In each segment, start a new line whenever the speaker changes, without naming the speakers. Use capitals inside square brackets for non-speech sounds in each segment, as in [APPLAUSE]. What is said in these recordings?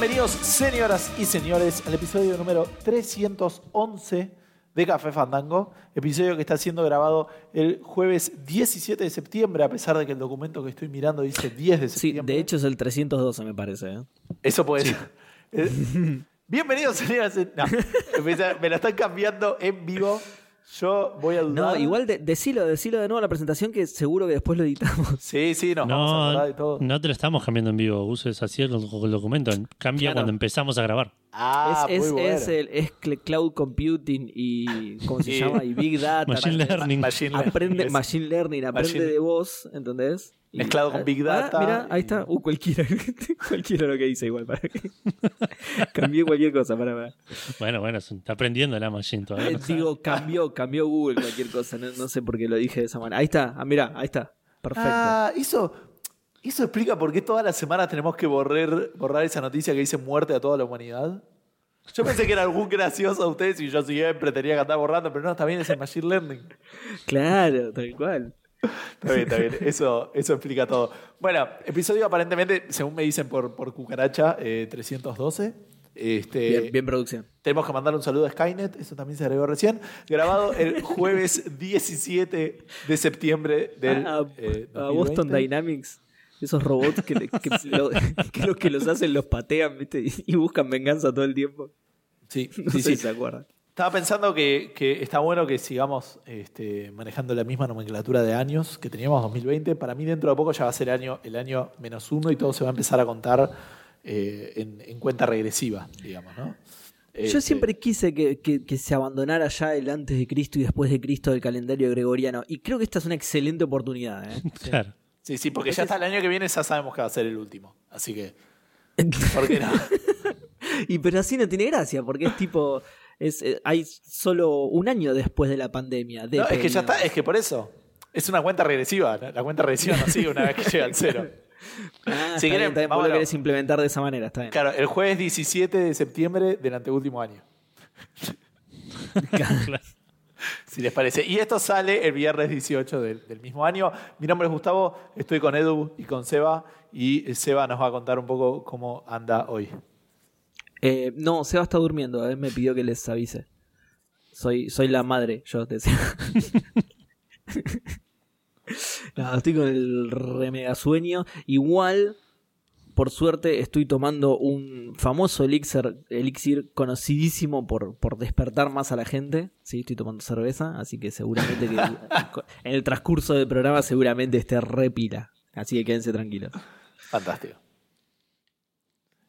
Bienvenidos, señoras y señores, al episodio número 311 de Café Fandango. Episodio que está siendo grabado el jueves 17 de septiembre, a pesar de que el documento que estoy mirando dice 10 de
Sí,
septiembre.
de hecho es el 312, me parece. ¿eh?
Eso puede ser. Eh, Bienvenidos, señoras y no, [LAUGHS] me lo están cambiando en vivo. Yo voy a dudar.
No, igual de, decilo, decilo de nuevo a la presentación que seguro que después lo editamos. [LAUGHS]
Sí, sí, nos vamos a acordar
No,
todo.
no te lo estamos cambiando en vivo, Gus, es así el, el documento. Cambia
Claro.
cuando empezamos a grabar.
Ah,
es,
muy
es,
bueno.
es, el, es cl- cloud computing y ¿cómo se
Y-
llama? Y big data.
Machine
¿no?
learning.
Machine learning.
Aprende
Es
machine learning, aprende
Machine-
de vos, ¿entendés? Y-
Mezclado con Big
Ah,
Data
mira, ahí está. Uh, cualquiera. [LAUGHS] cualquiera lo que dice igual. Para [LAUGHS] que... Cambié cualquier cosa, para ver.
Bueno, bueno, está aprendiendo la machine todavía.
Eh,
no sabe.
digo, cambió, cambió Google cualquier cosa. No, no sé por qué lo dije de esa manera. Ahí está, ah, mira, ahí está. Perfecto.
Ah, eso, eso explica por qué todas las semanas tenemos que borrar, borrar esa noticia que dice muerte a toda la humanidad. Yo pensé que era algún gracioso a ustedes y yo siempre tenía que andar borrando, pero no, está bien, es el Machine Learning. [LAUGHS]
Claro, tal cual.
Está bien, está bien. Eso, eso explica todo. Bueno, episodio aparentemente, según me dicen por, por Cucaracha, eh, 312. Este,
Bien, bien producción.
Tenemos que mandar un saludo a Skynet, eso también se agregó recién. Grabado el [LAUGHS] jueves 17 de septiembre del.
A,
eh,
a Boston
2020.
Dynamics. Esos robots que, que, [LAUGHS] lo- que los que los hacen los patean ¿viste? y, y buscan venganza todo el tiempo.
Sí, [LAUGHS]
No
sí,
sé
sí.
si se acuerdan.
Estaba pensando que, que está bueno que sigamos este, manejando la misma nomenclatura de años que teníamos 2020. Para mí dentro de poco ya va a ser año, el año menos uno y todo se va a empezar a contar eh, en, en cuenta regresiva, digamos, ¿no?
Yo
Este,
siempre quise que, que- que se abandonara ya el antes de Cristo y después de Cristo del calendario gregoriano. Y creo que esta es una excelente oportunidad. ¿eh? [LAUGHS]
Claro.
Sí, sí, porque ya hasta el año que viene ya sabemos que va a ser el último. Así que, [LAUGHS] ¿por qué no?
y pero así no tiene gracia, porque es tipo. Es, eh, hay solo un año después de la pandemia. de
No, es que ya está, es que por eso. Es una cuenta regresiva. ¿no? La cuenta regresiva no sigue una vez que llega al cero. [LAUGHS]
Ah,
Si quieren,
bien, vos lo querés implementar de esa manera, está bien.
Claro, el jueves 17 de septiembre del anteúltimo año.
Claro. [LAUGHS]
Si les parece. Y esto sale el viernes 18 del, del mismo año. Mi nombre es Gustavo, estoy con Edu y con Seba. Y Seba nos va a contar un poco cómo anda hoy.
Eh, no, Seba está durmiendo, eh, me pidió que les avise. Soy, soy la madre, yo decía. [LAUGHS] no, estoy con el re mega sueño. Igual, por suerte, estoy tomando un famoso elixir, elixir conocidísimo por, por despertar más a la gente. Sí, estoy tomando cerveza, así que seguramente que [LAUGHS] en el transcurso del programa seguramente esté re pila. Así que quédense tranquilos.
Fantástico.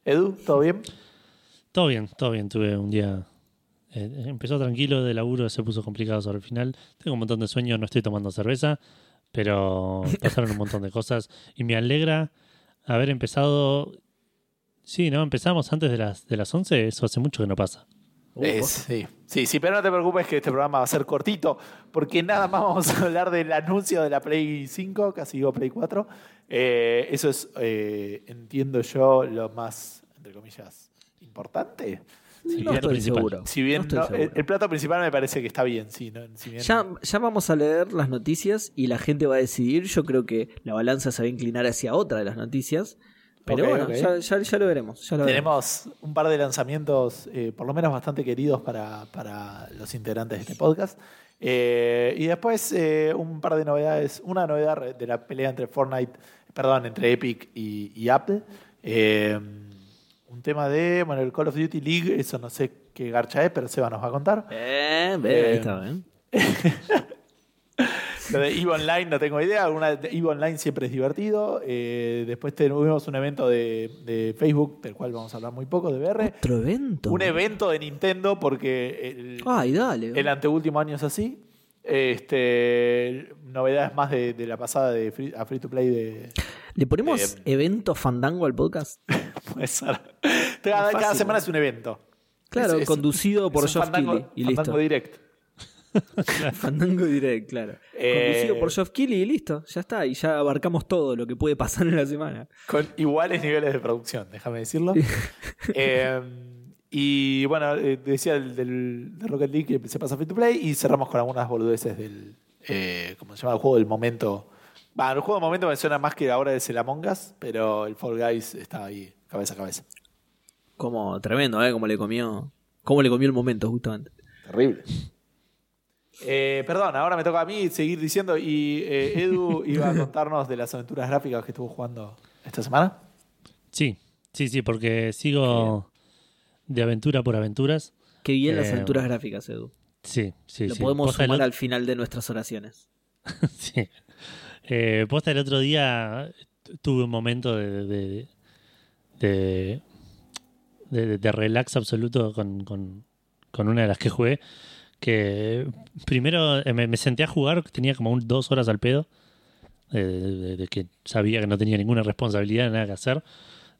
Edu, ¿todo bien?
Todo bien, todo bien. Tuve un día. eh, empezó tranquilo de laburo, se puso complicado sobre el final. Tengo un montón de sueños, no estoy tomando cerveza, pero [LAUGHS] pasaron un montón de cosas. Y me alegra haber empezado. Sí, ¿no? Empezamos antes de las, de las 11, eso hace mucho que no pasa.
Uh,
Es- sí. sí, sí, pero no te preocupes que este programa va a ser cortito, porque nada más vamos a hablar del anuncio de la Play 5, casi digo Play 4. Eh, eso es, eh, entiendo yo, lo más, entre comillas, importante.
Sí,
no
es lo
estoy
principal.
seguro.
Si bien
No estoy
no-
seguro.
el, el plato principal me parece que está bien, sí. ¿no? Si bien-
Ya, ya vamos a leer las noticias y la gente va a decidir. Yo creo que la balanza se va a inclinar hacia otra de las noticias. Pero bueno. Ya, ya- ya lo veremos. ya lo veremos.
Tenemos un par de lanzamientos, eh, por lo menos bastante queridos para, para los integrantes de este podcast. Eh, y después eh, un par de novedades. Una novedad de la pelea entre Fortnite, perdón, entre Epic y, y Apple. Eh, un tema de, bueno, el Call of Duty League, eso no sé qué garcha es, pero Seba nos va a contar.
Eh, ve, ahí
Eh,
está, ¿eh? [LAUGHS]
Lo de EVE Online no tengo idea. De EVE Online siempre es divertido. Eh, después tuvimos un evento de, de Facebook, del cual vamos a hablar muy poco, de VR.
Otro evento.
Un evento de Nintendo, porque el,
Ay, dale.
el anteúltimo año es así. Este, novedades más de, de la pasada de free, a Free to Play de.
¿Le ponemos
eh,
evento fandango al podcast? [LAUGHS]
puede ser. Cada, semana
¿no?
es un evento.
Claro,
Es- es-
conducido por
es
Geoff
Fandango-
Keighley. Y
Fandango
listo.
Direct. [LAUGHS]
Fandango Direct, claro.
Eh,
Conducido por Geoff Keighley y listo. Ya está. Y ya abarcamos todo lo que puede pasar en la semana.
Con iguales niveles de producción, déjame decirlo. [LAUGHS] Eh, y bueno, eh, decía el del, de Rocket League que se pasa free to play y cerramos con algunas boludeces del. Eh, ¿Cómo se llama? El juego del momento. Bueno, el juego del momento me suena más que ahora es el Among Us, pero el Fall Guys está ahí, cabeza a cabeza.
Como tremendo, ¿eh? Como le comió. Cómo le comió el momento, justamente.
Terrible. Eh, perdón, ahora me toca a mí seguir diciendo. Y eh, Edu [LAUGHS] iba a contarnos de las aventuras gráficas que estuvo jugando esta semana.
Sí, sí, sí, porque sigo de aventura por aventuras.
Qué bien las
Eh,
aventuras gráficas, Edu.
Sí, sí,
Lo
sí.
podemos sumar al final de nuestras oraciones. [LAUGHS]
Sí. Eh, posta el otro día tuve un momento de, de, de, relax absoluto con, con- con una de las que jugué. Que primero eh, me, me senté a jugar, tenía como un, dos horas al pedo, de, que sabía que no tenía ninguna responsabilidad, nada que hacer.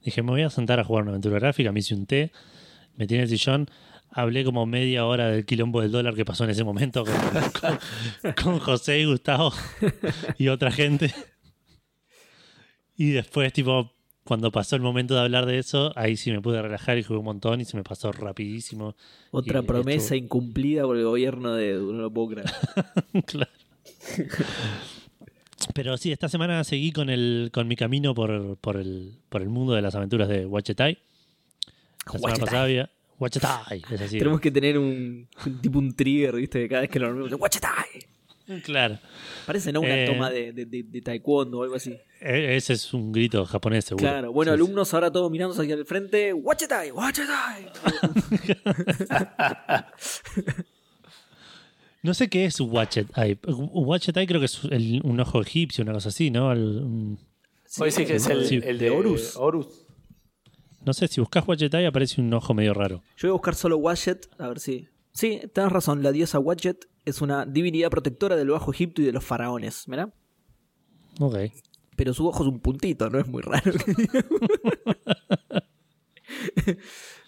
Dije, me voy a sentar a jugar una aventura gráfica, me hice un té, me en el sillón, hablé como media hora del quilombo del dólar que pasó en ese momento con, con- con José y Gustavo y otra gente. Y después, tipo, cuando pasó el momento de hablar de eso, ahí sí me pude relajar y jugué un montón y se me pasó rapidísimo.
Otra
Y
promesa incumplida por el gobierno de Edu, no lo puedo creer. [LAUGHS]
claro. Pero sí, esta semana seguí con el con mi camino por, por, el, por el mundo de las aventuras de Wachetai. La semana pasada había... Wachetai, es así.
Tenemos que tener un, tipo un trigger, ¿viste? De cada vez que lo nombramos. ¡Wachetai!
Claro.
Parece, ¿no? Una
Eh.
toma de, de, de- de taekwondo o algo así.
E- Ese es un grito japonés, seguro.
Claro. Bueno,
Sí, sí.
alumnos ahora todos mirándose hacia el frente. ¡Wachetai! ¡Wachetai! [LAUGHS]
No sé qué es Watchet Eye. Watchet Eye creo que es el- un ojo egipcio, una cosa así, ¿no? El- un-
decir que es el,
Sí.
el de
de Horus.
Horus.
No sé, si buscas Watchet Eye aparece un ojo medio raro.
Yo voy a buscar solo Watchet, a ver si. Sí, tenés razón, la diosa Watchet es una divinidad protectora del Bajo Egipto y de los faraones, ¿verdad?
Ok.
Pero su ojo es un puntito, no es muy raro. [LAUGHS]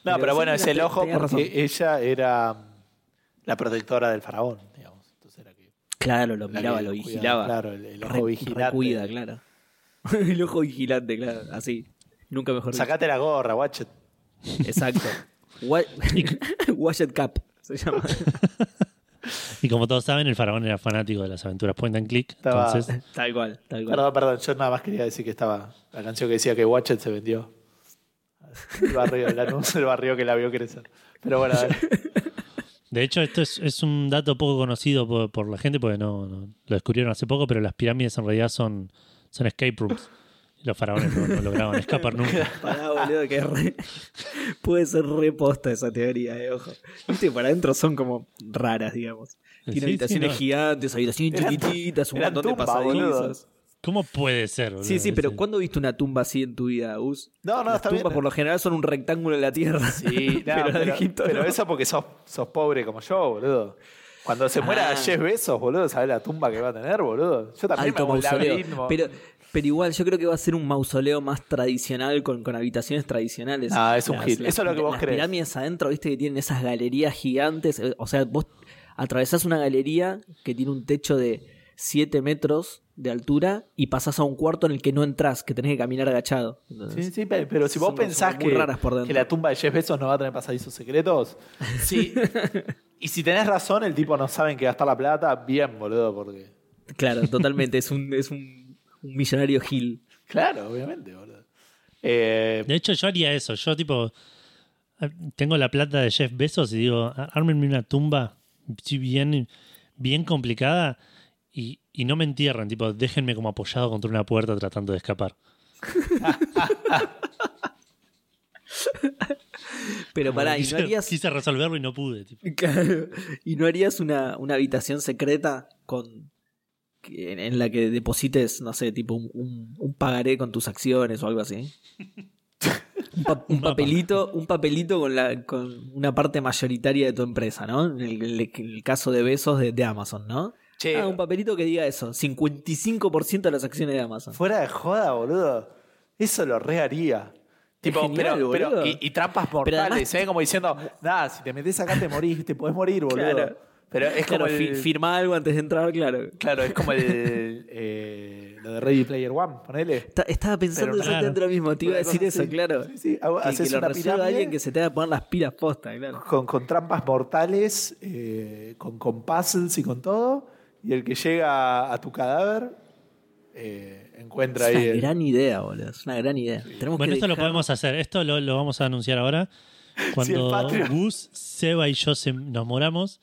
No,
Pero
pero, bueno, es el ojo porque
razón.
ella era la protectora del faraón, digamos. Entonces era que,
claro, lo miraba, lo
cuidaba,
vigilaba.
Claro, el, el ojo
Re-
vigilante.
recuida, claro. [LAUGHS] el ojo vigilante, claro, así. Nunca mejor dicho.
Sacate la gorra, Watchet.
Exacto. [LAUGHS] Wa- [LAUGHS] Watchet Cap se llama.
Y como todos saben, el faraón era fanático de las aventuras point and click.
Estaba-
Entonces,
tal cual, tal cual.
Perdón, perdón, yo nada más quería decir que estaba la canción que decía que Watchet se vendió. El barrio, el anuncio del barrio que la vio crecer. Pero bueno, dale.
de hecho, esto es, es un dato poco conocido por, por la gente porque no, no- lo descubrieron hace poco, pero las pirámides en realidad son, son escape rooms. Los faraones no, no lograban escapar nunca. [LAUGHS]
Pará, boludo, que es re- puede ser reposta esa teoría, eh, ojo. Viste, para adentro son como raras, digamos. Tiene
Sí,
habitaciones
sí, no.
gigantes, habitaciones
Eran-
chiquititas, un montón de
boludo.
¿Cómo puede ser? boludo?
Sí, sí, pero ¿cuándo viste una tumba así en tu vida, Gus?
No, no,
Las
está
tumbas
bien.
por lo general son un rectángulo en la tierra.
Sí, [LAUGHS] no,
pero,
pero,
Egipto
pero
no.
eso porque sos, sos pobre como yo, boludo. Cuando se muera
Ah.
Jeff Bezos, boludo, ¿sabés la tumba que va a tener, boludo? Yo también
Alto
me hago.
Pero, pero igual, yo creo que va a ser un mausoleo más tradicional con, con habitaciones tradicionales.
Ah, es un hit. Eso es lo que vos
las
crees.
pirámides adentro, viste que tienen esas galerías gigantes. eh, O sea, vos atravesás una galería que tiene un techo de 7 metros de altura y pasás a un cuarto en el que no entras, que tenés que caminar agachado. Entonces,
Sí, sí, pe- pero si vos
Son-
pensás
son muy
que,
raras por dentro.
que la tumba de Jeff Bezos no va a tener pasadizos secretos, [LAUGHS] sí. y si tenés razón, el tipo no sabe en qué gastar la plata, bien, boludo, porque...
Claro, totalmente. es un, es un, un millonario Gil.
Claro, obviamente, boludo. Eh,
De hecho, yo haría eso. Yo, tipo, eh, tengo la plata de Jeff Bezos y digo, "Á- ármenme una tumba sí, bien, bien complicada y, y no me entierren. Tipo, déjenme como apoyado contra una puerta tratando de escapar.
Pero pará, ¿y
quise,
no harías,
quise resolverlo y no pude. tipo. [LAUGHS]
Claro. ¿Y no harías una, una habitación secreta con en, en la que deposites, no sé, tipo un, un- un pagaré con tus acciones o algo así? [LAUGHS] Un, pa- un papelito, un papelito con la con una parte mayoritaria de tu empresa, ¿no? En el, caso de besos de, de Amazon, ¿no?
che,
Ah, un papelito que diga eso, 55% de las acciones de Amazon.
fuera de joda, boludo. Eso lo re haría. Tipo,
genial,
pero, pero- y, y trampas
Pero
mortales,
además-
¿eh? Como diciendo, nada, si te metes acá te morís, te podés morir, boludo.
Claro.
Pero es
Claro,
como
fi-
el,
firma algo antes de entrar, claro.
Claro, es como el, [LAUGHS] eh, lo de Ready Player One, ponele.
Ta- Estaba pensando
Pero
exactamente lo mismo, te iba a
Una
decir eso,
así.
claro.
Sí, sí, hago-
Que,
haces
que lo
una
alguien que se tenga que poner las pilas posta, claro.
con, con trampas mortales, eh, con, con puzzles y con todo. Y el que llega a tu cadáver eh, encuentra
Es
ahí.
una
el-
gran idea, boludo. Es una gran idea. Tenemos
Bueno,
que
esto lo
dejar-
podemos hacer. Esto lo, lo vamos a anunciar ahora. [LAUGHS] Cuando. Gus, Seba y yo se- nos moramos,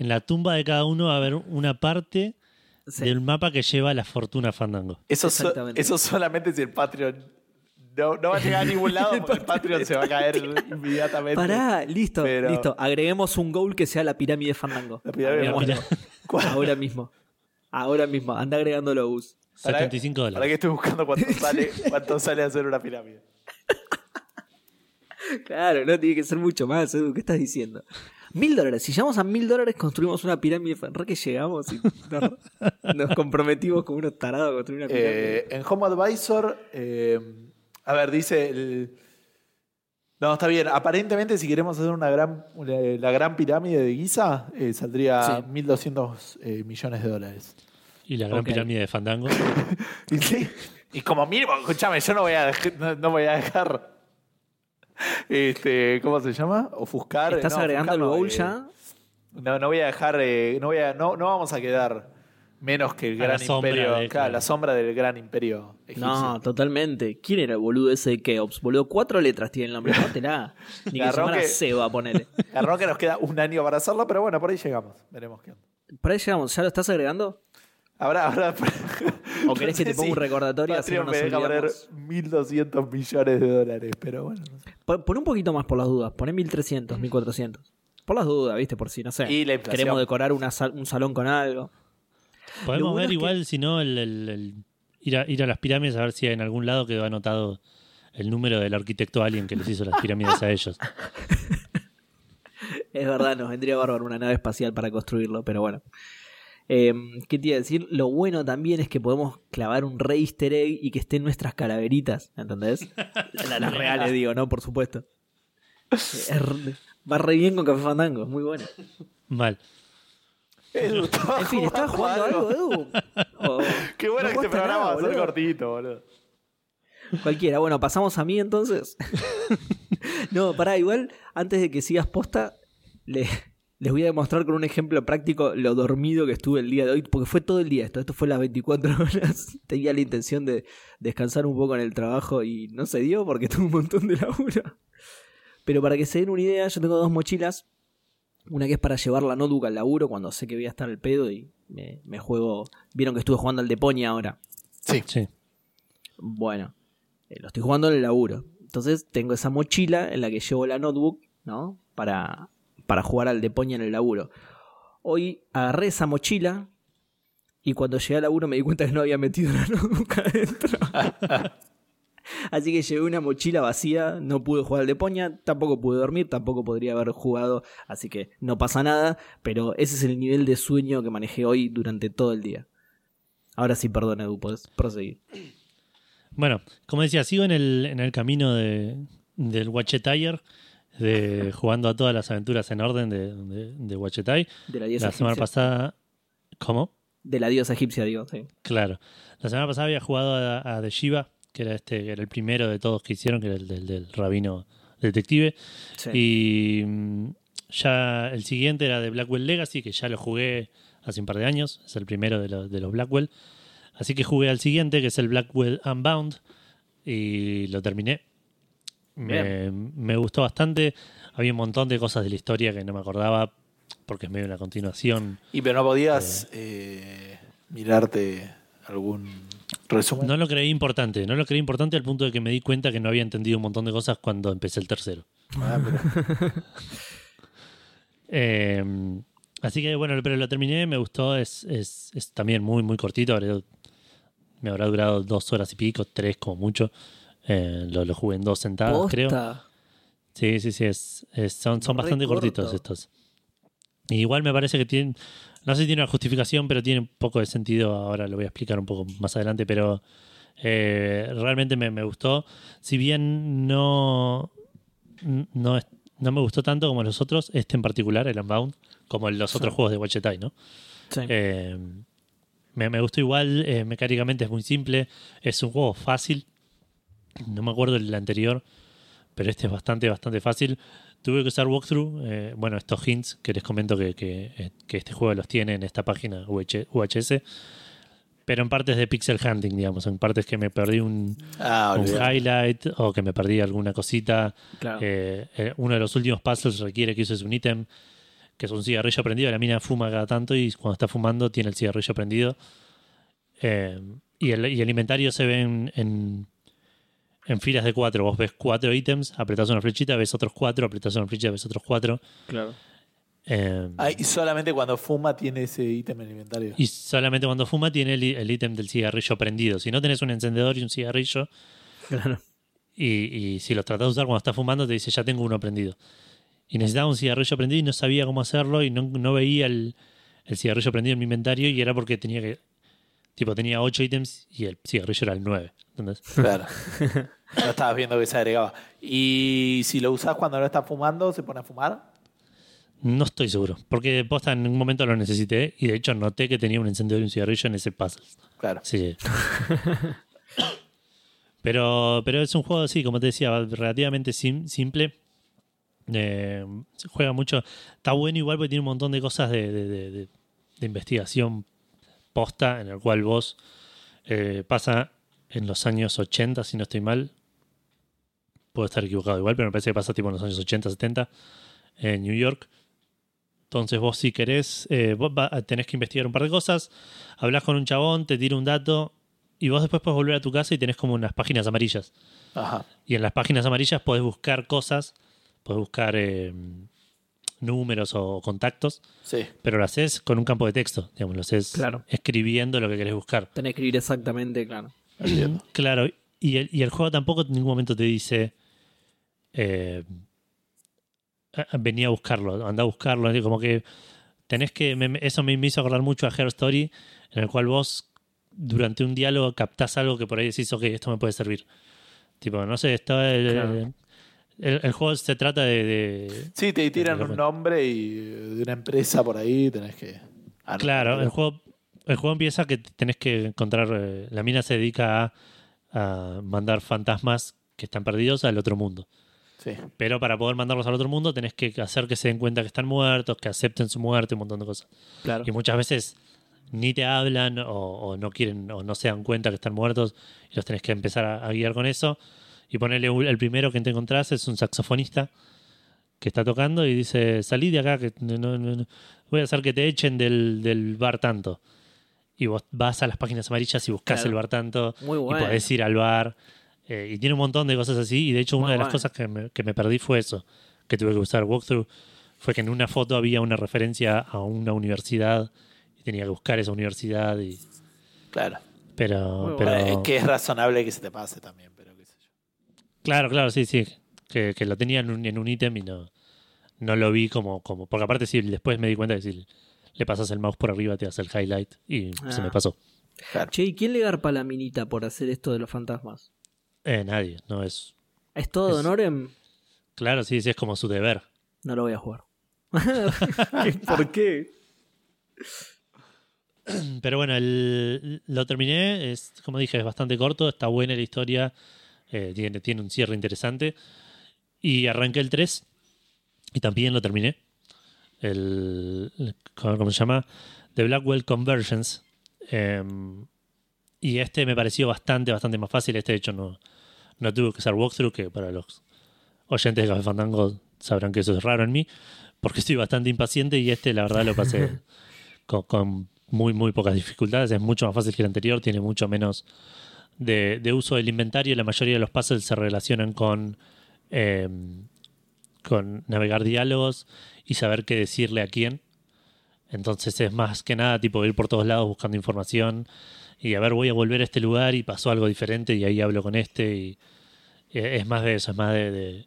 en la tumba de cada uno va a haber una parte
Sí.
del mapa que lleva la fortuna Fandango.
Eso, so-
Exactamente.
eso solamente si el Patreon no, no va a llegar a ningún lado [LAUGHS] porque el Patreon se va a caer inmediatamente.
Pará, listo,
Pero-
listo. Agreguemos un goal que sea la pirámide Fandango.
La pirámide.
Ahora mismo. Ahora mismo. Anda agregándolo, Gus.
Para-
75
Para que
dólares.
estoy buscando cuánto [LAUGHS] sale, cuánto sale hacer una pirámide. [LAUGHS]
Claro, no tiene que ser mucho más, Edu. ¿Qué estás diciendo? Mil dólares. Si llegamos a mil dólares, construimos una pirámide. Re que llegamos y nos, [LAUGHS] nos comprometimos como unos tarados a construir una pirámide.
Eh, en Home Advisor, eh, a ver, dice el. No, está bien. Aparentemente, si queremos hacer una gran, una- la gran pirámide de Giza, eh, saldría
Sí.
1.200 eh, millones de dólares.
Y la gran pirámide de Fandango. [LAUGHS]
Y, sí, y como mínimo, escúchame, yo no voy a, dej- no, no voy a dejar. [LAUGHS] Este, ¿Cómo se llama? Ofuscar.
¿Estás
no,
agregando el
ofuscar no,
goal
eh,
ya?
No, no voy a dejar, eh, no, voy a, no, no vamos a quedar menos que el
A la
gran
sombra
imperio.
de-
claro, la sombra del gran imperio egipcio.
No, totalmente. ¿Quién era el boludo ese de Keops? Boludo, cuatro letras tiene el nombre. Mátela. [LAUGHS] Ni que se
que-
Seba, ponele.
Agarró que nos queda un año para hacerlo, pero bueno, por ahí llegamos. Veremos qué onda.
Por ahí llegamos. ¿Ya lo estás agregando?
Habrá, habrá. [LAUGHS]
¿O querés que te ponga un recordatorio así no
Patreon
nos
me deja poner
olvidamos?
1.200 millones de dólares, pero bueno. no sé.
Pon, pon un poquito más por las dudas. Poné 1300, 1400. Por las dudas, ¿viste? Por si, no sé.
Y la.
Queremos decorar una sal- un salón con algo.
Podemos
bueno
ver
que-
igual, si no, el, el- el- ir, a, ir a las pirámides a ver si en algún lado quedó anotado el número del arquitecto alien que les hizo las pirámides a ellos. [LAUGHS]
Es verdad, nos vendría bárbaro una nave espacial para construirlo, pero bueno. Eh, ¿Qué te iba a decir? Lo bueno también es que podemos clavar un re easter egg y que estén nuestras calaveritas, ¿entendés? [LAUGHS] La- Las reales, digo, ¿no? Por supuesto. Va re bien con Café Fandango, es muy bueno.
Mal.
En fin, ¿estabas jugando algo, Edu? [LAUGHS]
Qué bueno
no
que este programa va a ser cortito, boludo.
Cualquiera. Bueno, pasamos a mí entonces. [LAUGHS] no, pará, igual, antes de que sigas posta, le- les voy a demostrar con un ejemplo práctico lo dormido que estuve el día de hoy, porque fue todo el día esto. Esto fue las 24 [LAUGHS] horas. Tenía la intención de descansar un poco en el trabajo y no se dio porque [LAUGHS] tuve un montón de laburo. Pero para que se den una idea, yo tengo dos mochilas. Una que es para llevar la notebook al laburo cuando sé que voy a estar al pedo y me, me juego. Vieron que estuve jugando al Deponia ahora.
Sí.
Sí.
Bueno, eh, lo estoy jugando en el laburo. Entonces tengo esa mochila en la que llevo la notebook, ¿no? Para, para jugar al Depoña en el laburo. Hoy agarré esa mochila y cuando llegué al laburo me di cuenta que no había metido la [LAUGHS] notebook adentro. [LAUGHS] Así que llevé una mochila vacía, no pude jugar al Depoña, tampoco pude dormir, tampoco podría haber jugado, así que no pasa nada, pero ese es el nivel de sueño que manejé hoy durante todo el día. Ahora sí, perdón, Edu, podés proseguir.
Bueno, como decía, sigo en el, en el camino de, del Watchetayer, de jugando a todas las aventuras en orden de, de, de Wachetai.
De la diosa
La semana
egipcia.
pasada. ¿Cómo?
De la diosa egipcia, digo, sí.
Claro. La semana pasada había jugado a, a The Shiva, que era este, que era el primero de todos que hicieron, que era el del, del rabino detective.
Sí.
Y mm, ya el siguiente era de Blackwell Legacy, que ya lo jugué hace un par de años. Es el primero de, los- de los Blackwell. Así que jugué al siguiente, que es el Blackwell Unbound. Y lo terminé. Me, me gustó bastante. Había un montón de cosas de la historia que no me acordaba, porque es medio una continuación.
Y pero no podías eh, mirarte algún resumen.
No lo creí importante, no lo creí importante al punto de que me di cuenta que no había entendido un montón de cosas cuando empecé el tercero.
Ah, pero- [LAUGHS]
Eh, así que bueno, pero lo terminé, me gustó, es, es, es también muy, muy cortito, me habrá durado dos horas y pico, tres como mucho. Eh, lo, lo jugué en dos sentadas, creo. Sí, sí, sí, es, es- son, son
Re
bastante
corto.
cortitos estos. Y igual me parece que tienen, no sé si tiene una justificación, pero tiene un poco de sentido, ahora lo voy a explicar un poco más adelante, pero eh, realmente me, me gustó. Si bien no, no, no me gustó tanto como los otros, este en particular, el Unbound, como los otros juegos de Wachetai, ¿no?
Sí.
Eh, me, me gustó igual, eh, mecánicamente es muy simple, es un juego fácil. No me acuerdo el anterior, pero este es bastante, bastante fácil. Tuve que usar walkthrough, eh, bueno, estos hints que les comento que, que, eh, que este juego los tiene en esta página UH UHS. pero en partes de pixel hunting, digamos, en partes que me perdí un,
Ah,
un highlight o que me perdí alguna cosita.
Claro.
Eh, eh, uno de los últimos puzzles requiere que uses un ítem que es un cigarrillo prendido. La mina fuma cada tanto y cuando está fumando tiene el cigarrillo prendido. Y, el, y el inventario se ve en, en, en filas de cuatro. Vos ves cuatro ítems, apretás una flechita, ves otros cuatro, apretás una flechita, ves otros cuatro.
claro.
Eh,
Ah, y solamente cuando fuma tiene ese ítem en el inventario.
y solamente cuando fuma tiene el, ítem del cigarrillo prendido. Si no tenés un encendedor y un cigarrillo,
Claro.
y, y si los tratás de usar cuando estás fumando, te dice ya tengo uno prendido. Y necesitaba un cigarrillo prendido y no sabía cómo hacerlo y no, no veía el, el cigarrillo prendido en mi inventario y era porque tenía que. Tipo, tenía 8 ítems y el cigarrillo era el 9. ¿entendés?
Claro. [LAUGHS] no estabas viendo que se agregaba. Y si lo usas cuando no estás fumando, ¿se pone a fumar?
No estoy seguro. Porque posta en un momento lo necesité y de hecho noté que tenía un encendedor y un cigarrillo en ese puzzle.
Claro.
Que- [LAUGHS] pero, pero es un juego, sí, como te decía, relativamente sim- simple. Eh, juega mucho. Está bueno igual porque tiene un montón de cosas de, de- de- de- de investigación posta en el cual vos eh, pasa en los años 80, si no estoy mal. Puedo estar equivocado igual, pero me parece que pasa tipo en los años 80, 70 en New York. Entonces vos si querés, eh, vos va- tenés que investigar un par de cosas, hablas con un chabón, te tira un dato y vos después puedes volver a tu casa y tenés como unas páginas amarillas.
Ajá.
Y en las páginas amarillas podés buscar cosas, podés buscar eh, números o contactos,
Sí.
pero lo haces con un campo de texto, digamos, lo haces
Claro.
escribiendo lo que querés buscar.
Tenés que escribir exactamente, claro.
Entiendo.
Claro, y el, y el juego tampoco en ningún momento te dice eh, "Ah, vení a buscarlo, anda a buscarlo, como que tenés que, me- eso me, hizo acordar mucho a Her Story, en el cual vos durante un diálogo captás algo que por ahí decís, ok, esto me puede servir. Tipo, no sé, esto, el,
Claro.
el- el juego se trata de... de-
Sí, te tiran un nombre y de una empresa por ahí tenés que.
Claro, el juego, el juego empieza que tenés que encontrar, eh, la mina se dedica a, a mandar fantasmas que están perdidos al otro mundo.
Sí.
Pero para poder mandarlos al otro mundo tenés que hacer que se den cuenta que están muertos, que acepten su muerte, un montón de cosas.
Claro.
Y muchas veces ni te hablan o, o no quieren o no se dan cuenta que están muertos y los tenés que empezar a, a guiar con eso. Y ponerle el primero que te encontrás es un saxofonista que está tocando y dice, salí de acá, que no, no- no- voy a hacer que te echen del, del bar tanto. Y vos vas a las páginas amarillas y buscas
Claro.
el bar tanto
Muy
y podés ir al bar. Eh, y tiene un montón de cosas así. Y de hecho,
Muy
una de las
bueno.
cosas que me, que me perdí fue eso, que tuve que usar walkthrough, fue que en una foto había una referencia a una universidad y tenía que buscar esa universidad. Y,
Claro.
pero, pero
Bueno, es que es razonable que se te pase también, pero qué sé yo.
claro, claro, sí, sí. Que, que lo tenía en un, en un ítem y no, no lo vi como, como. Porque aparte, sí, después me di cuenta que si le pasas el mouse por arriba te hace el highlight y se
Ah.
me pasó.
Claro.
Che, ¿y quién le garpa a la minita por hacer esto de los fantasmas?
Eh, nadie, no es.
¿Es todo
Es-
Donorem?
Claro, sí, sí, es como su deber.
No lo voy a jugar. [LAUGHS] ¿Por qué?
Pero bueno, el- lo terminé, es, como dije, es bastante corto, está buena la historia, eh, tiene, tiene un cierre interesante. Y arranqué el 3 y también lo terminé. El, el- ¿Cómo se llama? The Blackwell Conversions. Em, y este me pareció bastante, bastante más fácil. Este, de hecho, no, no tuve que usar walkthrough, que para los oyentes de Café Fandango sabrán que eso es raro en mí, porque estoy bastante impaciente y este, la verdad, lo pasé [LAUGHS] con, con muy, muy pocas dificultades. Es mucho más fácil que el anterior, tiene mucho menos de, de uso del inventario. La mayoría de los puzzles se relacionan con, eh, con navegar diálogos y saber qué decirle a quién. Entonces es más que nada tipo ir por todos lados buscando información y a ver, voy a volver a este lugar y pasó algo diferente y ahí hablo con este. Y, es más de eso, es más de, de,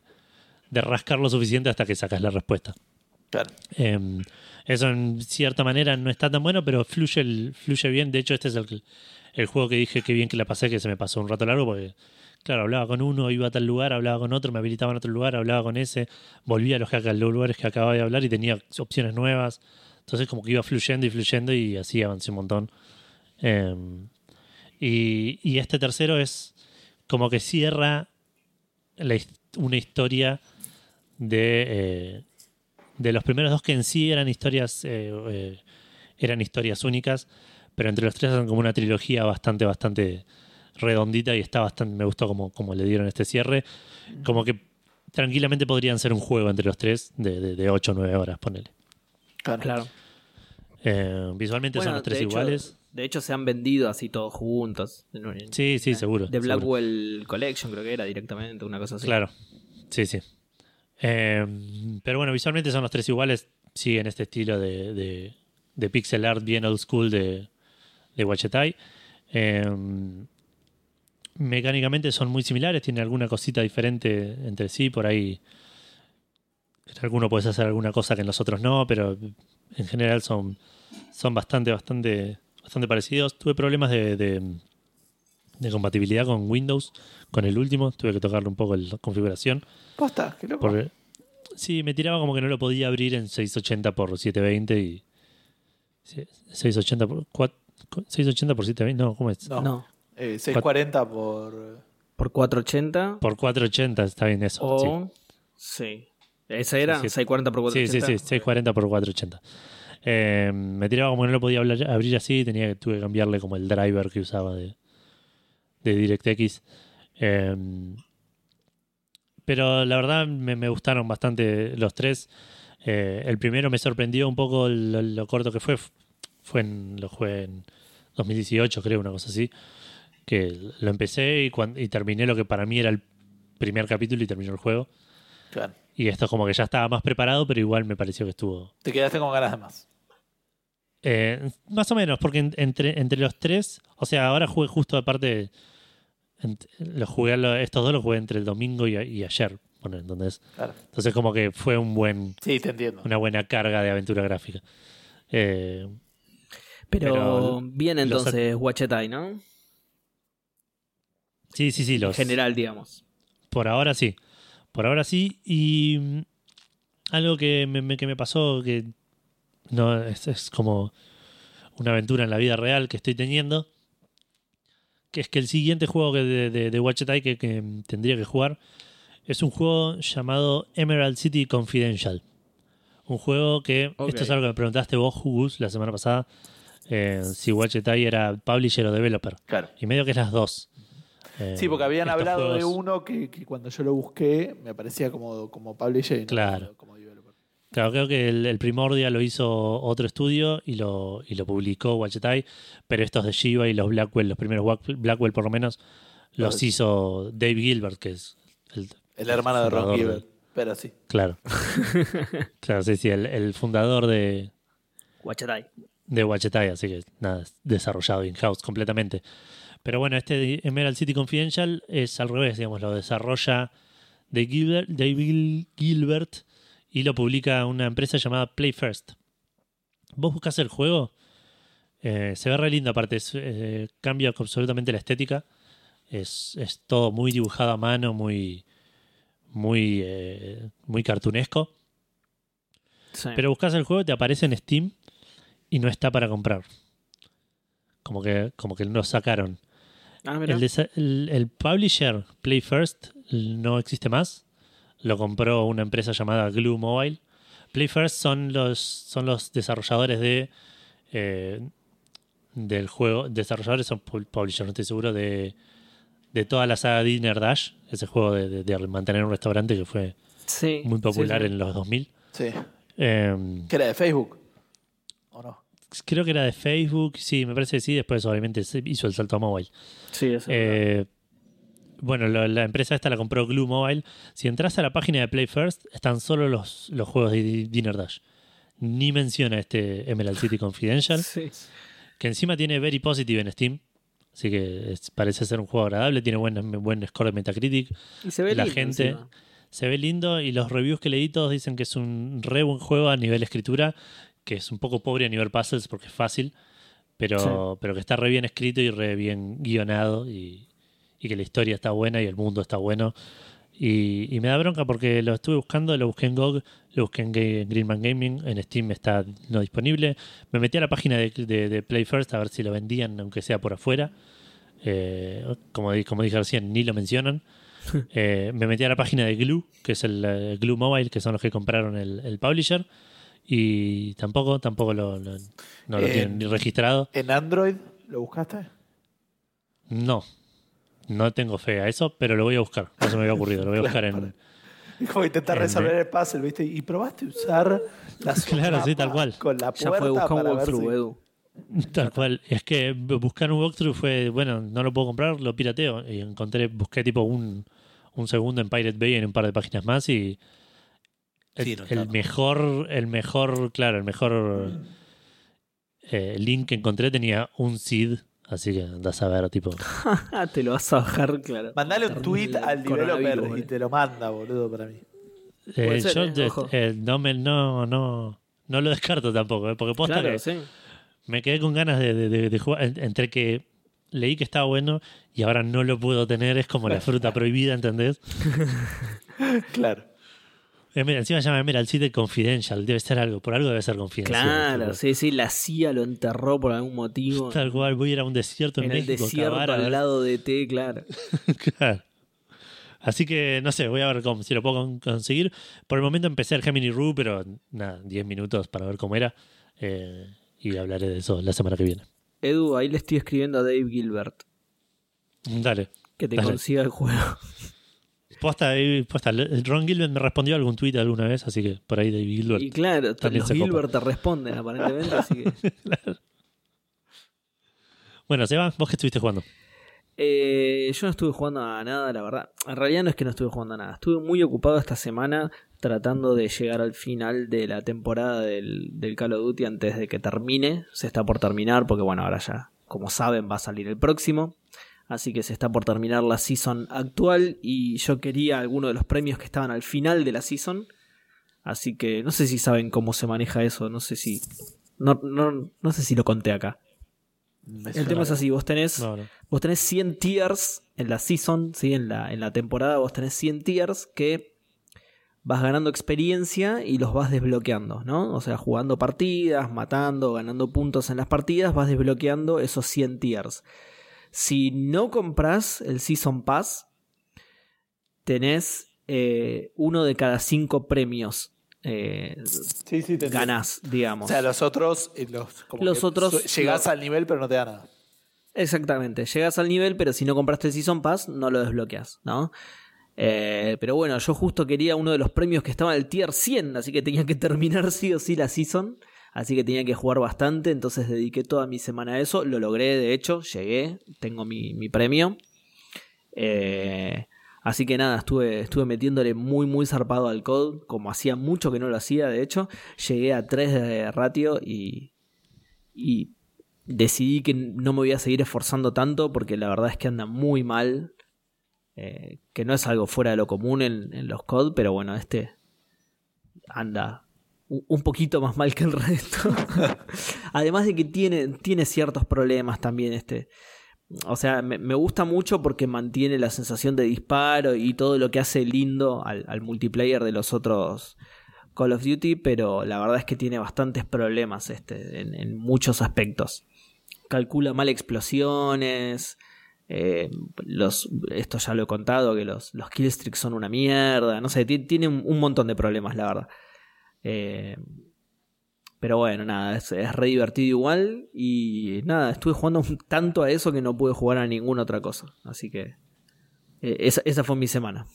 de rascar lo suficiente hasta que sacas la respuesta.
Claro.
Eh, eso en cierta manera no está tan bueno, pero fluye, el- fluye bien. De hecho, este es el, el juego que dije que bien que la pasé, que se me pasó un rato largo, porque, claro, hablaba con uno, iba a tal lugar, hablaba con otro, me habilitaba en otro lugar, hablaba con ese, volvía a los, a los lugares que acababa de hablar y tenía opciones nuevas. Entonces, como que iba fluyendo y fluyendo y así avancé un montón. Eh, y, y este tercero es como que cierra la una historia de, eh, de los primeros dos que en sí eran historias eh, eh, eran historias únicas pero entre los tres hacen como una trilogía bastante, bastante redondita y está bastante, me gustó como, como le dieron este cierre. Como que tranquilamente podrían ser un juego entre los tres de, de, de 8 o 9 horas, ponele.
Claro.
Claro.
Eh, visualmente
Bueno,
son los tres
hecho-
iguales.
De hecho, se han vendido así todos juntos.
Sí, sí, seguro.
De
seguro.
Blackwell Collection, creo que era directamente, una cosa así.
Claro. Sí, sí. Eh, pero bueno, visualmente son los tres iguales. Siguen este estilo de, de, de pixel art bien old school de, de Wachetai. Eh, mecánicamente son muy similares, tienen alguna cosita diferente entre sí. Por ahí en alguno puedes hacer alguna cosa que en los otros no, pero en general son, son bastante, bastante, bastante parecidos. Tuve problemas de, de, de compatibilidad con Windows, con el último. Tuve que tocarle un poco la configuración.
Posta, qué loco.
Porque, sí, me tiraba como que no lo podía abrir en 680 por 720 y. sí, 680 por. cua- 680 por 720, no, ¿cómo es?
No.
No.
Eh, 640 por.
Por 480
Por 480, está bien eso. sí.
o... Sí. ¿Esa era?
Sí, sí.
640 por
Sí,
480.
sí, sí, 640 por 480. Eh, me tiraba como que no lo podía hablar- abrir así, tenía que, tuve que cambiarle como el driver que usaba de, de DirectX. Eh, pero la verdad me, me gustaron bastante los tres. Eh, el primero me sorprendió un poco lo, lo corto que fue. Fue en, lo jugué en 2018, creo, una cosa así. Que lo empecé y, cuan- y terminé lo que para mí era el primer capítulo y terminó el juego.
Claro.
Y esto es como que ya estaba más preparado, pero igual me pareció que estuvo.
Te quedaste con ganas de más.
Eh, más o menos, porque en- entre, entre los tres, o sea, ahora jugué justo aparte. Los jugué, lo- estos dos los jugué entre el domingo y, ayer. Bueno, entonces,
Claro.
entonces como que fue un buen,
Sí, te entiendo.
una buena carga de aventura gráfica. Eh,
Pero,
Pero
bien
los
entonces Wachetai, ¿no?
sí, sí, sí,
En
los,
general, digamos.
Por ahora sí. Por ahora sí. Y mm, algo que me, me- que me pasó que no es, es como una aventura en la vida real que estoy teniendo. Que es que el siguiente juego que de, de, de Watch It que, que tendría que jugar es un juego llamado Emerald City Confidential. Un juego que. Esto es algo que me preguntaste vos, Gus, la semana pasada. eh, si Eye era publisher o developer.
Claro.
Y medio que es las dos. Eh,
Sí, porque habían hablado de uno que, que cuando yo lo busqué me aparecía como, como publisher y no
Claro.
como.
Claro, creo que el, el Primordia lo hizo otro estudio y lo, y lo publicó Wachetai, pero estos de Shiva y los Blackwell, los primeros Blackwell por lo menos, los hizo Dave Gilbert, que es el,
El hermano de Ron Gilbert. Pero sí.
claro. [LAUGHS] claro, sí, sí, el, el fundador de,
Wachetai.
de Wachetai, así que nada, es desarrollado in-house completamente. Pero bueno, este de Emerald City Confidential es al revés, digamos, lo desarrolla de Gilbert, Dave Gilbert y lo publica una empresa llamada Play First. Vos buscas el juego, eh, se ve re lindo aparte, es, eh, cambia absolutamente la estética, es, es todo muy dibujado a mano, muy, muy, eh, muy cartunesco.
Sí.
Pero buscas el juego, te aparece en Steam y no está para comprar. Como que, como que lo sacaron.
Ah,
el publisher Play First no existe más. Lo compró una empresa llamada Glue Mobile. Play First son los, son los desarrolladores de eh, del juego. Desarrolladores son pu- publishers, no estoy seguro, de, de toda la saga Dinner Dash. Ese juego de, de- de mantener un restaurante que fue
Sí,
muy popular
sí, sí.
en los 2000.
Sí.
Eh,
¿Que era de Facebook? ¿O no?
creo que era de Facebook. Sí, me parece que sí. Después, obviamente, se hizo el salto a mobile.
Sí, eso.
Eh, bueno, lo- la empresa esta la compró Glue Mobile. Si entras a la página de Play First, están solo los, los juegos de Di- Dinner Dash. Ni menciona este Emerald City Confidential, [LAUGHS]
Sí.
que encima tiene Very Positive en Steam. Así que es- parece ser un juego agradable, tiene buen, buen score de Metacritic.
Y se ve
La
lindo
gente-
encima.
Se ve lindo y los reviews que leí todos dicen que es un re buen juego a nivel escritura, que es un poco pobre a nivel puzzles porque es fácil, pero, pero que está re bien escrito y re bien guionado y, y que la historia está buena y el mundo está bueno. Y, y me da bronca porque lo estuve buscando, lo busqué en GOG, lo busqué en Ga- Greenman Gaming, en Steam está no disponible. Me metí a la página de, de- de Play First a ver si lo vendían, aunque sea por afuera. Eh, como, como dije recién, ni lo mencionan. [LAUGHS] Eh, me metí a la página de Glue, que es el eh, Glue Mobile, que son los que compraron el, el publisher, Y tampoco, tampoco lo, lo- no lo
Eh,
tienen ni registrado.
¿En Android lo buscaste?
No. No tengo fe a eso, pero lo voy a buscar. No se me había ocurrido. Lo voy a [LAUGHS] buscar en.
Como intentar
En-
resolver el puzzle, ¿viste? Y probaste usar la [LAUGHS]
Claro, sí, tal cual.
Con la
Ya
puerta
fue buscar un walkthrough,
si-
Edu. [LAUGHS]
Tal cual. Es que buscar un walkthrough fue, bueno, no lo puedo comprar, lo pirateo. Y encontré, busqué tipo un, un segundo en Pirate Bay en un par de páginas más y el,
Sí, no
el
está.
mejor, el mejor, claro, el mejor eh, link que encontré tenía un seed, así que andás a ver, tipo. [LAUGHS]
Te lo vas a bajar, claro.
Mandale un tweet al developer y te lo manda, boludo, para mí.
Eh,
ser,
yo
eh,
eh, no, me, no, no, no lo descarto tampoco, eh, porque posta
Claro,
que
sí.
me quedé con ganas de, de- de- de jugar. en- Entre que leí que estaba bueno y ahora no lo puedo tener, es como la [LAUGHS] fruta prohibida, ¿entendés? [LAUGHS]
Claro.
Eh, encima se llama Emerald City Confidential, debe ser algo, por algo debe ser confidencial.
Claro, sí, sí, la CIA lo enterró por algún motivo. [LAUGHS]
Tal cual, voy a ir a un desierto en,
en el
México,
desierto
cavar, a
al lado de T, claro. [LAUGHS]
Claro. Así que no sé, voy a ver cómo, si lo puedo con- conseguir. Por el momento empecé el Gemini Rue, pero nada, 10 minutos para ver cómo era. Eh, y hablaré de eso la semana que viene.
Edu, ahí le estoy escribiendo a Dave Gilbert
Dale.
que te
Dale.
consiga el juego.
Posta, posta, Ron Gilbert me respondió algún tweet alguna vez, así que por ahí David Gilbert.
Y claro,
También
los
se copa.
Gilbert te responden aparentemente, así que... [LAUGHS]
Bueno, Seba, vos que estuviste jugando.
Eh, yo no estuve jugando a nada, la verdad. En realidad no es que no estuve jugando a nada. Estuve muy ocupado esta semana tratando de llegar al final de la temporada del, del Call of Duty antes de que termine. Se está por terminar porque bueno, ahora ya, como saben, va a salir el próximo. Así que se está por terminar la season actual y yo quería alguno de los premios que estaban al final de la season. Así que no sé si saben cómo se maneja eso, no sé si... No, no, no sé si lo conté acá.
Me
El tema es así, vos tenés
No, no.
Vos tenés 100 tiers en la season, ¿sí? en, la, en la temporada vos tenés 100 tiers que vas ganando experiencia y los vas desbloqueando, ¿no? O sea, jugando partidas, matando, ganando puntos en las partidas, vas desbloqueando esos 100 tiers. Si no compras el Season Pass, tenés eh, uno de cada 5 premios. Eh,
Sí, sí,
ganás, digamos.
O sea, los otros, eh, los, como
Los otros-
llegás al nivel, pero no te da nada.
Exactamente, llegas al nivel, pero si no compraste el Season Pass, no lo desbloqueas, ¿no? Eh, pero bueno, yo justo quería uno de los premios que estaba en el tier 100, así que tenía que terminar [LAUGHS] sí o sí la Season, así que tenía que jugar bastante, entonces dediqué toda mi semana a eso, lo logré de hecho, llegué, tengo mi, mi premio. Eh, así que nada, estuve, estuve metiéndole muy muy zarpado al code, como hacía mucho que no lo hacía, de hecho, llegué a 3 de ratio y... y decidí que no me voy a seguir esforzando tanto porque la verdad es que anda muy mal. eh, que no es algo fuera de lo común en, en los COD, pero bueno, este anda un poquito más mal que el resto. [LAUGHS] Además de que tiene, tiene ciertos problemas también este. O sea, me, gusta mucho porque mantiene la sensación de disparo y todo lo que hace lindo al, multiplayer de los otros Call of Duty, pero la verdad es que tiene bastantes problemas este, en, muchos aspectos. Calcula mal explosiones. eh, los, esto ya lo he contado, que los, los killstreaks son una mierda. No sé, ti- tiene un montón de problemas, la verdad. Eh, pero bueno, nada, es, es re divertido igual. Y nada, estuve jugando tanto a eso que no pude jugar a ninguna otra cosa. Así que eh, esa, esa fue mi semana.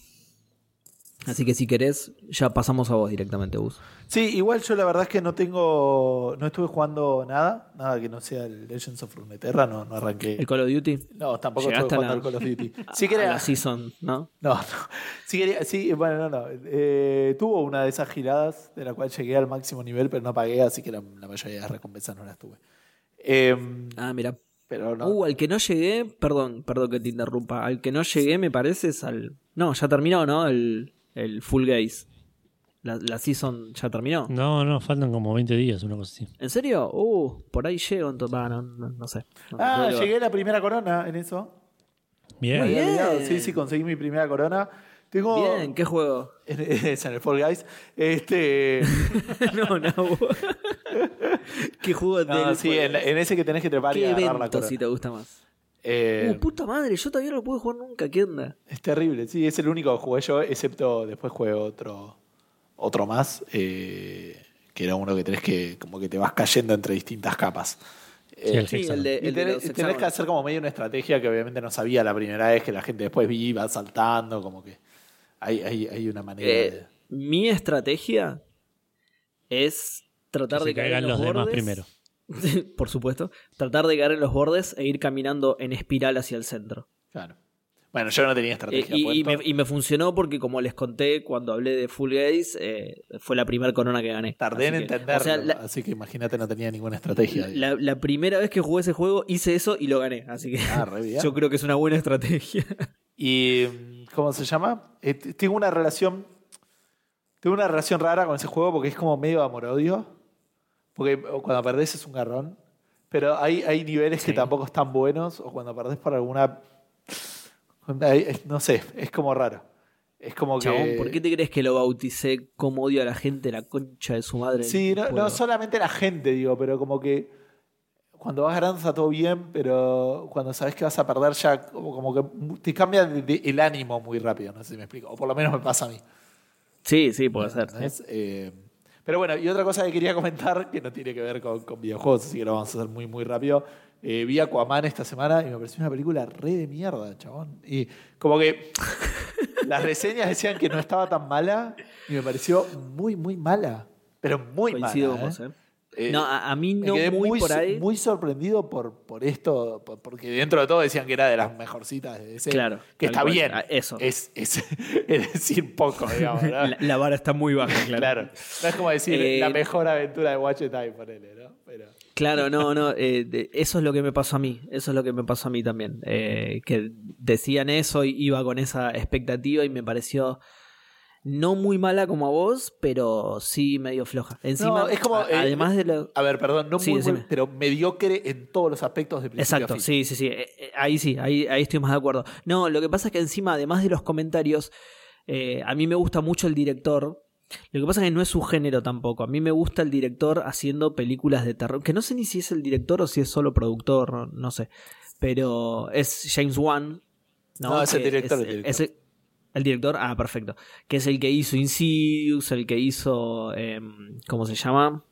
Así que si querés, ya pasamos a vos directamente, Bus.
Sí, igual yo la verdad es que no tengo, no estuve jugando nada, nada que no sea el Legends of Runeterra, no, no arranqué.
¿El Call of Duty?
No, tampoco
Llegaste
estuve jugando al Call of Duty. Sí
a
quería,
la season, ¿no?
no, no. Sí quería, sí, bueno, no, no. Eh, tuvo una de esas giradas de la cual llegué al máximo nivel, pero no pagué, así que la, la mayoría de las recompensas no las tuve. Eh,
Ah, mira.
pero no.
Uh, al que no llegué, perdón, perdón que te interrumpa. Al que no llegué, me parece, es al. No, ya terminó, ¿no? El, el Full Gaze. La, la season ya terminó.
No, no, faltan como 20 días, una cosa así.
¿En serio? Uh, por ahí llego, entonces. va, no, no, no sé. No,
ah, llegué a la primera corona en eso.
Bien.
Sí, sí, conseguí mi primera corona. Tengo.
Bien, ¿qué juego? [LAUGHS]
Es en el Fall Guys. Este. [LAUGHS]
no, no. [LAUGHS] ¿Qué juego
no,
del-
sí, en, en ese que tenés que trepar y
¿Qué
agarrar la
evento
corona.
si te gusta más?
Eh,
Uh, puta madre, yo todavía no lo pude jugar nunca. ¿Qué onda?
Es terrible, sí, es el único que jugué yo, excepto después jugué otro, otro más, eh, que era uno que tenés que, como que te vas cayendo entre distintas capas.
Sí, el
Sí, el de, el
tenés, que hacer como medio una estrategia que obviamente no sabía la primera vez, que la gente después vi, iba saltando, como que hay, hay, hay una manera
Eh,
de...
mi estrategia es tratar
Que
de
se
caer en
caigan
los,
los demás
bordes.
primero. [LAUGHS]
Por supuesto. Tratar de caer en los bordes e ir caminando en espiral hacia el centro.
Claro. Bueno, yo no tenía
Eh,
estrategia.
y, y me, y me funcionó porque, como les conté cuando hablé de Full Gaze, eh, fue la primera corona que gané.
Tardé en
que-
entenderlo,
o sea, la,
así que imagínate, no tenía ninguna estrategia.
la- la primera vez que jugué ese juego hice eso y lo gané. Así que
Ah, [LAUGHS]
yo creo que es una buena estrategia.
Y ¿cómo se llama? Eh, tengo una relación. Tengo una relación rara con ese juego porque es como medio amor-odio. Porque cuando perdés es un garrón. Pero hay, hay niveles que
Sí.
tampoco están buenos. O cuando perdés por alguna. No sé, es como raro. Es como que.
Chabón, ¿por qué te crees que lo bauticé como odio a la gente, la concha de su madre?
Sí, no, no solamente la gente, digo, pero como que cuando vas ganando está todo bien, pero cuando sabes que vas a perder ya como, como que te cambia de- de- el ánimo muy rápido, no sé si me explico, o por lo menos me pasa a mí.
Sí, sí, puede ser.
Eh, pero bueno, y otra cosa que quería [LAUGHS] comentar, que no tiene que ver con, con videojuegos, así que lo vamos a hacer muy, muy rápido. Eh, vi Aquaman esta semana y me pareció una película re de mierda, chabón. Y como que [LAUGHS] las reseñas decían que no estaba tan mala y me pareció muy, muy mala. Pero muy
Coincido
mala. ¿eh?
vos, ¿eh?
Eh,
No, a, a mí
me
no
quedé
muy,
muy,
por
so-
ahí.
muy sorprendido por, por esto, por- porque dentro de todo decían que era de las mejorcitas de ese.
Claro,
Que está
cual.
bien.
Eso.
Es, es, [LAUGHS] es decir poco, digamos. ¿no? [LAUGHS]
la, la vara está muy baja, claro.
Claro. No es como decir
Eh,
la mejor aventura de Watch Time, ponele, ¿no? Pero,
Claro, no, no, eh, de- eso es lo que me pasó a mí, eso es lo que me pasó a mí también, que decían eso y iba con esa expectativa y me pareció no muy mala como a vos, pero sí medio floja. Encima,
No, es como,
a-
eh,
además de lo...
a ver, perdón, no
Sí,
muy, muy- pero mediocre en todos los aspectos de principio a
Exacto,
fin.
sí, sí, sí, eh, eh, ahí sí, ahí, ahí estoy más de acuerdo. No, lo que pasa es que encima, además de los comentarios, eh, a mí me gusta mucho el director. Lo que pasa es que no es su género tampoco. A mí me gusta el director haciendo películas de terror. Que no sé ni si es el director o si es solo productor, no, no sé. Pero es James Wan. No,
No, es el director,
Es,
el director.
es el, el director, ah, perfecto. Que es el que hizo Insidious, el que hizo. em, ¿Cómo se llama?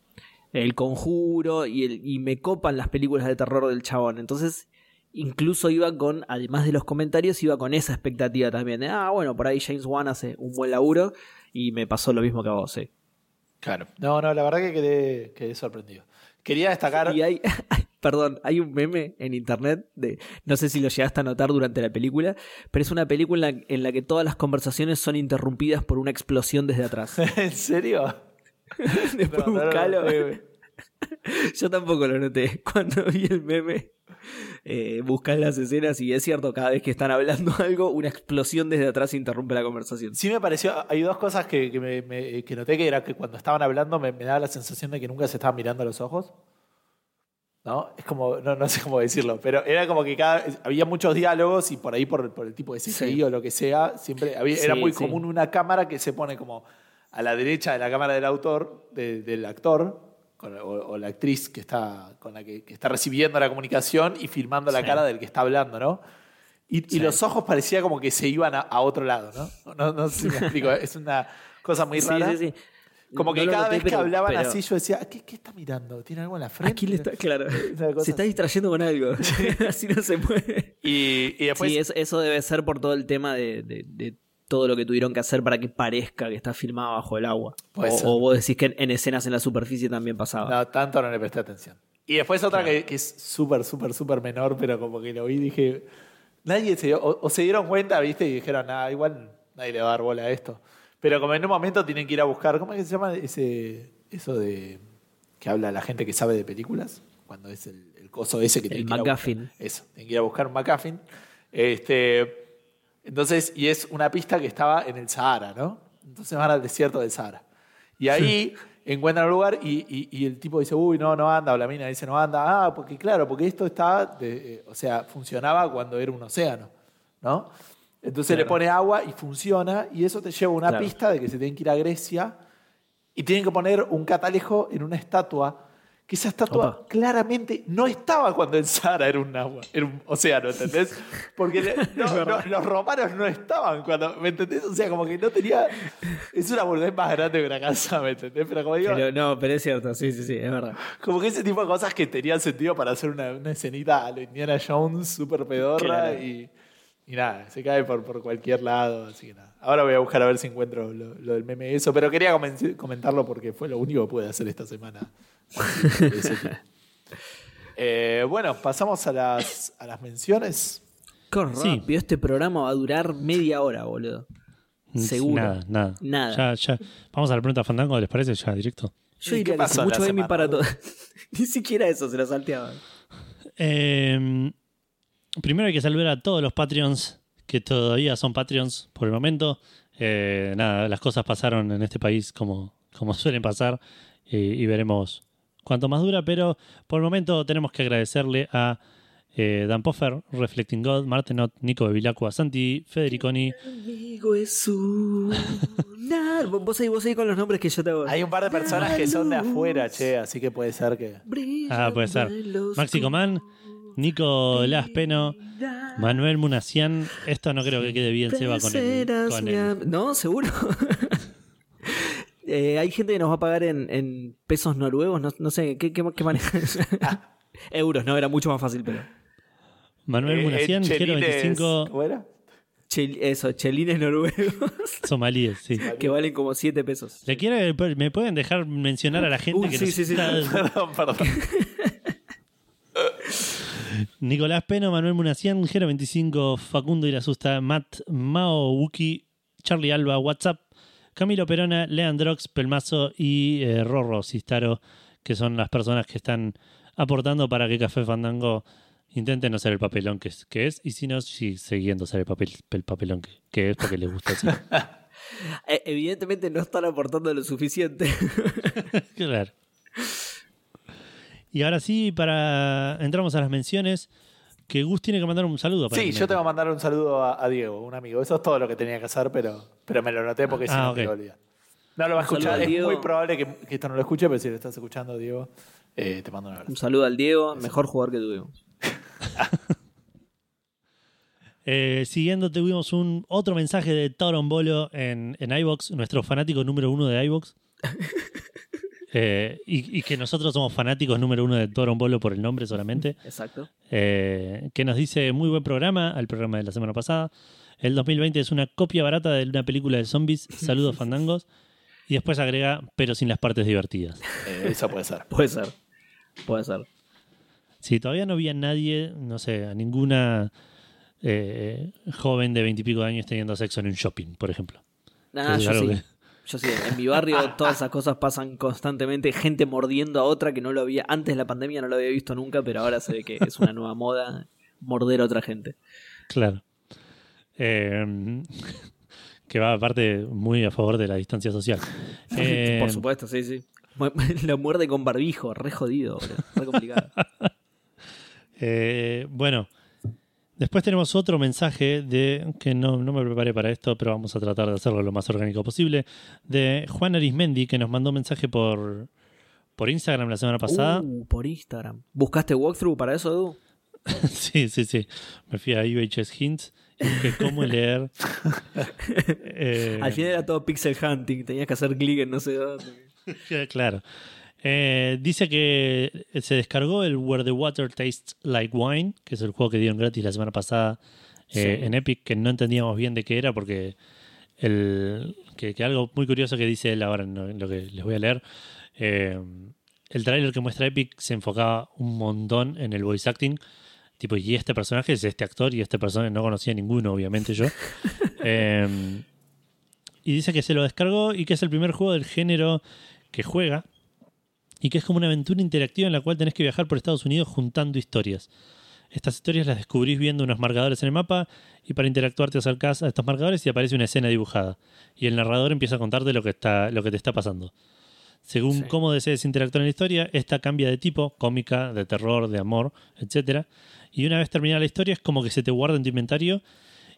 El Conjuro. Y, el- y me copan las películas de terror del chabón. Entonces, incluso iba con, además de los comentarios, iba con esa expectativa también. De, ah, bueno, por ahí James Wan hace un buen laburo. Y me pasó lo mismo que a vos, sí.
Claro. No, no, la verdad que quedé, quedé sorprendido. Quería destacar.
Y hay, [LAUGHS] perdón, hay un meme en internet de, no sé si lo llegaste a notar durante la película, pero es una película en la, que todas las conversaciones son interrumpidas por una explosión desde atrás. [LAUGHS]
¿En serio? [LAUGHS]
Después
No, no lo
buscalo.
noté. [LAUGHS]
Yo tampoco lo noté. Cuando vi el meme, eh, buscas las escenas y es cierto, cada vez que están hablando algo, una explosión desde atrás interrumpe la conversación.
Sí me pareció, hay dos cosas que, que, me- me- que noté, que era que cuando estaban hablando me, me daba la sensación de que nunca se estaban mirando a los ojos. ¿No? Es como, no, no sé cómo decirlo, pero era como que cada, había muchos diálogos y por ahí, por, por el tipo de CGI
Sí.
o lo que sea, siempre había, era
Sí,
muy
sí.
común una cámara que se pone como a la derecha de la cámara del autor, de- del actor, con- o, o la actriz que está, con la que, que está recibiendo la comunicación y filmando la
Sí.
cara del que está hablando, ¿no? Y, y
Sí.
los ojos parecía como que se iban a, a otro lado, ¿no? ¿no? No sé si me [LAUGHS] explico, es una cosa muy
Sí,
rara.
sí, sí.
Como que
No
cada
noté,
vez que
pero-
hablaban
pero
así yo decía, ¿qué, qué está mirando? ¿Tiene algo en la frente?
Aquí le está, claro. [LAUGHS] Se está distrayendo con algo. [LAUGHS] así no se puede.
Y, y después,
sí, es- eso debe ser por todo el tema de, de- de todo lo que tuvieron que hacer para que parezca que está filmado bajo el agua. O, o vos decís que en, en escenas en la superficie también pasaba.
no, tanto no le presté atención. Y después otra
Claro.
que, que es súper, súper, súper menor, pero como que lo vi y dije, nadie se dio, o, o se dieron cuenta, ¿viste? Y dijeron, nada, igual nadie le va a dar bola a esto. Pero como en un momento tienen que ir a buscar, ¿cómo es que se llama ese, eso de que habla la gente que sabe de películas? Cuando es el, el coso ese que
El
tienen que ir a buscar.
McGuffin.
Eso, tienen que ir a buscar un McGuffin. Este, entonces, y es una pista que estaba en el Sahara, ¿no? Entonces van al desierto del Sahara. Y ahí [LAUGHS] encuentran un lugar y, y- y el tipo dice, uy, no, no anda, o la mina dice, no anda. Ah, porque claro, porque esto está, de- eh, o sea, funcionaba cuando era un océano, ¿no? Entonces le
Claro.
pone agua y funciona y eso te lleva a una
Claro.
pista de que se tienen que ir a Grecia y tienen que poner un catalejo en una estatua que esa estatua
Opa.
claramente no estaba cuando el Sahara era un agua, era un océano, ¿entendés? Porque le- [LAUGHS] no, no, los romanos no estaban cuando, ¿me entendés? O sea, como que no tenía. Es una boludez más grande que una casa, ¿me entendés? Pero como digo,
Pero no, pero es cierto, sí, sí, sí, es verdad.
como que ese tipo de cosas que tenían sentido para hacer una, una escenita a lo Indiana Jones súper pedorra
Claro.
y, y nada, se cae por, por cualquier lado, así que nada. Ahora voy a buscar a ver si encuentro lo, lo del meme de eso, pero quería comen- comentarlo porque fue lo único que pude hacer esta semana. [LAUGHS] Eh, bueno, pasamos a las, a las menciones.
Qué
Sí.
rápido, este programa va a durar media hora, boludo. Seguro.
Nada, nada.
Nada.
Ya, ya. Vamos a la pregunta Fandango, ¿les parece? Ya, directo.
Yo
¿Y qué
diría que
la
mucho
semana,
para todo. [LAUGHS] Ni siquiera eso se lo salteaba.
Eh, primero hay que saludar a todos los Patreons que todavía son Patreons por el momento. Eh, nada, las cosas pasaron en este país como, como [LAUGHS] suelen pasar eh, y veremos cuánto más dura, pero por el momento tenemos que agradecerle a eh, Dan Poffer, Reflecting God, Martenot, Nico Bevilacqua, Santi, Federiconi,
Amigo es un... árbol. Vos ahí, vos ahí con los nombres que yo te hago.
Hay un par de personas que son de afuera, che, así que puede ser que.
Ah, puede ser. Maxi Comán, Nico Laspeno, Manuel Munacián. Esto no creo que quede bien, Seba, con el, con el-
No, seguro. [LAUGHS] Eh, hay gente que nos va a pagar en, en pesos noruegos, no, no sé, ¿qué, qué, qué manejan? [LAUGHS] Euros, no, era mucho más fácil, pero...
Manuel
Eh,
Munacián,
eh,
Gero
Chelines-
25,
¿Cómo era?
Chel- eso, chelines noruegos, [LAUGHS]
somalíes, sí.
que valen como 7 pesos.
¿Le quiere, ¿Me pueden dejar mencionar a la gente
Uh,
que
sí,
nos
sí, sí.
está-
Perdón, perdón.
Nicolás Peno, Manuel Munacián, Gero 25, Facundo Irasusta, Matt, Mao Wuki, Charlie Alba, WhatsApp, Camilo Perona, Leandrox, Pelmazo y eh, Rorro Sistaro, que son las personas que están aportando para que Café Fandango intente no ser el papelón que es, que es y si no, sí, siguiendo ser el, papel, el papelón que, que es porque les gusta así. [LAUGHS]
Eh, evidentemente no están aportando lo suficiente. [LAUGHS]
Claro. Y ahora sí, para entramos a las menciones, que Gus tiene que mandar un saludo.
Sí,
aparentemente.
yo te voy a mandar un saludo a, a Diego, un amigo. Eso es todo lo que tenía que hacer, pero, pero me lo noté porque si
Ah,
no
ok.
me iba a olvidar. No lo va a escuchar, es
Diego.
muy probable que, que esto no lo escuche, pero si lo estás escuchando, Diego, eh, te mando un abrazo.
Un saludo al Diego, mejor jugador que tuvimos. [LAUGHS]
Eh, siguiendo, tuvimos un otro mensaje de Tauron Bolo en, en iBox, nuestro fanático número uno de iBox. [LAUGHS] Eh, y, y que nosotros somos fanáticos número uno de Tauron Bolo por el nombre solamente.
Exacto.
Eh, que nos dice muy buen programa, al programa de la semana pasada. El 2020 es una copia barata de una película de zombies. Saludos [LAUGHS] fandangos. Y después agrega, pero sin las partes divertidas.
Eh, eso puede ser.
Puede ser. Puede ser.
Sí, todavía no vi a nadie, no sé, a ninguna joven de veintipico de años teniendo sexo en un shopping, por ejemplo.
Nah, yo sí.
que-
Yo sí, en mi barrio [LAUGHS] todas esas cosas pasan constantemente, gente mordiendo a otra que no lo había, antes de la pandemia no lo había visto nunca, pero ahora se ve que es una nueva moda morder a otra gente.
Claro. Eh, [LAUGHS] que va aparte muy a favor de la distancia social. Eh, [LAUGHS]
Por supuesto, sí, sí. Lo muerde con barbijo, re jodido, re complicado.
eh, bueno, después tenemos otro mensaje de que no, no me preparé para esto, pero vamos a tratar de hacerlo lo más orgánico posible. De Juan Arismendi, que nos mandó un mensaje por, por Instagram la semana pasada.
Uh, por Instagram. ¿Buscaste walkthrough para eso, Edu? [LAUGHS]
Sí, sí, sí. Me fui a UHS Hints y busqué cómo leer. Eh, [LAUGHS]
Al final era todo pixel hunting, tenías que hacer clic en no sé dónde. [LAUGHS]
claro. Eh, dice que se descargó el Where the Water Tastes Like Wine, que es el juego que dieron gratis la semana pasada eh,
Sí.
en Epic, que no entendíamos bien de qué era, porque el, que, que algo muy curioso que dice él ahora en lo, que les voy a leer. eh, el tráiler que muestra Epic se enfocaba un montón en el voice acting. Tipo, y este personaje es este actor y este personaje no conocía a ninguno, obviamente yo. [LAUGHS] Eh, y dice que se lo descargó y que es el primer juego del género que juega y que es como una aventura interactiva en la cual tenés que viajar por Estados Unidos juntando historias. Estas historias las descubrís viendo unos marcadores en el mapa y para interactuar te acercás a estos marcadores y aparece una escena dibujada. Y el narrador empieza a contarte lo que, está, lo que te está pasando. Según
Sí.
cómo desees interactuar en la historia, esta cambia de tipo, cómica, de terror, de amor, etc. Y una vez terminada la historia es como que se te guarda en tu inventario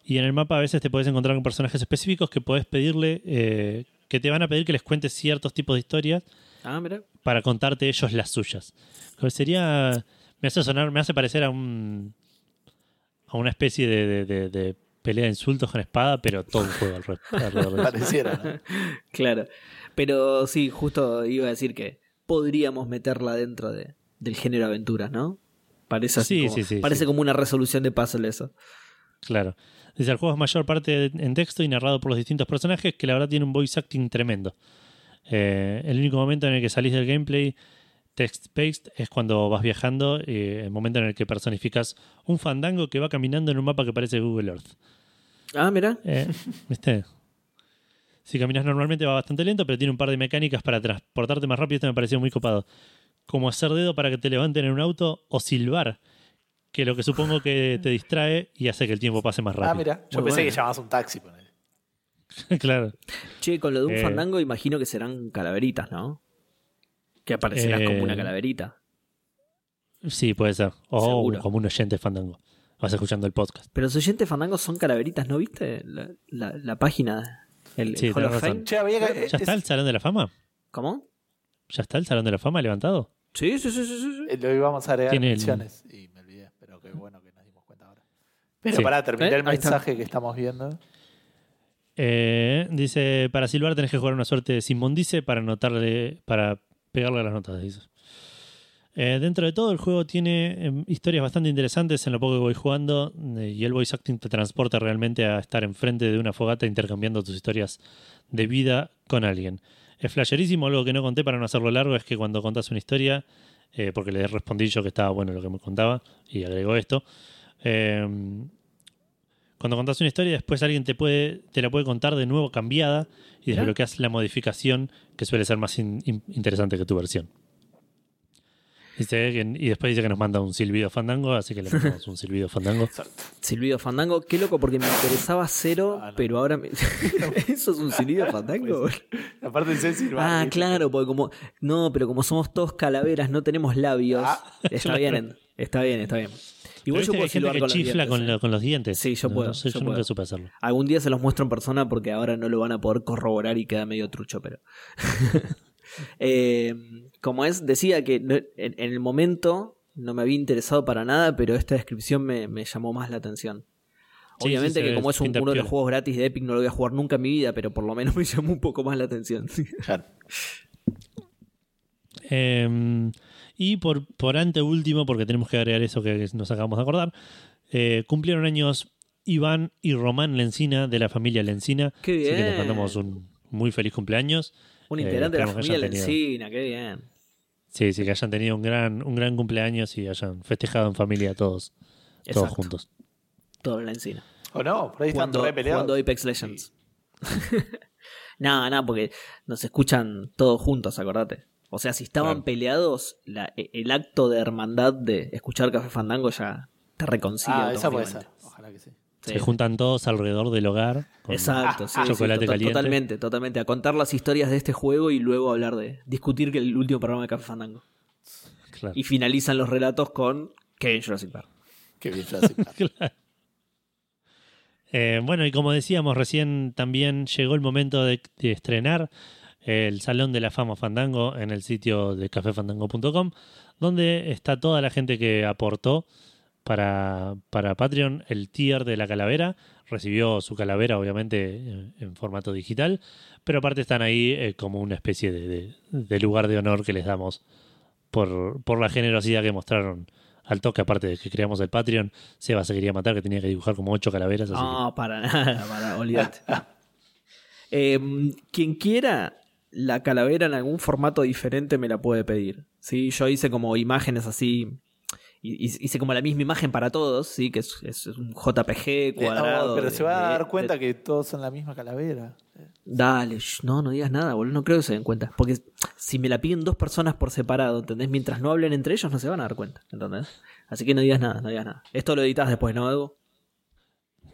y en el mapa a veces te puedes encontrar con personajes específicos que podés pedirle, eh, que te van a pedir que les cuentes ciertos tipos de historias
Ah, mira.
para contarte ellos las suyas. Sería. Me hace sonar, me hace parecer a un. a una especie de, de- de- de pelea de insultos con espada, pero todo un juego alre- alrededor de.
Pareciera, ¿no? [LAUGHS]
Claro. Pero sí, justo iba a decir que podríamos meterla dentro de, del género aventuras, ¿no? Parece así
Sí,
como,
sí, sí,
parece
sí.
como una resolución de puzzle eso.
Claro. Dice, el juego es mayor parte en texto y narrado por los distintos personajes, que la verdad tiene un voice acting tremendo. Eh, el único momento en el que salís del gameplay text-based es cuando vas viajando, eh, el momento en el que personificas un fandango que va caminando en un mapa que parece Google Earth.
Ah, mira.
Eh, ¿Viste? Si caminas normalmente va bastante lento, pero tiene un par de mecánicas para transportarte más rápido. Esto me pareció muy copado. Como hacer dedo para que te levanten en un auto o silbar, que lo que supongo que te distrae y hace que el tiempo pase más rápido.
Ah, mira. Yo
Muy
pensé
bueno.
que llamabas un taxi. ponele. [LAUGHS]
claro.
Che, con lo de un
Eh.
fandango imagino que serán calaveritas, ¿no? Que aparecerás
Eh.
como una calaverita.
Sí, puede ser. O como un oyente fandango. Vas escuchando el podcast.
Pero los oyentes fandangos son calaveritas, ¿no viste? La, la- la página. El,
Sí,
el Hall
tenés
of
razón.
Fame.
Che, había que-
¿Ya está el Salón de la Fama?
¿Cómo?
¿Ya está el Salón de la Fama levantado?
Sí, sí, sí, sí, sí,
eh, lo íbamos a agregar en
Tiene el-
menciones y me olvidé. Pero qué bueno que nos dimos cuenta ahora. Pero
Sí.
para terminar
¿Eh?
el mensaje que estamos viendo.
Eh, dice, para silbar tenés que jugar una suerte de Simondice para anotarle, para pegarle a las notas, dice. Eh, dentro de todo, el juego tiene em, historias bastante interesantes en lo poco que voy jugando eh, y el voice acting te transporta realmente a estar enfrente de una fogata intercambiando tus historias de vida con alguien. Es flasherísimo, algo que no conté para no hacerlo largo es que cuando contás una historia, porque le respondí yo que estaba bueno lo que me contaba y agregó esto, eh, cuando contás una historia, después alguien te, puede, te la puede contar de nuevo cambiada y desbloqueas la modificación que suele ser más in- in- interesante que tu versión. Dice que- y después dice que nos manda un silbido fandango, así que le mandamos un silbido fandango. [LAUGHS]
Silbido Fandango, qué loco porque me interesaba cero,
Ah, no.
pero ahora me... [LAUGHS] ¿Eso es un silbido Fandango? [LAUGHS]
Aparte de Cecil,
Ah, claro, porque como... No, pero como somos todos calaveras, no tenemos labios.
Ah,
está bien, está bien, está bien. Igual yo puedo
hay gente que
con los
chifla
dientes,
con, lo- con los dientes.
Sí, yo puedo,
no sé,
yo
yo, nunca supe hacerlo.
Algún día se los muestro en persona porque ahora no lo van a poder corroborar y queda medio trucho, pero... [LAUGHS] Eh, como es, decía que en, en el momento no me había interesado para nada, pero esta descripción me, me llamó más la atención. Obviamente
sí,
que como es un- uno de los juegos gratis de Epic no lo voy a jugar nunca en mi vida, pero por lo menos [LAUGHS] me llamó un poco más la atención.
Claro. [LAUGHS]
Eh, y por, por anteúltimo, porque tenemos que agregar eso que nos acabamos de acordar, eh, cumplieron años Iván y Román Lencina de la familia Lencina.
Qué
Así que les
bien.
mandamos un muy feliz cumpleaños.
un
Eh,
integrante de la familia Lencina, qué bien.
Sí, sí, que hayan tenido un gran, un gran cumpleaños y hayan festejado en familia todos, todos
Exacto.
juntos.
Todo en la encina.
O no, por ahí están
Jugando,
re peleados.
jugando Apex Legends. [LAUGHS] Nada, nada, porque nos escuchan todos juntos, acordate. O sea, si estaban
Claro.
peleados, la- e, el acto de hermandad de escuchar Café Fandango ya te reconcilia.
Ah, esa puede ser. Ojalá que sí.
Sí.
Se juntan todos alrededor del hogar. con-
Exacto, sí, sí,
chocolate
to-
caliente.
Totalmente, totalmente. A contar las historias de este juego y luego hablar de. discutir que el último programa de Café Fandango.
Claro.
Y finalizan los relatos con Kevin Jurassic Park.
Qué bien Jurassic Park. [LAUGHS]
Claro. Eh, bueno, y como decíamos, recién también llegó el momento de, de estrenar el Salón de la Fama Fandango en el sitio de cafefandango.com, donde está toda la gente que aportó para, para Patreon el tier de la calavera. Recibió su calavera, obviamente, en formato digital, pero aparte están ahí eh, como una especie de, de- de lugar de honor que les damos por, por la generosidad que mostraron al toque, aparte de que creamos el Patreon. Seba se quería matar, que tenía que dibujar como ocho calaveras. así
No, para nada, para, olvídate. [LAUGHS] Eh, quien quiera la calavera en algún formato diferente me la puede pedir. ¿sí? Yo hice como imágenes así. Hice como la misma imagen para todos, sí, que es, es un JPG cuadrado.
No, pero
de-
se va a dar cuenta
de-
que todos son la misma calavera.
Dale, no, no digas nada, boludo. No creo que se den cuenta. Porque si me la piden dos personas por separado, ¿entendés? Mientras no hablen entre ellos, no se van a dar cuenta, ¿entendés? Así que no digas nada, no digas nada. Esto lo editas después, ¿no, Edu?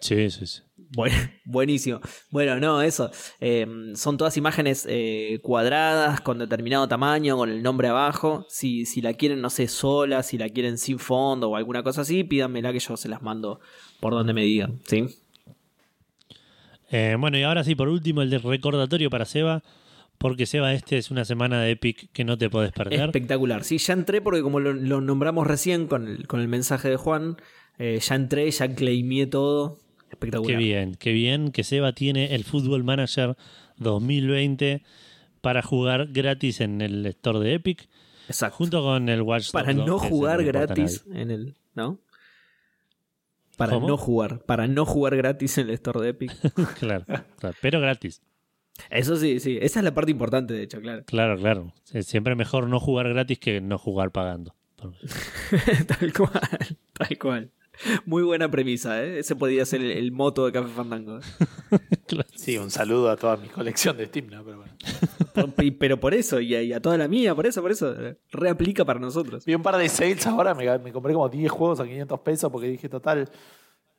Sí, sí, sí.
Bueno, [LAUGHS] buenísimo. Bueno, no, eso. Eh, son todas imágenes eh, cuadradas con determinado tamaño, con el nombre abajo. Si, si la quieren, no sé, sola, si la quieren sin fondo o alguna cosa así, pídanmela que yo se las mando por donde me digan, ¿sí?
Eh, bueno, y ahora sí, por último, el de recordatorio para Seba, porque Seba, este es una semana de Epic que no te podés perder.
Espectacular. Sí, ya entré porque como lo, lo nombramos recién con el, con el mensaje de Juan, eh, ya entré, ya claimé todo. Espectacular.
Qué bien, qué bien que Seba tiene el Football Manager 2020 para jugar gratis en el store de Epic,
Exacto.
junto con el Watch
para
2,
no jugar gratis en el. ¿No? Para
¿Cómo?
no jugar. Para no jugar gratis en el store de Epic. [LAUGHS]
claro, claro, pero gratis.
Eso sí, sí. Esa es la parte importante, de hecho, claro.
Claro, claro. Siempre mejor no jugar gratis que no jugar pagando. [LAUGHS]
tal cual. Tal cual. Muy buena premisa, ¿eh? Ese podría ser el, el moto de Café Fandango. [LAUGHS]
Claro.
Sí, un saludo a toda mi colección de Steam, ¿no? Pero bueno.
Por- y- Pero por eso, y a, y a toda la mía, por eso, por eso. Reaplica para nosotros.
Vi un par de sales ahora, me, me compré como 10 juegos a 500 pesos porque dije, total,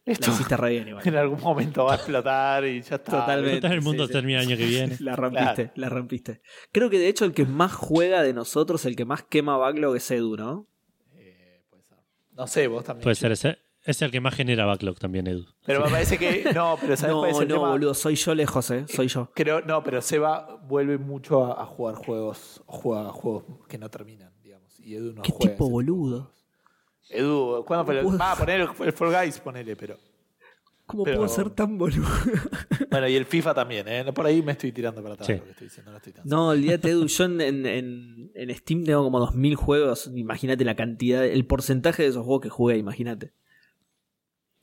esto
La hiciste re bien, igual. [LAUGHS]
en algún momento va a explotar y ya está.
Totalmente.
Total, el mundo
sí, sí.
termina el año que viene. [LAUGHS]
La rompiste,
Claro.
la rompiste. Creo que de hecho el que más juega de nosotros, el que más quema backlog es Edu, ¿no?
No sé, vos también.
Puede ser ese. Es el que más genera backlog también, Edu.
Pero me parece que. No, pero ¿sabes cuál es [LAUGHS]
No,
el
no,
tema?
boludo, soy yo lejos, ¿eh? Soy yo.
Creo, no, pero Seba vuelve mucho a, a jugar juegos, juega juegos que no terminan, digamos. Y Edu no
¿Qué
juega.
tipo boludo?
Edu, ¿cuándo fue? el-
puedo-
Ah, poner el, Fall Guys, ponele, pero.
¿Cómo
Pero-
puedo ser tan boludo? [LAUGHS]
Bueno, y el FIFA también, ¿eh? Por ahí me estoy tirando para atrás
Sí.
lo que estoy diciendo, no estoy tan
No, olvídate, Edu. Yo en, [LAUGHS] en, en- en Steam tengo como 2000 juegos. Imagínate la cantidad, el porcentaje de esos juegos que jugué, imagínate.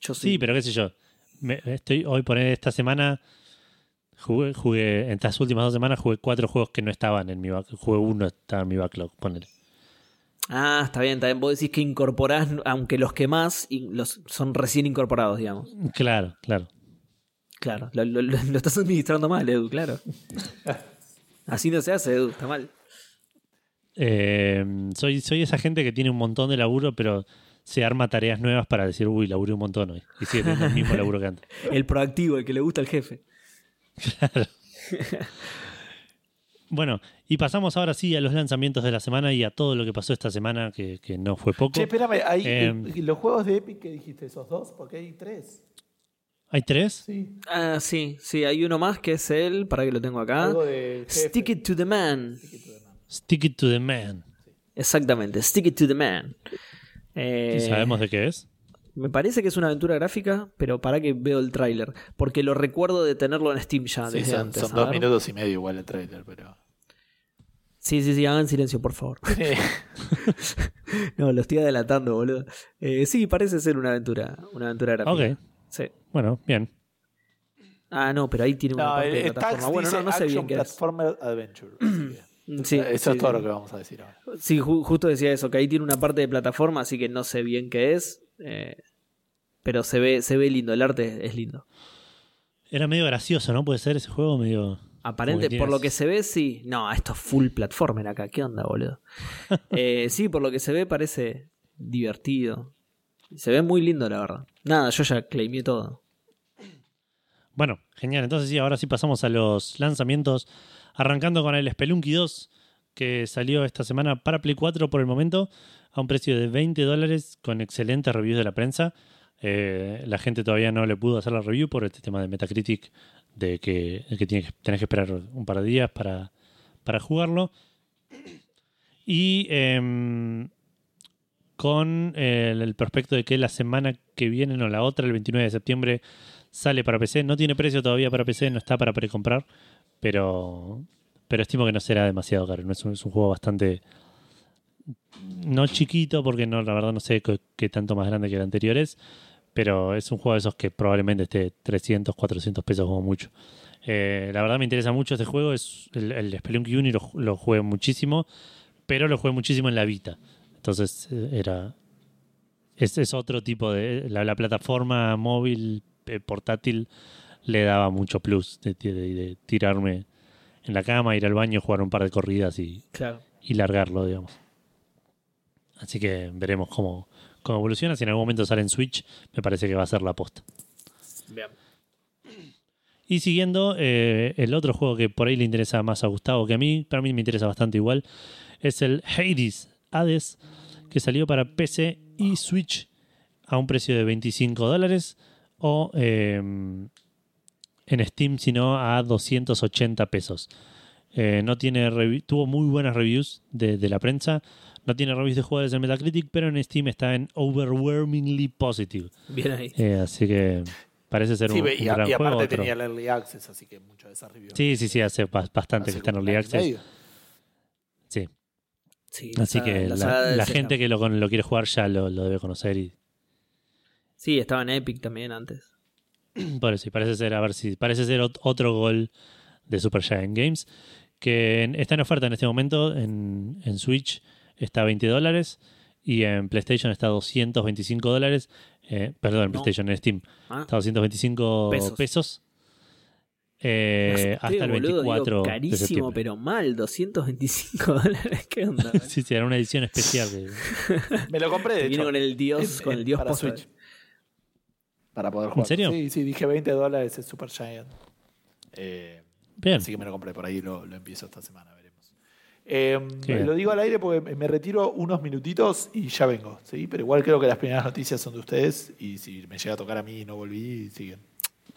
Yo
Sí, pero qué sé yo. Me- estoy hoy por esta semana jugué, jugué, en estas últimas dos semanas jugué cuatro juegos que no estaban en mi backlog. Jugué uno, estaba en mi backlog, ponele.
Ah, está bien, está bien. Vos decís que incorporás, aunque los que más y los, son recién incorporados, digamos.
Claro, claro.
Claro, lo, lo- lo- lo estás administrando mal, Edu, claro. [LAUGHS] Así no se hace, Edu, está mal.
Eh, soy, soy esa gente que tiene un montón de laburo, pero se arma tareas nuevas para decir, uy, laburé un montón hoy. Y sigue teniendo el mismo laburo que antes. [LAUGHS]
El proactivo, el que le gusta al jefe.
Bueno, y pasamos ahora sí a los lanzamientos de la semana y a todo lo que pasó esta semana, que, que no fue poco.
Che, espérame, hay,
Em.
eh, los juegos de Epic que dijiste, esos dos, porque hay tres.
¿Hay tres?
Sí.
Ah, sí, sí, hay uno más que es el, para que lo tengo acá. Stick it to the man.
Stick it to the man.
Exactamente, Stick it to the man. Eh,
¿Y sabemos de qué es?
Me parece que es una aventura gráfica, pero para que veo el tráiler. Porque lo recuerdo de tenerlo en Steam ya
Sí,
desde
son,
antes.
son dos
ver.
minutos y medio igual el trailer, pero.
Sí, sí, sí, hagan silencio, por favor. [LAUGHS] [LAUGHS] no, lo estoy adelantando, boludo. Eh, sí, parece ser una aventura, una aventura gráfica.
Ok,
Sí.
bueno, bien.
Ah, no, pero ahí tiene una
No,
parte de plataforma. Bueno, no, no sé bien qué es.
Platformer Adventure.
Sí,
eso
sí,
es todo
sí.
lo que vamos a decir ahora.
Sí, ju- justo decía eso, que ahí tiene una parte de plataforma, así que no sé bien qué es. eh, pero se ve, se ve lindo, el arte es lindo.
Era medio gracioso, ¿no? Puede ser ese juego medio...
Aparente, por lo que se ve, sí. No, esto es full platformer acá. ¿Qué onda, boludo? [LAUGHS] Eh, sí, por lo que se ve, parece divertido. Se ve muy lindo, la verdad. Nada, yo ya claimé todo.
Bueno, genial. Entonces sí, ahora sí pasamos a los lanzamientos. Arrancando con el Spelunky 2, que salió esta semana para Play 4 por el momento, a un precio de 20 dólares, con excelentes reviews de la prensa. Eh, la gente todavía no le pudo hacer la review por este tema de Metacritic, de que, tienes, tenés que esperar un par de días para, para jugarlo. Y em, con el, el prospecto de que la semana que viene, no la otra, el 29 de septiembre, sale para PC. No tiene precio todavía para PC, no está para precomprar, pero, pero estimo que no será demasiado caro. Es un, es un juego bastante. No chiquito, porque no, la verdad no sé qué, tanto más grande que el anterior es, pero es un juego de esos que probablemente esté 300, 400 pesos como mucho. Eh, la verdad me interesa mucho este juego, es el, el Spelunky Uni lo, lo jugué muchísimo, pero lo jugué muchísimo en la Vita. Entonces eh, era. Es, es otro tipo de. La, la plataforma móvil eh, portátil le daba mucho plus de, de- de tirarme en la cama, ir al baño, jugar un par de corridas y,
Claro.
y largarlo, digamos. Así que veremos cómo, cómo evoluciona. Si en algún momento sale en Switch, me parece que va a ser la posta.
Bien.
Y siguiendo, eh, el otro juego que por ahí le interesa más a Gustavo que a mí, para mí me interesa bastante igual, es el Hades, Hades, que salió para PC y Switch a un precio de 25 dólares o eh, en Steam, si no, a 280 pesos. Eh, no tiene tuvo muy buenas reviews de, de la prensa. No tiene reviews de jugadores en Metacritic, pero en Steam está en overwhelmingly positive.
Bien ahí.
Eh, así que parece ser
Sí,
un,
y,
un gran
y
juego.
aparte
otro-
tenía el Early Access, así que muchas de esas reviews.
Sí, sí, sí, hace ba- bastante
hace
que está en Early Access.
medio.
Sí.
Sí,
Así
la-
que
la
gente que lo quiere jugar ya lo, lo debe conocer y
Sí, estaba en Epic también antes. [CLEARS THROAT]
por eso y parece ser a ver si parece ser ot- otro gol de Super Giant Games que está en oferta en este momento en, en Switch está a 20 dólares y en PlayStation está a 225 dólares eh, perdón en
No.
PlayStation en Steam
Ah,
está a 225
Pesos.
pesos, Eh, hasta el
boludo, digo,
24 de
carísimo,
septiembre
pero mal, 225 [LAUGHS] dólares. ¿Qué onda? [LAUGHS]
sí, sí, era una edición especial de-
Me lo compré, de
Viene
hecho.
con el dios, con el dios
para. Switch. Para poder jugar.
serio?
Sí, sí, dije 20 dólares es Super Giant. Eh,
bien
Así que me lo compré por ahí, lo, lo empiezo esta semana, veremos. Eh, lo digo al aire porque me retiro unos minutitos y ya vengo, ¿sí? Pero igual creo que las primeras noticias son de ustedes y si me llega a tocar a mí y no volví, siguen.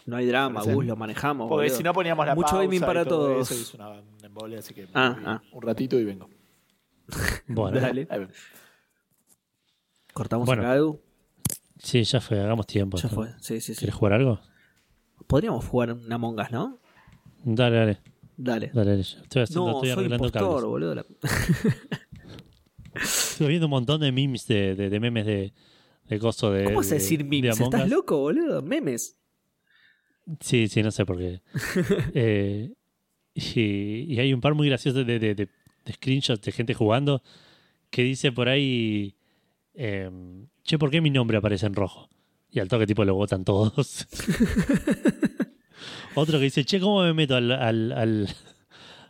No hay drama, Gus, lo manejamos.
Porque
boludo.
si no poníamos la
Mucho
pausa
gaming
y
para
todo
todos.
Eso, es una, una embole, así que
Ah, ah.
un ratito y vengo.
bueno
Dale. Cortamos
Bueno.
acá, Edu.
Sí ya fue hagamos tiempo
Ya fue. Sí, sí, sí.
¿quieres jugar algo?
Podríamos jugar una Among Us, ¿no?
dale dale
Dale.
Dale, dale, estoy haciendo,
No,
estoy
soy
arreglando
impostor,
cables.
boludo. La- [LAUGHS]
Estuve viendo un montón de memes de, de, de memes de, de coso de.
¿Cómo vas a decir
de
memes? ¿Estás loco, boludo? Memes.
Sí, sí, no sé por qué. [LAUGHS] Eh, y, y hay un par muy graciosos de, de, de- de screenshots de gente jugando que dice por ahí. Eh, che, ¿por qué mi nombre aparece en rojo? Y al toque tipo lo votan todos. [LAUGHS] Otro que dice, che, ¿cómo me meto al, al, al-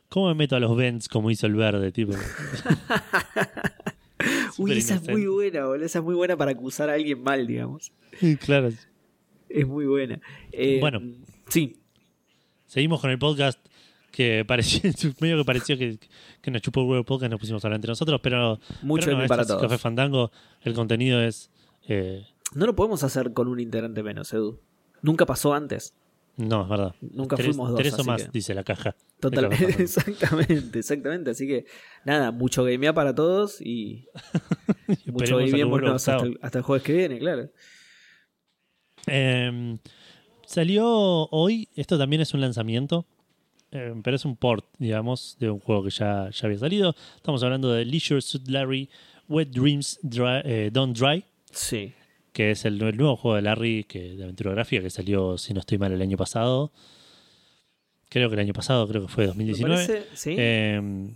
¿Cómo me meto a los vents como hizo el verde? Tipo. [LAUGHS]
Uy, esa es muy buena, boludo. Esa es muy buena para acusar a alguien mal, digamos.
Claro.
Es muy buena. Eh,
Bueno.
Sí.
Seguimos con el podcast que pareció, [LAUGHS] medio que pareció que, que nos chupó el huevo podcast, nos pusimos a hablar entre nosotros, pero,
Mucho
pero no,
para todos.
Café Fandango, el contenido es... eh,
No lo podemos hacer con un integrante menos, Edu. Nunca pasó antes.
no, es verdad.
Nunca
tres,
fuimos dos,
Tres o más,
que-
dice la caja.
Totalmente, [LAUGHS] exactamente, exactamente. Así que, nada, mucho gamea para todos y [LAUGHS] mucho gameémonos hasta, el- hasta el jueves que viene, claro.
Eh, salió hoy, esto también es un lanzamiento, eh, pero es un port, digamos, de un juego que ya, ya había salido. Estamos hablando de Leisure Suit Larry Wet Dreams Dry- eh, Don't Dry,
Sí.
que es el, el nuevo juego de Larry que, de aventura gráfica que salió, si no estoy mal, el año pasado. Creo que el año pasado, creo que fue
Me
2019.
parece, sí.
Eh,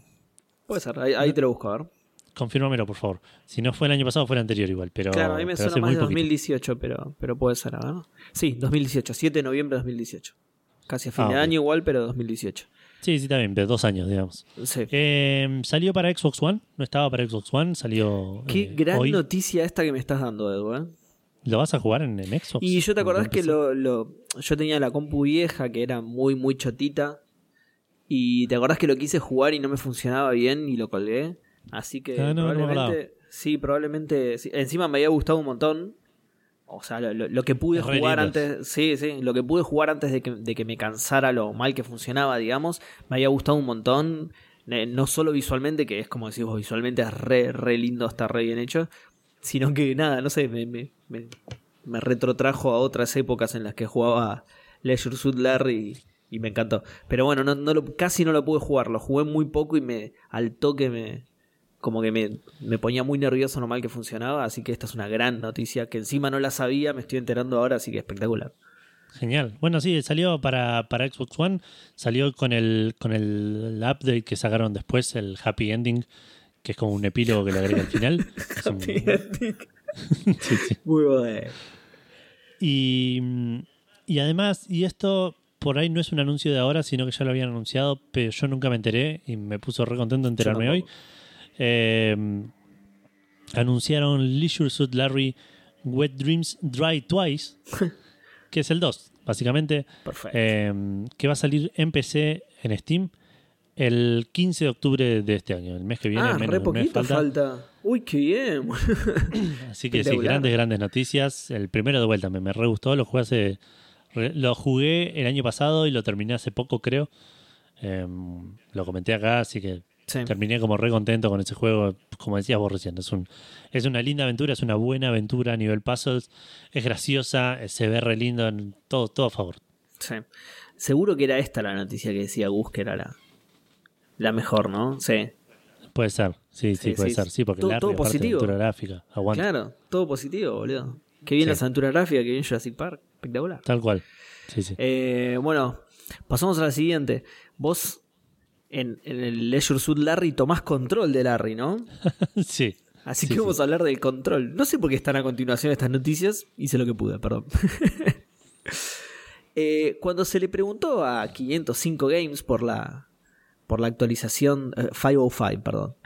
Puede ser, ahí, ahí te lo busco, a ver.
confírmamelo, por favor. Si no fue el año pasado, fue el anterior igual. Pero,
claro, a mí me suena más de
poquito.
2018, pero, pero puede ser, a ver. Sí, 2018, 7 de noviembre de 2018. Casi a fin
Ah,
de año igual, pero 2018.
Sí, sí, también, de dos años, digamos.
Sí.
Eh, salió para Xbox One, no estaba para Xbox One, salió.
Qué
eh,
gran
hoy.
noticia esta que me estás dando, Edu, ¿eh?
¿Lo vas a jugar en, en Xbox?
Y yo te acordás
¿En
que lo, lo- yo tenía la compu vieja que era muy, muy chotita. Y te acordás que lo quise jugar y no me funcionaba bien y lo colgué. Así que
Ah, no, no me
probablemente, sí, probablemente. sí. Encima me había gustado un montón. O sea, lo, que pude
re
jugar antes, sí, sí, lo que pude jugar antes de que, de que me cansara lo mal que funcionaba, digamos, me había gustado un montón. No solo visualmente, que es como decís vos, visualmente es re, re lindo, está re bien hecho, sino que nada, no sé, me, me, me, me retrotrajo a otras épocas en las que jugaba Leisure Suit Larry y, y me encantó. Pero bueno, no, no lo, casi no lo pude jugar, lo jugué muy poco y me al toque me como que me, me ponía muy nervioso lo mal que funcionaba, así que esta es una gran noticia que encima no la sabía, me estoy enterando ahora, así que espectacular.
Genial. Bueno, sí, salió para, para Xbox One, salió con el, con el update que sacaron después, el Happy Ending, que es como un epílogo que le agrega al final. [LAUGHS] Un- [LAUGHS] sí, sí.
Muy bueno.
Y, y además, y esto por ahí no es un anuncio de ahora, sino que ya lo habían anunciado, pero yo nunca me enteré y me puso re contento enterarme hoy. Eh, anunciaron Leisure Suit Larry Wet Dreams Dry Twice, [LAUGHS] que es el 2, básicamente,
Perfecto.
eh, que va a salir en PC, en Steam, el 15 de octubre de este año, el mes que viene.
ah,
menos
re
mes
poquito falta. Uy, qué bien. [COUGHS]
Así que sí, grandes, grandes noticias. El primero de vuelta me, me re gustó. Lo jugué hace. Lo jugué el año pasado y lo terminé hace poco, creo. Em, lo comenté acá, así que
Sí.
terminé como re contento con ese juego. Como decías vos recién, es, un, es una linda aventura, es una buena aventura a nivel puzzles. Es graciosa, eh, se ve re lindo, en todo, todo a favor.
Sí. Seguro que era esta la noticia que decía Gus que era la, la mejor, ¿no? Sí.
Puede ser, sí, sí,
Sí,
puede
sí.
ser. Sí, porque
Todo- positivo.
aventura gráfica, aguanta.
Claro, todo positivo, boludo. Que bien la aventura gráfica, que bien Jurassic Park. Espectacular.
Tal cual. Sí, sí.
Eh, bueno, pasamos a la siguiente. Vos en, en el Leisure Suit Larry tomás control de Larry, ¿no? [LAUGHS]
sí.
Así
Sí,
que vamos a hablar del control. No sé por qué están a continuación estas noticias. Hice lo que pude, perdón. [LAUGHS] Eh, cuando se le preguntó a 505 Games por la, por la actualización, eh, 505, perdón,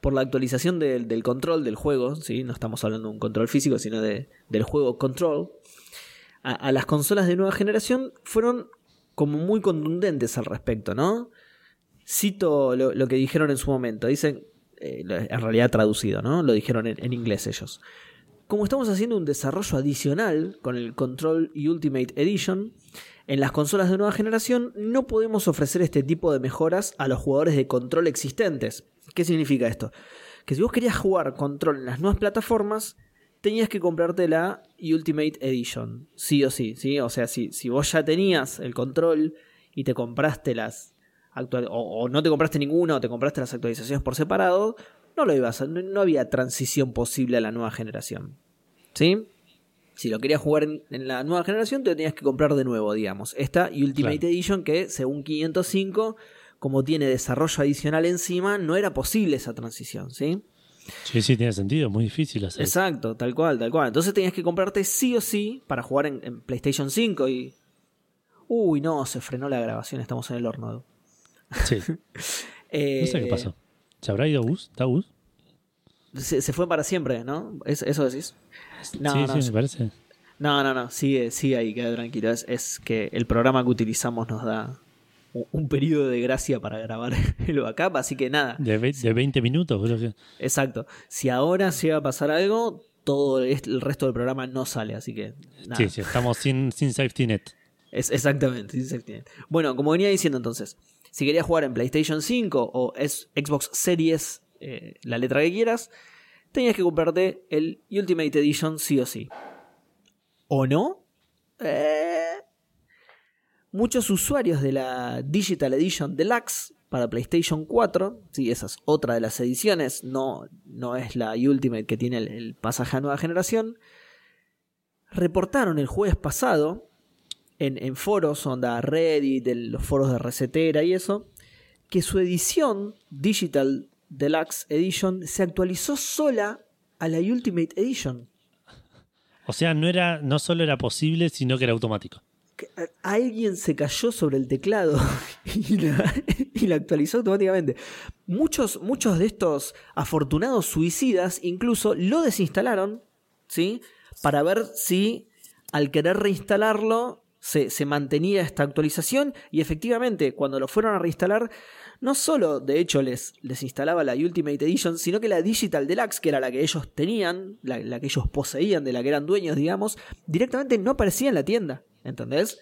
por la actualización del, del control del juego, ¿sí? no estamos hablando de un control físico, sino de, del juego Control, a, a las consolas de nueva generación fueron como muy contundentes al respecto, ¿no? Cito lo, que dijeron en su momento, dicen, eh, en realidad traducido, ¿no? Lo dijeron en, inglés ellos. Como estamos haciendo un desarrollo adicional con el Control Ultimate Edition, en las consolas de nueva generación no podemos ofrecer este tipo de mejoras a los jugadores de control existentes. ¿Qué significa esto? Que si vos querías jugar control en las nuevas plataformas, tenías que comprarte la Ultimate Edition, sí o sí, ¿sí? O sea, si, si vos ya tenías el control y te compraste las actual o, o no te compraste ninguna o te compraste las actualizaciones por separado, no lo ibas a, no, no había transición posible a la nueva generación. ¿Sí? Si lo querías jugar en, en la nueva generación, te lo tenías que comprar de nuevo, digamos. Esta Ultimate
Claro.
Edition, que según 505, como tiene desarrollo adicional encima, no era posible esa transición, ¿sí?
Sí, sí, tiene sentido. Muy difícil hacer.
Exacto, tal cual, tal cual. Entonces tenías que comprarte sí o sí para jugar en, en PlayStation 5 y... Uy, no, se frenó la grabación, estamos en el horno.
Sí. [LAUGHS]
Eh,
No sé qué pasó. ¿Se habrá ido Gus? ¿Está Gus?
Se, se fue para siempre, ¿no? ¿Es- ¿Eso decís? No,
sí,
no,
sí, me parece.
No, no, no, sigue, sigue ahí, queda tranquilo. Es, es que el programa que utilizamos nos da un, un periodo de gracia para grabar [LAUGHS] el backup, así que nada.
De, ve- de 20 minutos, creo que.
Exacto. Si ahora llega a pasar algo, todo el resto del programa no sale, así que nada.
Sí, sí, estamos sin, sin safety net.
Es, exactamente, sí, safety net. Bueno, como venía diciendo entonces, si querías jugar en PlayStation 5 o Xbox Series, eh, la letra que quieras, tenías que comprarte el Ultimate Edition sí o sí. ¿O no? Eh, Muchos usuarios de la Digital Edition Deluxe para PlayStation 4, sí, esa es otra de las ediciones, no, no es la Ultimate que tiene el, el pasaje a nueva generación, reportaron el jueves pasado en, en foros, onda Reddit, en los foros de recetera y eso, que su edición Digital Deluxe Edition se actualizó sola a la Ultimate Edition.
O sea, no era, no solo era posible, sino que era automático.
Que alguien se cayó sobre el teclado [LAUGHS] y la, y la actualizó automáticamente. Muchos, muchos de estos afortunados suicidas incluso lo desinstalaron, ¿sí? Para ver si al querer reinstalarlo se, se mantenía esta actualización y efectivamente cuando lo fueron a reinstalar no solo de hecho les, les instalaba la Ultimate Edition, sino que la Digital Deluxe, que era la que ellos tenían, la, la que ellos poseían, de la que eran dueños, digamos, directamente no aparecía en la tienda. ¿Entendés?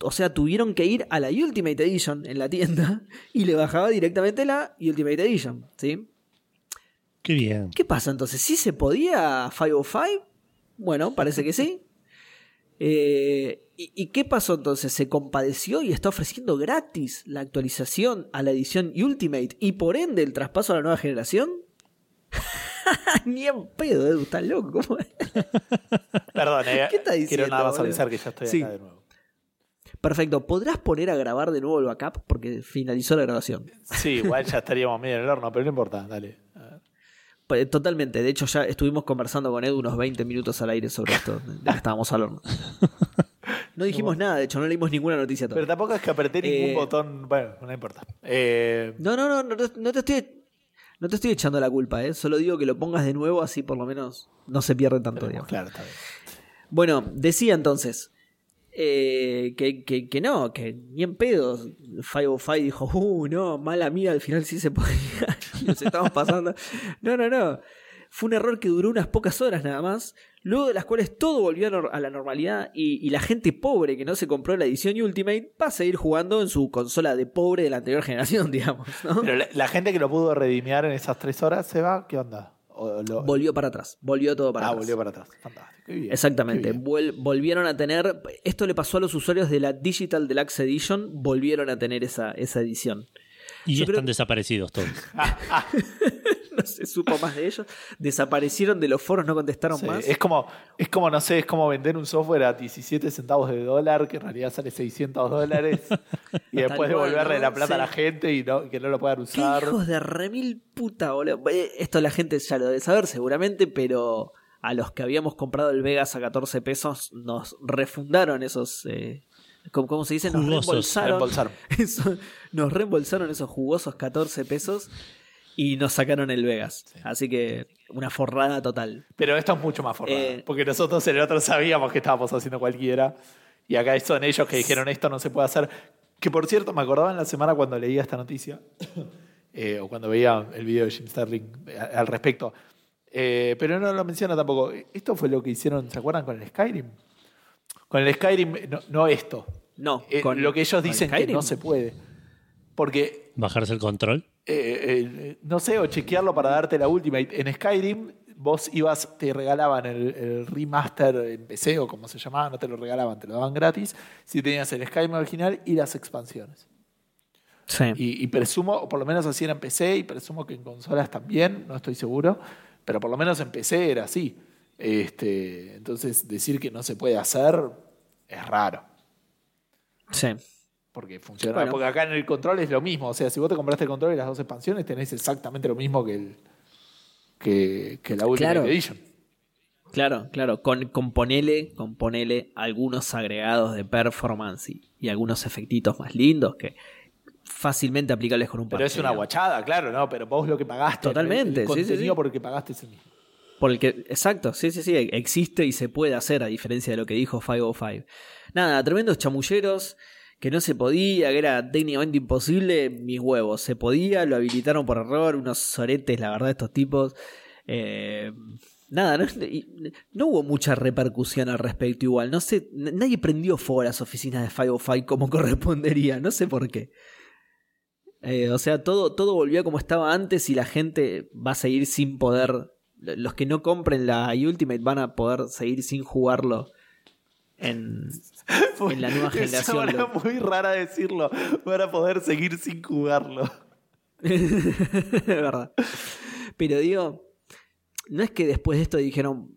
O sea, tuvieron que ir a la Ultimate Edition en la tienda [LAUGHS] y le bajaba directamente la Ultimate Edition, ¿sí?
Qué bien.
¿Qué pasa entonces? ¿Sí se podía 505? Bueno, parece que sí. [LAUGHS] Eh, ¿y, y qué pasó entonces? ¿Se compadeció y está ofreciendo gratis la actualización a la edición Ultimate y por ende el traspaso a la nueva generación? [LAUGHS] Ni en pedo, Edu, estás loco. [LAUGHS]
Perdón, eh,
¿Qué está
quiero
diciendo,
nada más avisar que ya estoy
Sí.
acá de nuevo.
Perfecto, ¿podrás poner a grabar de nuevo el backup? Porque finalizó la grabación.
Sí, igual ya estaríamos medio en el horno, pero no importa, dale.
Pues, Totalmente, de hecho ya estuvimos conversando con Edu unos 20 minutos al aire sobre esto, de que estábamos hablando. [LAUGHS] No dijimos nada, de hecho no leímos ninguna noticia
Pero tampoco es que apreté ningún
Eh,
botón. Bueno, no importa. Eh,
No, no, no, no, te- no te estoy no te estoy echando la culpa, ¿eh? solo digo que lo pongas de nuevo así por lo menos no se pierde tanto digamos.
claro, está bien.
Bueno, decía entonces eh, que, que, que no, que ni en pedo. 505 dijo, uh, no, mala mía, al final sí se podía. [LAUGHS] nos estamos pasando. No, no, no. Fue un error que duró unas pocas horas nada más, luego de las cuales todo volvió a nor- a la normalidad y, y la gente pobre que no se compró la edición Ultimate va a seguir jugando en su consola de pobre de la anterior [LAUGHS] generación, digamos. ¿no?
Pero la, la gente que lo pudo redimiar en esas tres horas se va, ¿qué onda? O lo-
Volvió para atrás, volvió todo para
ah,
atrás.
volvió para atrás. Fantástico. Qué bien,
Exactamente,
qué bien.
Vuel- volvieron a tener, esto le pasó a los usuarios de la Digital Deluxe Edition, volvieron a tener esa, esa edición.
Y
Yo
están
creo-
desaparecidos todos. [LAUGHS] [LAUGHS]
No se supo más de ellos, desaparecieron de los foros, no contestaron
Sí,
más.
es como, es como, no sé, es como vender un software a 17 centavos de dólar, que en realidad sale 600 dólares, [LAUGHS] y después devolverle
¿no?
la plata a la gente y no, que no lo puedan
¿Qué
usar.
hijos de remil puta, boludo? Eh, Esto la gente ya lo debe saber seguramente, pero a los que habíamos comprado el Vegas a 14 pesos nos refundaron esos... eh, ¿cómo, cómo se dice? Nos
Jugosos.
reembolsaron,
Reembolsaron. [LAUGHS]
eso- nos reembolsaron esos jugosos 14 pesos y nos sacaron el Vegas. Así que una forrada total.
Pero esto es mucho más forrado,
Eh,
porque nosotros en el otro sabíamos que estábamos haciendo cualquiera, y acá son ellos que dijeron esto no se puede hacer. Que por cierto, me acordaba en la semana cuando leía esta noticia, [COUGHS] eh, o cuando veía el video de Jim Sterling eh, al respecto, Eh, pero no lo menciona tampoco. Esto fue lo que hicieron, ¿se acuerdan con el Skyrim? Con el Skyrim, no, no esto.
No,
Eh,
con-
lo que ellos dicen que no se puede. Porque
Bajarse el control.
Eh, eh, no sé, o chequearlo para darte la Ultimate. En Skyrim, vos ibas, te regalaban el, el remaster en PC o como se llamaba, no te lo regalaban, te lo daban gratis. Si tenías el Skyrim original y las expansiones.
Sí.
Y, y presumo, o por lo menos así era en PC, y presumo que en consolas también, no estoy seguro, pero por lo menos en PC era así. Este, entonces, decir que no se puede hacer es raro.
sí.
Porque funciona.
Bueno.
Porque acá en el control es lo mismo. O sea, si vos te compraste el control y las dos expansiones, tenés exactamente lo mismo que el que, que la Ultimate
Claro.
Edition.
Claro, claro, con, con ponele, con ponele algunos agregados de performance y, y algunos efectitos más lindos que fácilmente aplicables con un
Pero es una guachada, claro, ¿no? Pero vos lo que pagaste.
Totalmente,
El
sí, sí,
contenido
sí.
por el que pagaste es el mismo.
Por el que, exacto, sí, sí, sí, existe y se puede hacer a diferencia de lo que dijo 505. Nada, tremendos chamulleros, que no se podía, que era técnicamente imposible, mis huevos, se podía, lo habilitaron por error, unos soretes, la verdad, estos tipos. Eh, nada, no, hubo mucha repercusión al respecto igual, no sé, nadie prendió fuego a las oficinas de 505 como [LAUGHS] correspondería, no sé por qué. Eh, o sea, todo, todo volvió como estaba antes y la gente va a seguir sin poder. Los que no compren la Ultimate van a poder seguir sin jugarlo en, [LAUGHS] en la nueva [LAUGHS]
Es
generación. lo-
muy rara decirlo. Para poder seguir sin jugarlo. [LAUGHS]
Es verdad. Pero digo, no es que después de esto dijeron,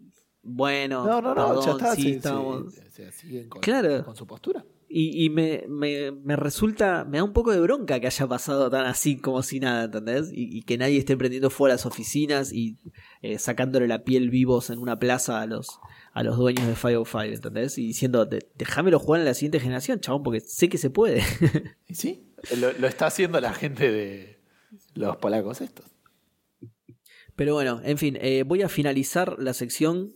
bueno,
No, no, no, ya está.
sí,
sí,
estamos-
sí, siguen con,
Claro.
con su postura.
Y, y me, me, me resulta, me da un poco de bronca que haya pasado tan así como si nada, ¿entendés? Y, y que nadie esté prendiendo fuera las oficinas y eh, sacándole la piel vivos en una plaza a los, a los dueños de 505, ¿entendés? Y diciendo, "De- déjamelo jugar en la siguiente generación, chabón, porque sé que se puede. [LAUGHS]
Y sí, lo, lo está haciendo la gente de los polacos estos.
Pero bueno, en fin, eh, voy a finalizar la sección,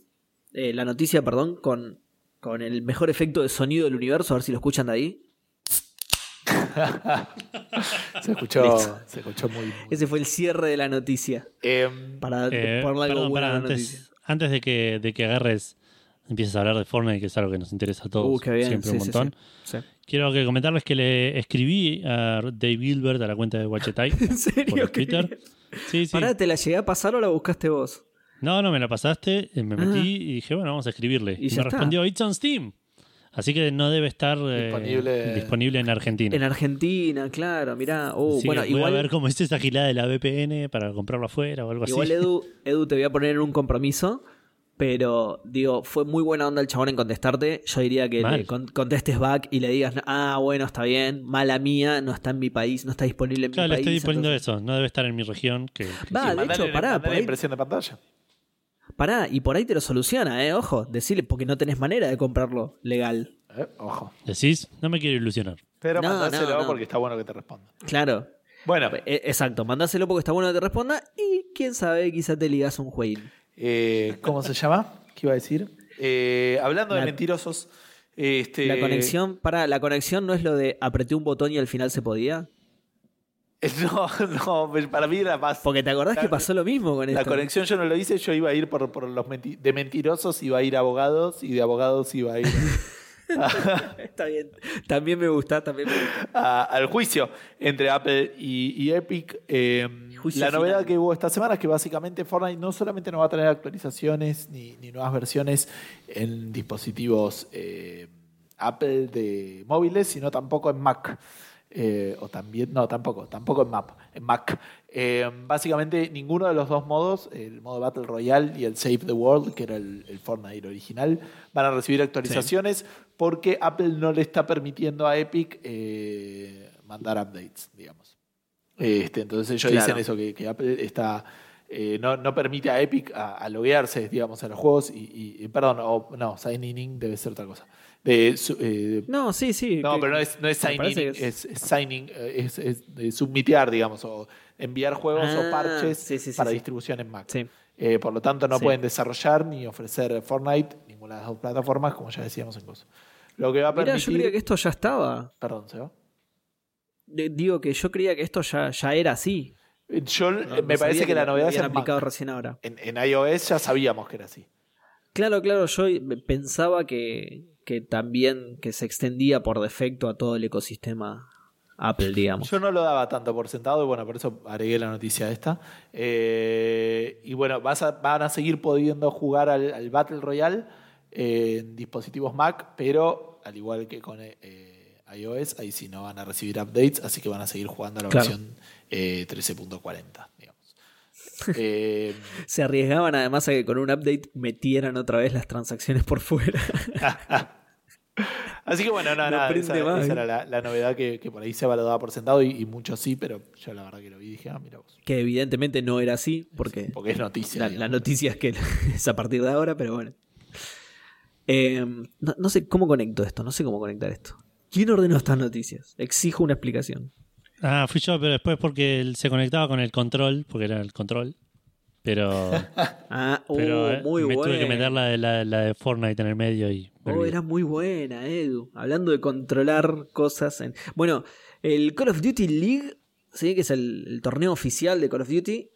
eh, la noticia, perdón, con, con el mejor efecto de sonido del universo, a ver si lo escuchan de ahí. [LAUGHS]
Se escuchó, [LAUGHS] se escuchó muy. muy-
Ese fue el cierre de la noticia.
Em,
Para
Eh,
ponerle algo
perdón,
bueno a la noticia.
antes, antes de que, de que agarres, empieces a hablar de Fortnite, que es algo que nos interesa a todos,
Uh, qué bien,
siempre
sí,
un
sí,
montón.
sí. Sí.
Quiero que comentarles que le escribí a Dave Gilbert a la cuenta de Wachetai [LAUGHS]
¿En serio?
por Twitter. Sí, sí.
Pará, ¿te la llegué a pasar o la buscaste vos?
No, no, me la pasaste, eh, me metí
Ah.
y dije, bueno, vamos a escribirle.
Y
Y me
está.
respondió, it's on Steam. Así que no debe estar eh,
Disponible-
disponible en Argentina.
En Argentina, claro, mirá. Uh,
Así
bueno,
que voy
igual,
a ver cómo es esa gilada de la VPN para comprarlo afuera o algo
igual
así.
Edu, Edu, te voy a poner en un compromiso. Pero, digo, fue muy buena onda el chabón en contestarte. Yo diría que
Mal.
le con- contestes back y le digas, ah, bueno, está bien, mala mía, no está en mi país, no está disponible en
Claro,
mi
le
país.
estoy poniendo
entonces-
eso. No debe estar en mi región. Que, que
Va,
sí.
de
mandale-
hecho, pará, por ahí-
impresión de pantalla.
Pará, y por ahí te lo soluciona, eh, ojo, decirle, porque no tenés manera de comprarlo legal.
Eh, ojo.
Decís, no me quiero ilusionar.
Pero
No,
mandáselo
no, no.
porque está bueno que te responda.
Claro,
Bueno,
e- exacto, mandáselo porque está bueno que te responda y quién sabe, quizá te ligas un jueguín.
Eh, ¿cómo se llama? ¿Qué iba a decir? Eh, hablando de
La-
mentirosos. Este,
La conexión, para la conexión no es lo de apreté un botón y al final se podía. [LAUGHS]
No, no, para mí era más.
Porque te acordás que pasó lo mismo con
La
esto.
conexión yo no lo hice, yo iba a ir por, por los menti- de mentirosos, iba a ir a abogados y de abogados iba a ir [LAUGHS]
Está bien. También me gusta, también me gusta.
a- al juicio entre Apple y, y Epic. Eh,
Juicio
la novedad que hubo esta semana es que básicamente Fortnite no solamente no va a tener actualizaciones ni, ni nuevas versiones en dispositivos eh, Apple de móviles, sino tampoco en Mac. Eh, o también, no, tampoco, tampoco en Map, en Mac. Eh, básicamente ninguno de los dos modos, el modo Battle Royale y el Save the World, que era el, el Fortnite original, van a recibir actualizaciones porque Apple no le está permitiendo a Epic eh, mandar updates, digamos. Este, entonces ellos
Claro.
dicen eso, que, que Apple está eh, no, no permite a Epic a, a loguearse, digamos, en los juegos y, perdón, o, no, signing in debe ser otra cosa. De, su- eh,
No, sí, sí.
no,
que-
pero no es, no es signing, es, es signing, eh, es, es de submitear, digamos, o enviar juegos
Ah,
o parches
sí, sí, sí,
para distribución en Mac. Eh, por lo tanto, no pueden desarrollar ni ofrecer Fortnite, ninguna de las dos plataformas, como ya decíamos en cosas. Lo que va a
Mirá,
permitir.
yo creía que esto ya estaba.
Perdón, Seba.
De- Digo que yo creía que esto ya, ya era así.
Yo
No- no
me parece que, la novedad es Mac.
aplicado recién ahora.
En, en iOS ya sabíamos que era así.
Claro, claro, yo pensaba que, que también que se extendía por defecto a todo el ecosistema Apple, digamos.
Yo no lo daba tanto por sentado y bueno, por eso agregué la noticia esta. Eh, y bueno, vas a- van a seguir pudiendo jugar al, al Battle Royale eh, en dispositivos Mac, pero al igual que con eh, iOS, ahí sí no van a recibir updates, así que van a seguir jugando a la
Claro.
versión eh, 13.40, digamos. [LAUGHS] Eh,
Se arriesgaban además a que con un update metieran otra vez las transacciones por fuera. [LAUGHS]
así que bueno, no,
No
nada, esa,
más,
esa
¿eh?
era la, la novedad que, que por ahí se valoraba por sentado y, y muchos sí, pero yo la verdad que lo vi y dije, ah, mira vos.
que evidentemente no era así, porque
Porque es noticia.
la, la noticia es que [LAUGHS] es a partir de ahora, pero bueno. Eh, no, no sé cómo conecto esto, no sé cómo conectar esto. ¿Quién ordenó estas noticias? Exijo una explicación.
Ah, fui yo, pero después porque él se conectaba con el control, porque era el control. Pero, [LAUGHS]
Ah,
pero eh,
muy
me
bueno.
tuve que meter la de, la, la de Fortnite en el medio y. me
Oh, era muy buena, Edu. Hablando de controlar cosas. En... Bueno, el Call of Duty League, ¿sí? que es el, el torneo oficial de Call of Duty,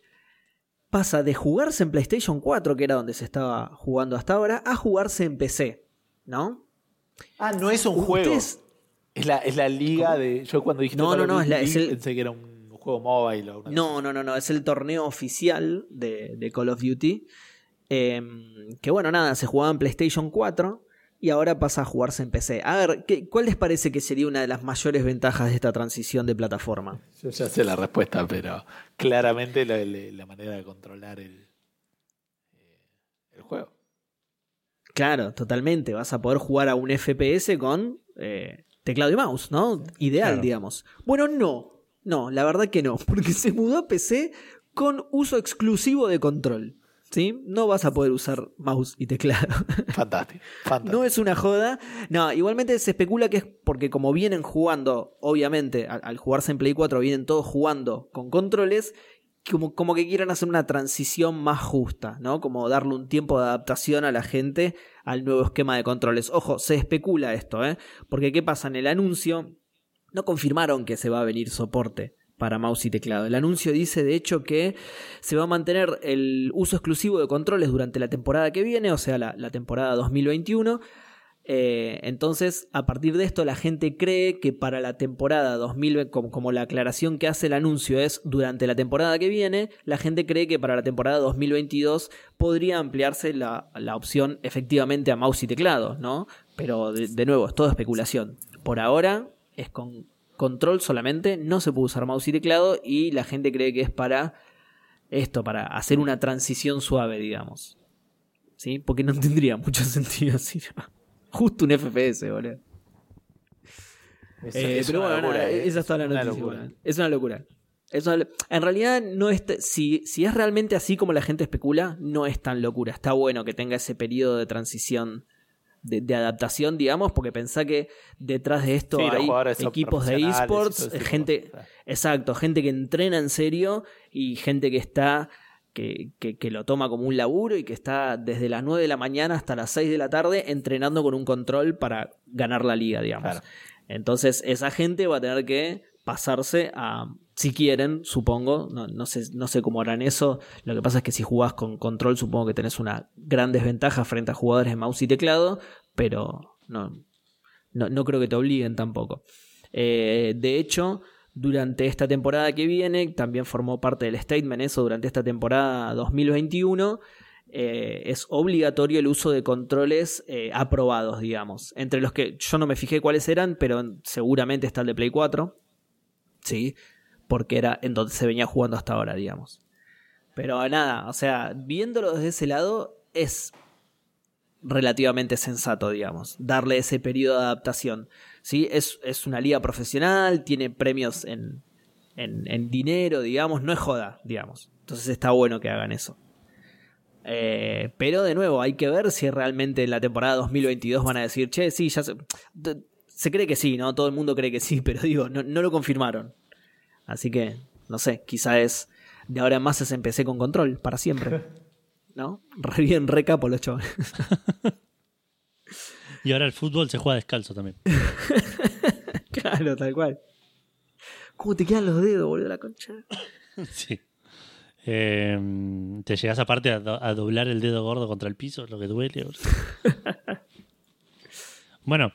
pasa de jugarse en PlayStation 4, que era donde se estaba jugando hasta ahora, a jugarse en PC. ¿No?
Ah, no es un juego. Es la, es la liga de. Yo cuando dijiste
No, no,
of
no, es la- es
League
el-
pensé que era un juego móvil o una
No, no, no, no. Es el torneo oficial de, de Call of Duty. eh, que bueno, nada, se jugaba en PlayStation 4 y ahora pasa a jugarse en PC. A ver, ¿qué- ¿cuál les parece que sería una de las mayores ventajas de esta transición de plataforma?
Yo ya sé la respuesta, pero claramente la, la- la manera de controlar el, eh, el juego.
Claro, totalmente. Vas a poder jugar a un FPS con eh, teclado y mouse, ¿no? Ideal,
Claro.
digamos. Bueno, no. No, la verdad que no. [LAUGHS] Porque se mudó a PC con uso exclusivo de control. ¿Sí? No vas a poder usar mouse y teclado. [LAUGHS]
Fantástico. fantástico.
No es una joda. No, igualmente se especula que es porque como vienen jugando, obviamente, al, al jugarse en Play 4 vienen todos jugando con controles, como, como que quieran hacer una transición más justa, ¿no? Como darle un tiempo de adaptación a la gente al nuevo esquema de controles. Ojo, se especula esto, ¿eh? Porque ¿qué pasa? En el anuncio no confirmaron que se va a venir soporte para mouse y teclado. El anuncio dice de hecho que se va a mantener el uso exclusivo de controles durante la temporada que viene, o sea, la, la temporada 2021. Eh, entonces, a partir de esto, la gente cree que para la temporada 2020, como, la aclaración que hace el anuncio es durante la temporada que viene, la gente cree que para la temporada 2022 podría ampliarse la, la opción efectivamente a mouse y teclado, ¿no? Pero de, nuevo, es todo especulación. Por ahora es con control solamente, no se puede usar mouse y teclado y la gente cree que es para esto, para hacer una transición suave, digamos. ¿Sí? Porque no tendría mucho [LAUGHS] sentido si justo un FPS, boludo.
Es-
Eh,
es
pero
una
bueno,
locura, eh.
esa es toda la noticia.
locura.
Es una locura. Es una lo- en realidad, no es si, si es realmente así como la gente especula, no es tan locura. Está bueno que tenga ese periodo de transición, de, de adaptación, digamos, porque pensá que detrás de esto
Sí,
hay equipos de esports,
tipo
gente, exacto, gente que entrena en serio y gente que está que, que- que lo toma como un laburo y que está desde las 9 de la mañana hasta las 6 de la tarde entrenando con un control para ganar la liga, digamos.
Claro.
Entonces, esa gente va a tener que pasarse a, si quieren, supongo, no, no, sé, no sé cómo harán eso, lo que pasa es que si jugás con control supongo que tenés una gran desventaja frente a jugadores de mouse y teclado, pero no, no, no creo que te obliguen tampoco. Eh, de hecho, durante esta temporada que viene, también formó parte del statement eso, durante esta temporada 2021, eh, es obligatorio el uso de controles eh, aprobados, digamos. Entre los que yo no me fijé cuáles eran, pero seguramente está el de Play 4. Sí, porque era en donde se venía jugando hasta ahora, digamos. Pero nada, o sea, viéndolo desde ese lado, es relativamente sensato, digamos, darle ese periodo de adaptación. ¿Sí? Es, es una liga profesional, tiene premios en, en, dinero, digamos, no es joda, digamos. Entonces está bueno que hagan eso. Eh, pero de nuevo, hay que ver si realmente en la temporada 2022 van a decir, che, sí, ya se, se cree que sí, ¿no? Todo el mundo cree que sí, [LAUGHS] pero digo, no, no lo confirmaron. Así que, no sé, quizá es de ahora en más se empecé con control, para siempre. [LAUGHS] ¿No? Re bien, re capo los chavales. [LAUGHS]
y ahora el fútbol se juega descalzo también. [LAUGHS]
claro, tal cual. ¿Cómo te quedan los dedos, boludo, la concha? [LAUGHS]
sí. Em, te llegas aparte a, a, doblar el dedo gordo contra el piso, lo que duele. [LAUGHS] bueno,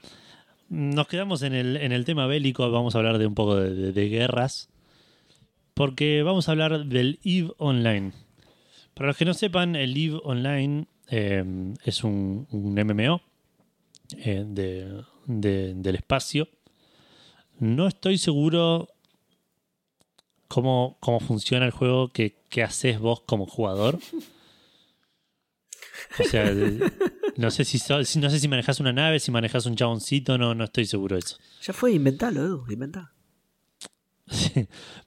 nos quedamos en el, en el tema bélico, vamos a hablar de un poco de, de guerras, porque vamos a hablar del EVE Online. Para los que no sepan, el EVE Online eh, es un, MMO eh, del espacio. No estoy seguro cómo, cómo funciona el juego, qué, haces vos como jugador. O sea, no sé si, no sé si manejas una nave, si manejas un chaboncito, no, no estoy seguro de eso.
Ya fue, inventalo, Edu, inventá.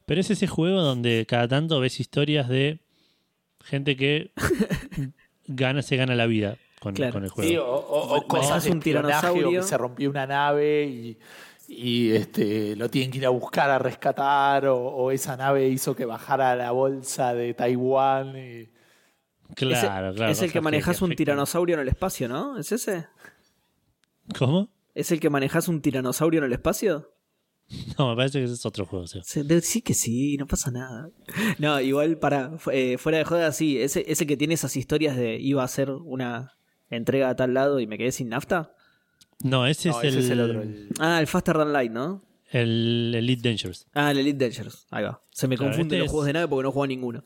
Pero es ese juego donde cada tanto ves historias de gente que [LAUGHS] gana, se gana la vida con, el juego.
Sí, o, cosas un tiranosaurio que se rompió una nave y, este, lo tienen que ir a buscar a rescatar, o, esa nave hizo que bajara la bolsa de Taiwán.
Claro,
es
claro.
Es el que manejas un tiranosaurio en el espacio, ¿no? ¿Es ese?
¿Cómo?
¿Es el que manejas un tiranosaurio en el espacio? [LAUGHS]
No, me parece que ese es otro juego. Sí.
sí que sí, no pasa nada. No, igual para eh, fuera de joda, sí, ese, ese que tiene esas historias de iba a hacer una entrega a tal lado y me quedé sin nafta.
No, ese, es, el... otro.
Ah, el Faster Than Light, ¿no?
El Elite Dangerous.
Ah, el Elite Dangerous. Ahí va. Se me confunden este los juegos de nave porque no juego ninguno.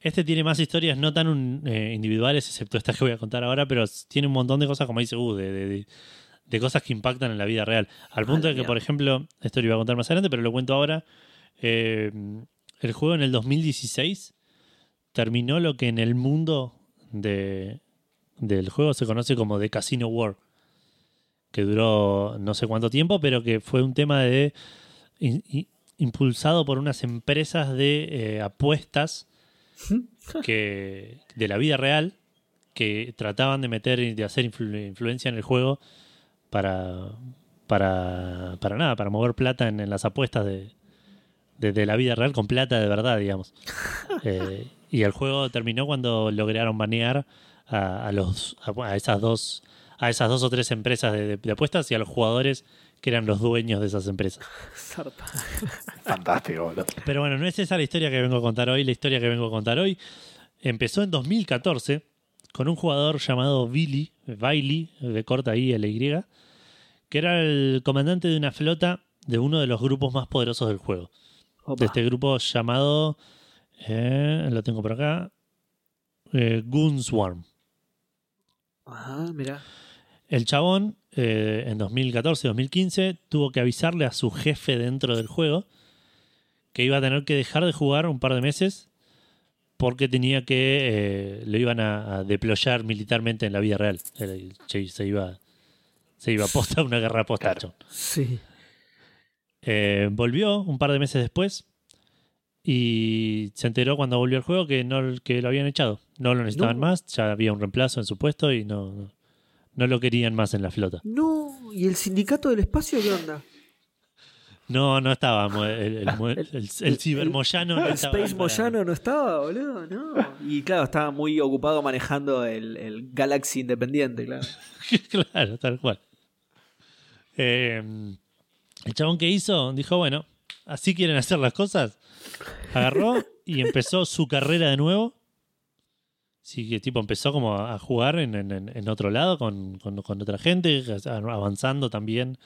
Este tiene más historias no tan eh, individuales, excepto estas que voy a contar ahora, pero tiene un montón de cosas, como dice U, de de cosas que impactan en la vida real. Al punto de que, por ejemplo, esto lo iba a contar más adelante, pero lo cuento ahora. Eh, el juego en el 2016 terminó lo que en el mundo de, del juego se conoce como The Casino War. Que duró no sé cuánto tiempo, pero que fue un tema de. impulsado por unas empresas de eh, apuestas [LAUGHS] que, de la vida real que trataban de meter y de hacer influencia en el juego para, para, para nada, para mover plata en, las apuestas de, de, la vida real con plata de verdad, digamos. [LAUGHS] Eh, y el juego terminó cuando lograron banear a, los, a, esas dos a esas dos o tres empresas de, apuestas y a los jugadores que eran los dueños de esas empresas. [LAUGHS]
Fantástico,
Pero bueno, no es esa la historia que vengo a contar hoy. La historia que vengo a contar hoy empezó en 2014 con un jugador llamado Billy, Bailey, de corta I, L, Y, que era el comandante de una flota de uno de los grupos más poderosos del juego. De este grupo llamado, eh, lo tengo por acá, eh, Goonswarm.
Ah, mira.
El chabón, eh, en 2014-2015, tuvo que avisarle a su jefe dentro del juego que iba a tener que dejar de jugar un par de meses porque tenía que lo iban a, deployar militarmente en la vida real. Se iba se iba a posta [LAUGHS] una guerra posta.
Sí.
Eh, volvió un par de meses después y se enteró cuando volvió al juego que, no, que lo habían echado. No lo necesitaban más, ya había un reemplazo en su puesto y no, no, lo querían más en la flota.
No, ¿y el sindicato del espacio qué onda?
No, no estaba. [LAUGHS] El, el, cibermoyano no
estaba. Space Moyano no estaba, boludo, no. Y claro, estaba muy ocupado manejando el, Galaxy Independiente, claro. [LAUGHS]
claro, tal cual. Eh, el chabón que hizo dijo, bueno, así quieren hacer las cosas. Agarró y empezó su carrera de nuevo. Sí, que tipo empezó como a a jugar en, en- en otro lado con, con- con otra gente, avanzando también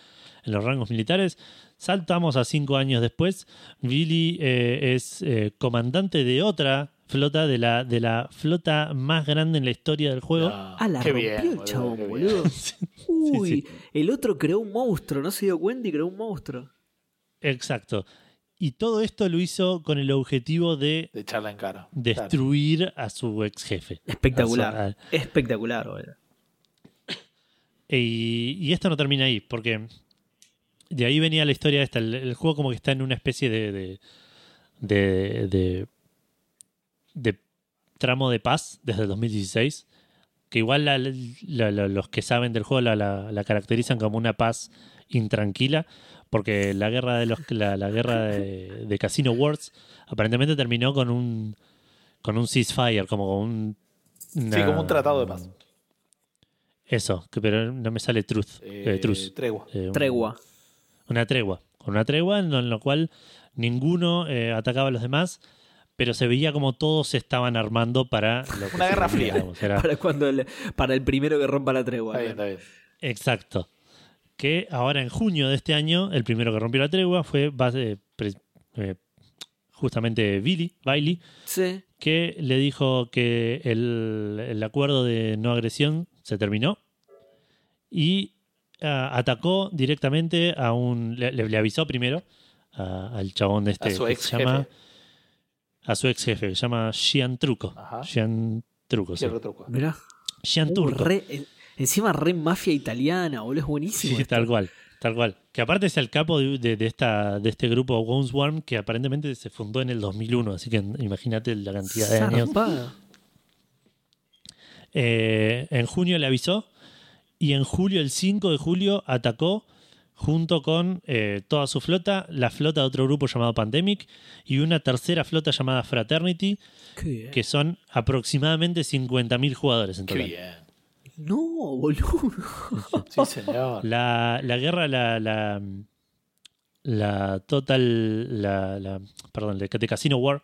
en los rangos militares. Saltamos a cinco años después. Billy eh, es eh, comandante de otra flota, de la, de la flota más grande en la historia del juego.
No,
Ah, la
qué
rompió
bien,
el chabón, boludo. [LAUGHS] Uy,
sí.
el otro creó un monstruo, no se dio cuenta y creó un monstruo.
Exacto. Y todo esto lo hizo con el objetivo de
De echarla en cara. Claro.
destruir a su ex jefe.
Espectacular. Espectacular, boludo.
Y, y esto no termina ahí, porque de ahí venía la historia esta. El, el juego como que está en una especie de, de, de, de- de tramo de paz desde el 2016, que igual la- la- la- los que saben del juego la, la- la caracterizan como una paz intranquila, porque la guerra de los la, la guerra de, de Casino Wars aparentemente terminó con un con un ceasefire, como con un
Sí, como un tratado de paz.
Eso, que, pero no me sale truth.
Eh,
eh, truce.
Tregua.
Eh, un-
Tregua.
Una tregua. Con una tregua en, lo cual ninguno eh, atacaba a los demás, pero se veía como todos se estaban armando para... lo que
Una guerra fría.
digamos, era- [LAUGHS]
Para, cuando el, para el primero que rompa la tregua.
Está bien, está bien.
Exacto. Que ahora en junio de este año, el primero que rompió la tregua fue eh, pre- eh, justamente Billy, Bailey,
Sí.
que le dijo que el, el acuerdo de no agresión se terminó y ah, atacó directamente a un. Le, le- avisó primero a- al chabón de este.
A su
que
ex
se llama,
jefe.
A su ex jefe, que se llama Xian Truco.
Ajá.
Xian Truco, sí.
Qué retruco.
Mirá.
Xian
Uh,
Turco.
re- en- encima re mafia italiana, boludo. Es buenísimo.
Sí,
esto.
tal cual. Tal cual. Que aparte es el capo de, de- de esta, de este grupo Worm que aparentemente se fundó en el 2001, así que imagínate la cantidad de años. Eh, en junio le avisó y en julio, el 5 de julio, atacó junto con eh, toda su flota, la flota de otro grupo llamado Pandemic y una tercera flota llamada Fraternity, que son aproximadamente 50.000 jugadores en
Qué
total.
No, boludo.
Sí, señor.
La, la guerra, la, la, la Total, la, la- perdón, de, de Casino War,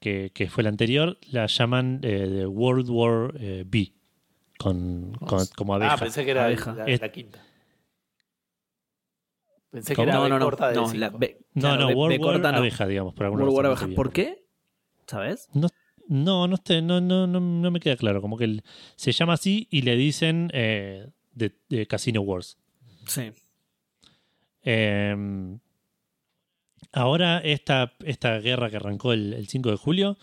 que, que fue la anterior, la llaman eh, de World War eh, B, con, con- como abeja.
Ah, pensé que era
Abeja.
la,
Es-
la quinta. Pensé que era
No, no, no.
corta de
no, la B-
No,
claro,
no,
B-
World
B
War
corta no.
abeja, digamos, por alguna
World War
razón, no
abeja.
sé
¿Por qué? ¿Sabes?
No, no, no, esté- no, no, no, no me queda claro. Como que el- se llama así y le dicen eh, de, de Casino Wars.
Sí.
Eh, ahora esta, esta guerra que arrancó el, el 5 de julio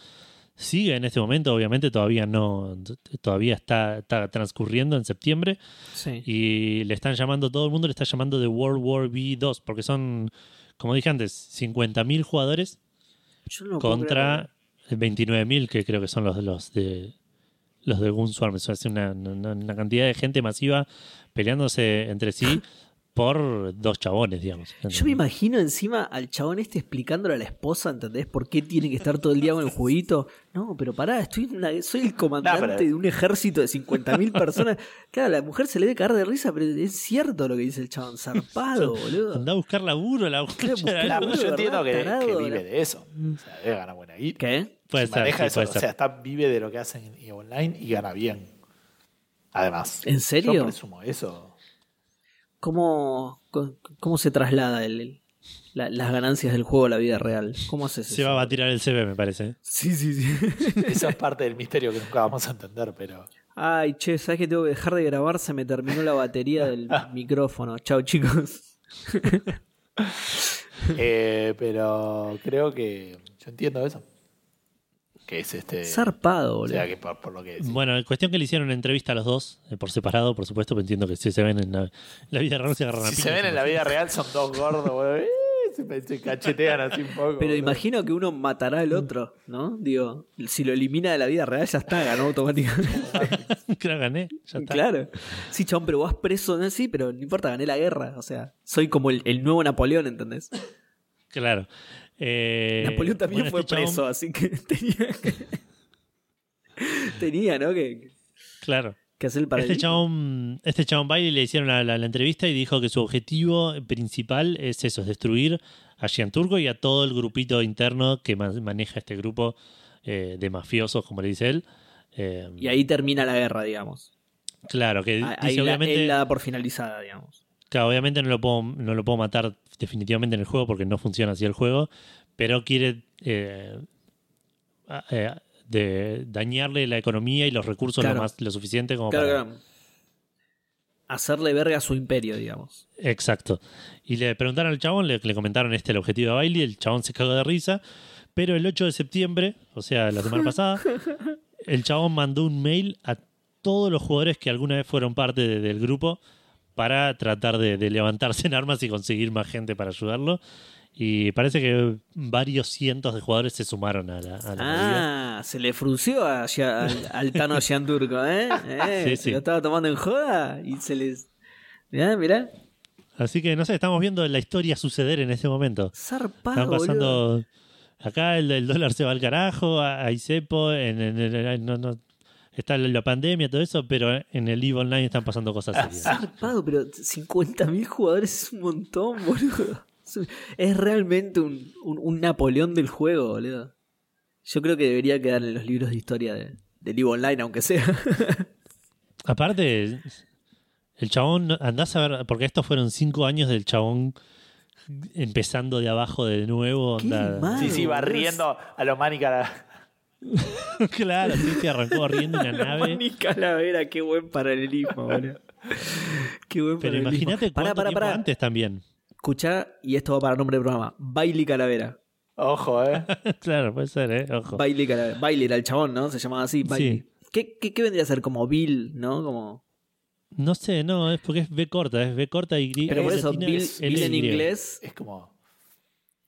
sigue en este momento, obviamente todavía no, todavía está, está transcurriendo en septiembre
Sí.
y le están llamando, todo el mundo le está llamando de World War B 2 porque son, como dije antes, 50.000 jugadores
Yo no
contra 29.000 que creo que son los de los de los de Gunswarm. Eso es una, una- una cantidad de gente masiva peleándose entre sí [LAUGHS] por dos chabones, digamos.
Yo me imagino encima al chabón este explicándole a la esposa, ¿entendés? ¿Por qué tiene que estar todo el día con el jueguito? No, pero pará, estoy una- soy el comandante
No, pero-
de un ejército de 50.000 personas. [LAUGHS] Claro, a la mujer se le debe caer de risa, pero es cierto lo que dice el chabón. Zarpado, [LAUGHS] boludo.
Anda a buscar laburo, la
buscar
Claro, yo entiendo que, que vive de eso. O sea, debe ganar buena guita.
¿Qué?
Puede ser,
maneja
sí,
eso,
puede
o
ser.
sea, está, vive de lo que hacen en EVE online y gana bien. Además.
¿En
Yo
serio?
presumo eso.
¿Cómo, cómo, se traslada el- el- la- las ganancias del juego a la vida real? ¿Cómo haces eso?
Se va a tirar el CV, me parece.
Sí, sí, sí.
Eso es parte del misterio que nunca vamos a entender, pero.
Ay, che, ¿sabes que tengo que dejar de grabar? Se me terminó la batería del [LAUGHS] micrófono. Chao, chicos.
Eh, pero creo que. Yo entiendo eso. Que es este.
Zarpado,
o
boludo.
sea, que por, por lo que. decís.
Bueno, en cuestión que le hicieron una entrevista a los dos, eh, por separado, por supuesto, pero entiendo que si se ven en la, la vida real se agarran a
si se ven en la vida real, son dos gordos, boludo. Eh, Se, se cachetean así un poco.
Pero
boludo.
imagino que uno matará al otro, ¿no? Digo, si lo elimina de la vida real, ya está, ganó automáticamente. [LAUGHS]
Claro, gané, ya está.
claro. Sí, chabón, pero vas preso, ¿no? Sí, pero no importa, gané la guerra. O sea, soy como el, el nuevo Napoleón, ¿entendés?
Claro. Eh,
Napoleón también
bueno,
fue
este chabón-
preso, así que [LAUGHS] tenía que. [LAUGHS] tenía, ¿no? Que,
Claro.
que hacer el
Este
paralelismo.
chabón, este chabón Bailey le hicieron la, la- la entrevista y dijo que su objetivo principal es eso, es destruir a Gian Turco y a todo el grupito interno que ma- maneja este grupo eh, de mafiosos, como le dice él. Eh,
Y ahí termina la guerra, digamos.
claro, que
Ahí
dice,
la-
obviamente,
él la da por finalizada, digamos.
claro, obviamente no lo, puedo, no lo puedo matar definitivamente en el juego porque no funciona así el juego, pero quiere eh, eh, de dañarle la economía y los recursos
Claro.
lo, más, lo suficiente como
Claro,
para...
claro. Hacerle verga a su imperio, digamos.
Exacto. Y le preguntaron al chabón, le, le comentaron este el objetivo de Bailey, el chabón se cagó de risa, pero el 8 de septiembre, o sea, la semana pasada, [LAUGHS] el chabón mandó un mail a todos los jugadores que alguna vez fueron parte de- del grupo para tratar de, de levantarse en armas y conseguir más gente para ayudarlo. Y parece que varios cientos de jugadores se sumaron a la, a la.
Ah, se le frunció a Gia- al, Tano Turco, ¿eh? [LAUGHS] ¿Eh?
Sí,
Se
sí.
lo estaba tomando en joda y se les. Mirá, mirá.
Así que no sé, estamos viendo la historia suceder en este momento.
Zarpado,
Están
boludo.
pasando. Acá el, el dólar se va al carajo, a- hay cepo, en, en- en- no- no- está la pandemia, todo eso, pero en el EVE Online están pasando cosas serias.
Zarpado, pero 50.000 jugadores es un montón, boludo. Es realmente un, un- un Napoleón del juego, boludo. Yo creo que debería quedar en los libros de historia de, del EVE Online, aunque sea. [LAUGHS]
Aparte, el chabón, andás a ver, porque estos fueron cinco años del chabón empezando de abajo de nuevo.
Qué
onda-
mal.
Sí, sí, barriendo a lo Manica. [LAUGHS]
claro, sí, se arrancó riendo una [LAUGHS] nave.
Ni calavera, qué buen paralelismo, boludo. [LAUGHS] Qué buen
Pero
paralelismo.
imagínate cuánto tiempo
pará.
antes también.
Escuchá, y esto va para nombre del programa. Bailey Calavera.
Ojo, ¿eh?
claro, puede ser, ¿eh? Ojo.
Bailey Calavera. Bailey era el chabón, ¿no? Se llamaba así, Bailey.
Sí.
¿Qué, qué, qué vendría a ser? Como Bill, ¿no? Como...
No sé, no, es porque es B corta, es B corta y
Pero por
es
eso, Bill,
es
Bill en inglés.
Es como.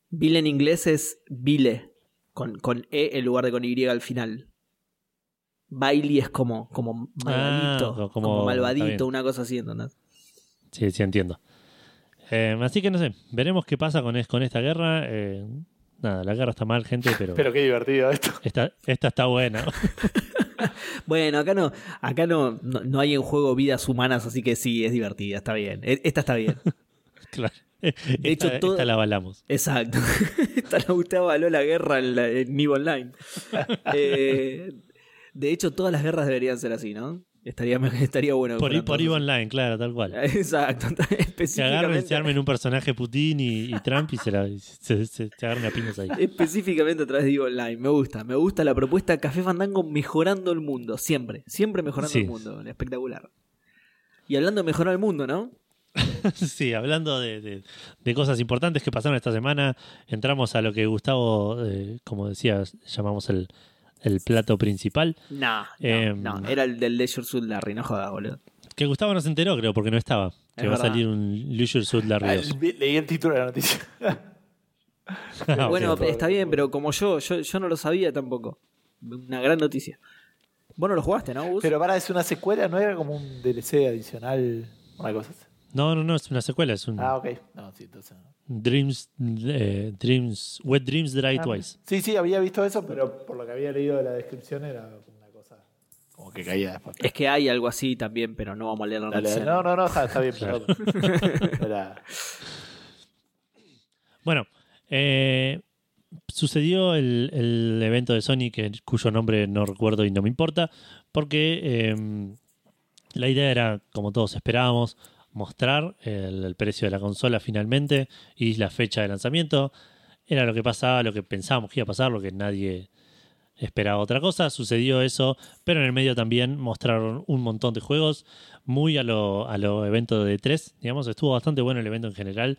Bill en inglés es Bile. Con, con E en lugar de con Y al final. Bailey es como, como malvadito.
Ah, como-
malvadito, una cosa así, ¿entendés?
Sí, sí, entiendo. Eh, así que no sé, veremos qué pasa con, es- con esta guerra. Eh, nada, la guerra está mal, gente, pero,
Pero qué divertido esto.
esta, esta está buena. [LAUGHS]
Bueno, acá no, acá no, no, no hay en juego vidas humanas, así que sí, es divertida, está bien. E- Esta está bien.
Claro. De
hecho,
esta,
todo-
esta la avalamos.
Exacto. [LAUGHS] Esta la Gustavo való la guerra en, la, en Nive Online. [LAUGHS] Eh, de hecho, todas las guerras deberían ser así, ¿no? Estaría, estaría bueno.
Por, por
así.
Online, claro, tal cual. [LAUGHS]
Exacto.
Se agarren,
Específicamente,
se armen un personaje Putin y, y Trump y se, la, se, se- se agarren a piñas ahí.
específicamente a través de Eve Online. Me gusta. Me gusta la propuesta Café Fandango mejorando el mundo. Siempre. Siempre mejorando
Sí.
el mundo. Espectacular. Y hablando de mejorar el mundo, ¿no? [LAUGHS]
Sí, hablando de, de- de cosas importantes que pasaron esta semana, entramos a lo que Gustavo, eh, como decías, llamamos el, el plato principal.
No, no,
Em.
no. Era el del Leisure Suit Larry, no jodas, boludo.
Que Gustavo no se enteró, creo, porque no estaba. Que va a salir un Leisure Suit Larry
Ah,
2.
vi- Leí el título de la noticia. [LAUGHS]
Ah,
bueno, está bien, pero como yo, yo, yo no lo sabía tampoco. Una gran noticia. Vos no lo jugaste, ¿no, Gus?
Pero para, es una secuela, no era como un DLC adicional, una cosa así.
No, no, no, es una secuela, es un
Ah, ok. No, sí, entonces.
Dreams, eh, Dreams, Wet Dreams Dry
Ah,
Twice.
Sí, sí, había visto eso, pero por lo que había leído de la descripción era una cosa como que caía después.
Es que hay algo así también, pero no vamos a leer la
Dale, no, no, no, está, está bien, pero [LAUGHS] era-
Bueno, eh, sucedió el, el evento de Sony, que, cuyo nombre no recuerdo y no me importa, porque eh, la idea era, como todos esperábamos, mostrar el, precio de la consola finalmente y la fecha de lanzamiento. Era lo que pasaba, lo que pensábamos que iba a pasar, lo que nadie esperaba otra cosa. Sucedió eso, pero en el medio también mostraron un montón de juegos, muy a lo, a lo evento de 3 digamos. Estuvo bastante bueno el evento en general.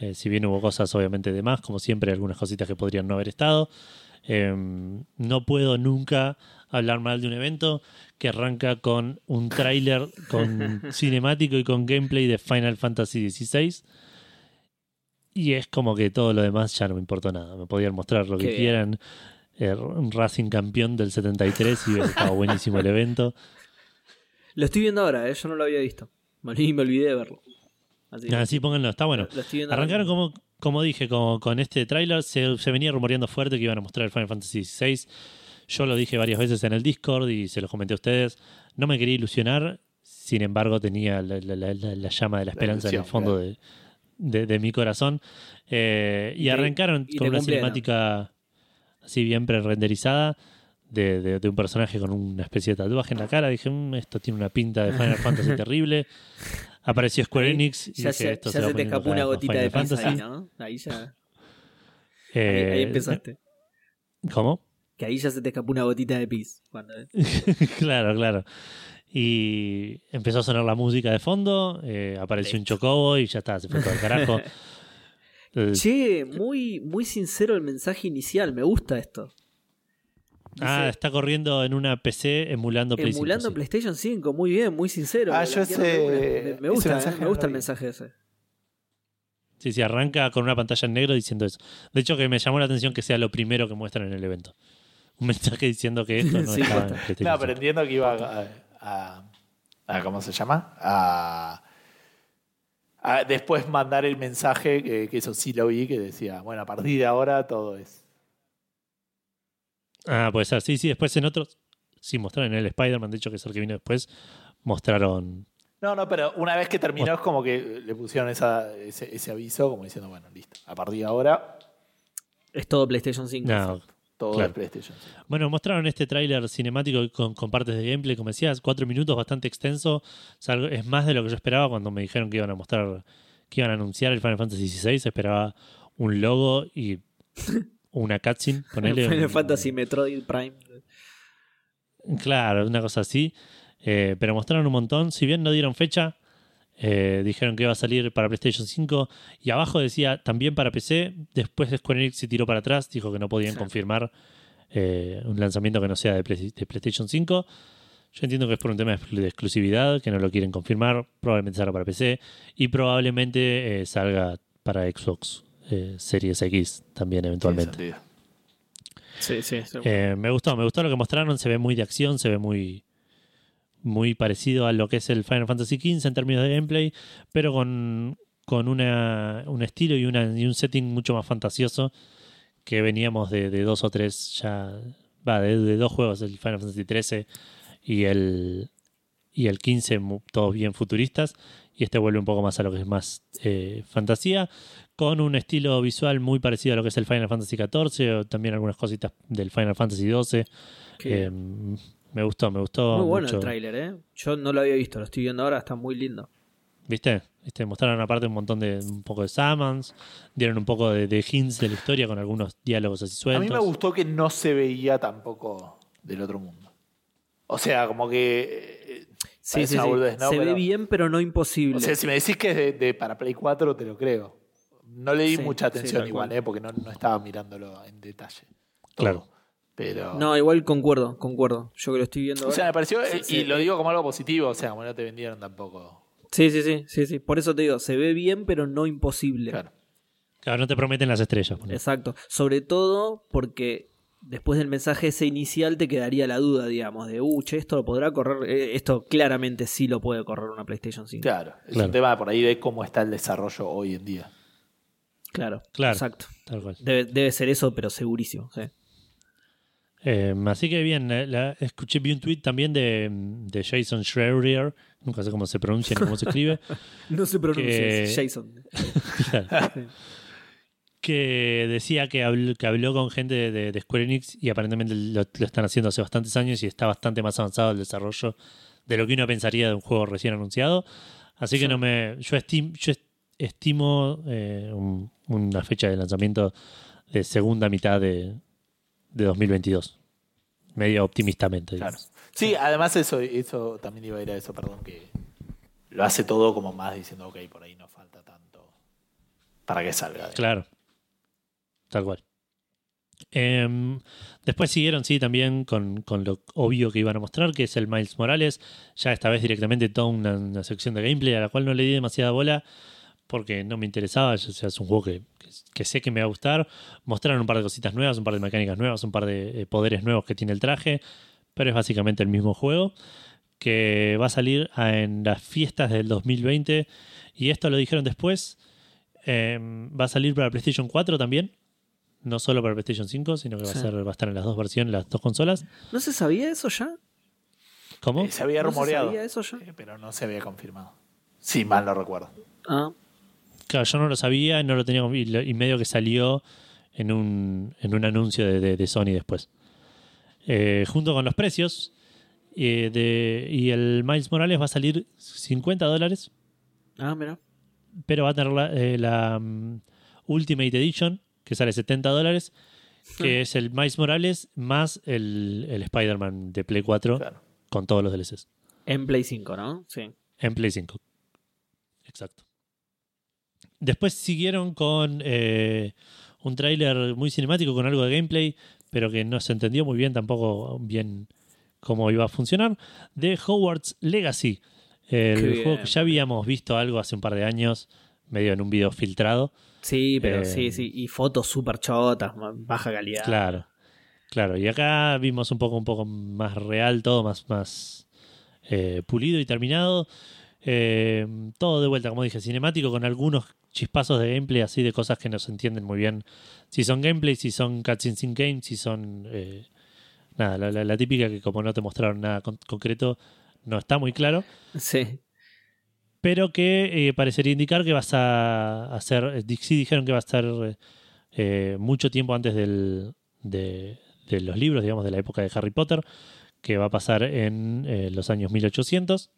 Eh, si bien hubo cosas obviamente de más, como siempre, algunas cositas que podrían no haber estado. Eh, no puedo nunca hablar mal de un evento que arranca con un tráiler [LAUGHS] con cinemático y con gameplay de Final Fantasy XVI. Y es como que todo lo demás ya no me importó nada. Me podían mostrar lo
Qué
que quieran. Eh, un Racing campeón del 73 y estaba buenísimo el evento.
Lo estoy viendo ahora, ¿eh? yo no lo había visto. Me, olvidé- me olvidé de verlo. Así
Así pónganlo, está bueno. Arrancaron como, como dije, con este tráiler, se, se venía rumoreando fuerte que iban a mostrar el Final Fantasy XVI. Yo lo dije varias veces en el Discord y se los comenté a ustedes. No me quería ilusionar, sin embargo tenía la, la- la- la- la llama de la esperanza en el fondo
claro.
de, de, de mi corazón. Eh, y arrancaron
y
con una
cumplieron.
cinemática así bien pre-renderizada de, de- de un personaje con una especie de tatuaje en la cara. Dije, "Mm, esto tiene una pinta de Final Fantasy [LAUGHS] terrible. Apareció Square
Ahí
Enix y
Ya,
dije,
se,
esto
ya
va
se te escapó una gotita de pizza ahí,
Fantasy.
¿no? Ahí ya. Ahí,
Eh,
ahí empezaste.
¿Cómo?
Que ahí ya se te escapó una gotita de pis. Cuando, [LAUGHS]
claro, claro. Y empezó a sonar la música de fondo, eh, apareció un chocobo y ya está, se fue todo [LAUGHS] el carajo. Eh,
Che, muy, muy sincero el mensaje inicial. Me gusta esto.
Ah, está corriendo en una PC emulando Play 5,
Emulando. PlayStation 5, muy bien, muy sincero.
Ah,
me
yo ese
gusta, eh, me gusta el mensaje ese.
Sí, sí, arranca con una pantalla en negro diciendo eso. De hecho, que me llamó la atención que sea lo primero que muestran en el evento. [LAUGHS] Un mensaje diciendo que esto no [LAUGHS]
Sí,
estaba en. PlayStation
No, pero
5.
entiendo que iba a, a- a- ¿cómo se llama? A, a después mandar el mensaje, que, que eso sí lo vi, que decía, bueno, a partir de ahora todo es.
Ah, puede ser. Sí, sí, después en otros... Sí, mostraron en el Spider-Man, de hecho, que es el que vino después, mostraron...
No, no, pero una vez que terminó es como que le pusieron esa- ese, ese aviso, como diciendo, bueno, listo. A partir de ahora,
Es todo PlayStation 5.
No,
todo
Claro.
es PlayStation. cinco.
Bueno, mostraron este tráiler cinemático con, con partes de gameplay, como decías, cuatro minutos, bastante extenso. Es más de lo que yo esperaba cuando me dijeron que iban a mostrar, que iban a anunciar el Final Fantasy XVI. Esperaba un logo y [LAUGHS] una cutscene. [LAUGHS] Ponele
Final
un-
Fantasy Metroid Prime.
Claro, una cosa así. Eh, pero mostraron un montón. Si bien no dieron fecha, eh, dijeron que iba a salir para PlayStation 5 y abajo decía también para PC. Después Square Enix se tiró para atrás, dijo que no podían confirmar eh, un lanzamiento que no sea de, Play- de PlayStation 5. Yo entiendo que es por un tema de exclu- de exclusividad, que no lo quieren confirmar. Probablemente salga para PC y probablemente salga para Xbox eh, Series X también eventualmente.
Sí, sí. sí.
Eh, me gustó, me gustó lo que mostraron, se ve muy de acción, se ve muy muy parecido a lo que es el Final Fantasy XV en términos de gameplay, pero con, con una, un estilo y, una, y un setting mucho más fantasioso que veníamos de, de dos o tres ya, va, de, de dos juegos, el Final Fantasy XIII y el, y el 15, mu- todos bien futuristas, y este vuelve un poco más a lo que es más eh, fantasía, con un estilo visual muy parecido a lo que es el Final Fantasy XIV, o también algunas cositas del Final Fantasy XII. Eh, me gustó, me gustó.
muy bueno
mucho.
el tráiler, ¿eh? Yo no lo había visto, lo estoy viendo ahora, está muy lindo.
¿Viste? ¿Viste? Mostraron aparte un montón de un poco de summons, dieron un poco de, de hints de la historia con algunos diálogos así
A
sueltos.
mí me gustó que no se veía tampoco del otro mundo. O sea, como que. eh,
Sí, sí, sí.
boludez, ¿no?
Se ve bien, pero no imposible.
O sea, si me decís que es de, de- para Play 4, te lo creo. No le di
Sí,
mucha atención igual,
cual.
¿eh? porque no, no estaba mirándolo en detalle. todo.
Claro.
Pero.
No, igual concuerdo, concuerdo. Yo que lo estoy viendo
o sea, me pareció.
Sí,
eh,
sí.
y lo digo como algo positivo, o sea, como no te vendieron tampoco.
Sí, sí, sí, sí, sí. Por eso te digo, se ve bien, pero no imposible.
Claro.
Claro, no te prometen las estrellas.
Exacto. Sobre todo porque después del mensaje ese inicial te quedaría la duda, digamos, de, uh, che, esto lo podrá correr. Eh, Esto claramente sí lo puede correr una PlayStation 5.
Claro. Es
Claro.
un tema por ahí de cómo está el desarrollo hoy en día.
Claro,
Claro.
exacto.
Tal cual.
Debe, debe ser eso, pero segurísimo. sí.
Eh, así que bien, la- la- escuché, vi un tweet también de, de Jason Schreier, nunca sé cómo se pronuncia ni cómo se escribe, [LAUGHS]
No se pronuncia,
Que-
es [LAUGHS] Jason.
que decía que habló, que habló con gente de, de Square Enix y aparentemente lo, lo están haciendo hace bastantes años y está bastante más avanzado el desarrollo de lo que uno pensaría de un juego recién anunciado. Así que
Sí.
no me. Yo, estim- yo est- estimo eh, un- una fecha de lanzamiento de segunda mitad de, de 2022. Medio optimistamente.
Claro. Sí, además eso, eso también iba a ir a eso, perdón, que lo hace todo como más diciendo, ok, por ahí no falta tanto para que salga.
Claro. Tal cual. Em, después siguieron, sí, también con, con lo obvio que iban a mostrar, que es el Miles Morales. Ya esta vez directamente toda una, una sección de gameplay a la cual no le di demasiada bola porque no me interesaba. O sea, es un juego que, que- sé que me va a gustar. Mostraron un par de cositas nuevas, un par de mecánicas nuevas, un par de eh, poderes nuevos que tiene el traje, pero es básicamente el mismo juego que va a salir en las fiestas del 2020 y esto lo dijeron después. Em, va a salir para PlayStation 4 también. No solo para PlayStation 5, sino que va,
Sí.
a ser, va a estar en las dos versiones, las dos consolas.
¿No se sabía eso ya?
¿Cómo?
Eh, se había
¿No se
rumoreado,
sabía eso ya?
eh, pero no se había confirmado. Sí, mal no recuerdo.
Ah,
claro, yo no lo sabía, no lo tenía y, medio que salió en un, en un anuncio de, de- de Sony después. Eh, junto con los precios. eh, de, y el Miles Morales va a salir 50 dólares,
Ah, mira.
pero va a tener la, eh, la, mm, Ultimate Edition, que sale 70 dólares, que es el Miles Morales más el, el Spider-Man de Play 4
Claro.
con todos los DLCs.
En Play 5, ¿no? Sí.
En Play 5. Exacto. Después siguieron con eh, un tráiler muy cinemático con algo de gameplay, pero que no se entendió muy bien tampoco bien cómo iba a funcionar, de Hogwarts Legacy. El
Qué
juego que ya habíamos visto algo hace un par de años, medio en un video filtrado.
Sí, pero
Eh,
sí, sí. Y fotos súper chotas, baja calidad.
Claro, claro. Y acá vimos un poco, un poco más real, todo más, más eh, pulido y terminado. Eh, todo de vuelta, como dije, cinemático con algunos chispazos de gameplay así de cosas que no se entienden muy bien. Si son gameplay, si son cutscenes in game, si son eh, nada, la, la- la típica que como no te mostraron nada con- concreto, no está muy claro.
Sí.
Pero que eh, parecería indicar que vas a hacer. eh, Sí dijeron que va a estar eh, mucho tiempo antes del, de, de los libros, digamos, de la época de Harry Potter, que va a pasar en los años 1800.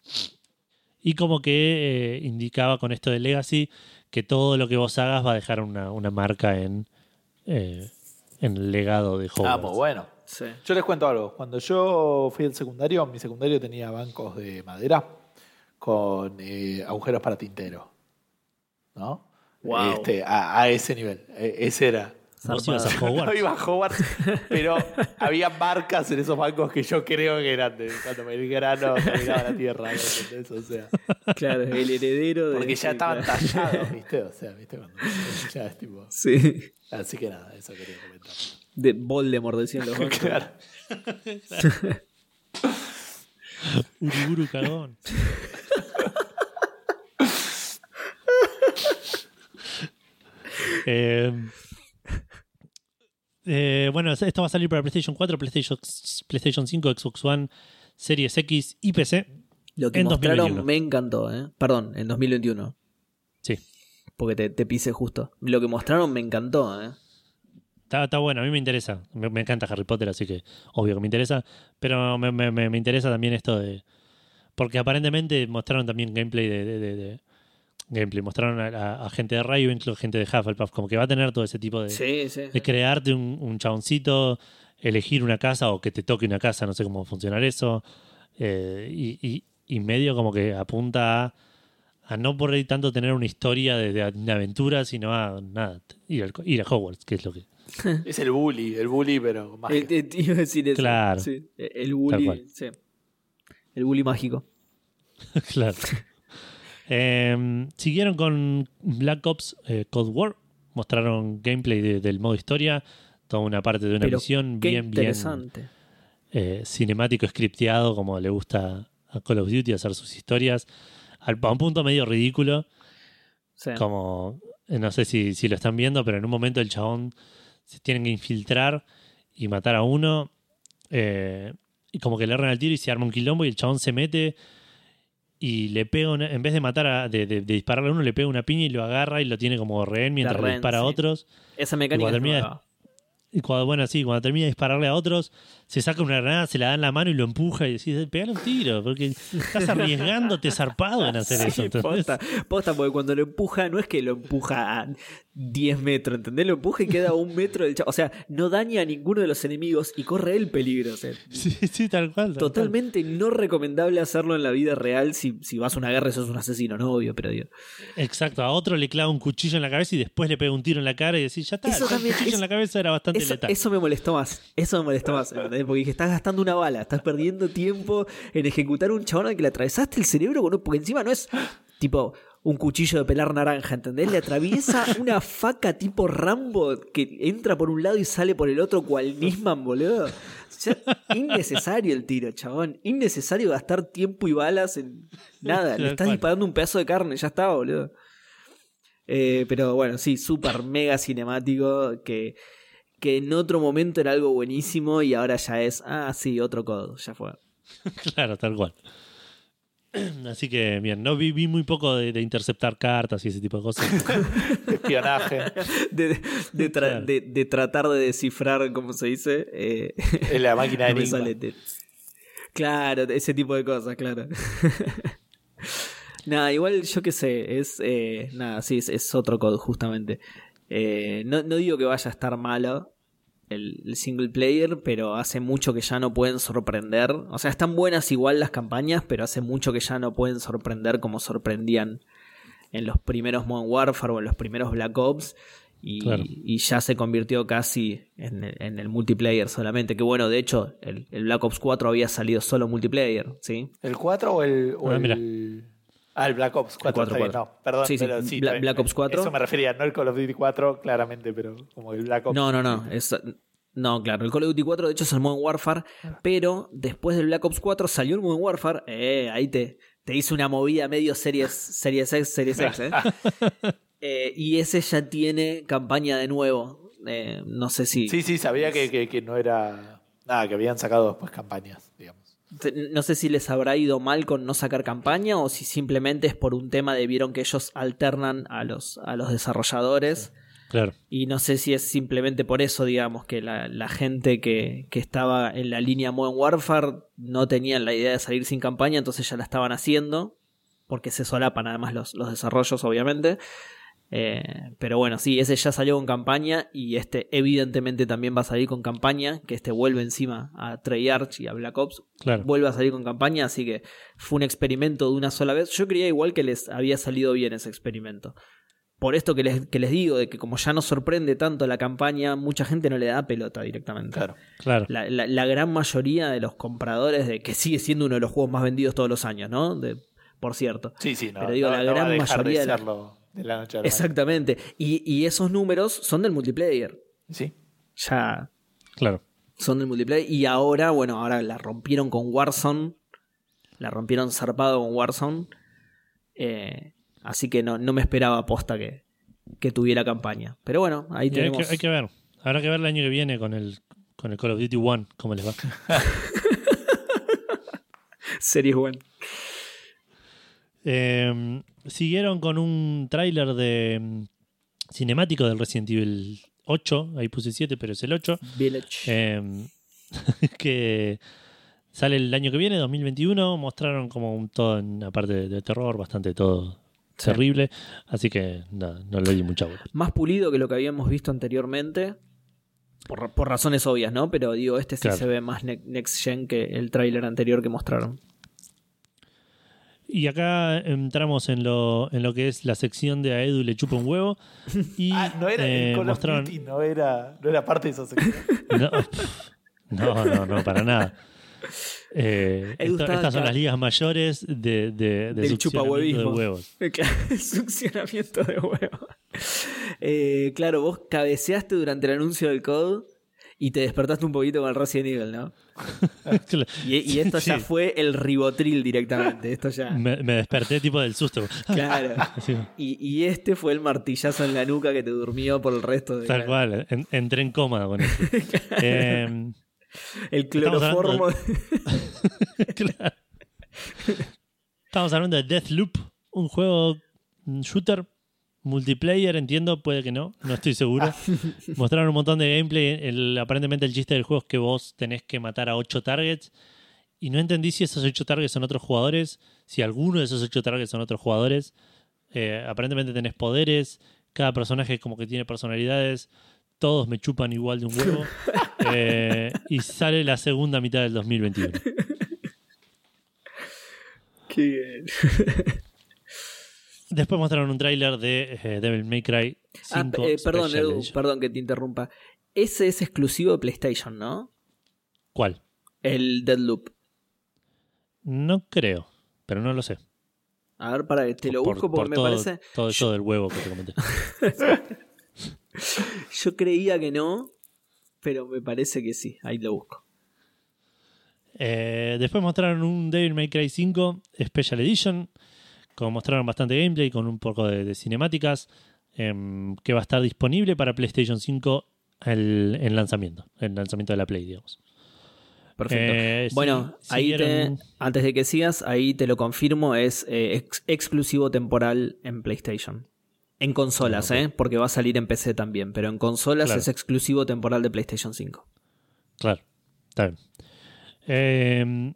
Y como que indicaba con esto de Legacy que todo lo que vos hagas va a dejar una, una marca en, eh, en el legado de Hogwarts.
Ah, muy bueno.
Sí.
Yo les cuento algo. Cuando yo fui al secundario, mi secundario tenía bancos de madera con eh, agujeros para tintero. ¿No?
Wow.
Este, a, a ese nivel. E- ese era.
Vos ibas a
No [LAUGHS] iba a Hogwarts, pero había marcas en esos bancos que yo creo que eran de cuando me el grano caminaba la tierra. ¿no? ¿Entendés? O sea,
Claro, el heredero de.
porque ya estaban
claro.
tallados, [LAUGHS] ¿viste? O sea, ¿viste? Cuando ya es tipo.
Sí.
Así que nada, eso quería comentar.
De Voldemort decían los bancos.
Claro.
Uruguru cagón. [LAUGHS] Eh, eh, bueno, esto va a salir para PlayStation 4, PlayStation, PlayStation 5, Xbox One, Series X y PC.
Lo que
En
mostraron
2021.
me encantó, ¿eh? Perdón, en 2021.
Sí,
Porque te, te pisé justo. Lo que mostraron me encantó, ¿eh?
está, está bueno, a mí me interesa. Me, me encanta Harry Potter, así que obvio que me interesa. Pero me, me- me- me interesa también esto de. Porque aparentemente mostraron también gameplay de. de- de- de- gameplay, mostraron a, a- a gente de Ravenclaw, gente de Hufflepuff, como que va a tener todo ese tipo de.
Sí, sí.
de crearte un, un chaboncito, elegir una casa o que te toque una casa, no sé cómo va a funcionar eso. eh, y, y- y medio como que apunta a, a no por ahí tanto tener una historia de, de- de aventura, sino a nada, ir, al- ir a Hogwarts, que es lo que. [LAUGHS]
Es el bully, el bully, pero magia.
Eh, eh, iba a decir eso.
Claro.
Sí. El bully. Sí. El bully mágico. [LAUGHS]
claro. Eh, siguieron con Black Ops eh, Cold War. Mostraron gameplay de- del modo historia, toda una parte de una
Pero
misión
Qué
bien, bien
interesante.
eh, cinemático, scripteado, como le gusta a Call of Duty hacer sus historias, al, a un punto medio ridículo,
Sí.
como, eh, no sé si, si lo están viendo, pero en un momento el chabón se tiene que infiltrar y matar a uno, eh, y como que le erran al tiro y se arma un quilombo y el chabón se mete y le pega, una- en vez de matar, a, de, de- de dispararle a uno, le pega una piña y lo agarra y lo tiene como rehén mientras le dispara a otros.
Esa mecánica
Igual
es
termina-. Y cuando, bueno, sí, cuando termina de dispararle a otros, se saca una granada, se la da en la mano y lo empuja y decís, pegale un tiro, porque estás arriesgándote zarpado en hacer eso.
Posta, posta, porque cuando lo empuja, no es que lo empuja a 10 metros, ¿entendés? Lo empuja y queda a un metro del chavo. O sea, no daña a ninguno de los enemigos y corre el peligro. O sea,
Sí, sí, tal cual. tal
totalmente no recomendable hacerlo en la vida real si, si vas a una guerra y sos un asesino, no obvio, pero digo.
Exacto, a otro le clava un cuchillo en la cabeza y después le pega un tiro en la cara y decís, ya está,
Eso
el
también-
cuchillo
eso-
en la cabeza era bastante
Eso,
letal.
eso me molestó más. Eso me molestó más. ¿entendés? Porque dije, estás gastando una bala, estás perdiendo tiempo en ejecutar un chabón al que le atravesaste el cerebro con un- porque encima no es tipo un cuchillo de pelar naranja, ¿entendés? Le atraviesa una faca tipo Rambo que entra por un lado y sale por el otro cual Nisman, boludo. O sea, innecesario el tiro, chabón. Innecesario gastar tiempo y balas en nada. Le estás disparando un pedazo de carne, ya está, boludo. Eh, pero bueno, sí, súper mega cinemático que, que en otro momento era algo buenísimo y ahora ya es, ah, sí, otro codo, ya fue. [LAUGHS]
Claro, tal cual. [CLEARS THROAT] Así que bien, no vi, vi muy poco de, de interceptar cartas y ese tipo de cosas. [LAUGHS]
Espionaje.
De, de, tra-
Claro.
de- de tratar de descifrar, ¿cómo se dice? Eh,
En la máquina [LAUGHS] de
no Claro, ese tipo de cosas, claro. nada, igual yo qué sé, es. eh, nada, sí, es, es otro code, justamente. Eh, no, no digo que vaya a estar malo el, el single player, pero hace mucho que ya no pueden sorprender. O sea, están buenas igual las campañas, pero hace mucho que ya no pueden sorprender como sorprendían en los primeros Modern Warfare o en los primeros Black Ops. Y,
Claro.
y ya se convirtió casi en el, en el multiplayer solamente. Que bueno, de hecho, el, el Black Ops 4 había salido solo multiplayer, ¿sí?
¿El 4 o el. o
Ah,
el-
mira.
Ah, el Black Ops 4.
El 4,
está bien,
4.
No, perdón.
Sí, sí,
pero
Bla-
está bien.
Black Ops 4.
Eso me refería, no el Call of Duty 4, claramente, pero como el Black Ops.
No, no, no. es- no, claro. El Call of Duty 4 de hecho es el Modern Warfare. Pero después del Black Ops 4 salió el Modern Warfare. Eh, ahí te, te hice una movida medio series, series X, series X, ¿eh? [LAUGHS] Eh, y ese ya tiene campaña de nuevo. Eh, no sé si.
Sí, sí, sabía que, que, que no era. Nada, que habían sacado después campañas,
No sé si les habrá ido mal con no sacar campaña o si simplemente es por un tema de vieron que ellos alternan a los, a los desarrolladores.
Claro.
Y no sé si es simplemente por eso, digamos, que la, la gente que, que estaba en la línea Modern Warfare no tenían la idea de salir sin campaña, entonces ya la estaban haciendo, porque se solapan además los, los desarrollos, obviamente. Eh, pero bueno, sí, ese ya salió con campaña y este evidentemente también va a salir con campaña, que este vuelve encima a Treyarch y a Black Ops,
Claro.
vuelve a salir con campaña, así que fue un experimento de una sola vez. Yo creía igual que les había salido bien ese experimento. Por esto que les, que les digo, de que como ya no sorprende tanto la campaña, mucha gente no le da pelota directamente.
Claro.
Claro.
La, la- la gran mayoría de los compradores, de que sigue siendo uno de los juegos más vendidos todos los años, ¿no? De, por cierto.
Sí, sí, no.
Pero digo,
no-
la
no va
gran
a dejar
mayoría de
de
la-
de la noche a la
Exactamente. Y, y esos números son del multiplayer.
Sí.
Ya
Claro.
son del multiplayer. Y ahora, bueno, ahora la rompieron con Warzone. La rompieron zarpado con Warzone. Eh, así que no, no me esperaba aposta que, que tuviera campaña. Pero bueno, ahí
Y hay,
tenemos.
que, hay que ver. Habrá que ver el año que viene con el, con el Call of Duty One cómo les va. [LAUGHS]
Series One.
Eh, siguieron con un tráiler de mm, cinemático del Resident Evil 8. Ahí puse 7, pero es el 8.
Village.
Eh, [LAUGHS] que sale el año que viene, 2021. Mostraron como un todo en una parte de, terror, bastante todo
Sí.
terrible. Así que nada, no le di mucha bola.
Más pulido que lo que habíamos visto anteriormente. Por, por razones obvias, ¿no? Pero digo, este sí
Claro.
se ve más ne- next gen que el tráiler anterior que mostraron.
Y acá entramos en lo, en lo que es la sección de a Edu le chupa un huevo. Y [LAUGHS]
Ah, no era
eh,
el Call
mostraron.
of Duty, no era, no era parte de esa sección. [LAUGHS]
No, no, no, no, para nada. Eh, esto- estas son las ligas mayores de, de, de
Del
succionamiento de huevos. [LAUGHS]
El succionamiento de huevo. Eh, claro, vos cabeceaste durante el anuncio del code y te despertaste un poquito con el Resident Evil, ¿no? [LAUGHS] Y, y esto ya
Sí.
fue el ribotril directamente. Esto ya.
Me, me desperté tipo del susto.
Claro. [LAUGHS] Y, y este fue el martillazo en la nuca que te durmió por el resto de.
tal cual, en- entré en coma con esto. [LAUGHS] Eh,
El cloroformo.
claro. Estamos hablando de Deathloop, un juego un shooter multiplayer, entiendo, puede que no, no estoy seguro. [LAUGHS] Mostraron un montón de gameplay. El- aparentemente el chiste del juego es que vos tenés que matar a 8 targets. Y no entendí si esos 8 targets son otros jugadores, si alguno de esos 8 targets son otros jugadores. Eh, aparentemente tenés poderes, cada personaje como que tiene personalidades, todos me chupan igual de un huevo. [LAUGHS] Eh, y sale la segunda mitad del 2021.
Qué bien. [LAUGHS]
Después mostraron un tráiler de eh, Devil May Cry 5
Ah, eh, perdón,
Special
Edu,
Edition.
perdón que te interrumpa. Ese es exclusivo de PlayStation, ¿no?
¿Cuál?
El Deadloop.
No creo, pero no lo sé.
A ver, para te lo
Por-
busco
por
porque me
todo,
parece.
Todo eso del huevo que te comenté. [LAUGHS]
Yo creía que no, pero me parece que sí. Ahí lo busco.
Eh, después mostraron un Devil May Cry 5 Special Edition. Como mostraron bastante gameplay con un poco de, de cinemáticas. em, que va a estar disponible para PlayStation 5 el- en lanzamiento. En lanzamiento de la Play, digamos.
perfecto.
Eh,
bueno, ahí te, antes de que sigas, ahí te lo confirmo, es eh, ex- exclusivo temporal en PlayStation. En consolas. ¿eh? Porque va a salir en PC también, pero en consolas
Claro.
es exclusivo temporal de PlayStation 5.
Claro, está bien. Eh,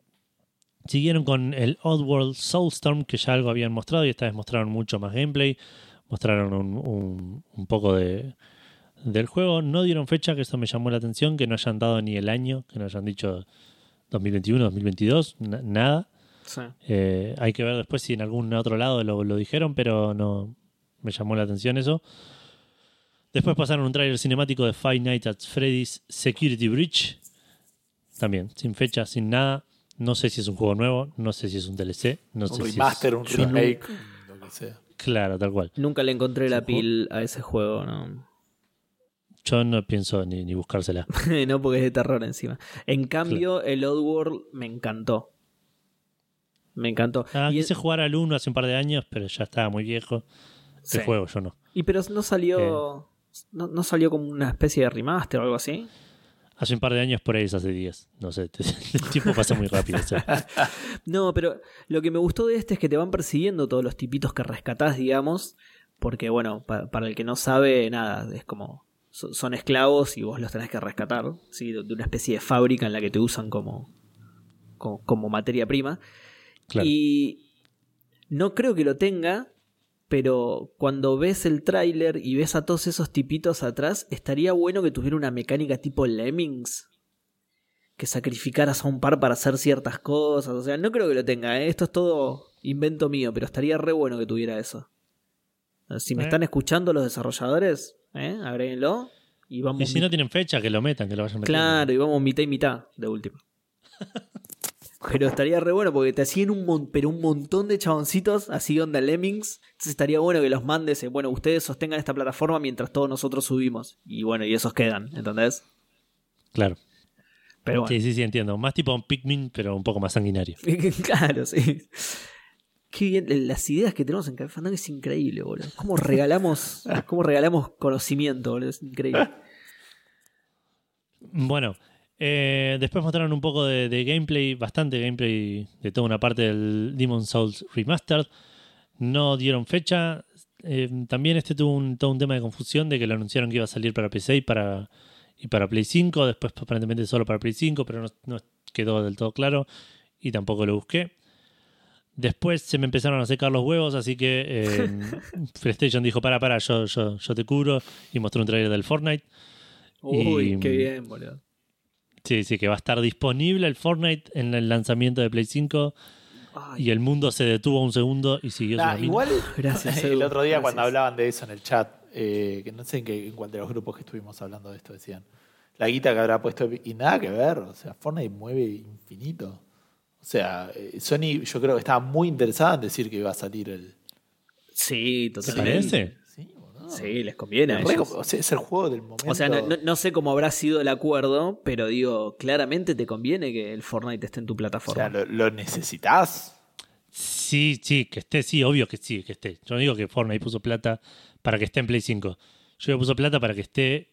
siguieron con el Oddworld Soulstorm, que ya algo habían mostrado y esta vez mostraron mucho más gameplay. Mostraron un, un- un poco de, del juego. No dieron fecha, que eso me llamó la atención, que no hayan dado ni el año, que no hayan dicho 2021, 2022, na- nada.
Sí.
Eh, hay que ver después si en algún otro lado lo, lo dijeron, pero no me llamó la atención eso. Después pasaron un tráiler cinemático de Five Nights at Freddy's Security Breach. También, sin fecha, sin nada. No sé si es un juego nuevo, no sé si es un DLC, no
Un
sé si
remaster,
es...
un
yo no-
remake, lo que sea.
Claro, tal cual.
Nunca le encontré la
un
pil a ese juego, ¿no?
Yo no pienso ni, ni buscársela. [LAUGHS]
no porque es de terror encima. En cambio, el Oddworld me encantó. Me encantó.
Ah,
y,
quise jugar al 1 hace un par de años, pero ya estaba muy viejo.
Sí.
El juego, yo no.
y pero no salió.
Eh.
No, no salió como una especie de remaster o algo así.
Hace un par de años, por ahí es hace 10. No sé, [LAUGHS] el tiempo pasa muy rápido. [LAUGHS]
No, pero lo que me gustó de este es que te van persiguiendo todos los tipitos que rescatás, digamos. Porque, bueno, pa- para el que no sabe, nada, es como. so- Son esclavos y vos los tenés que rescatar, ¿sí? De de una especie de fábrica en la que te usan como, como, como materia prima.
Claro.
Y no creo que lo tenga, pero cuando ves el tráiler y ves a todos esos tipitos atrás, estaría bueno que tuviera una mecánica tipo Lemmings. Que sacrificaras a un par para hacer ciertas cosas. O sea, no creo que lo tenga. ¿eh? Esto es todo invento mío, pero estaría re bueno que tuviera eso. Si me
Eh.
están escuchando los desarrolladores, ¿eh? agréguenlo. Y vamos
Y si no tienen fecha, que lo metan, que lo vayan metiendo.
Claro, y vamos mitad y mitad de última. [LAUGHS] Pero estaría re bueno porque te hacían un, mon- pero un montón de chaboncitos así onda Lemmings. Entonces estaría bueno que los mandes, eh, bueno, ustedes sostengan esta plataforma mientras todos nosotros subimos. Y bueno, y esos quedan, ¿entendés?
Claro.
Pero bueno.
Sí, sí, sí, entiendo. Más tipo un Pikmin, pero un poco más sanguinario. [LAUGHS]
claro, sí. Qué bien, las ideas que tenemos en Café Fandango es increíble, boludo. Cómo regalamos, cómo regalamos conocimiento, boludo. Es increíble. [LAUGHS]
Bueno, eh, después mostraron un poco de, de gameplay, bastante gameplay de toda una parte del Demon Souls Remastered. No dieron fecha. Eh, también este tuvo un, todo un tema de confusión de que lo anunciaron que iba a salir para PC y para, y para Play 5. Después aparentemente solo para Play 5, pero no, no quedó del todo claro y tampoco lo busqué. Después se me empezaron a secar los huevos, así que [LAUGHS] eh, PlayStation dijo, para, para, yo, yo, yo te curo y mostró un trailer del Fortnite.
Uy,
Y-
qué bien, boludo.
Sí, sí, que va a estar disponible el Fortnite en el lanzamiento de Play 5
Ay,
y el mundo se detuvo un segundo y siguió su
Nah,
camino.
igual, [LAUGHS]
Gracias,
el otro día cuando hablaban de eso en el chat, eh, que no sé en, qué, en cuál de los grupos que estuvimos hablando de esto decían, la guita que habrá puesto, y nada que ver, o sea, Fortnite mueve infinito. O sea, eh, Sony yo creo que estaba muy interesada en decir que iba a salir el...
Sí,
¿Te
totalmente.
parece?
Sí,
les conviene. a ellos.
o sea, es el juego del momento.
O sea, no, no- no sé cómo habrá sido el acuerdo, pero digo, claramente te conviene que el Fortnite esté en tu
O
plataforma.
sea, lo, lo necesitas.
Sí, sí, que esté, sí, obvio que sí, que esté. Yo no digo que Fortnite puso plata para que esté en Play 5. Yo le puso plata para que esté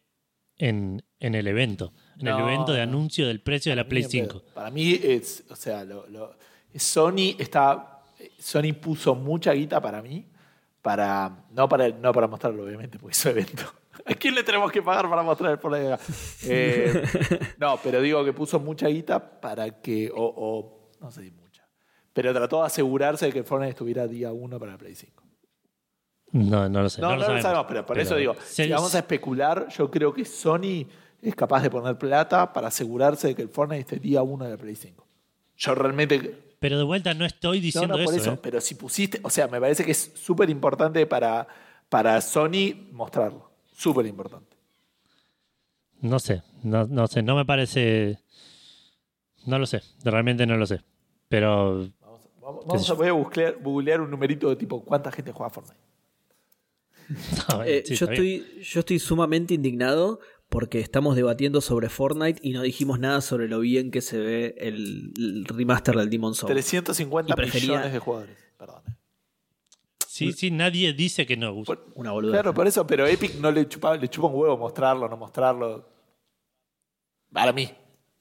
en, en el evento. En el evento de anuncio del precio de la Play
mí,
5.
Para mí es, o sea, lo- lo- Sony está, Sony puso mucha guita para mí, para no para no para mostrarlo obviamente, porque es evento. [LAUGHS] ¿A quién le tenemos que pagar para mostrar el acá? Eh, no, pero digo que puso mucha guita para que, o, o- no sé si mucha, pero trató de asegurarse de que el Fortnite estuviera día uno para Play 5.
No, no lo sé.
No, no,
lo
lo sabemos, pero por eso digo, si vamos a especular, yo creo que Sony es capaz de poner plata para asegurarse de que el Fortnite esté día uno de la Play 5. Yo realmente
Pero de vuelta no estoy
no,
diciendo
no, por
eso.
eso,
¿eh?
pero si pusiste, o sea, me parece que es súper importante para, para Sony mostrarlo. Súper importante.
No sé, no, no sé, no me parece. No lo sé, realmente no lo sé. Pero
Vamos, vamos-
¿Qué
vamos a voy a googlear, googlear un numerito de tipo cuánta gente juega a Fortnite. [LAUGHS]
no,
Eh,
sí,
yo, estoy, yo estoy sumamente indignado porque estamos debatiendo sobre Fortnite y no dijimos nada sobre lo bien que se ve el, el remaster del Demon Souls.
350
Y prefería-
millones de jugadores. Perdón. eh.
Sí, sí, nadie dice que no gusta.
Por-
Una boluda.
Claro, por eso, pero Epic no le chupa, le chupa un huevo mostrarlo, no mostrarlo. Para mí.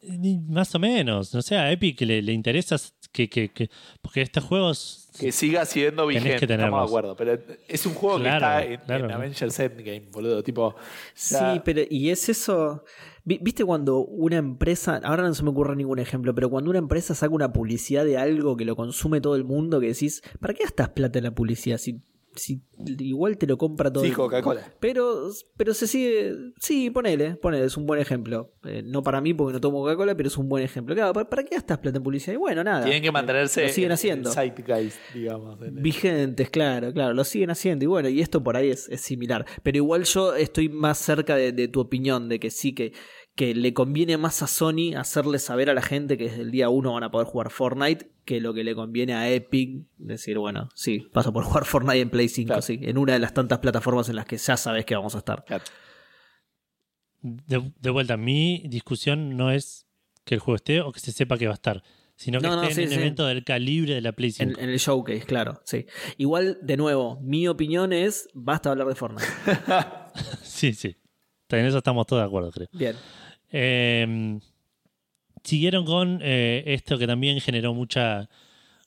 Ni- Más o menos. No sé, a Epic le, le interesa que, que, que- Porque estos juegos.
Que siga siendo vigente,
que
estamos de acuerdo. Pero es un juego
Claro,
que está en,
claro.
en Avengers Endgame, boludo. Tipo, ya-
Sí, pero ¿y es eso? Vi- ¿Viste cuando una empresa, ahora no se me ocurre ningún ejemplo, pero cuando una empresa saca una publicidad de algo que lo consume todo el mundo, que decís, ¿para qué gastas plata en la publicidad? Si, si igual te lo compra todo
Sí? Coca-Cola.
Pero, pero se sigue. Sí, ponele, ponele, es un buen ejemplo. Eh, no para mí porque no tomo Coca-Cola, pero es un buen ejemplo. Claro, ¿para, para qué gastas plata en publicidad? Y bueno, nada.
Tienen que mantenerse
Lo siguen
en-
haciendo.
en zeitgeist, digamos. en el-
Vigentes, claro, claro, lo siguen haciendo. Y bueno, y esto por ahí es, es similar. Pero igual yo estoy más cerca de, de tu opinión, de que sí, que, que le conviene más a Sony hacerle saber a la gente que desde el día uno van a poder jugar Fortnite que lo que le conviene a Epic decir, bueno, sí, vas a poder jugar Fortnite en Play 5,
Claro.
sí, en una de las tantas plataformas en las que ya sabes que vamos a estar.
Claro.
De, de vuelta, mi discusión no es que el juego esté o que se sepa que va a estar, sino que
No, no,
esté
sí,
en un
sí.
evento del calibre de la Play 5.
En, en el showcase, claro, sí. Igual, de nuevo, mi opinión es, basta hablar de Fortnite. [LAUGHS]
Sí, sí. En eso estamos todos de acuerdo, creo.
Bien.
Eh, siguieron con eh, esto que también generó mucha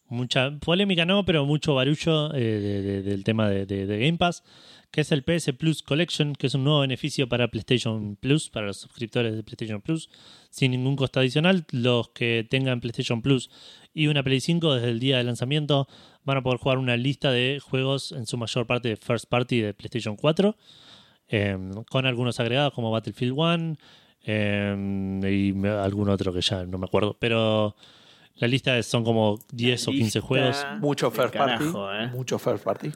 mucha polémica, no, pero mucho barullo eh, de- de- del tema de, de- de Game Pass, que es el PS Plus Collection, que es un nuevo beneficio para PlayStation Plus, para los suscriptores de PlayStation Plus, sin ningún costo adicional. Los que tengan PlayStation Plus y una Play 5 desde el día de lanzamiento van a poder jugar una lista de juegos, en su mayor parte de First Party de PlayStation 4, eh, con algunos agregados como Battlefield 1 eh, y me- algún otro que ya no me acuerdo. Pero la lista es- son como 10 o 15
lista-
juegos.
Mucho first
Carajo,
party.
eh.
Mucho first party.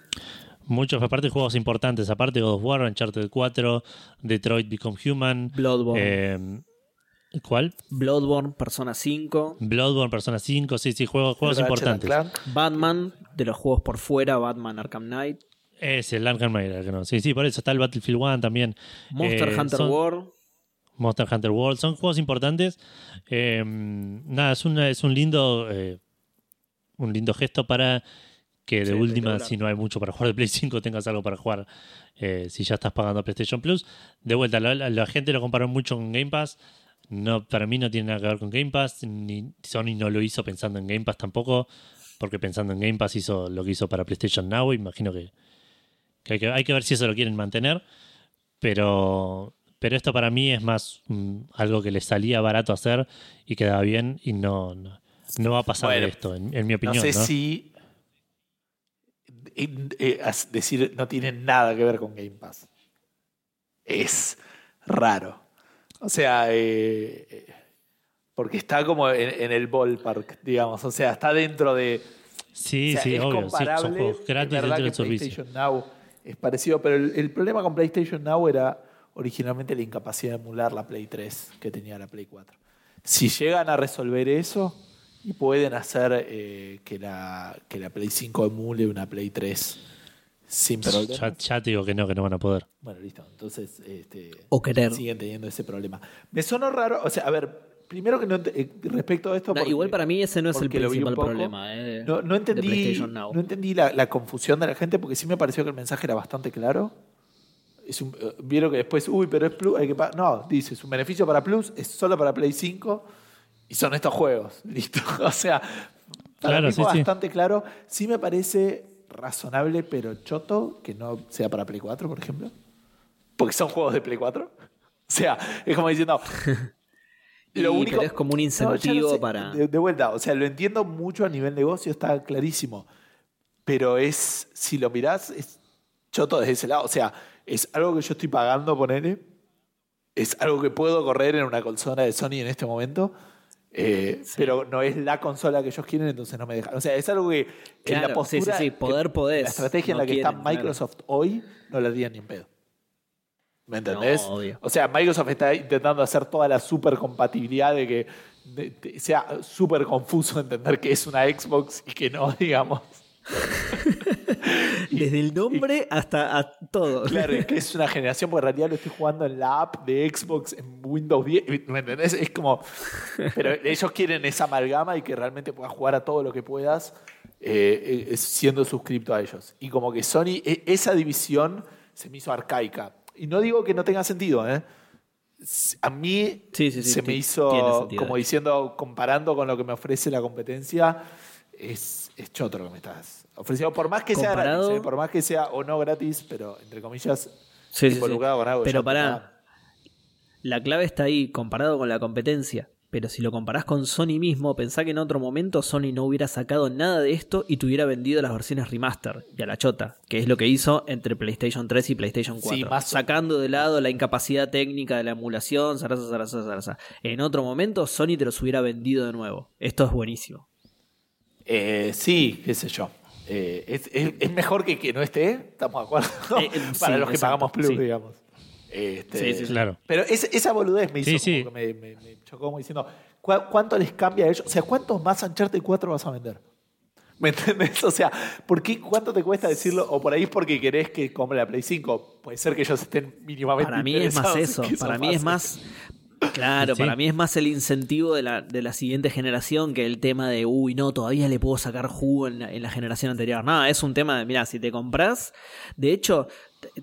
Muchos, aparte juegos importantes, aparte God of War, Uncharted 4, Detroit Become Human.
Bloodborne.
eh, ¿Cuál?
Bloodborne, Persona 5.
Bloodborne, Persona 5, sí, sí, juegos, juegos importantes.
Batman, de los juegos por fuera, Batman Arkham Knight.
Es el Arkham no. Sí, sí, por eso está el Battlefield 1 también.
Monster
Eh,
Hunter
son-
World.
Monster Hunter World. Son juegos importantes. Eh, nada, es, una, es un lindo eh, un lindo gesto para que de
Sí,
última, si no hay mucho para jugar de Play 5, tengas algo para jugar eh, si ya estás pagando PlayStation Plus. De vuelta, la, la- la gente lo comparó mucho con Game Pass. No, para mí no tiene nada que ver con Game Pass. Ni Sony no lo hizo pensando en Game Pass tampoco. Porque pensando en Game Pass hizo lo que hizo para PlayStation Now. Imagino que, que hay, que hay que ver si eso lo quieren mantener. Pero, pero esto para mí es más mm, algo que les salía barato hacer y quedaba bien y no, no, no va a pasar
Bueno,
de esto, en, en mi opinión.
no sé
¿no?
si eh, eh, decir no tiene nada que ver con Game Pass. Es raro. O sea, eh, porque está como en, en el ballpark, digamos. O sea, está dentro de.
Sí,
o sea,
sí,
es
obvio. sí,
comparable.
son juegos gratis dentro del servicio.
Now es parecido, pero el, el problema con PlayStation Now era originalmente la incapacidad de emular la Play 3 que tenía la Play 4. Si llegan a resolver eso y pueden hacer eh, que, la, que la Play 5 emule una Play 3 sin
Ya,
problema.
ya te digo que no, que no van a poder.
Bueno, listo. Entonces, este,
O querer.
siguen teniendo ese problema. Me sonó raro, o sea, a ver, primero que no eh, respecto a esto.
No,
porque-
igual para mí ese no es el principal
poco.
problema. eh,
No, no entendí, no entendí la, la confusión de la gente porque sí me pareció que el mensaje era bastante claro. Es un- eh, Vieron que después, uy, pero es Plus, hay que pa-". No, dice, es un beneficio para Plus, es solo para Play 5 y son estos juegos. [LAUGHS] Listo. [LAUGHS] O sea, para
Claro,
mí fue
sí, sí.
bastante claro. Sí me parece razonable, pero choto que no sea para Play 4, por ejemplo. Porque son juegos de Play 4. [LAUGHS] O sea, es como diciendo.
Y, pero es como un
no
incentivo para.
De, de vuelta, o sea, lo entiendo mucho a nivel negocio, está clarísimo. Pero es, si lo mirás, es choto desde ese lado. O sea, es algo que yo estoy pagando, ponele. Es algo que puedo correr en una consola de Sony en este momento. eh, Pero no es la consola que ellos quieren, entonces no me dejan. O sea, es algo que en
Claro,
la postura.
sí, sí, poder podés,
La estrategia en la que está
claro.
Microsoft hoy no la harían ni en pedo. ¿Me entendés?
No, obvio.
O sea, Microsoft está intentando hacer toda la super compatibilidad de que de- de- sea súper confuso entender que es una Xbox y que no, digamos. [LAUGHS]
Desde el nombre hasta a todo.
Claro, es que es una [LAUGHS] generación, porque en realidad lo estoy jugando en la app de Xbox en Windows 10. ¿Me entendés? Es como. Pero ellos quieren esa amalgama y que realmente puedas jugar a todo lo que puedas eh, eh, siendo suscripto a ellos. Y como que Sony, e- esa división se me hizo arcaica. Y no digo que no tenga sentido, ¿eh? a mí
Sí, sí, sí,
se me hizo, como diciendo, comparando con lo que me ofrece la competencia, es, es choto lo que me estás ofreciendo. Por más que sea gratis, ¿eh? por más que sea o no gratis, pero entre comillas, involucrado con algo.
Pero
está.
La clave está ahí, comparado con la competencia. Pero si lo comparás con Sony mismo, pensá que en otro momento Sony no hubiera sacado nada de esto y te hubiera vendido las versiones remaster y a la chota, que es lo que hizo entre PlayStation 3 y PlayStation 4.
Sí, más o-
sacando de lado la incapacidad técnica de la emulación, zaraza, zaraza, zaraza. En otro momento Sony te los hubiera vendido de nuevo. Esto es buenísimo.
Eh, sí, qué sé yo. Eh, es, es- es mejor que que no esté, estamos de acuerdo.
Eh, [LAUGHS] eh,
Para
sí,
los que
exacto,
pagamos Plus,
sí.
digamos. Este,
Sí, sí.
Claro.
Pero es- esa boludez me hizo
Sí,
como
sí.
que me, me- me chocó como diciendo, ¿cu- ¿cuánto les cambia a ellos? O sea, ¿cuántos más Uncharted 4 vas a vender? ¿Me entendés? O sea, ¿por qué, ¿cuánto te cuesta decirlo? O por ahí es porque querés que compre la Play 5. Puede ser que ellos estén mínimamente
Para mí es más eso. Para mí es más. Claro,
Sí.
para mí es más el incentivo de la, de la siguiente generación que el tema de, uy, no, todavía le puedo sacar jugo en la, en la generación anterior. No, es un tema de, mira, si te compras, de hecho,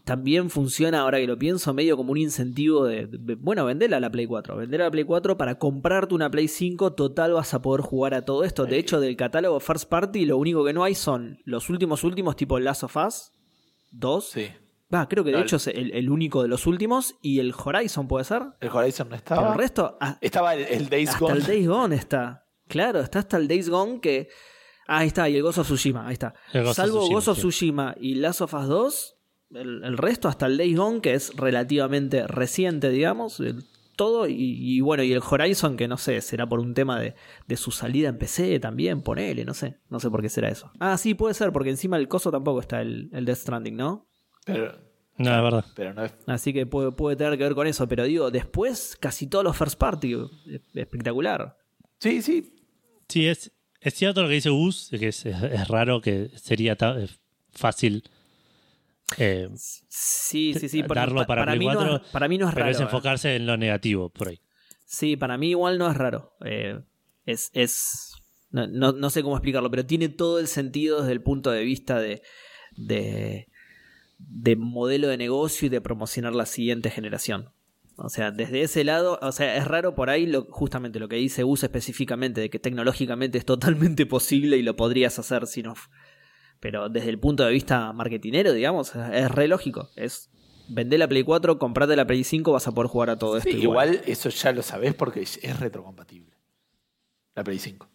también funciona, ahora que lo pienso, medio como un incentivo de, de- bueno, vendela a la Play 4, vender a la Play 4 para comprarte una Play 5, total vas a poder jugar a todo esto. De hecho, del catálogo First Party, lo único que no hay son los últimos últimos, tipo Last of Us 2.
Sí.
Va, creo que de
No,
hecho es el, el único de los últimos. Y el Horizon puede ser.
El Horizon no
Pero
estaba.
el resto, ah,
Estaba el, el Days
hasta
Gone.
el Days Gone está. Claro, está hasta el Days Gone que. Ah, ahí está, y el Ghost of Tsushima, ahí está.
El
Salvo
Tsushima,
Ghost of
sí.
Tsushima y Last of Us 2, el, el resto hasta el Days Gone, que es relativamente reciente, digamos, el- todo. Y, y bueno, y el Horizon, que no sé, será por un tema de, de su salida en PC también, ponele, no sé. No sé por qué será eso. Ah, sí, puede ser, porque encima del coso tampoco está el, el Death Stranding, ¿no?
Pero,
No, es verdad.
pero no es.
Así que puede, puede tener que ver con eso. Pero digo, después casi todos los first party. eh, Espectacular.
Sí, sí.
Sí, es, es cierto lo que dice Gus, que es, es raro que sería ta- fácil eh,
Sí, sí, sí. por-
darlo
pa-
para, Play
mí no
4,
es, para mí no es
pero
raro.
es
eh.
enfocarse en lo negativo por ahí.
Sí, para mí igual no es raro. Eh, es. es no, no- no sé cómo explicarlo, pero tiene todo el sentido desde el punto de vista de. de, de modelo de negocio y de promocionar la siguiente generación. O sea, desde ese lado, o sea, es raro por ahí lo, justamente lo que dice Gus específicamente, de que tecnológicamente es totalmente [LAUGHS] posible y lo podrías hacer si no. Pero desde el punto de vista marketinero, digamos, es re lógico. Es vender la Play 4, comprate la Play 5, vas a poder jugar a todo esto.
Igual eso ya lo sabés porque es retrocompatible. La Play 5.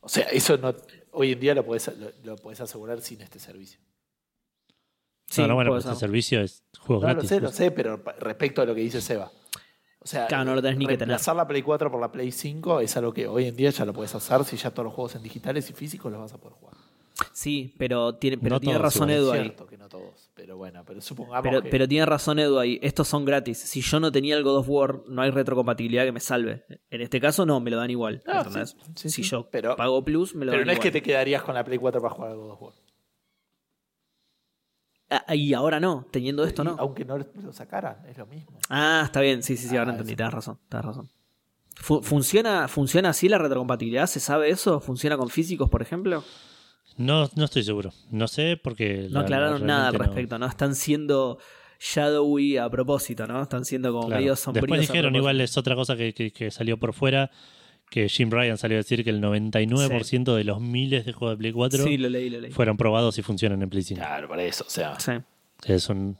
O sea, eso no, hoy en día lo podés, lo, lo podés asegurar sin este servicio.
Sí,
no, no, bueno, pero este
ser.
servicio es juego
No, lo
gratis.
sé, lo
pues.
sé, pero respecto a lo que dice Seba. O sea,
Claro, no lo tenés ni que tener.
reemplazar la Play 4 por la Play 5 es algo que hoy en día ya lo puedes hacer si ya todos los juegos en digitales y físicos los vas a poder jugar.
Sí, pero tiene, pero
No
tiene
todos
razón Edu
Es
ahí.
cierto que no todos, pero bueno, pero supongamos
Pero,
que...
pero tiene razón Edu ahí. Estos son gratis. Si yo no tenía el God of War, no hay retrocompatibilidad que me salve. En este caso no, me lo dan igual.
Ah, sí, sí,
si
sí.
yo
Pero-
pago Plus, me lo
pero
dan
no es que te quedarías con la Play 4 para jugar al God of War.
Ah, y ahora no, teniendo esto
Y
no.
Aunque no lo sacaran, es lo mismo.
Ah, está bien, sí, sí, sí, ahora
Ah,
entendí,
eso.
tenés razón, tenés razón. Fu- ¿Funciona, ¿Funciona así la retrocompatibilidad? ¿Se sabe eso? ¿Funciona con físicos, por ejemplo?
No, no estoy seguro. No sé porque.
No
la-
aclararon
la-
nada al
no-
respecto, ¿no? Están siendo shadowy a propósito, ¿no? Están siendo como
Claro.
medio sombríos.
Después dijeron, igual es otra cosa que, que- que salió por fuera, que Jim Ryan salió a decir que el 99% de los miles de juegos de Play 4
Sí, lo leí, lo leí.
fueron probados y funcionan en Play 5.
Claro, para eso, o sea...
Sí.
Es un...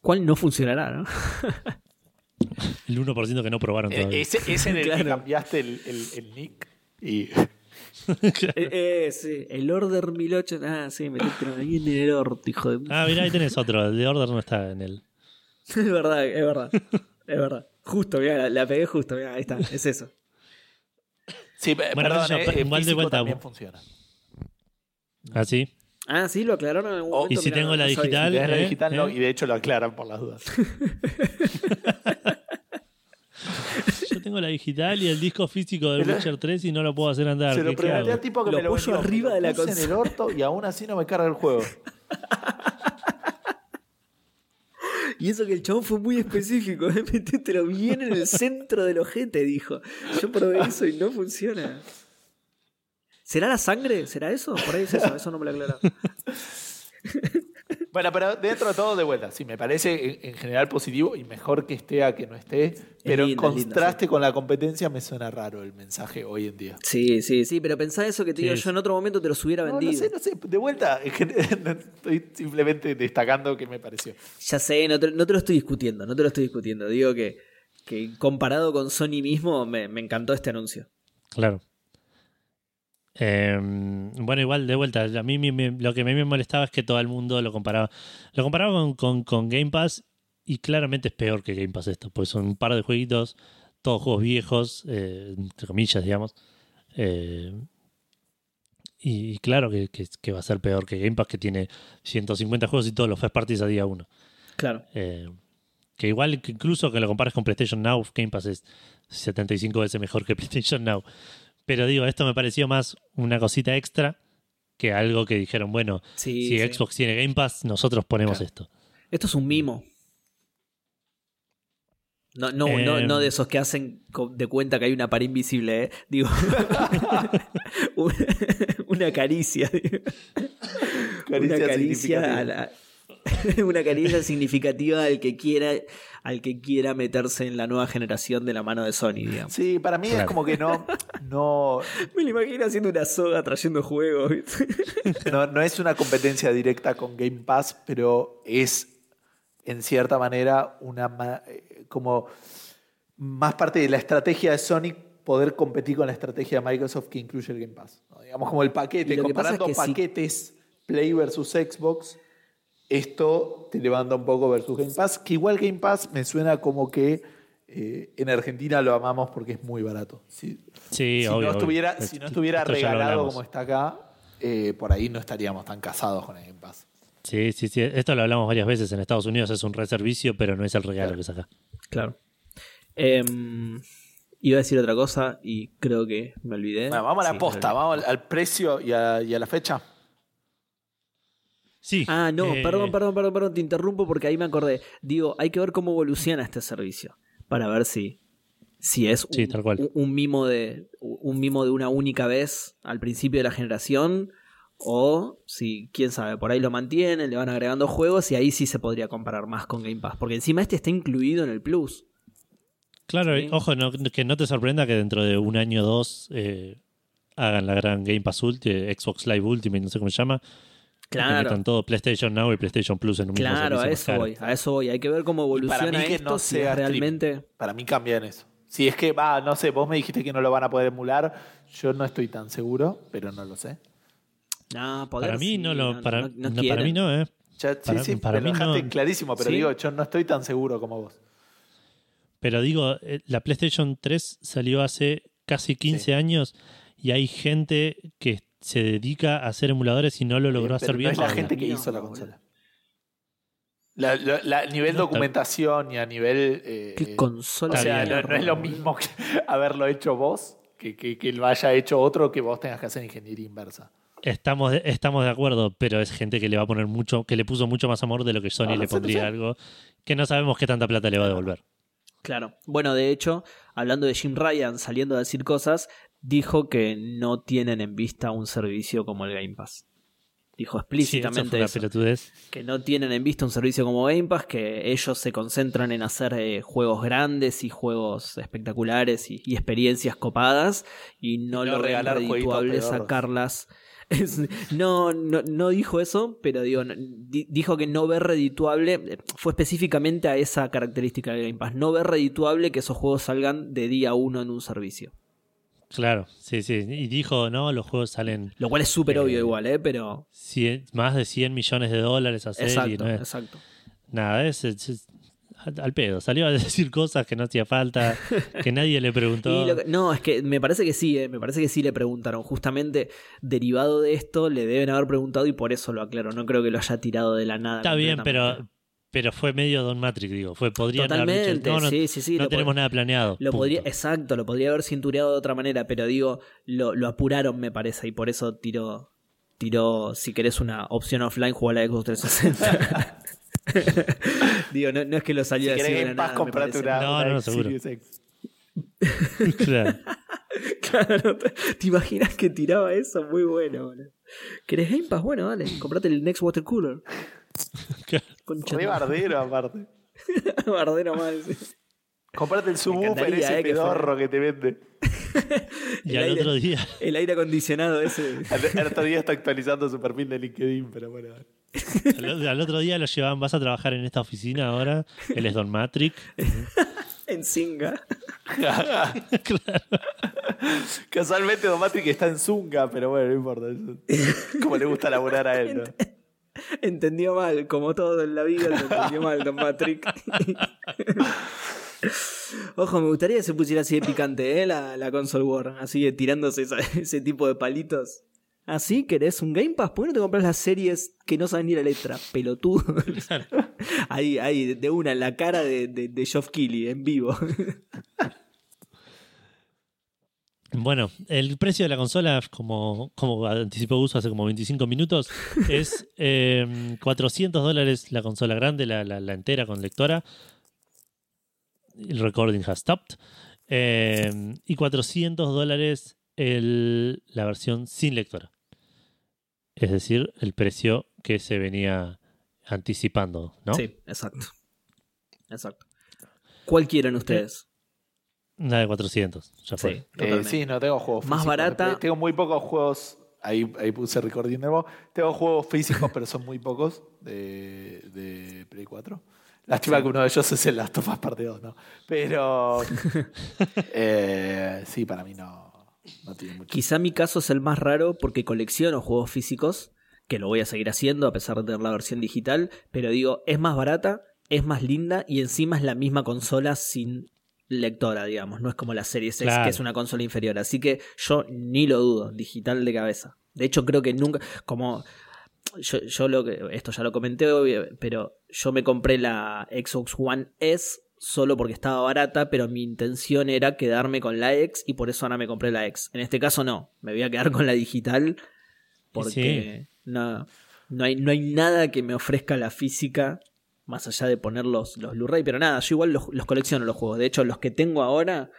¿Cuál no funcionará, no? [LAUGHS]
El 1% que no probaron
Eh,
todavía.
Ese, ese en el que
Claro.
cambiaste el, el- el nick y... [LAUGHS]
eh, eh, sí, el Order 1008. Ah, sí, metiste ahí en el orto, hijo de.
Ah, mira, ahí tenés otro. El de Order no está en el... [LAUGHS]
es verdad, es verdad. Es verdad. Justo, mira, la, la pegué justo, mira, ahí está, es eso.
Sí,
Bueno,
perdón,
yo,
eh,
pero
en
igual de vuelta,
también funciona.
¿Ah, sí?
Ah, sí, lo aclararon en algún
Oh,
momento.
y si
mirá,
tengo
no-
la
no
digital-
Si tenés la
¿eh?
no,
¿eh?
y de hecho lo aclaran por las dudas. [LAUGHS]
Yo tengo la digital y el disco físico del
Pero-
Witcher 3 y no lo puedo hacer andar.
Se lo
¿Qué- qué
pregunté al tipo que
Lo
me lo vendió,
arriba
me lo
de la
puse en el
consola.
orto y aún así no me carga el juego. [LAUGHS]
Y eso que el chabón fue muy específico, [LAUGHS] ¿eh? bien en el centro del ojete, dijo. Yo probé eso y no funciona. ¿Será la sangre? ¿Será eso? Por ahí es eso, eso no me lo aclararon. [LAUGHS]
Bueno, pero dentro de todo, de vuelta, sí, me parece en, en general positivo y mejor que esté a que no esté. Pero en
lindo, es lindo,
contraste con la competencia me suena raro el mensaje hoy en día.
Sí, sí, sí, pero pensá eso que te
Sí,
digo
sí.
yo en otro momento te los hubiera
No, no
vendido.
sé, no sé, de vuelta, [LAUGHS] estoy simplemente destacando que me pareció.
Ya sé, no te, no te lo estoy discutiendo, no te lo estoy discutiendo. Digo que, que comparado con Sony mismo, me, me encantó este anuncio.
Claro. Eh, bueno, igual, de vuelta, a mí me- me- lo que a mí me molestaba es que todo el mundo lo comparaba. Lo comparaba con, con- con Game Pass y claramente es peor que Game Pass esto, porque son un par de jueguitos, todos juegos viejos, eh, entre comillas, digamos. Eh, y, y claro que, que- que va a ser peor que Game Pass, que tiene 150 juegos y todos los first parties a día uno.
Claro.
Eh, que igual, que incluso que lo compares con PlayStation Now, Game Pass es 75 veces mejor que [LAUGHS] PlayStation Now. Pero digo, esto me pareció más una cosita extra que algo que dijeron, bueno,
Sí,
si
sí.
Xbox tiene Game Pass, nosotros ponemos
Claro.
esto.
Esto es un mimo. No, no,
Eh,
no, no de esos que hacen de cuenta que hay una pared invisible, ¿eh? Digo. [LAUGHS] una, caricia. digo.
Caricia
una caricia a la- [LAUGHS] una caricia significativa al que quiera al que quiera meterse en la nueva generación de la mano de Sony, digamos.
Sí, para mí es como que no, no, [LAUGHS]
Me lo imagino haciendo una soga trayendo juegos. [LAUGHS]
no, no es una competencia directa con Game Pass, pero es en cierta manera una eh, como más parte de la estrategia de Sony poder competir con la estrategia de Microsoft que incluye el Game Pass. ¿no? Digamos como el paquete,
es
comparando
que
paquetes Play versus Xbox, esto te levanta un poco versus Game Pass, que igual Game Pass me suena como que eh, en Argentina lo amamos porque es muy barato. Si,
Sí,
si
obvio,
no
obvio.
estuviera, si no estuviera
Esto
regalado como está acá, eh, por ahí no estaríamos tan casados con el Game Pass.
Sí, sí, sí. Esto lo hablamos varias veces. En Estados Unidos es un reservicio, pero no es el regalo
Claro.
que es acá.
Claro. Em, iba a decir otra cosa y creo que me olvidé.
Bueno, vamos a la
Sí,
posta, vamos al, al precio y a, y a la fecha.
Sí.
Ah, no,
eh,
perdón, perdón, perdón, perdón, te interrumpo porque ahí me acordé. Digo, hay que ver cómo evoluciona este servicio para ver si, si es
Sí,
un,
tal cual.
un- un mimo de un mimo de una única vez al principio de la generación o si quién sabe, por ahí lo mantienen, le van agregando juegos y ahí sí se podría comparar más con Game Pass, porque encima este está incluido en el Plus.
Claro,
Sí.
ojo, no- que no te sorprenda que dentro de un año o dos eh, hagan la gran Game Pass Ultimate, Xbox Live Ultimate, no sé cómo se llama. Que
Claro.
metan todo PlayStation Now y PlayStation Plus en un mismo
Claro, a eso voy, a eso voy. Hay que ver cómo
Y para
evoluciona
mí que
esto,
no
si
sea
realmente...
Para mí cambia en eso. Si es que va, no sé, vos me dijiste que no lo van a poder emular, yo no estoy tan seguro, pero no lo sé.
No, poder
Para mí
sí,
no lo, para,
no
no, para mí no, eh.
Ya, sí,
Para-
sí,
para
me
mí
dejaste
no.
clarísimo, pero
¿Sí?
digo, yo no estoy tan seguro como vos.
Pero digo, eh, la PlayStation 3 salió hace casi 15
Sí.
años y hay gente que se dedica a hacer emuladores y no lo logró hacer
no
bien.
es la gente que
No,
hizo la consola. La, la- la- a nivel
No,
documentación y a nivel. eh,
¿Qué consola?
o sea, no, no es lo mismo que [LAUGHS] haberlo hecho vos que, que, que lo haya hecho otro que vos tengas que hacer ingeniería inversa.
Estamos de, estamos de acuerdo, pero es gente que le va a poner mucho, que le puso mucho más amor de lo que Sony
No, no
le
no
pondría algo que no sabemos qué tanta plata le va a devolver.
Claro. Bueno, de hecho, hablando de Jim Ryan saliendo a decir cosas, dijo que no tienen en vista un servicio como el Game Pass. Dijo
Sí, eso
explícitamente eso, que no tienen en vista un servicio como Game Pass, que ellos se concentran en hacer eh, juegos grandes y juegos espectaculares y, y experiencias copadas y no, lo
regalar
redituable sacarlas. [LAUGHS] Es- no, no, no dijo eso, pero digo, no- di- dijo que no ve redituable, eh, fue específicamente a esa característica del Game Pass, no ve redituable que esos juegos salgan de día uno en un servicio.
Claro, sí, sí. Y dijo, no, los juegos salen
Lo cual es súper
Eh,
obvio igual, ¿eh? Pero...
100 más de 100 millones de dólares a hacer y
Exacto,
no es-
exacto.
nada, es, al pedo. Salió a [LAUGHS] decir cosas que no hacía falta, que nadie le preguntó. [LAUGHS]
Que- no, es que me parece que sí, eh, me parece que sí le preguntaron. Justamente derivado de esto le deben haber preguntado y por eso lo aclaro. No creo que lo haya tirado de la nada.
Está bien, pero, pero fue medio Don Matrix, digo. Fue, haber dicho,
Totalmente,
no, no,
sí, sí, sí.
no tenemos nada planeado.
Lo
punto.
podría, exacto, lo podría haber cintureado de otra manera, pero digo, lo, lo apuraron, me parece, y por eso tiró, tiró, si querés una opción offline, jugar la Xbox 360. [LAUGHS] digo, no, no es que lo
Si
salió así
querés
de la
Game Pass,
nada, me
comprate
parece.
una,
No,
una
no, seguro. [LAUGHS] [LAUGHS] Claro.
Claro, te, te imaginas que tiraba eso, muy bueno, boludo. ¿Querés Game Pass? Bueno, dale, comprate el Next Water Cooler. [LAUGHS] De-
bardero, aparte. [LAUGHS]
Bardero mal. sí.
Comprate el subwoofer ese
eh,
pedorro que te vende. [LAUGHS]
Y
El
al
aire.
otro día,
El aire acondicionado ese.
Al, al otro día está actualizando su perfil de LinkedIn, pero bueno.
al, al otro día lo llevaban, vas a trabajar en esta oficina ahora. Él es Don Matrix.
En Singa.
Casualmente Don Matrix está en Zunga, pero bueno, no importa. Eso. Como le gusta laburar a él, ¿no? [LAUGHS]
Entendió mal, como todo en la vida, lo entendió mal Don Patrick. [LAUGHS] Ojo, me gustaría que se pusiera así de picante, ¿eh? La, la console war, así de tirándose esa- [LAUGHS] ese tipo de palitos. ¿Así? ¿Querés un Game Pass? ¿Por qué no te compras las series que no saben ni la letra? Pelotudo. ahí, ahí, de una, en la cara de, de, de Geoff Keighley, en vivo.
Bueno, el precio de la consola, como, como anticipó Uso hace como 25 minutos, [LAUGHS] es eh, 400 dólares la consola grande, la, la- la entera con lectora. El recording has stopped. Eh, y 400 dólares el- la versión sin lectora. Es decir, el precio que se venía anticipando, ¿no?
Sí, exacto. Exacto. ¿Cuál quieren ustedes?
La de 400, ya fue.
Sí,
Eh, sí, no tengo juegos
Más
físicos.
barata.
Tengo muy pocos juegos. Ahí, ahí puse recording de nuevo. Tengo juegos físicos, pero son muy pocos de, de Play 4. Lástima que uno de ellos es el Last of Us Parte 2, ¿no? Pero. [LAUGHS] eh, sí, para mí no, no tiene mucho.
Quizá mi caso es el más raro porque colecciono juegos físicos, que lo voy a seguir haciendo a pesar de tener la versión digital, pero digo, es más barata, es más linda y encima es la misma consola sin lectora, digamos, no es como la Series X
Claro.
que es una consola inferior, así que yo ni lo dudo, digital de cabeza. De hecho creo que nunca, como yo, yo lo que, esto ya lo comenté, obvio, pero yo me compré la Xbox One S solo porque estaba barata, pero mi intención era quedarme con la X y por eso ahora me compré la X. En este caso no, me voy a quedar con la digital porque no, no, hay, no hay nada que me ofrezca la física más allá de poner los, los Blu-ray, pero nada, yo igual los, los colecciono los juegos. De hecho, los que tengo ahora,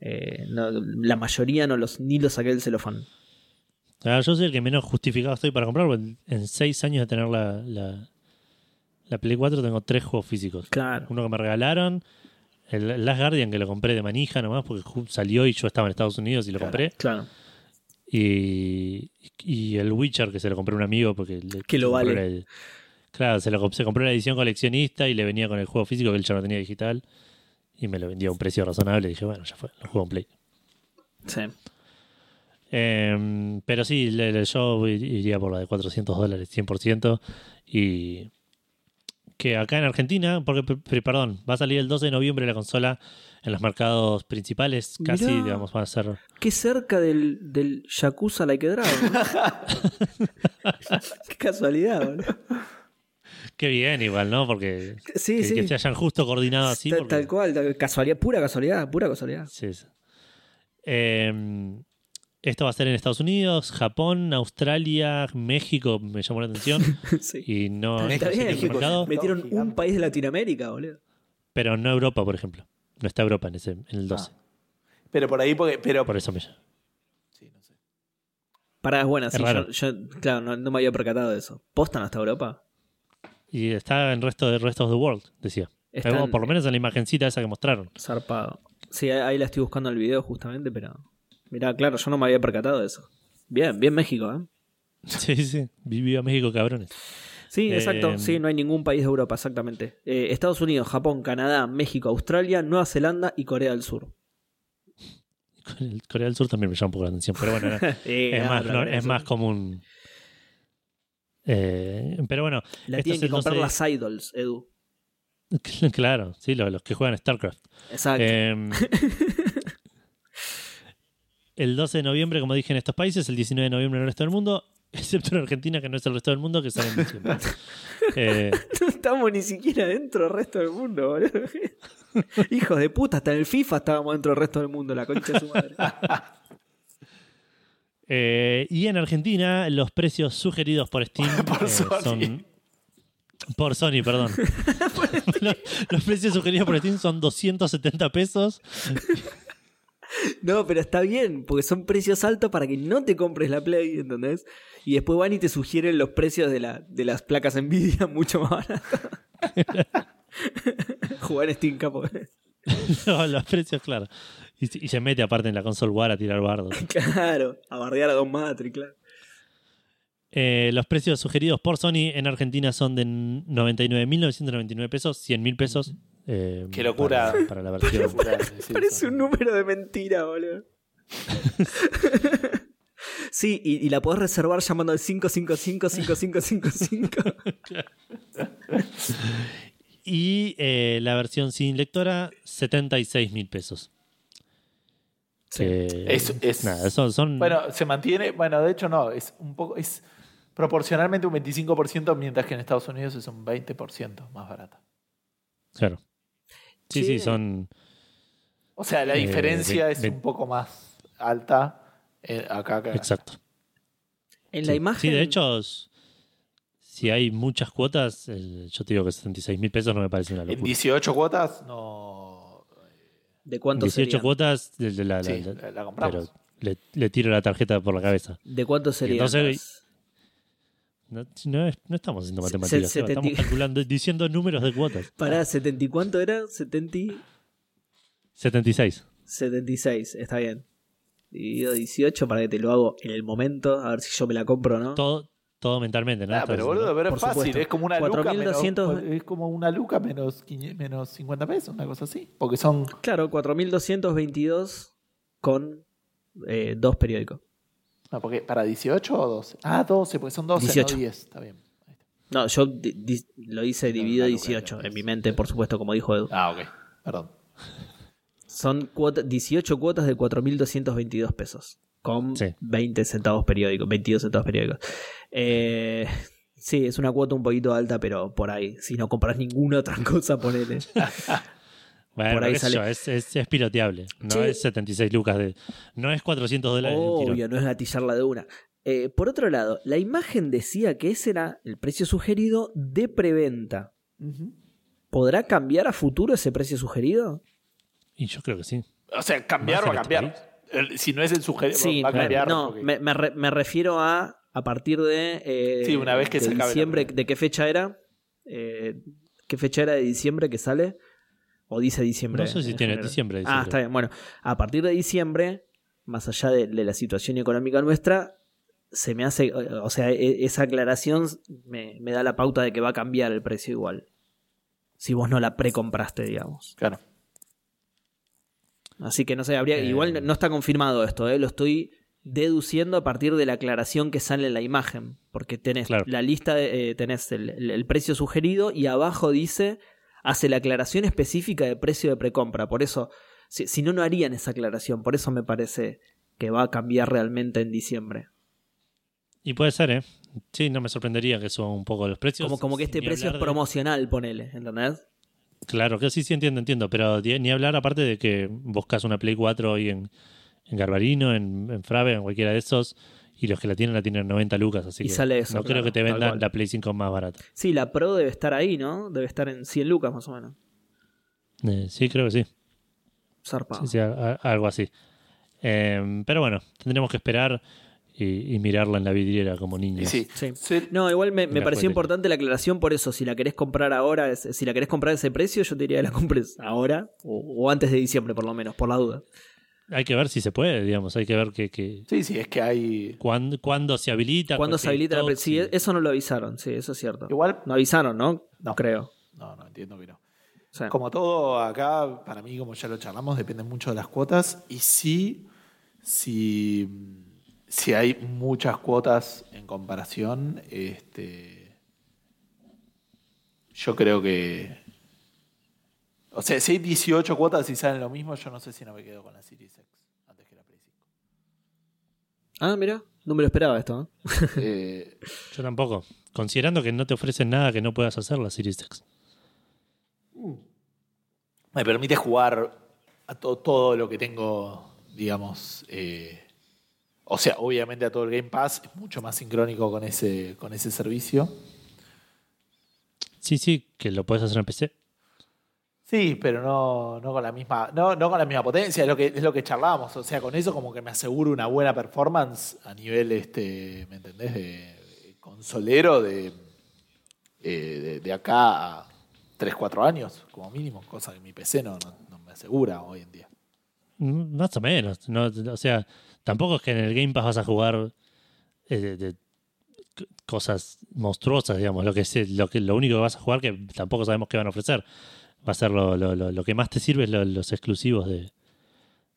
eh, no- la mayoría no los ni los saqué del celofán.
Ah, yo soy el que menos justificado estoy para comprarlo. En, en seis años de tener la, la, la Play 4 tengo tres juegos físicos.
Claro.
Uno que me regalaron, el Last Guardian que lo compré de manija nomás porque salió y yo estaba en Estados Unidos y lo
Claro.
compré.
Claro.
Y, y el Witcher que se lo compré a un amigo porque... le-
Que lo vale.
Claro, se, lo, se compró la edición coleccionista y le venía con el juego físico que él ya no tenía digital. Y me lo vendía a un precio razonable y dije, bueno, ya fue, lo juego en Play.
Sí.
Eh, pero sí, le- le- yo iría por la de 400 dólares 100%. Y que acá en Argentina, porque, per- per- perdón, va a salir el 12 de noviembre la consola en los mercados principales. Casi,
Mirá.
digamos, va a ser.
Qué cerca del, del Yakuza Like a Dragon. [LAUGHS] [LAUGHS] Qué casualidad, boludo.
Qué bien, igual, ¿no? Porque
Sí,
que,
sí.
que se hayan justo coordinado así.
Ta-
porque-
Tal cual, tal- casualidad, pura casualidad, pura casualidad.
Sí, sí. Eh, esto va a ser en Estados Unidos, Japón, Australia, México, me llamó la atención. [LAUGHS]
Sí.
Y no,
Está
no sé
México,
Metieron un
gigante.
país de Latinoamérica, boludo.
pero no Europa, por ejemplo. No está Europa en, ese, en el 12.
Ah. Pero por ahí, porque, pero
Por eso me llama.
Sí, no sé.
Para, es buena,
Es
sí. yo, claro, no, no me había percatado de eso. ¿Postan hasta Europa?
Y está en resto de Rest of the World, decía.
Están-
por lo menos en la imagencita esa que mostraron.
Zarpado. Sí, ahí- la estoy buscando el video justamente, pero. Mirá, claro, yo no me había percatado de eso. Bien, bien México, ¿eh? [LAUGHS]
Sí, sí. Vivió México, cabrones.
Sí,
Eh,
exacto. Sí, no hay ningún país de Europa, exactamente. Eh, Estados Unidos, Japón, Canadá, México, Australia, Nueva Zelanda y Corea del Sur.
Corea del Sur también me llama un poco la atención. Pero bueno, no,
Eh, [LAUGHS]
es,
no,
más común. Eh, pero bueno,
La tienen que comprar
12
las idols, Edu. [LAUGHS]
claro, sí, los, los que juegan StarCraft.
Exacto.
Eh, [LAUGHS] el 12 de noviembre, como dije, en estos países, el 19 de noviembre en el resto del mundo, [LAUGHS] excepto en Argentina, que no es el resto del mundo, que sale en diciembre. Eh,
No estamos ni siquiera dentro del resto del mundo, boludo. Hijos de puta, hasta en el FIFA estábamos dentro del resto del mundo, la concha de su madre.
Eh, y en Argentina, los precios sugeridos por Steam [LAUGHS]
Por
eh,
Sony.
son. Por Sony, perdón. [LAUGHS] [LAUGHS] los, los precios sugeridos por Steam son 270 pesos.
No, pero está bien, porque son precios altos para que no te compres la Play, ¿entendés? Y después van y te sugieren los precios de, la, de las placas Nvidia mucho más baratos. Jugar Steam Capo.
No, los precios, claro. Y, y se mete aparte en la console War a tirar bardos. [LAUGHS]
Claro, a bardear a Don Matri, claro.
Eh, los precios sugeridos por Sony en Argentina son de 99.999 pesos, 100.000 pesos. eh,
Qué locura.
Para, para la versión. [LAUGHS]
Parece un número de mentira, boludo. [LAUGHS] sí, y, y la podés reservar llamando al 555-5555.
Y eh, la versión sin lectora, 76.000 pesos.
Es- es-
nada, son, son-
Bueno, se mantiene, bueno, de hecho no, es un poco, es proporcionalmente un 25%, mientras que en Estados Unidos es un 20% más barata.
Claro. Sí,
Sí.
sí, son.
O sea, la
Eh,
diferencia es un poco más alta eh, acá que
Exacto.
En la imagen.
Sí, de hecho, si hay muchas cuotas, yo te digo que 76 mil pesos no me parece una
En
locura.
18 cuotas no.
¿De cuánto
18
sería?
cuotas, la, la-
Sí,
la-
compramos.
pero le, le tiro la tarjeta por la cabeza.
¿De cuánto sería?
entonces- No, no es- no estamos haciendo
Se-
matemáticas,
se-
Seba, estamos calculando, diciendo números de cuotas. [LAUGHS]
Pará, 70 y cuánto era? 70 y
76.
76, está bien. Dividido 18 para que te lo hago en el momento, a ver si yo me la compro o no.
Todo, todo mentalmente, ¿no?
Ah, pero boludo, pero es fácil,
supuesto.
es como una luca
4.200
menos, es como una luca menos, 500 menos 50 pesos, una cosa así. Porque son.
Claro, 4222 con eh, dos periódicos.
No, porque ¿Para 18 o 12? Ah, 12, porque son 12,
18.
no 10. Está bien.
No, yo di- di- lo hice dividido
luca
18
era
en mi mente, por supuesto, como dijo Edu.
Ah, ok. Perdón.
Son cuota- 18 cuotas de 4.222 pesos. Con
Sí.
20 centavos periódicos, 22 centavos periódicos. Eh, [LAUGHS] sí, es una cuota un poquito alta, pero por ahí. Si no compras ninguna otra [LAUGHS] cosa, ponele. [LAUGHS]
Bueno,
por ahí sale-
yo, es, es, es piloteable. No
Sí.
es 76 lucas de. No es 400 dólares.
Obvio, no es gatillarla de una. Eh, por otro lado, la imagen decía que ese era el precio sugerido de preventa. ¿Podrá cambiar a futuro ese precio sugerido?
Y yo creo que sí.
O sea, cambiar
en
a
este
cambiar. El- si no es el sugerido,
Sí,
va a cambiar.
no,
porque-
me, me re- me refiero a a partir de, eh,
Sí, una vez que
de
se acabe
diciembre. ¿De qué fecha era? Eh, ¿Qué fecha era de diciembre que sale? ¿O dice diciembre?
No sé si
en
tiene
general?
diciembre,
Ah,
diciembre.
está bien. Bueno, a partir de diciembre, más allá de, de la situación económica nuestra, se me hace, o sea, e- esa aclaración me, me da la pauta de que va a cambiar el precio igual. Si vos no la precompraste, digamos.
Claro.
Así que no sé, habría,
Eh.
igual no está confirmado esto, ¿eh? lo estoy deduciendo a partir de la aclaración que sale en la imagen. Porque tenés
Claro.
la lista, de, eh, tenés el, el- el precio sugerido y abajo dice, hace la aclaración específica de precio de precompra. Por eso, si, si no, no harían esa aclaración. Por eso me parece que va a cambiar realmente en diciembre.
Y puede ser, ¿eh? Sí, no me sorprendería que suban un poco los precios.
Como, como que este precio es
hablar de-
promocional, ponele, ¿entendés?
Claro, que sí, sí, entiendo, entiendo. Pero ni hablar aparte de que buscas una Play 4 hoy en, en Garbarino, en, en Frave, en cualquiera de esos, y los que la tienen la tienen 90 lucas. Así
Y
que
sale eso,
no creo que te vendan la Play 5 más barata.
Sí, la Pro debe estar ahí, ¿no? Debe estar en 100 lucas más o menos.
Eh, sí, creo que sí.
Zarpado.
Sí, sí, a- a- algo así. Eh, pero bueno, tendremos que esperar y, y mirarla en la vidriera como niños.
sí.
Sí.
Sí.
No, igual me, pareció importante la aclaración por eso. Si la querés comprar ahora, si la querés comprar a ese precio, yo te diría que la compres ahora o, o antes de diciembre, por lo menos, por la duda.
Hay que ver si se puede, digamos. Hay que ver que, que
Sí, sí, es que hay.
cuándo, cuándo se habilita.
¿Cuándo se habilita la Sí, eso no lo avisaron, sí, eso es cierto.
Igual.
No avisaron, ¿no?
No.
Creo.
No, no, entiendo que no. Como todo acá, para mí, como ya lo charlamos, depende mucho de las cuotas. Y sí, si, si hay muchas cuotas en comparación, este, yo creo que. O sea, si hay 18 cuotas y salen lo mismo, yo no sé si no me quedo con la Series X antes que la Play 5.
Ah, mira, no me lo esperaba esto. ¿eh? [LAUGHS]
Eh,
Yo tampoco. Considerando que no te ofrecen nada que no puedas hacer la Series X.
me permite jugar a to- todo lo que tengo, digamos. eh, o sea, obviamente a todo el Game Pass es mucho más sincrónico con ese, con ese servicio.
Sí, sí, que lo puedes hacer en PC.
Sí, pero no, no con la misma, no, no con la misma potencia, es lo que es lo que charlábamos. O sea, con eso como que me aseguro una buena performance a nivel este, ¿me entendés? De consolero de, eh, de, de acá a 3, 4 años, como mínimo, cosa que mi PC no, no, me asegura hoy en día.
Mm, Más o menos. No, o sea, tampoco es que en el Game Pass vas a jugar eh, cosas monstruosas, digamos. Lo que es, lo que lo único que vas a jugar que tampoco sabemos qué van a ofrecer. Va a ser lo, lo, lo- lo que más te sirve es lo- los exclusivos de,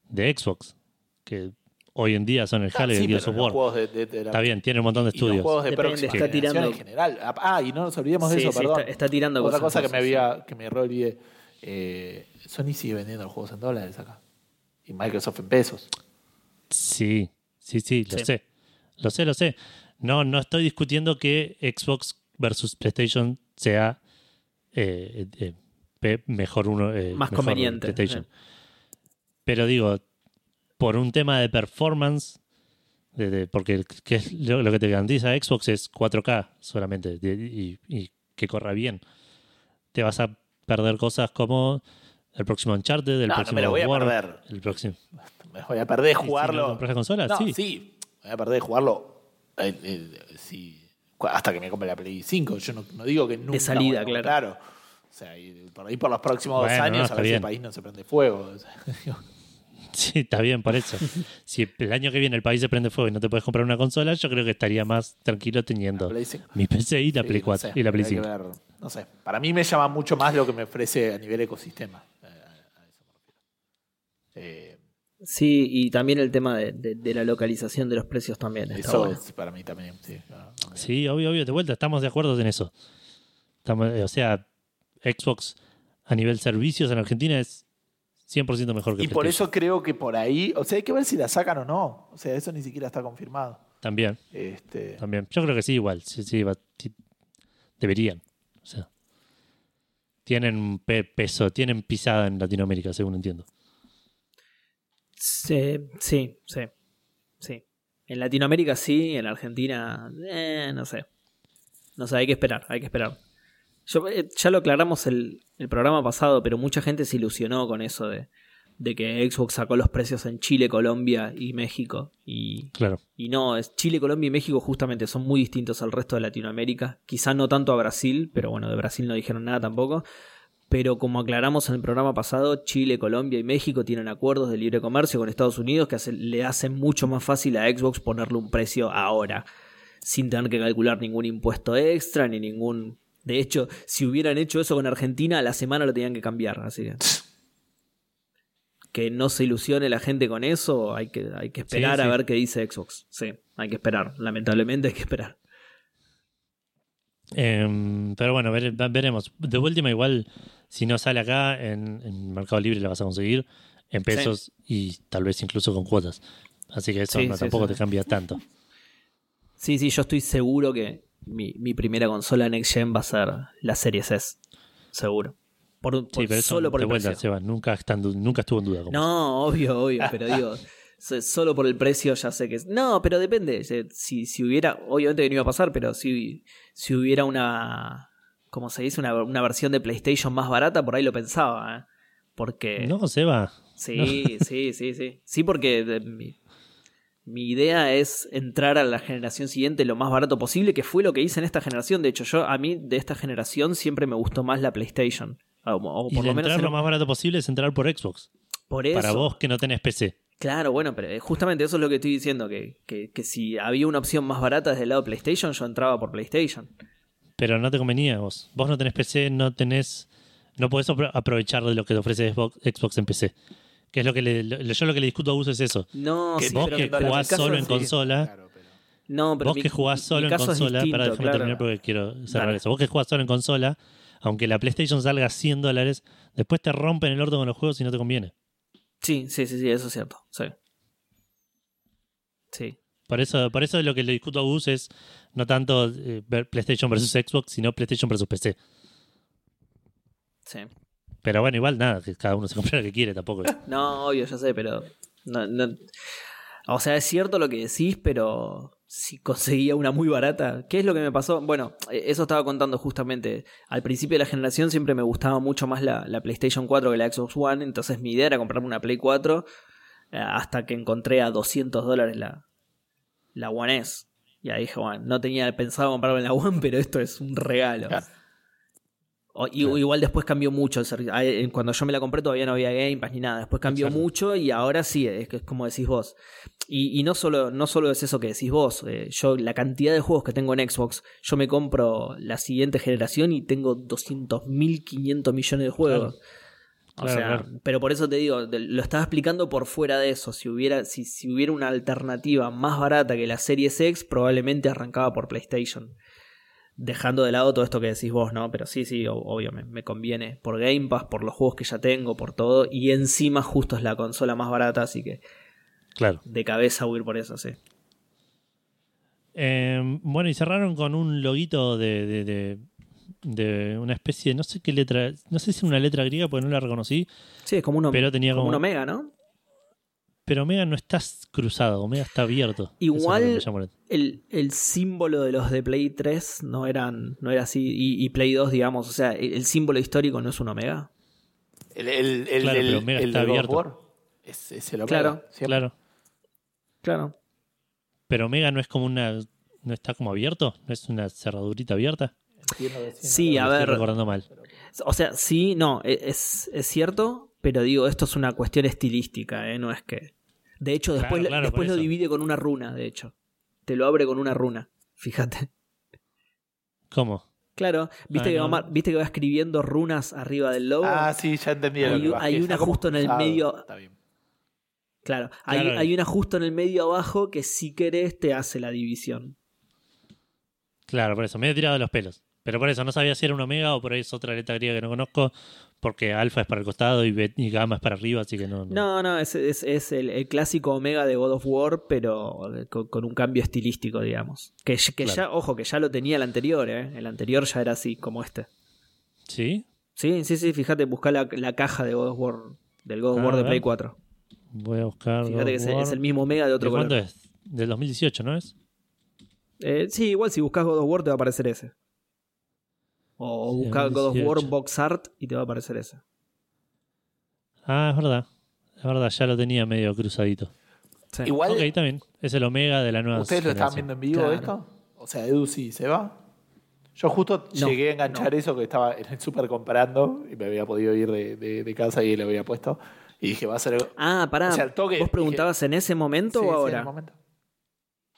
de Xbox. Que hoy en día son el Halo y el Gears of War.
juegos de, de- de la-
Está bien, tiene un montón de
y los
estudios.
juegos de
Depende,
próxima
está
generación
tirando-
en general. Ah, y no nos olvidemos de
Sí,
eso,
sí,
perdón.
está- está tirando
Otra
cosas,
cosa que me había, que me re olvidé. Eh, Sony sigue vendiendo los juegos en dólares acá. Y Microsoft en pesos.
Sí, sí, sí, lo
Sí.
sé. Lo sé, lo sé. No, no estoy discutiendo que Xbox versus PlayStation sea eh, eh, mejor uno. eh,
Más
mejor
conveniente,
PlayStation.
sí.
Pero digo, por un tema de performance, de- de- porque que es lo, lo que te garantiza Xbox es 4K solamente de- y, y que corra bien. Te vas a perder cosas como el próximo Uncharted, el
No, no
próximo
me lo voy a
War,
perder.
el próximo.
Me voy a perder
¿Y si no
jugarlo.
consola?
No,
Sí.
sí. Me voy a perder jugarlo eh, eh, sí, hasta que me compre la Play 5. Yo no, no digo que nunca.
salida,
voy a-
claro.
O sea, y por ahí por los próximos dos años
no,
a ver si el país no se prende fuego. O sea, [LAUGHS] digo,
Sí, está bien, por eso. [LAUGHS] si el año que viene el país se prende fuego y no te puedes comprar una consola, yo creo que estaría más tranquilo teniendo
la Play 5.
mi PC y la
Sí,
Play
no
4
sé,
y la Play
habría
5.
que ver, no sé. Para mí me llama mucho más lo que me ofrece a nivel ecosistema. Eh, a eso me refiero. Eh,
Sí, y también el tema de, de- de la localización de los precios también.
Eso
bueno.
es para mí también. Sí, claro, también.
Sí, obvio, obvio, de vuelta, estamos de acuerdo en eso. Estamos- o sea, Xbox a nivel servicios en Argentina es 100% mejor que
Y por eso creo que por ahí, o sea, hay que ver si la sacan o no. O sea, eso ni siquiera está confirmado.
También,
Este,
también. Yo creo que sí, igual. Sí, sí, va- sí, deberían. O sea, tienen pe- peso, tienen pisada en Latinoamérica, según entiendo.
Sí, sí, sí, sí. En Latinoamérica sí, en Argentina, eh, no sé. No sé, hay que esperar, hay que esperar. Yo, eh, ya lo aclaramos el, el programa pasado, pero mucha gente se ilusionó con eso de, de que Xbox sacó los precios en Chile, Colombia y México. Y,
Claro.
y no, es Chile, Colombia y México justamente son muy distintos al resto de Latinoamérica. Quizá no tanto a Brasil, pero bueno, de Brasil no dijeron nada tampoco. Pero como aclaramos en el programa pasado, Chile, Colombia y México tienen acuerdos de libre comercio con Estados Unidos que hace- le hacen mucho más fácil a Xbox ponerle un precio ahora, sin tener que calcular ningún impuesto extra ni ningún... De hecho, si hubieran hecho eso con Argentina, a la semana lo tenían que cambiar, así que... [LAUGHS] Que no se ilusione la gente con eso, hay que, hay que esperar
Sí,
a ver qué dice Xbox. Sí, hay que esperar, lamentablemente hay que esperar.
Em, pero bueno, vere- veremos. De última, igual, si no sale acá, en, en Mercado Libre la vas a conseguir en pesos y tal vez incluso con cuotas. Así que eso
Sí,
no,
sí,
tampoco te cambia tanto.
Sí, sí, yo estoy seguro que mi, mi primera consola Next Gen va a ser la Series S. Seguro. Por, por-
Sí, pero
solo por el
vuelta,
precio.
Seba, nunca, du- nunca estuvo en duda. como-
No, obvio, obvio, pero [LAUGHS] digo, so- solo por el precio ya sé que es. No, pero depende. eh, Si, si hubiera, obviamente que no iba a pasar, pero si, si hubiera una, como se dice, una, una versión de PlayStation más barata, por ahí lo pensaba, ¿eh? Porque.
No, Seba.
Sí, sí, sí, sí. Sí, porque mi, idea es entrar a la generación siguiente lo más barato posible, que fue lo que hice en esta generación. De hecho, yo a mí de esta generación siempre me gustó más la PlayStation. O, o por lo menos
entrar
en-
lo más barato posible es entrar por Xbox.
por eso.
Para vos que no tenés PC.
Claro, bueno, pero eh, justamente eso es lo que estoy diciendo, que, que, que si había una opción más barata desde el lado de PlayStation, yo entraba por PlayStation.
Pero no te convenía vos. Vos no tenés PC, no tenés. No podés apro- aprovechar de lo que te ofrece Xbox en PC. Que es lo que le, lo- yo lo que le discuto a Gus es eso.
No,
Que
sí,
vos
pero
que jugás solo en
sí.
consola.
Claro, pero-
No, pero
vos
mi-
que jugás solo en consola,
distinto,
para déjame
claro.
terminar porque quiero cerrar
Dale.
eso. Vos que jugás solo en consola, aunque la PlayStation salga 100 dólares, después te rompen el orto con los juegos y no te conviene.
Sí, sí, sí, sí, eso es cierto. Sí. Sí.
Por eso, por eso lo que le discuto a Gus es no tanto eh, ver PlayStation versus Xbox, sino PlayStation versus PC.
Sí.
Pero bueno, igual nada, que cada uno se compra lo que quiere tampoco.
No, obvio, ya sé, pero. No, no- O sea, es cierto lo que decís, pero. si conseguía una muy barata. ¿Qué es lo que me pasó? Bueno, eh, eso estaba contando justamente. Al principio de la generación siempre me gustaba mucho más la, la PlayStation 4 que la Xbox One, entonces mi idea era comprarme una Play 4 eh, hasta que encontré a 200 dólares la, la One S. Y ahí dije, bueno, no tenía pensado comprarme la One, pero esto es un regalo. O- y-
Claro.
Igual después cambió mucho el servicio. Ah, eh, Cuando yo me la compré todavía no había Game Pass ni nada. Después cambió
Exacto.
mucho y ahora sí, es, que es como decís vos. Y, y no, solo, no solo es eso que decís vos. eh, yo, la cantidad de juegos que tengo en Xbox, yo me compro la siguiente generación y tengo 200.000, 500 millones de juegos. O
Claro,
sea,
claro.
pero por eso te digo, lo estaba explicando por fuera de eso. Si hubiera, si, si hubiera una alternativa más barata que la Series X, probablemente arrancaba por PlayStation. Dejando de lado todo esto que decís vos, ¿no? Pero sí, sí, obvio, me, me conviene. Por Game Pass, por los juegos que ya tengo, por todo. Y encima justo es la consola más barata, así que
Claro.
de cabeza voy a ir por eso, sí.
Eh, bueno, y cerraron con un loguito de, de, de- de una especie, no sé qué letra, no sé si es una letra griega porque no la reconocí,
Sí, es como, uno,
pero tenía
como
como...
un Omega, ¿no?
Pero Omega no está cruzado, Omega está abierto. Es
Igual- El, el símbolo de los de Play 3 no eran no era así. Y, y Play 2, digamos, o sea, el, el símbolo histórico no es un Omega.
El, el, el,
Claro, pero Omega
el
está abierto.
War es, es el Omega,
Claro,
siempre.
Claro.
Claro.
Pero Omega no es como una... ¿No está como abierto? ¿No es una cerradurita abierta?
Sí, a
Lo
estoy
ver.
recordando mal.
O sea, sí, no, e- es, es cierto, pero digo, esto es una cuestión estilística, ¿eh? No es que. De hecho, después,
claro,
después lo
eso.
divide con una runa, de hecho. Te lo abre con una runa, fíjate.
¿Cómo?
Claro, viste,
Ah,
que,
no.
va, mar- viste que va escribiendo runas arriba del logo.
Ah, sí, ya entendí. lo
Hay
que
u-
vas,
hay
que
una
como
justo en el medio.
Está bien.
Claro, hay,
Claro.
hay una justo en el medio abajo que si querés te hace la división.
Claro, por eso. Me he tirado de los pelos. Pero por eso no sabía si era un Omega o por ahí es otra letra griega que no conozco. Porque alfa es para el costado y, bet- y gamma es para arriba, así que no. no.
No, no, es, es, es el, el clásico Omega de God of War, pero con, con un cambio estilístico, digamos. Que, que
Claro.
ya, ojo, que ya lo tenía el anterior, ¿eh? El anterior ya era así, como este.
¿Sí?
Sí, sí, sí, fíjate, busca la, la caja de God of War, del God of
Ah,
War de
ver.
Play 4.
Voy a buscar.
Fíjate que es, el mismo Omega de otro
¿De cuándo
color.
es? Del 2018, ¿no es?
Eh, sí, igual si buscas God of War te va a aparecer ese. O busca God of War
2018.
Box Art y te va a aparecer ese.
Ah, es verdad. Es verdad, ya lo tenía medio cruzadito.
Sí.
Igual,
Ok, bien. Es el Omega de la nueva
¿ustedes lo estaban
generación.
viendo en vivo
Claro.
esto? O sea, Edu sí se va. Yo justo
No,
llegué a enganchar eso que estaba en el súper comparando y me había podido ir de, de- de casa y le había puesto. Y dije, va a ser.
Ah, pará.
O sea, toque,
¿Vos preguntabas en ese momento
Sí, sí,
o
en
ahora?
el momento.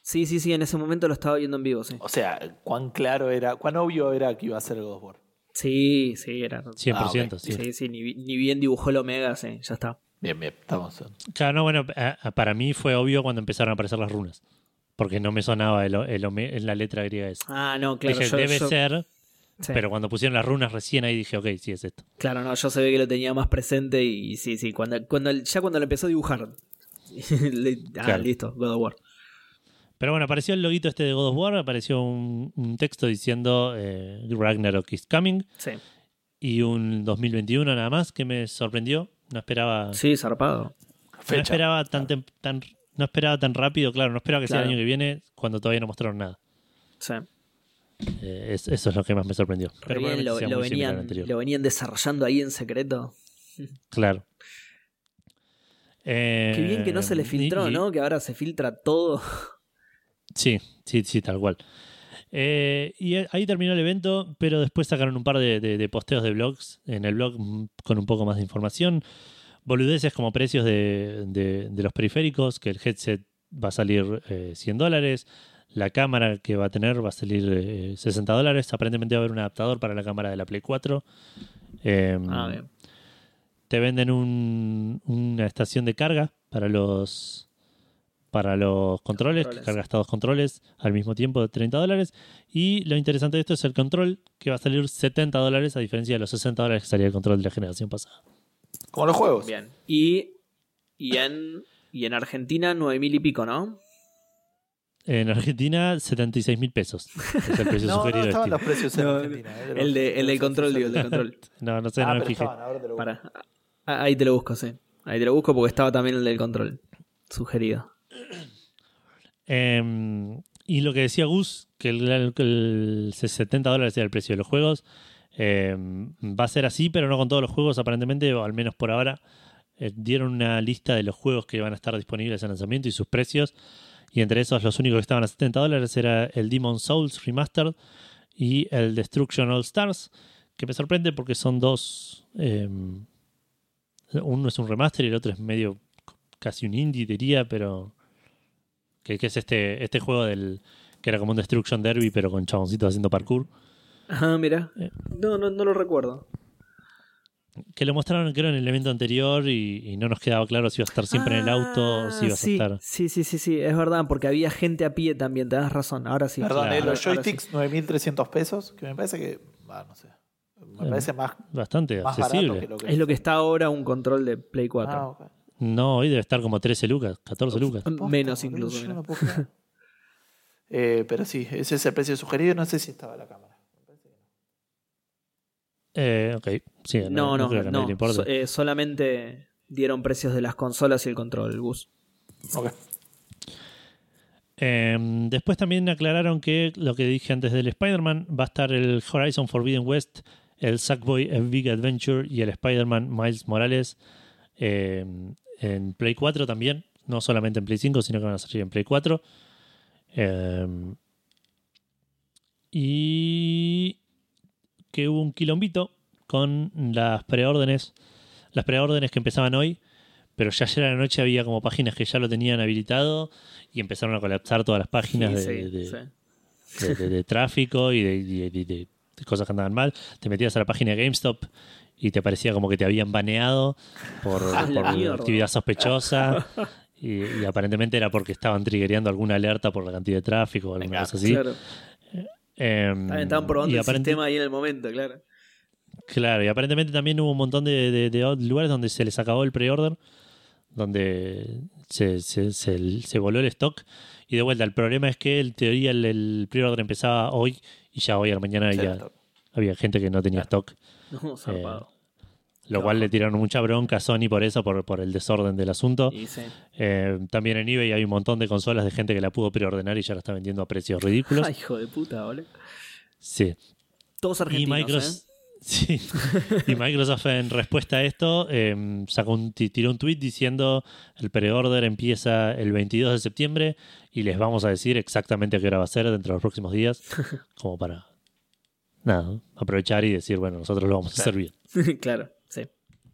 Sí, sí, sí, en ese momento lo estaba viendo en vivo, sí.
O sea, cuán claro era, cuán obvio era que iba a ser God of War.
Sí, sí, era.
100%,
Ah,
sí.
Sí, sí, ni, ni bien dibujó el Omega, sí, ya está.
Bien, bien, estamos.
Claro, no, bueno, a- a- para mí fue obvio cuando empezaron a aparecer las runas. Porque no me sonaba el, el Ome- la letra griega esa.
Ah, no, claro.
dije,
yo-
debe
yo-
ser,
sí.
pero cuando pusieron las runas recién ahí dije, ok, sí es esto.
Claro, no, yo se ve que lo tenía más presente y sí, sí, cuando, cuando ya cuando lo empezó a dibujar. [LAUGHS] le- ah,
Claro.
listo, God of War.
Pero bueno, apareció el loguito este de God of War, apareció un, un texto diciendo eh, Ragnarok is coming
Sí,
y un 2021 nada más que me sorprendió. No esperaba,
sí, zarpado.
no esperaba tan, no esperaba tan rápido, claro, no esperaba que sea el año que viene cuando todavía no mostraron nada.
Sí.
Eh, es- eso es lo que más me sorprendió.
Re
Pero
bien, lo, venían,
anterior.
lo venían desarrollando ahí en secreto.
Claro. Eh,
Qué bien que no se le
y-
filtró,
y-
¿no? Que ahora se filtra todo.
Sí, sí, sí, tal cual. Eh, y ahí terminó el evento, pero después sacaron un par de, de- de posteos de blogs en el blog mm, con un poco más de información. Boludeces como precios de, de- los periféricos, que el headset va a salir eh, 100 dólares, la cámara que va a tener va a salir eh, 60 dólares, aparentemente va a haber un adaptador para la cámara de la Play 4. Eh,
Ah, bien.
te venden un- una estación de carga para los para los controles,
controles.
que carga hasta dos controles al mismo tiempo de 30 dólares. Y lo interesante de esto es el control, que va a salir 70 dólares, a diferencia de los 60 dólares que salía el control de la generación pasada.
Como los juegos.
Bien. Y, y, en, y en Argentina, nueve mil y pico, ¿no?
En Argentina, 76 mil pesos. Es el precio [LAUGHS]
No, no
sugerido de
estaban los precios en
No,
Argentina. eh, de los-
El, de, el
de
del
los
control, digo, el del control. [LAUGHS]
No, no sé,
Ah,
no me fijé.
estaban, ahora te lo busco.
Para. Ah, Ahí te lo busco, sí. Ahí te lo busco porque estaba también el del control. Sugerido. [CLEARS THROAT]
Em, y lo que decía Gus, que el, el- el 70 dólares era el precio de los juegos, eh, va a ser así, pero no con todos los juegos aparentemente, o al menos por ahora. Eh, dieron una lista de los juegos que van a estar disponibles en lanzamiento y sus precios. Y entre esos los únicos que estaban a 70 dólares era el Demon Souls Remastered y el Destruction All Stars, que me sorprende porque son dos... eh, uno es un remaster y el otro es medio casi un indie, diría, pero... Que, que es este, este juego del que era como un Destruction Derby, pero con chaboncitos haciendo parkour.
Ah, mira.
Eh.
No, no, no lo recuerdo.
Que lo mostraron creo en el evento anterior y, y no nos quedaba claro si iba a estar siempre en el auto o si iba
Ah, sí,
a estar...
Sí, sí, sí, sí, es verdad, porque había gente a pie también, te das razón. Ahora sí.
Perdón,
claro.
eh, los
Ahora sí.
joysticks 9.300 pesos, que me parece que, ah, no sé, me
Eh,
parece más,
Bastante
más barato
accesible.
que lo que
Es lo que está ahora un control de Play 4.
Ah, ok.
No, hoy debe estar como 13 lucas, 14 lucas.
Menos incluso.
yo
mira.
no puedo creer. [LAUGHS] Eh, pero sí, ese es el precio sugerido. No sé si estaba la cámara.
Eh, ok, sí,
No, no,
creo que
no.
le.
So- eh, solamente dieron precios de las consolas y el control, Gus.
Ok.
Eh, después también aclararon que lo que dije antes del Spider-Man va a estar el Horizon Forbidden West, el Sackboy A Big Adventure y el Spider-Man Miles Morales eh, en Play 4 también. No solamente en Play 5, sino que van a salir en Play 4. Eh, y que hubo un quilombito con las preórdenes. Las preórdenes que empezaban hoy, pero ya ayer a la noche había como páginas que ya lo tenían habilitado y empezaron a colapsar todas las páginas
Sí,
de,
sí,
de-
sí.
de- de- de tráfico y de cosas que andaban mal. Te metías a la página de GameStop y te parecía como que te habían baneado por, [LAUGHS] actividad sospechosa. [LAUGHS] Y, y aparentemente era porque estaban triggereando alguna alerta por la cantidad de tráfico o alguna cosa así.
Claro. También estaban probando
y
el
aparente-
sistema ahí en el momento, claro.
Claro, y aparentemente también hubo un montón de, de- de lugares donde se les acabó el pre-order, donde se, se, se- se voló el stock. Y de vuelta, el problema es que en teoría el, el pre-order empezaba hoy y ya hoy a la mañana ya. Había gente que no tenía stock. [LAUGHS]
No, zarpado.
Lo cual le tiraron mucha bronca a Sony por eso, por, por el desorden del asunto.
Y sí.
Eh, también en eBay hay un montón de consolas de gente que la pudo preordenar y ya la está vendiendo a precios ridículos. [LAUGHS]
Ay, hijo de puta, ¿vale?
Sí.
Todos
Y
argentinos,
Microsoft,
¿eh? [LAUGHS]
sí. y Microsoft en respuesta a esto eh, sacó un, ti- tiró un tweet diciendo el pre-order empieza el 22 de septiembre y les vamos a decir exactamente qué hora va a ser dentro de los próximos días como para nada, aprovechar y decir, bueno, nosotros lo vamos a hacer bien. [LAUGHS]
claro, sí.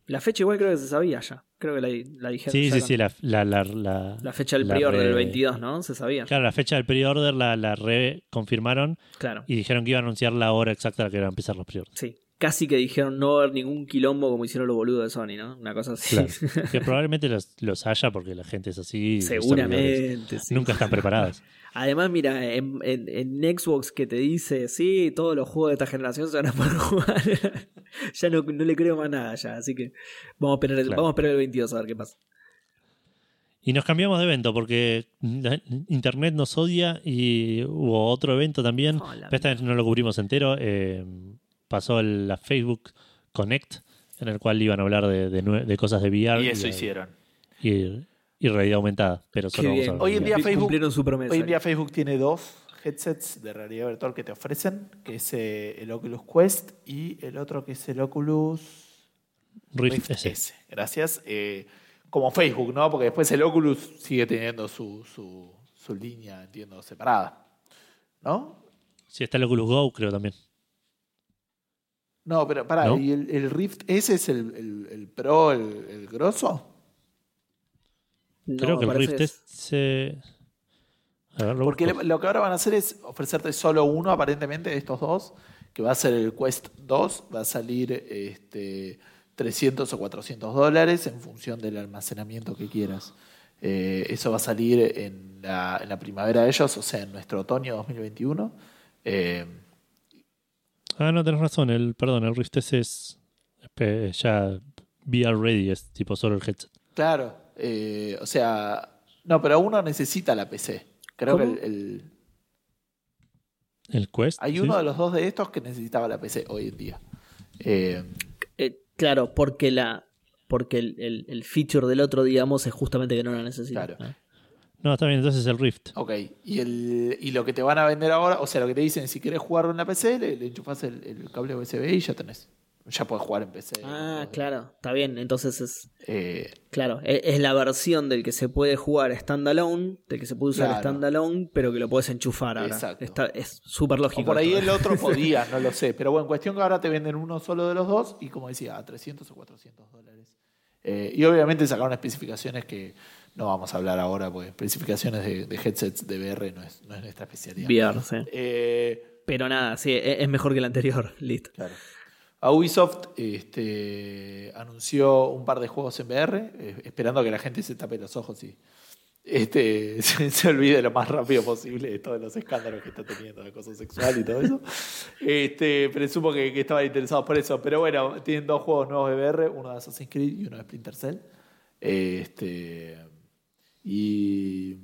La fecha igual creo que se sabía ya. Creo que la, la dijeron.
Sí,
ya
sí, sí, la, la, la, la-
La fecha del
la
pre-order
re-
del 22, ¿no? Se sabía.
Claro, la fecha del pre-order la, la reconfirmaron
Claro.
y dijeron que iba a anunciar la hora exacta a la que iban a empezar los pre-orders.
Sí. Casi que dijeron no va a haber ningún quilombo como hicieron los boludos de Sony, ¿no? Una cosa así.
Claro. [LAUGHS] que probablemente los, los haya porque la gente es así. y los servidores
Seguramente, sí.
Nunca están preparados. [LAUGHS]
Además, mira, en, en- en Xbox que te dice, sí, todos los juegos de esta generación se van a poder [LAUGHS] jugar. ya no, no le creo más nada ya, así que vamos a esperar el,
Claro.
vamos a esperar el 22 a ver qué pasa.
Y nos cambiamos de evento porque la- Internet nos odia y hubo otro evento también.
Oh,
Pero esta vez no lo cubrimos entero. eh, pasó el- la Facebook Connect, en el cual iban a hablar de, de cosas de VR
Y eso hicieron.
y, y realidad aumentada. Pero solo vamos a hablar
Hoy en día Facebook-
Cumplieron su promesa.
Hoy en día Facebook tiene dos headsets de realidad virtual que te ofrecen, que es eh, el Oculus Quest y el otro que es el Oculus
Rift
Rift
S.
S. Gracias. Eh, como Facebook, ¿no? Porque después el Oculus sigue teniendo su, su, su línea, entiendo, separada. ¿No?
Sí, está el Oculus Go, creo también.
No, pero pará,
¿No?
¿y el, el Rift S es el, el- el Pro, el, el grosso?
No,
creo que el Rift S. A ver, lo
Porque
busco.
lo que ahora van a hacer es ofrecerte solo uno, aparentemente, de estos dos, que va a ser el Quest 2, va a salir este, 300 o 400 dólares en función del almacenamiento que quieras. Eh, eso va a salir en la, en la primavera de ellos, o sea, en nuestro otoño 2021. Eh,
Ah, no, tenés razón. El, perdón, el Rift S es ya VR ready, es tipo solo el headset.
claro, eh, o sea, no, pero uno necesita la PC. Creo
¿Cómo?
que el, el-
El Quest.
hay
¿sí?
uno de los dos de estos que necesitaba la PC hoy en día. Eh,
Eh, claro, porque la porque el, el- el feature del otro, digamos, es justamente que no lo necesita.
Claro.
No, está bien, entonces el Rift.
Ok, y, el, y lo que te van a vender ahora, o sea, lo que te dicen, si querés jugarlo en la PC, le, le enchufas el, el cable USB y ya tenés. Ya puedes jugar en PC.
Ah, claro, está bien. Entonces es.
Eh,
Claro, e- es la versión del que se puede jugar standalone, del que se puede usar
Claro.
standalone, pero que lo puedes enchufar ahora.
Exacto.
Está- es súper lógico.
o por ahí el otro [LAUGHS] podía, no lo sé. Pero bueno, cuestión que ahora te venden uno solo de los dos y como decía, a 300 o 400 dólares. Eh, y obviamente sacaron especificaciones que no vamos a hablar ahora, porque especificaciones de, de headsets de VR no es, no es nuestra especialidad.
VR, sí.
Eh,
Pero nada, sí, e- es mejor que el anterior. [LAUGHS] Listo.
Claro. A Ubisoft este, anunció un par de juegos en VR, eh, esperando que la gente se tape los ojos y este, [LAUGHS] se, olvide lo más rápido posible de todos los escándalos que está teniendo de acoso sexual y todo eso. Este, presumo que, que estaban interesados por eso. Pero bueno, tienen dos juegos nuevos de VR, uno de Assassin's Creed y uno de Splinter Cell. Este, y.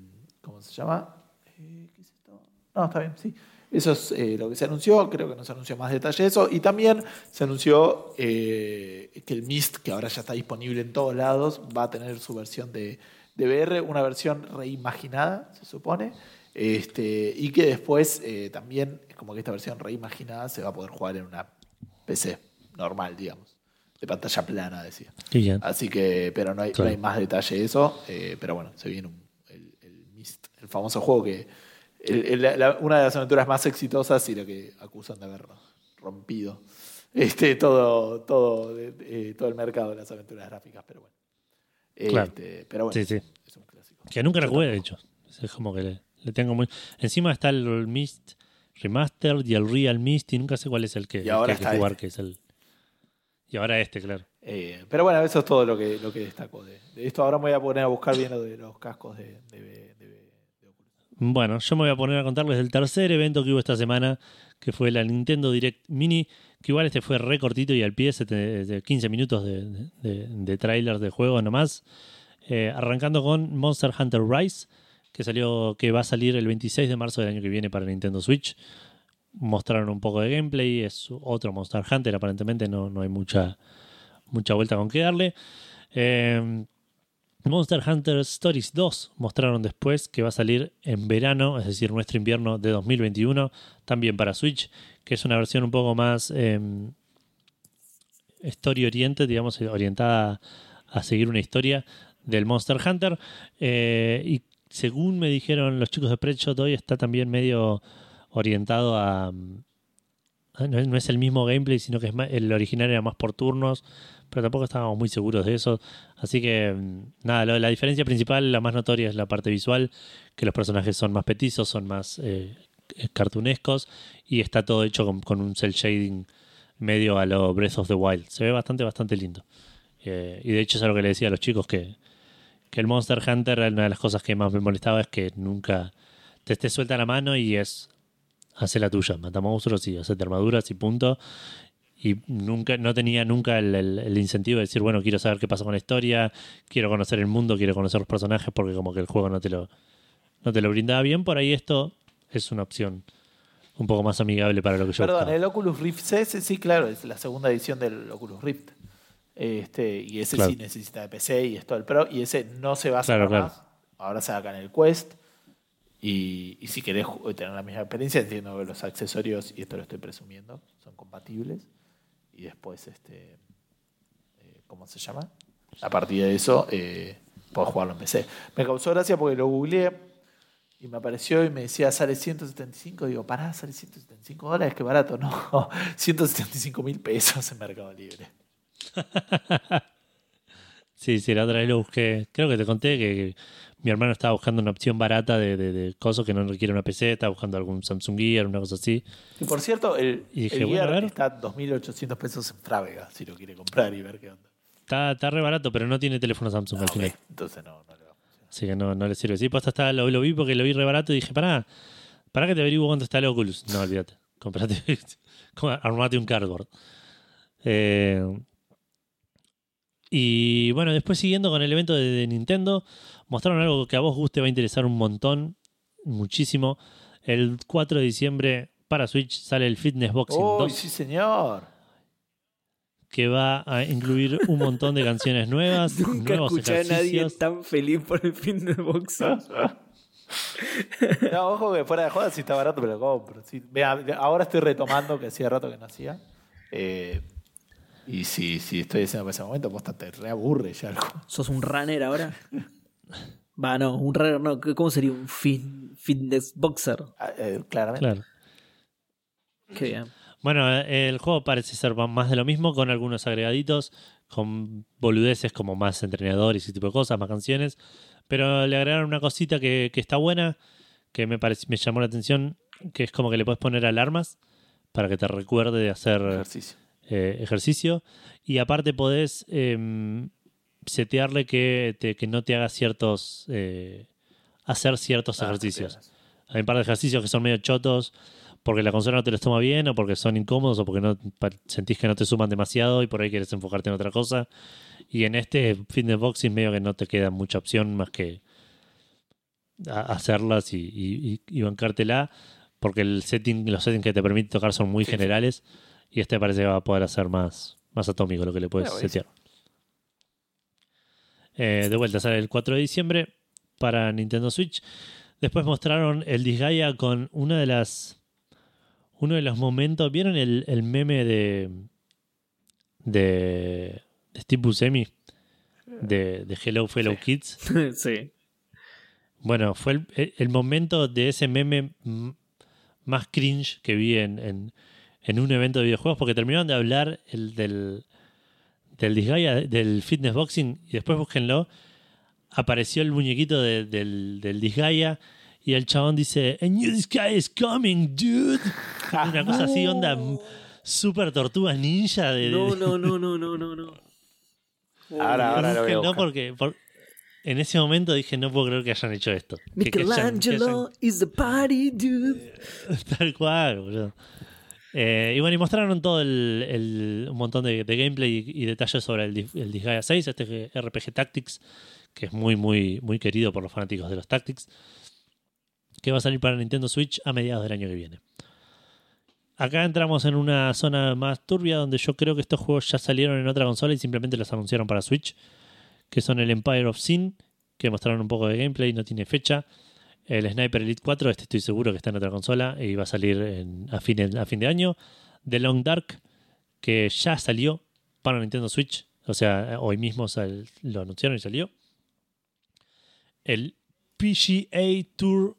¿Cómo se llama? Eh, ¿Qué es esto? No, está bien, sí. Eso es eh, lo que se anunció, creo que no se anunció más detalle de eso. Y también se anunció eh, que el Mist, que ahora ya está disponible en todos lados, va a tener su versión de, de VR, una versión reimaginada, se supone. Este, y que después eh, también, como que esta versión reimaginada se va a poder jugar en una PC normal, digamos. De pantalla plana, decía. Así que, pero no hay,
Claro.
no hay más detalle de eso. pero bueno, se viene un- el, el Myst, el famoso juego que. El- el- la- una de las aventuras más exitosas y lo que acusan de haber rompido este, todo, todo, todo el mercado de las aventuras gráficas. Pero bueno.
Claro.
Este, pero bueno,
Sí, sí.
es un clásico.
Que nunca la jugué, de hecho. Es como que le, le tengo muy. Encima está el Mist Remastered y el Real Mist, y nunca sé cuál es el que,
Y
el que
ahora
hay que jugar,
este.
que es el. Y ahora este, claro.
Eh, pero bueno, eso es todo lo que, lo que destaco de, de esto. Ahora me voy a poner a buscar bien lo de los cascos de.
Bueno, yo me voy a poner a contarles del tercer evento que hubo esta semana, que fue la Nintendo Direct Mini, que igual este fue re cortito y al pie, de 15 minutos de, de, de tráiler de juego nomás. Eh, arrancando con Monster Hunter Rise, que salió, que va a salir el 26 de marzo del año que viene para Nintendo Switch. Mostraron un poco de gameplay, es otro Monster Hunter, aparentemente no, no hay mucha, mucha vuelta con qué darle. Eh, Monster Hunter Stories 2 mostraron después que va a salir en verano, es decir, nuestro invierno de 2021, también para Switch, que es una versión un poco más eh, story oriented, digamos, orientada a seguir una historia del Monster Hunter. Eh, y según me dijeron los chicos de Predshot, hoy está también medio orientado a... mm, No es, el mismo gameplay, sino que es el original era más por turnos, pero tampoco estábamos muy seguros de eso. Así que, mm, nada, lo- la diferencia principal, la más notoria, es la parte visual, que los personajes son más petizos, son más eh, cartunescos y está todo hecho con, con un cel shading medio a lo Breath of the Wild. Se ve bastante, bastante lindo. Eh, y de hecho es algo que le decía a los chicos que, que el Monster Hunter, una de las cosas que más me molestaba es que nunca te esté suelta la mano y es hace la tuya, mata monstruos y hacete armaduras y punto. Y nunca, no tenía nunca el, el- el incentivo de decir, bueno, quiero saber qué pasa con la historia, quiero conocer el mundo, quiero conocer los personajes, porque como que el juego no te lo, no te lo brindaba bien. Por ahí esto es una opción un poco más amigable para lo que yo
Perdón,
buscaba.
el Oculus Rift C, ese sí, claro, es la segunda edición del Oculus Rift. Este, y ese
Claro.
sí necesita de PC y es todo el Pro. Y ese no se va a sacar
Claro, claro.
más. Ahora se saca en el Quest. Y, y si querés tener la misma experiencia, entiendo que los accesorios, y esto lo estoy presumiendo, son compatibles. Y después, este eh, ¿cómo se llama? A partir de eso, eh, puedo jugarlo en PC. Me causó gracia porque lo googleé y me apareció y me decía, sale 175. Digo, pará, sale 175 dólares, qué barato. No, [LAUGHS] 175 mil pesos en Mercado Libre. [LAUGHS]
Sí, sí, la otra vez lo busqué. Creo que te conté que, mi hermano estaba buscando una opción barata de, de, de cosas que no requiere una PC, estaba buscando algún Samsung Gear, una cosa así.
Y por cierto, el,
Y dije,
el
bueno, a
Gear
ver.
está 2.800 pesos en Frávega, si lo quiere comprar y ver qué onda.
Está, está re barato, pero no tiene teléfono Samsung
Ah,
al
ok,
final.
Entonces no, no le va a funcionar.
Así que no, no le sirve. Sí, pues está, lo, lo vi porque lo vi re barato y dije, pará, pará que te averiguo cuánto está el Oculus. No, olvídate. [LAUGHS] [LAUGHS] Comprate, armate un cardboard. Eh, y bueno, después siguiendo con el evento de, de Nintendo, mostraron algo que a vos guste va a interesar un montón, muchísimo. El 4 de diciembre para Switch sale el Fitness Boxing
¡Uy,
2,
sí, señor!
que va a incluir un montón de canciones nuevas, [LAUGHS]
Nunca
nuevos
escuché a nadie tan feliz por el del boxeo. [LAUGHS]
No, ojo que fuera de joda si está barato, pero lo compro. Sí, ahora estoy retomando, que hacía rato que no hacía. Eh, y si, si estoy haciendo para ese momento, pues te reaburre ya algo.
¿Sos un runner ahora? Va, no, un runner no. ¿Cómo sería un fin- fitness boxer?
Ah, eh, claramente.
Claro.
Qué bien.
Bueno, el juego parece ser más de lo mismo, con algunos agregaditos, con boludeces como más entrenadores y ese tipo de cosas, más canciones. Pero le agregaron una cosita que, que está buena, que me, parec- me llamó la atención, que es como que le puedes poner alarmas para que te recuerde de hacer
Ejercicio.
Eh, ejercicio. Y aparte podés em, setearle que, te- que no te haga ciertos... eh, hacer ciertos
Ah,
ejercicios. Hay un par de ejercicios que son medio chotos porque la consola no te los toma bien o porque son incómodos o porque no sentís que no te suman demasiado y por ahí quieres enfocarte en otra cosa. Y en este fitness boxing medio que no te queda mucha opción más que hacerlas y, y, y- bancártela porque el setting, los settings que te permite tocar son muy
sí.
generales y este parece que va a poder hacer más, más atómico lo que le puedes
buenísimo.
setear. Eh, de vuelta sale el 4 de diciembre para Nintendo Switch. Después mostraron el Disgaea con una de las. Uno de los momentos. ¿Vieron el, el meme de. de. de Steve Buscemi? De, de Hello Fellow
Sí.
Kids. [LAUGHS]
sí.
Bueno, fue el, momento de ese meme más cringe que vi en, en, en un evento de videojuegos, porque terminaron de hablar el del, del Disgaea, del fitness boxing, y después búsquenlo. Apareció el muñequito de- del, del Disgaea, y el chabón dice: A new Disgaea is coming, dude. Una cosa así, onda super tortuga ninja de. de-
No, no, no, no, no, no, no. [LAUGHS]
Ahora, ahora lo a
no porque por- en ese momento dije no puedo creer que hayan hecho esto Que- que hayan- que hayan-
Michelangelo is the party dude. [LAUGHS]
Tal cual, boludo. Eh, y bueno, y mostraron todo el, un montón de, gameplay y, detalles sobre el, el Disgaea 6, este RPG Tactics, que es muy, muy, muy querido por los fanáticos de los Tactics, que va a salir para Nintendo Switch a mediados del año que viene. Acá entramos en una zona más turbia donde yo creo que estos juegos ya salieron en otra consola y simplemente los anunciaron para Switch, que son el Empire of Sin, que mostraron un poco de gameplay, no tiene fecha. El Sniper Elite 4, este estoy seguro que está en otra consola y va a salir en- a, fin, a fin de año. The Long Dark, que ya salió para Nintendo Switch, o sea, hoy mismo sal- lo anunciaron y salió. El PGA Tour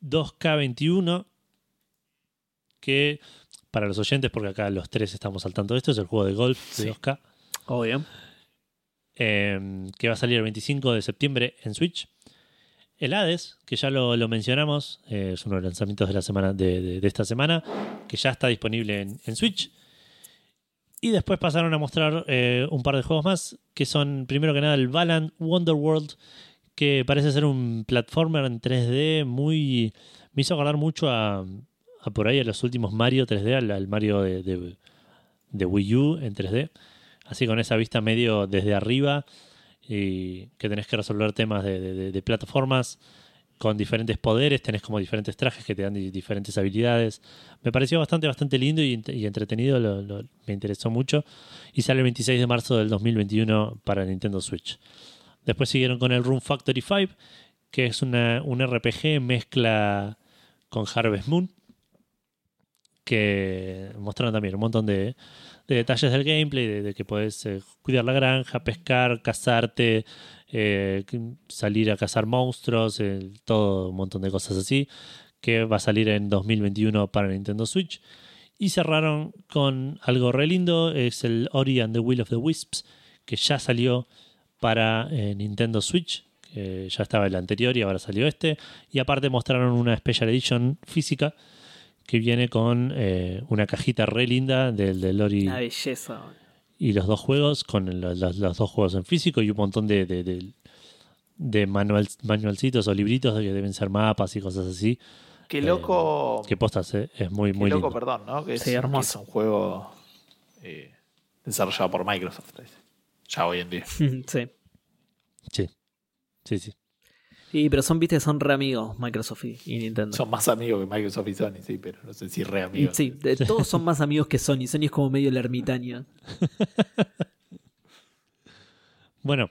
2K21, que para los oyentes, porque acá los tres estamos al tanto de esto, es el juego de golf de
Sí.
2K
Obvio.
eh, que va a salir el 25 de septiembre en Switch. El Hades, que ya lo, lo mencionamos, eh, es uno de los lanzamientos de la semana de, de- esta semana, que ya está disponible en, Switch. Y después pasaron a mostrar eh, un par de juegos más, que son primero que nada el Balan Wonderworld, que parece ser un platformer en 3D muy... Me hizo acordar mucho a, a por ahí a los últimos Mario 3D, al, Mario de- de Wii U en 3D así con esa vista medio desde arriba y que tenés que resolver temas de, de- plataformas con diferentes poderes, tenés como diferentes trajes que te dan di- diferentes habilidades. Me pareció bastante, bastante lindo y, ent- y entretenido, me interesó mucho. Y sale el 26 de marzo del 2021 para Nintendo Switch. Después siguieron con el Room Factory 5, que es una, un RPG mezcla con Harvest Moon, que mostraron también un montón de, de detalles del gameplay, de, que puedes eh, cuidar la granja, pescar, cazarte, eh, salir a cazar monstruos, eh, todo un montón de cosas así, que va a salir en 2021 para Nintendo Switch. Y cerraron con algo re lindo, es el Ori and the Will of the Wisps, que ya salió para Nintendo Switch, que ya estaba el anterior y ahora salió este. Y aparte mostraron una Special Edition física que viene con eh, una cajita re linda del, del Ori
Una belleza.
y los dos juegos, con los, los- los dos juegos en físico y un montón de, de, de- de manual, manualcitos o libritos que deben ser mapas y cosas así.
Qué
Eh,
loco.
Que postas, eh, es muy,
qué
muy
loco,
lindo.
perdón, ¿no? Que es,
Sí, hermoso.
que es un juego eh, desarrollado por Microsoft. Ya hoy en día. [LAUGHS]
sí.
Sí, sí, sí.
Y, pero son, viste, son re amigos Microsoft y, y Nintendo.
Son más amigos que Microsoft y Sony, sí, pero no sé si re amigos.
Sí, de- [LAUGHS] todos son más amigos que Sony. Sony es como medio la ermitaña. [LAUGHS]
Bueno,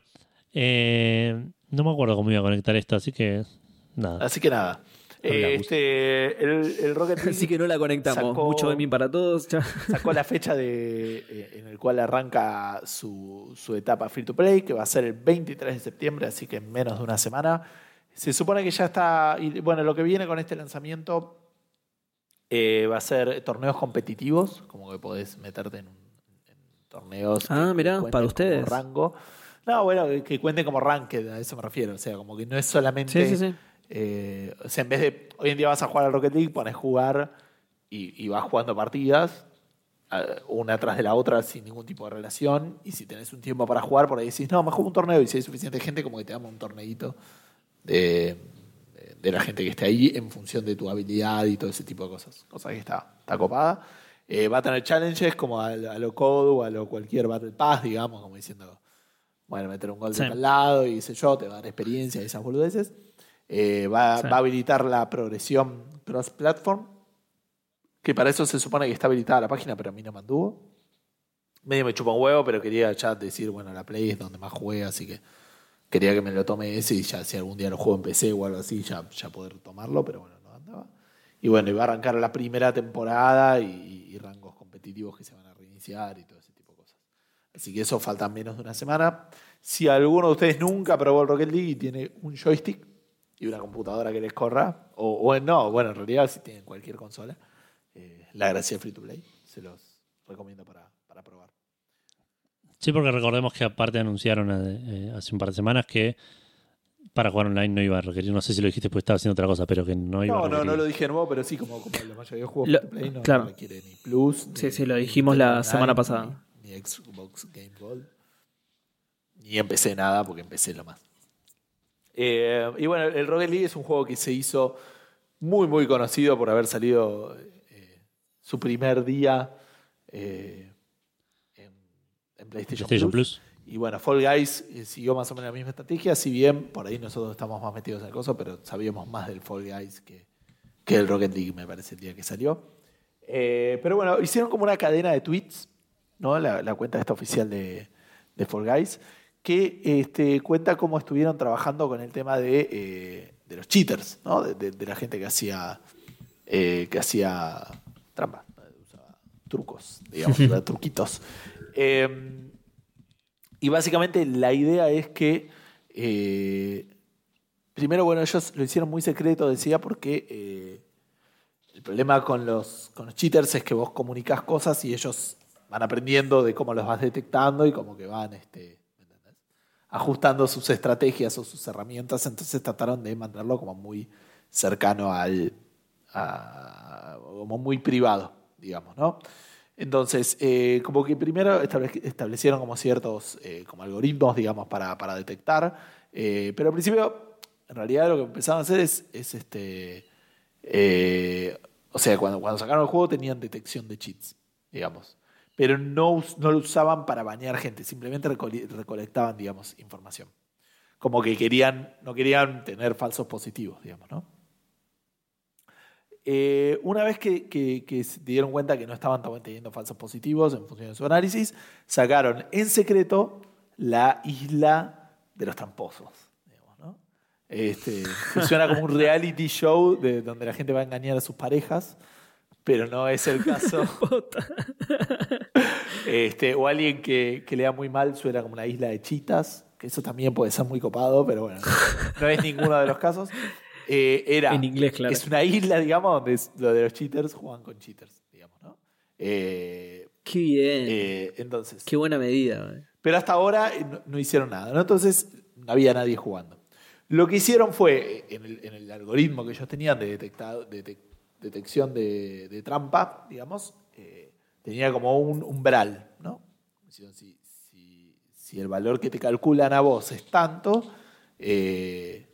eh, no me acuerdo cómo iba a conectar esto, así que nada.
Así que nada.
Hablamos.
Este, el, el Rocket [LAUGHS] League
Así que no la conectamos.
Sacó-
Mucho gaming para todos.
sacó la fecha de, eh, en el cual arranca su, su etapa free to play, que va a ser el 23 de septiembre, así que en menos de una semana. Se supone que ya está. y, bueno, lo que viene con este lanzamiento eh, va a ser torneos competitivos, como que podés meterte en, en torneos.
Ah, mirá, para
como
ustedes.
rango. No, bueno, que- cuenten como ranked, a eso me refiero. O sea, como que no es solamente.
Sí, sí, sí.
Eh, o sea, en vez de hoy en día vas a jugar al Rocket League, pones jugar y, y vas jugando partidas, una tras de la otra sin ningún tipo de relación. Y si tenés un tiempo para jugar, por ahí decís, no, me juego un torneo. Y si hay suficiente gente, como que te damos un torneito de, de- la gente que esté ahí en función de tu habilidad y todo ese tipo de cosas. Cosa que está, está copada. Eh, va a tener challenges como a, a lo Code o a lo cualquier Battle Pass, digamos, como diciendo, bueno, meter un gol
Sí.
de tal lado y sé yo, te va a dar experiencia y esas boludeces. Eh, va,
Sí.
va a habilitar la progresión cross-platform, que para eso se supone que está habilitada la página, pero a mí no me anduvo. Medio me chupa un huevo, pero quería ya decir, bueno, la Play es donde más jugué, así que quería que me lo tome ese y ya si algún día lo juego en PC o algo así, ya, ya poder tomarlo, pero bueno, no andaba. Y bueno, iba a arrancar la primera temporada y, rangos competitivos que se van a reiniciar y todo ese tipo de cosas. Así que eso falta menos de una semana. Si alguno de ustedes nunca probó el Rocket League y tiene un joystick y una computadora que les corra, o, o no, bueno, en realidad si tienen cualquier consola, eh, la gracia Free to Play, se los recomiendo para, para probar.
Sí, porque recordemos que aparte anunciaron eh, hace un par de semanas que para jugar online no iba a requerir, no sé si lo dijiste pues estaba haciendo otra cosa, pero que no iba
No,
a
no,
requerir.
no lo dije de nuevo, pero sí, como, como la mayoría de juegos
Lo-
to Play no,
claro.
no requiere ni Plus.
Sí,
ni-
sí, lo dijimos la semana pasada.
Ni, ni Xbox Game Gold. Ni empecé nada, porque empecé lo más. Eh, y bueno, el Rocket League es un juego que se hizo muy, muy conocido por haber salido eh, su primer día eh, en PlayStation,
PlayStation
Plus.
Plus.
Y bueno, Fall Guys eh, siguió más o menos la misma estrategia, si bien por ahí nosotros estamos más metidos en el coso, pero sabíamos más del Fall Guys que, que del Rocket League, me parece, el día que salió. Eh, pero bueno, hicieron como una cadena de tweets, ¿no? La, la cuenta esta oficial de, de Fall Guys, que este, cuenta cómo estuvieron trabajando con el tema de, eh, de los cheaters, ¿no? De, de- de la gente que hacía, eh, que hacía trampa, usaba trucos, digamos, [LAUGHS] truquitos. Eh, y básicamente la idea es que, eh, primero, bueno, ellos lo hicieron muy secreto, decía, porque eh, el problema con los, con los cheaters es que vos comunicás cosas y ellos van aprendiendo de cómo los vas detectando y como que van este, ajustando sus estrategias o sus herramientas. Entonces trataron de mantenerlo como muy cercano al. como muy privado, digamos, ¿no? Entonces, eh, como que primero establec- establecieron como ciertos eh, como algoritmos, digamos, para, detectar. eh, pero al principio, en realidad lo que empezaron a hacer es, es este. o sea, cuando, sacaron el juego tenían detección de cheats, digamos. Pero no, lo usaban para bañar gente, simplemente recole- recolectaban, digamos, información. Como que querían, no querían tener falsos positivos, digamos, ¿no? Eh, una vez que, que- que se dieron cuenta que no estaban teniendo falsos positivos en función de su análisis, sacaron en secreto la isla de los tramposos. digamos, ¿no? Este, funciona como un reality show de, donde la gente va a engañar a sus parejas, pero no es el caso. [LAUGHS] Este, o alguien que, que le da muy mal suena como una isla de chitas, que eso también puede ser muy copado, pero bueno, no es ninguno de los casos. Eh, era,
En inglés, claro.
Es una isla, digamos, donde lo de los cheaters juegan con cheaters, digamos, ¿no? Eh,
Qué bien.
eh, entonces,
Qué buena medida. güey.
pero hasta ahora no, no hicieron nada, ¿no? Entonces no había nadie jugando. Lo que hicieron fue, en el, en el algoritmo que ellos tenían de, detectado- de detec- detección de, de trampa, digamos, tenía como un umbral, ¿no? Si, si- si- si el valor que te calculan a vos es tanto, eh,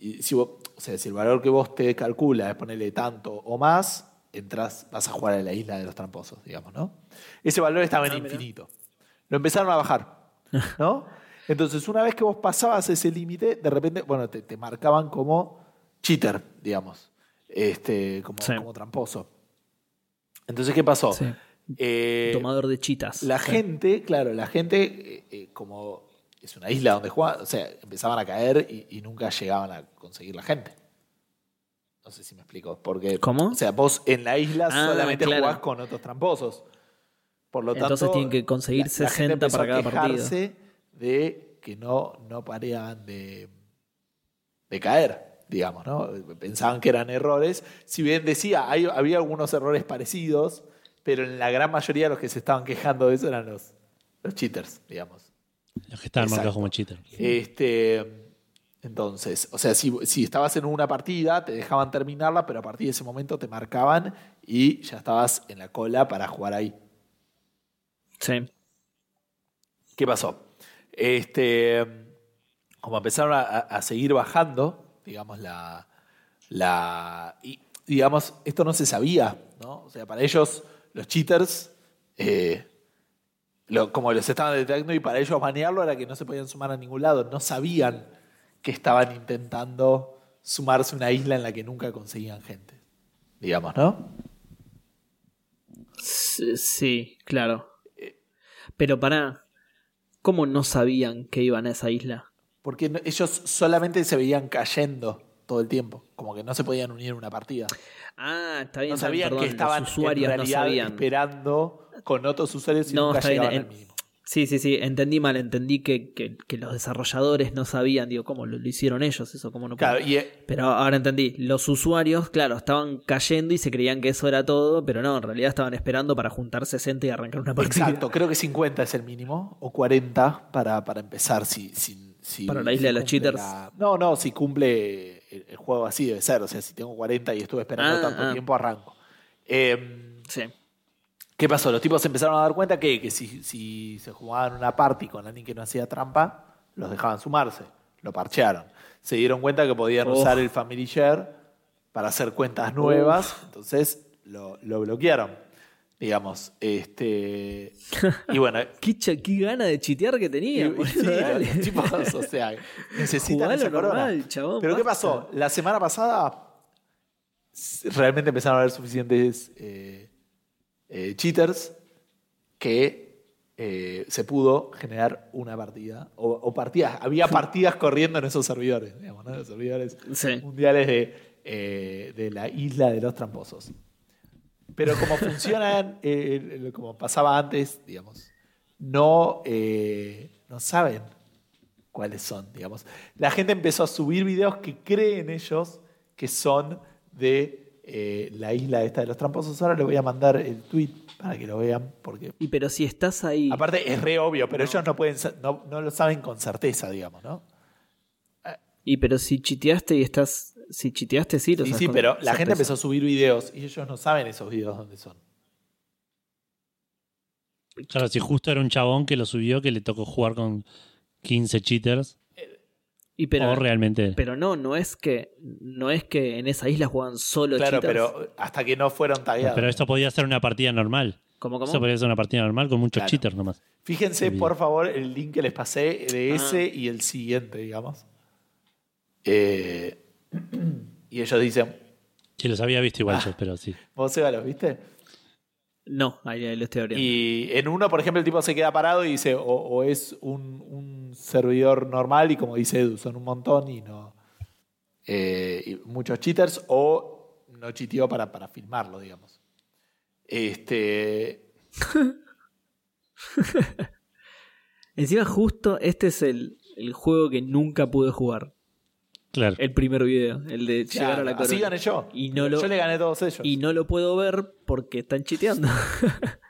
y si vos- o sea, si el valor que vos te calcula es ponerle tanto o más, entras, vas a jugar a la isla de los tramposos, digamos, ¿no? Ese valor estaba en
Ah,
infinito. Lo empezaron a bajar, [LAUGHS] ¿no? Entonces, una vez que vos pasabas ese límite, de repente, bueno, te, te marcaban como cheater, digamos, este, como,
Sí.
como tramposo. Entonces, ¿qué pasó?
Sí.
Eh,
Tomador de chitas.
la
Sí.
gente, claro, la gente, eh, eh, como es una isla donde juegan, o sea, empezaban a caer y, y nunca llegaban a conseguir la gente, No sé si me explico. Porque,
¿Cómo?
O sea, vos en la isla
Ah,
solamente
claro.
jugás con otros tramposos. Por lo
Entonces
tanto,
tienen que conseguir
la- la gente
60
empezó
para cada partido.
quejarse de que no, no paraban de, de caer, digamos, ¿no? Pensaban que eran errores. Si bien decía, hay- había algunos errores parecidos, pero en la gran mayoría de los que se estaban quejando de eso eran los, los cheaters, digamos.
Los que estaban
Exacto.
marcados como cheater.
Este, entonces, o sea, si, si estabas en una partida, te dejaban terminarla, pero a partir de ese momento te marcaban y ya estabas en la cola para jugar ahí.
Sí.
¿Qué pasó? Este, como empezaron a, a- a seguir bajando, digamos, la. la y, digamos, esto no se sabía, ¿no? O sea, para ellos, los cheaters, eh, lo- como los estaban detectando, y para ellos banearlo era que no se podían sumar a ningún lado. No sabían que estaban intentando sumarse a una isla en la que nunca conseguían gente. Digamos, ¿no?
Sí, claro. Pero para ¿cómo no sabían que iban a esa isla?
Porque ellos solamente se veían cayendo todo el tiempo. Como que no se podían unir en una partida.
Ah, está bien.
No
bien,
sabían
perdón,
que estaban
usuarios
en
no
realidad
sabían.
esperando con otros usuarios y
No,
nunca
bien,
llegaban
en-
al mínimo.
Sí, sí, sí, entendí mal, entendí que, que- que los desarrolladores no sabían, digo, ¿cómo lo, lo hicieron ellos? Eso, ¿cómo no
Claro, y eh,
Pero ahora entendí, los usuarios, claro, estaban cayendo y se creían que eso era todo, pero no, en realidad estaban esperando para juntar 60 y arrancar una partida.
exacto, creo que 50 es el mínimo, o 40 para, para empezar. Si, si, si-
Para la
si
isla de los cheaters.
la- No, no, si cumple el, el juego así debe ser. O sea, si tengo 40 y estuve esperando
Ah,
tanto
ah.
tiempo, arranco. Eh,
Sí.
¿Qué pasó? Los tipos empezaron a dar cuenta que, que si, si se jugaban una party con alguien que no hacía trampa, los dejaban sumarse. Lo parchearon. Se dieron cuenta que podían
Oh.
usar el Family Share para hacer cuentas nuevas, entonces lo, lo bloquearon. Digamos, este. [LAUGHS] Y bueno,
¿Qué, qué gana de chitear que tenía,
y sí, los tipos, o sea, [LAUGHS] necesitan esa corona.
normal, chabón,
Pero ¿qué pasó? La semana pasada realmente empezaron a haber suficientes eh, eh, cheaters que eh, se pudo generar una partida. O, o partidas. Había [LAUGHS] partidas corriendo en esos servidores, digamos, ¿no? Los servidores
Sí.
mundiales de, de la isla de los tramposos. Pero como funcionan, [LAUGHS] eh, como pasaba antes, digamos, no, eh, no saben cuáles son, digamos. La gente empezó a subir videos que creen ellos que son de eh, la isla esta de los tramposos. Ahora les voy a mandar el tweet para que lo vean, porque
Y pero si estás ahí.
aparte es re obvio, pero ellos no pueden, no, no lo saben con certeza, digamos, ¿no?
Y pero si chiteaste y estás. Si chiteaste, sí, lo
Sí,
sabes
sí,
con
pero la gente empezó a subir videos y ellos no saben esos videos dónde son.
Claro, si justo era un chabón que lo subió, que le tocó jugar con 15 cheaters,
Y pero,
o realmente.
pero no, no es que. No es que en esa isla juegan solo
Claro,
cheaters.
pero hasta que no fueron tagueados.
pero esto podía ser una partida normal.
¿Cómo, cómo?
Eso podría ser una partida normal con muchos
Claro.
cheaters nomás.
Fíjense, por favor, el link que les pasé de
Ah.
ese y el siguiente, digamos. Eh, [CLEARS THROAT] y ellos dicen,
Sí, los había visto igual
Ah.
yo, pero sí.
vos Seba, ¿los viste?
No, ahí, ahí lo estoy abriendo.
Y en uno, por ejemplo, el tipo se queda parado y dice, o, o es un, un servidor normal y como dice Edu, son un montón y no... eh, y muchos cheaters, o no chiteó para, para filmarlo, digamos. Este... [LAUGHS]
Encima, justo este es el, el juego que nunca pude jugar.
Claro.
El primer video, el de llegar a la
Claro, así
corona.
gané yo.
Y no lo-
Yo le gané a todos ellos.
Y no lo puedo ver porque están chiteando. [LAUGHS]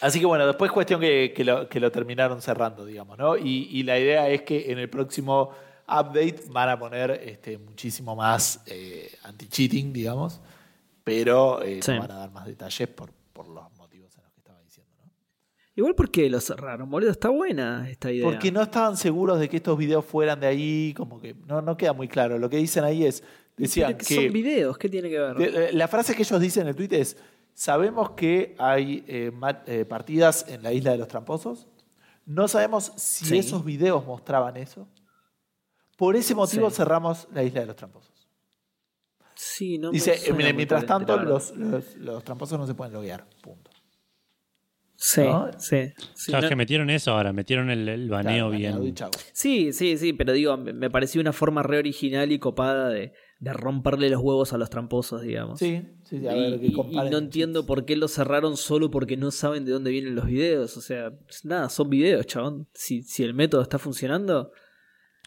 Así que bueno, después cuestión que, que lo, que lo terminaron cerrando, digamos, ¿no? Y, y la idea es que en el próximo update van a poner este, muchísimo más eh, anti-cheating, digamos, pero eh,
Sí.
no van a dar más detalles por, por los motivos en los que estaba diciendo, ¿no?
Igual porque lo cerraron, boludo. Está buena esta idea.
Porque no estaban seguros de que estos videos fueran de ahí, como que no, no queda muy claro. Lo que dicen ahí es, decían que...
Son videos, ¿qué tiene que ver?
Eh, La frase que ellos dicen en el tweet es: Sabemos que hay eh, eh, partidas en la isla de los tramposos. No sabemos si
Sí.
esos videos mostraban eso. Por ese motivo
Sí.
cerramos la isla de los tramposos.
Sí, no
Dice:
suena
"Mire,
muy
mientras tanto, los, los- los tramposos no se pueden loguear. Punto.
Sí,
¿no?
sí. Sí,
Claro, es
no-
que metieron eso ahora, metieron el, el baneo
Claro, y
bien.
sí, sí, sí, pero digo, me me pareció una forma re original y copada de, de romperle los huevos a los tramposos, digamos.
Sí, sí, sí, a
Y-
ver, que
y, y
comparen
no entiendo por qué lo cerraron solo porque no saben de dónde vienen los videos. O sea, nada, son videos, chabón. Si, si el método está funcionando,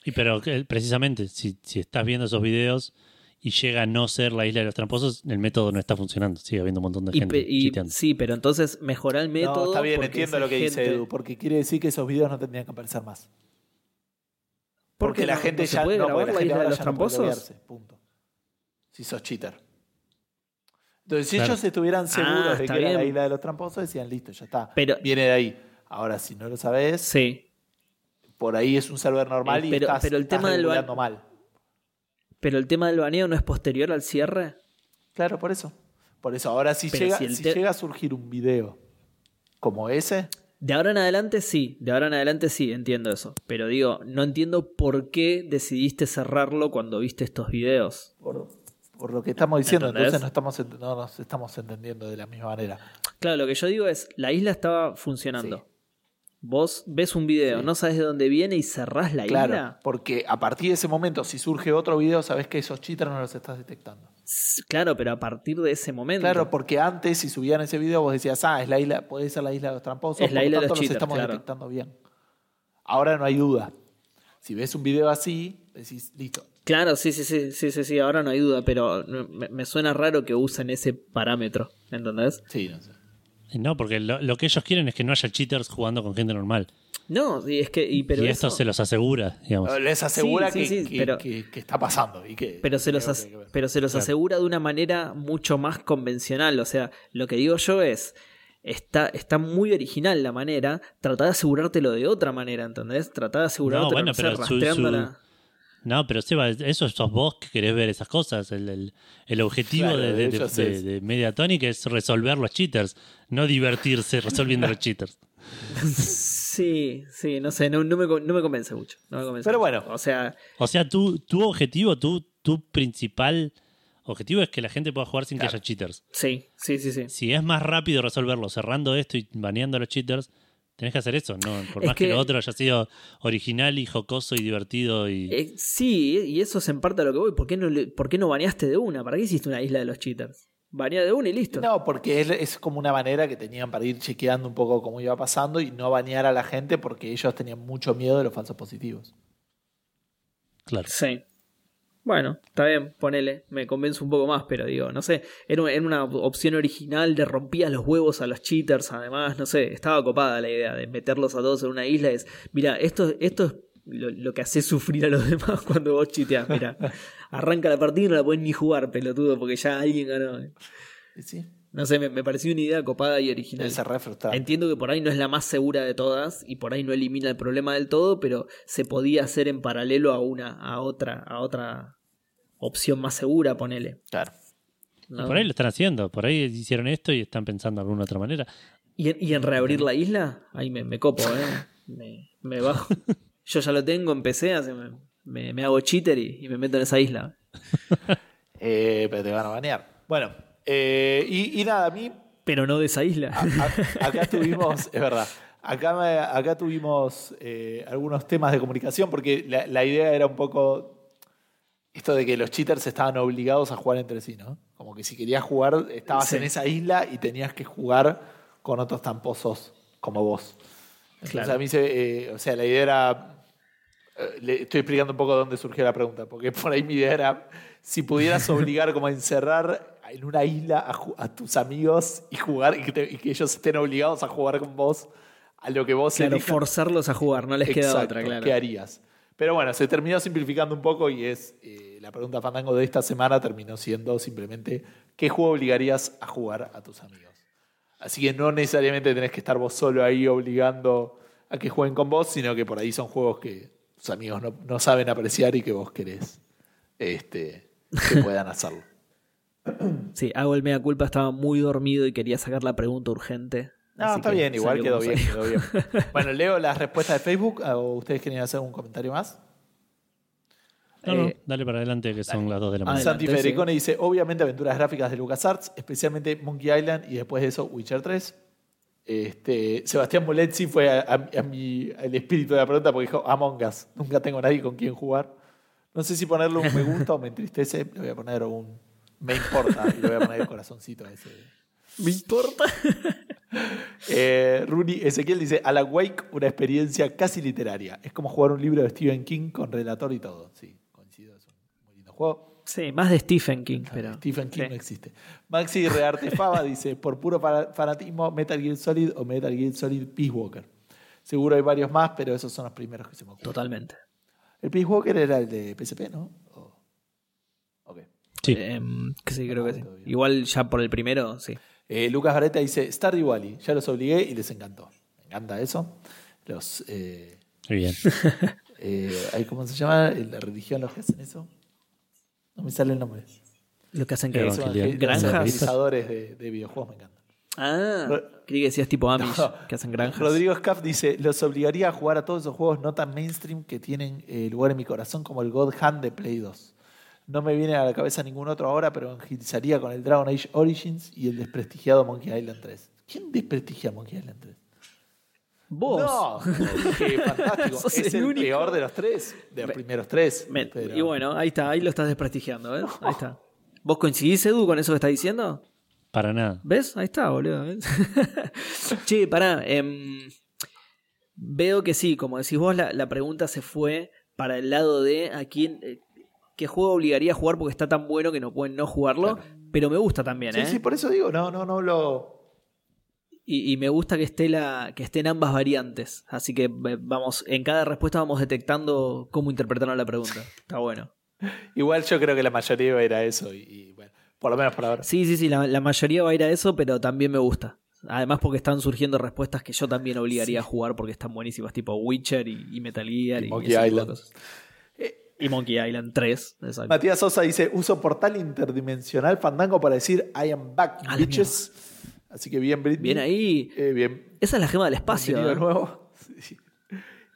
Y pero que, precisamente, si, si estás viendo esos videos y llega a no ser la isla de los tramposos, el método no está funcionando. Sigue habiendo un montón de
y,
gente
y- sí, pero entonces mejora el método.
No, está bien,
porque
entiendo lo que dice Edu, porque quiere decir que esos videos no tendrían que aparecer más.
¿Por
Porque la
no-
gente
no
ya
puede
no,
grabar
la
la isla de los
puede
tramposos?
punto. Si sos cheater. Entonces, si
Claro.
ellos estuvieran seguros
Ah,
de
está
que era la
bien.
isla de los tramposos, decían, listo, ya está.
Pero-
Viene de ahí. Ahora, si no lo sabes,
Sí,
por ahí es un server normal
Eh,
y
pero-
estás,
pero el
estás
tema del ba-
regulando mal.
Pero el tema del baneo no es posterior al cierre.
Claro, por eso. Por eso, ahora si,
Pero
llega,
si
llega a surgir un video como ese,
De ahora en adelante sí, de ahora en adelante sí, entiendo eso. Pero digo, no entiendo por qué decidiste cerrarlo cuando viste estos videos.
por, por lo que estamos diciendo,
¿Entendés?
entonces no, estamos, no nos estamos entendiendo de la misma manera.
Claro, lo que yo digo es, la isla estaba funcionando.
Sí.
Vos ves un video,
Sí.
no sabes de dónde viene y cerrás la
Claro,
isla.
porque a partir de ese momento, si surge otro video, sabes que esos cheaters no los estás detectando.
Claro, pero a partir de ese momento.
Claro, porque antes, si subían ese video, vos decías, ah, es la isla, puede ser la isla de los tramposos,
Es la
por lo
isla de
tanto
los
los
cheaters,
estamos
claro.
detectando bien. Ahora no hay duda. Si ves un video así, decís, listo.
Claro, sí, sí, sí, sí, sí, sí, ahora no hay duda, pero me, me suena raro que usen ese parámetro, ¿entendés?
Sí, no sé.
No, porque lo, lo que ellos quieren es que no haya cheaters jugando con gente normal.
No, y es que, y, pero
y esto
eso-
se los asegura, digamos.
Les asegura
Sí, sí,
que,
sí,
que-
pero-
que- que está pasando. Y que,
Pero se los, as- pero se los
Claro.
asegura de una manera mucho más convencional. O sea, lo que digo yo es, está, está muy original la manera, trata de asegurártelo de otra manera, ¿entendés? Trata de asegurártelo,
No, bueno,
no sé,
su- su- No, pero Seba, eso sos vos que querés ver esas cosas. El, el- el objetivo
Claro,
de, de, de- Mediatonic es resolver los cheaters, no divertirse resolviendo los cheaters.
Sí, sí, no sé, no, no me, con- no me convence mucho. no me convence
Pero
mucho.
bueno.
O sea,
O sea, tu, tu objetivo, tu, tu principal objetivo es que la gente pueda jugar sin
Claro.
que haya cheaters.
sí, sí, sí, sí.
Si es más rápido resolverlo cerrando esto y baneando a los cheaters, tenés que hacer eso, ¿no? Por
Es
más que,
que-
lo otro haya sido original y jocoso y divertido y...
Eh, sí, y eso es en parte a lo que voy. ¿Por qué, no le- ¿Por qué no baneaste de una? ¿Para qué hiciste una isla de los cheaters? Banea de una y listo.
No, porque es, es como una manera que tenían para ir chequeando un poco cómo iba pasando y no banear a la gente porque ellos tenían mucho miedo de los falsos positivos.
Claro.
Sí. Bueno, está bien, ponele, me convence un poco más, pero digo, no sé, era, un- era una opción original de rompías los huevos a los cheaters, además, no sé, estaba copada la idea de meterlos a todos en una isla. Es, mira, esto, esto es lo, lo que hace sufrir a los [LAUGHS] demás cuando vos chiteás, mira, arranca la partida y no la pueden ni jugar, pelotudo, porque ya alguien ganó.
Sí,
No sé, me, me pareció una idea copada y original. Entiendo que por ahí no es la más segura de todas y por ahí no elimina el problema del todo, pero se podía hacer en paralelo a una, a otra, a otra opción más segura, ponele.
Claro.
¿no?
Por ahí lo están haciendo, por ahí hicieron esto y están pensando de alguna otra manera.
¿Y, en, y en reabrir la isla, ahí me, me copo, ¿eh? Me, me bajo. [LAUGHS] Yo ya lo tengo, empecé, así me, me, me hago cheater y, y me meto en esa isla. [LAUGHS]
Eh, pero te van a banear. Bueno, eh, y, y nada, a mí
Pero no de esa isla.
A- acá tuvimos, es verdad, acá, acá tuvimos eh, algunos temas de comunicación porque la, la idea era un poco esto de que los cheaters estaban obligados a jugar entre sí, ¿no? Como que si querías jugar, estabas
Sí.
en esa isla y tenías que jugar con otros tramposos como vos. Entonces
Claro.
a mí se, eh, o sea, la idea era, eh, le estoy explicando un poco de dónde surgió la pregunta, porque por ahí mi idea era, si pudieras [LAUGHS] obligar como a encerrar en una isla a, tus amigos y jugar y que, te- y que ellos estén obligados a jugar con vos a lo que vos
Claro,
elijas.
forzarlos a jugar, no les queda otra, claro.
¿Qué harías? Pero bueno, se terminó simplificando un poco y es eh, la pregunta fandango de esta semana terminó siendo simplemente ¿qué juego obligarías a jugar a tus amigos? Así que no necesariamente tenés que estar vos solo ahí obligando a que jueguen con vos, sino que por ahí son juegos que tus amigos no, no saben apreciar y que vos querés este, que [LAUGHS] puedan hacerlo.
Sí, hago el mea culpa, estaba muy dormido y quería sacar la pregunta urgente.
No,
así
está bien, igual quedó bien,
salió.
quedó bien. [LAUGHS] Bueno, leo las respuestas de Facebook o ustedes quieren hacer un comentario más.
No, no,
Eh,
dale para adelante que son las 2 de la
adelante.
mañana.
Santi
sí.
Federicone dice, obviamente aventuras gráficas de LucasArts, especialmente Monkey Island y después de eso Witcher 3. Este, Sebastián Molezzi fue a, a- a mi, el espíritu de la pregunta porque dijo Among Us. Nunca tengo nadie con quien jugar. No sé si ponerle un me gusta o me entristece. Le voy a poner un me importa y le voy a poner el corazoncito a ese. [LAUGHS]
¿Me importa? [LAUGHS]
Eh, Rooney Ezequiel dice: Alan Wake, una experiencia casi literaria. Es como jugar un libro de Stephen King con relator y todo. Sí, coincido, es un muy lindo juego.
Sí, más de Stephen King, pero.
Stephen King
sí.
no existe. Maxi Reartefaba dice: Por puro fa- fanatismo, Metal Gear Solid o Metal Gear Solid Peace Walker. Seguro hay varios más, pero esos son los primeros que se me ocurren.
Totalmente.
El Peace Walker era el de PSP, ¿no? Ok.
Sí.
Em, que sí, creo que sí.
Todavía.
Igual ya por el primero, sí.
Eh, Lucas Vareta dice: Stardew Valley. Ya los obligué y les encantó. Me encanta eso. Los. Eh,
Muy bien. [LAUGHS]
eh, ¿Cómo se llama? ¿En ¿La religión los que hacen eso? No me sale el nombre.
Lo que hacen que.
Los. Los evangelizadores de, de videojuegos me encantan.
Ah, creí que decías tipo Amish, [LAUGHS]
No.
que hacen granjas.
Rodrigo Scaff dice: Los obligaría a jugar a todos esos juegos no tan mainstream que tienen eh, lugar en mi corazón como el God Hand de Play 2. No me viene a la cabeza ningún otro ahora, pero evangelizaría con el Dragon Age Origins y el desprestigiado Monkey Island 3. ¿Quién desprestigia Monkey Island 3?
Vos.
No, qué [LAUGHS] fantástico.
Sos
es
el
el,
único.
peor de los tres, de los primeros tres.
Me-
pero-
Y bueno, ahí está, ahí lo estás desprestigiando, ¿ves? Ahí está. [LAUGHS] ¿Vos coincidís, Edu, con eso que estás diciendo?
Para nada.
¿Ves? Ahí está, boludo. ¿ves? [LAUGHS] che, pará. em, veo que sí, como decís vos, la, la pregunta se fue para el lado de a quién. eh, ¿Qué juego obligaría a jugar porque está tan bueno que no pueden no jugarlo? Pero me gusta también,
Sí,
¿eh?
sí, por eso digo, no, no, no lo.
Y, y me gusta que esté la que estén ambas variantes. Así que vamos, en cada respuesta vamos detectando cómo interpretaron la pregunta. Está bueno. [LAUGHS]
Igual yo creo que la mayoría iba a ir a eso y, y, bueno, por lo menos por ahora.
Sí, sí, sí, la, la mayoría va a ir a eso, pero también me gusta. Además porque están surgiendo respuestas que yo también obligaría a jugar porque están buenísimas, tipo Witcher y, y Metal Gear
Y
y,
Monkey Island.
cosas. Y Monkey Island 3, exacto.
Matías Sosa dice: Uso portal interdimensional Fandango para decir I am back,
A la
bitches. Así que bien, Britney.
Bien ahí.
Eh, bien.
Esa es la gema del espacio.
De
¿eh?
nuevo. [LAUGHS] Sí.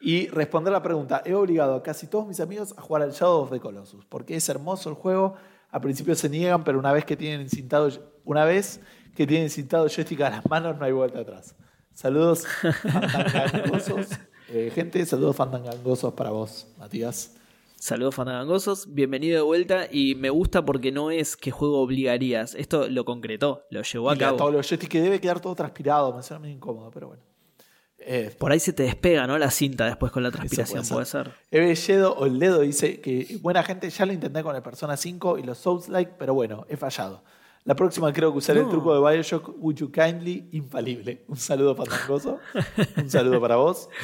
Y responder la pregunta: He obligado a casi todos mis amigos a jugar al Shadow of the Colossus. Porque es hermoso el juego. Al principio se niegan, pero una vez que tienen encintado, una vez que tienen encintado joystick a las manos, no hay vuelta atrás. Saludos [LAUGHS] fandangangosos. Eh, gente, saludos fandangangosos para vos, Matías.
Saludos fandangosos, bienvenido de vuelta y me gusta porque no es que juego obligarías, esto lo concretó, lo llevó a cabo.
todos los joysticks que debe quedar todo transpirado, me suena muy incómodo, pero bueno. Eh,
Por ahí se te despega, ¿no? La cinta después con la transpiración,
puede
ser.
Eve Yedo Oldedo dice que buena gente, ya lo intenté con el Persona 5 y los Souls-like, pero bueno, he fallado. La próxima creo que usaré el truco de Bioshock, Would You Kindly, infalible. Un saludo fandangoso. Un saludo para vos. [LAUGHS]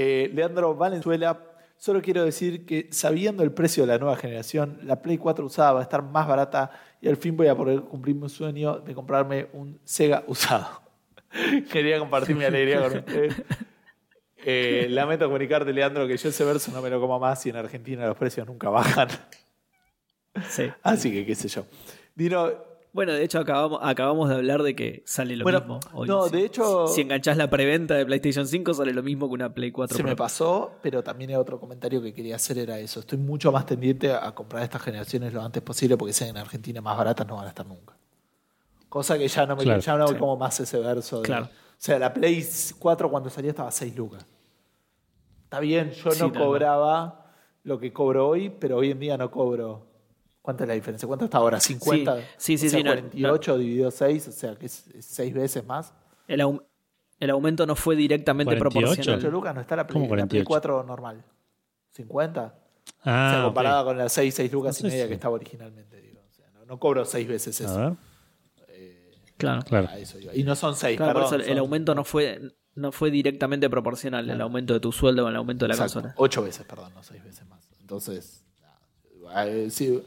Eh, Leandro Valenzuela, solo quiero decir que sabiendo el precio de la nueva generación, la Play 4 usada va a estar más barata y al fin voy a poder cumplir mi sueño de comprarme un Sega [LAUGHS] usado. Quería compartir mi alegría con ustedes. Eh, lamento comunicarte, Leandro, que yo ese verso no me lo como más y en Argentina los precios nunca bajan.
Sí.
Así que qué sé yo. Dino,
Bueno, de hecho acabamos, acabamos de hablar de que sale lo
Bueno,
mismo. Hoy,
no,
si-
de hecho-
Si enganchás la preventa de PlayStation 5 sale lo mismo que una Play 4
se
Pro.
me pasó, pero también hay otro comentario que quería hacer era eso. Estoy mucho más tendiente a comprar estas generaciones lo antes posible porque sean en Argentina más baratas no van a estar nunca. Cosa que ya no me
Claro.
ya no
Sí.
como más ese verso. de-
Claro.
O sea, la Play 4 cuando salió estaba a 6 lucas. Está bien, yo
Sí,
no cobraba lo que cobro hoy, pero hoy en día no cobro. ¿Cuánta es la diferencia? ¿Cuánto está ahora? ¿50?
Sí, sí,
O sea,
sí, no,
48 dividido 6, o sea que es 6 veces más.
El, aum- el aumento no fue directamente
48.
8
proporcional.
lucas no está la Play,
¿Cómo
la Play
48?
4 normal. ¿50?
Ah,
o sea, comparada con las 6, 6 lucas
No
y media
si-
que estaba originalmente. Digo. O sea, no, no cobro 6 veces eso.
A ver.
Claro.
Claro.
Eso iba. Y no son 6,
Claro, por
perdón.
eso el aumento no fue, no fue directamente proporcional, el aumento de tu sueldo con el aumento de la consola.
8 veces, perdón, no 6 veces más. Entonces, nada, eh, sí,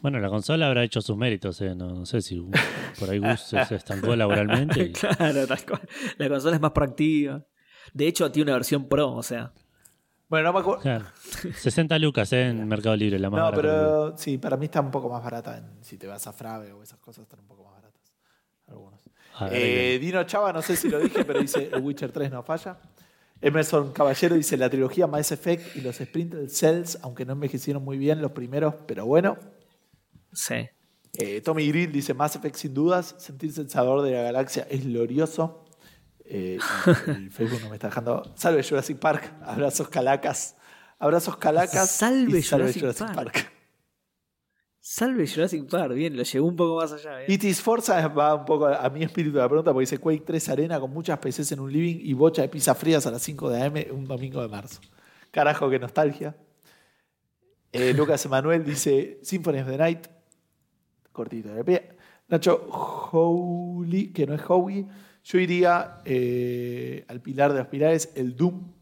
Bueno, la consola habrá hecho sus méritos, eh. no, no sé si [LAUGHS] por ahí Gus se, estancó laboralmente. y- [LAUGHS]
claro, tal cual. La consola es más proactiva. De hecho, tiene una versión pro, o sea.
Bueno, no me acuerdo.
Claro. 60 lucas eh, en Mercado Libre, la más
No,
barata.
pero sí, para mí está un poco más barata. en- si te vas a Frave o esas cosas, están un poco más baratas. Algunos.
A ver,
Eh, Dino Chava, no sé si lo dije, pero dice el Witcher 3 no falla. Emerson Caballero dice la trilogía Mass Effect y los Splinter Cells, aunque no envejecieron muy bien los primeros, pero bueno.
Sí.
Eh, Tommy Grill dice Mass Effect sin dudas, sentirse el sabor de la galaxia es glorioso. Eh, el Facebook no me está dejando. Salve Jurassic Park, abrazos calacas. Abrazos calacas.
Salve
y salve
Jurassic Park. Salve Jurassic Park, bien, lo llevó un poco más allá. ¿eh?
Y Tis Forza va un poco a mi espíritu de la pregunta porque dice Quake 3 Arena con muchas PCs en un living y bocha de pizza frías a las 5 de AM un domingo de marzo. Carajo, qué nostalgia. Eh, [LAUGHS] Lucas Emanuel dice Symphony of the Night. Cortito de pie. Nacho Holy, que no es Howie. Yo iría eh, al pilar de los pilares, el Doom.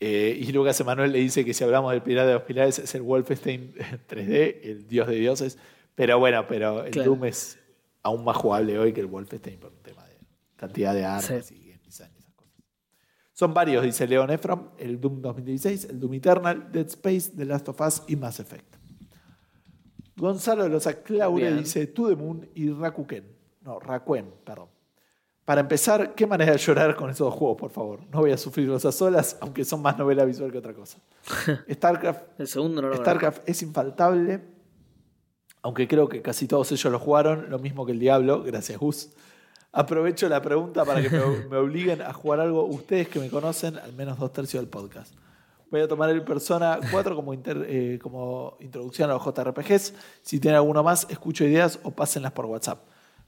Eh, y Lucas Emanuel le dice que si hablamos del pilar de los pilares es el Wolfenstein [LAUGHS] 3D, el dios de dioses. Pero bueno, pero el
Claro.
Doom es aún más jugable hoy que el Wolfenstein por un tema de cantidad de armas
Sí.
y game design y esas cosas. Son varios, dice Leon Ephraim, el Doom 2016, el Doom Eternal, Dead Space, The Last of Us y Mass Effect. Gonzalo de los Aclaure dice Moon y Rakuken. No, Rakuen, perdón. Para empezar, qué manera de llorar con esos dos juegos, por favor. No voy a sufrirlos a solas, aunque son más novela visual que otra cosa. [LAUGHS] StarCraft,
El segundo no lo
StarCraft es infaltable, aunque creo que casi todos ellos lo jugaron, lo mismo que el Diablo, gracias Gus. Aprovecho la pregunta para que me, [LAUGHS] me obliguen a jugar algo ustedes que me conocen, al menos dos tercios del podcast. Voy a tomar el Persona 4 como, inter- eh, como introducción a los JRPGs. Si tienen alguno más, escucho ideas o pásenlas por WhatsApp.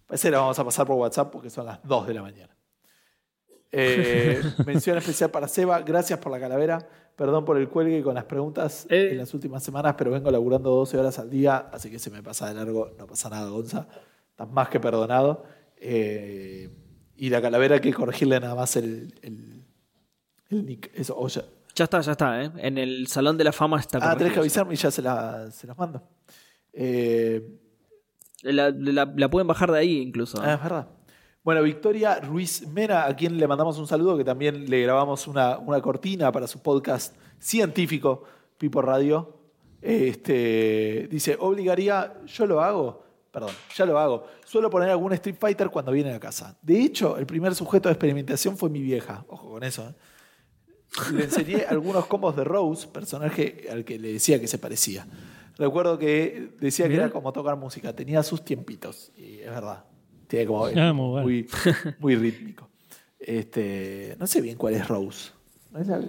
Parece que la vamos a pasar por WhatsApp porque son las 2 de la mañana. Eh, [LAUGHS] mención especial para Seba. Gracias por la calavera. Perdón por el cuelgue con las preguntas
Eh.
en las últimas semanas, pero vengo laburando 12 horas al día, así que se me pasa de largo. No pasa nada, Gonza. Estás más que perdonado. Eh, y la calavera hay que corregirle nada más el, el, el nick. Eso, o ya-
Ya está, ya está, ¿eh? En el Salón de la Fama está
Ah, tenés que avisarme y ya se, la, se las mando. Eh,
La, la- la pueden bajar de ahí incluso. ¿eh?
Ah, es verdad. Bueno, Victoria Ruiz Mena, a quien le mandamos un saludo, que también le grabamos una, una cortina para su podcast científico, Pipo Radio. Este, dice, obligaría, yo lo hago, perdón, ya lo hago. Suelo poner algún Street Fighter cuando viene a casa. De hecho, el primer sujeto de experimentación fue mi vieja. Ojo con eso. ¿eh? Le enseñé algunos combos de Rose, personaje al que le decía que se parecía. Recuerdo que decía que era como tocar música, tenía sus tiempitos, y es verdad. Tiene como
Ah, muy bueno.
muy, muy rítmico. Este, no sé bien cuál es Rose. ¿No es la-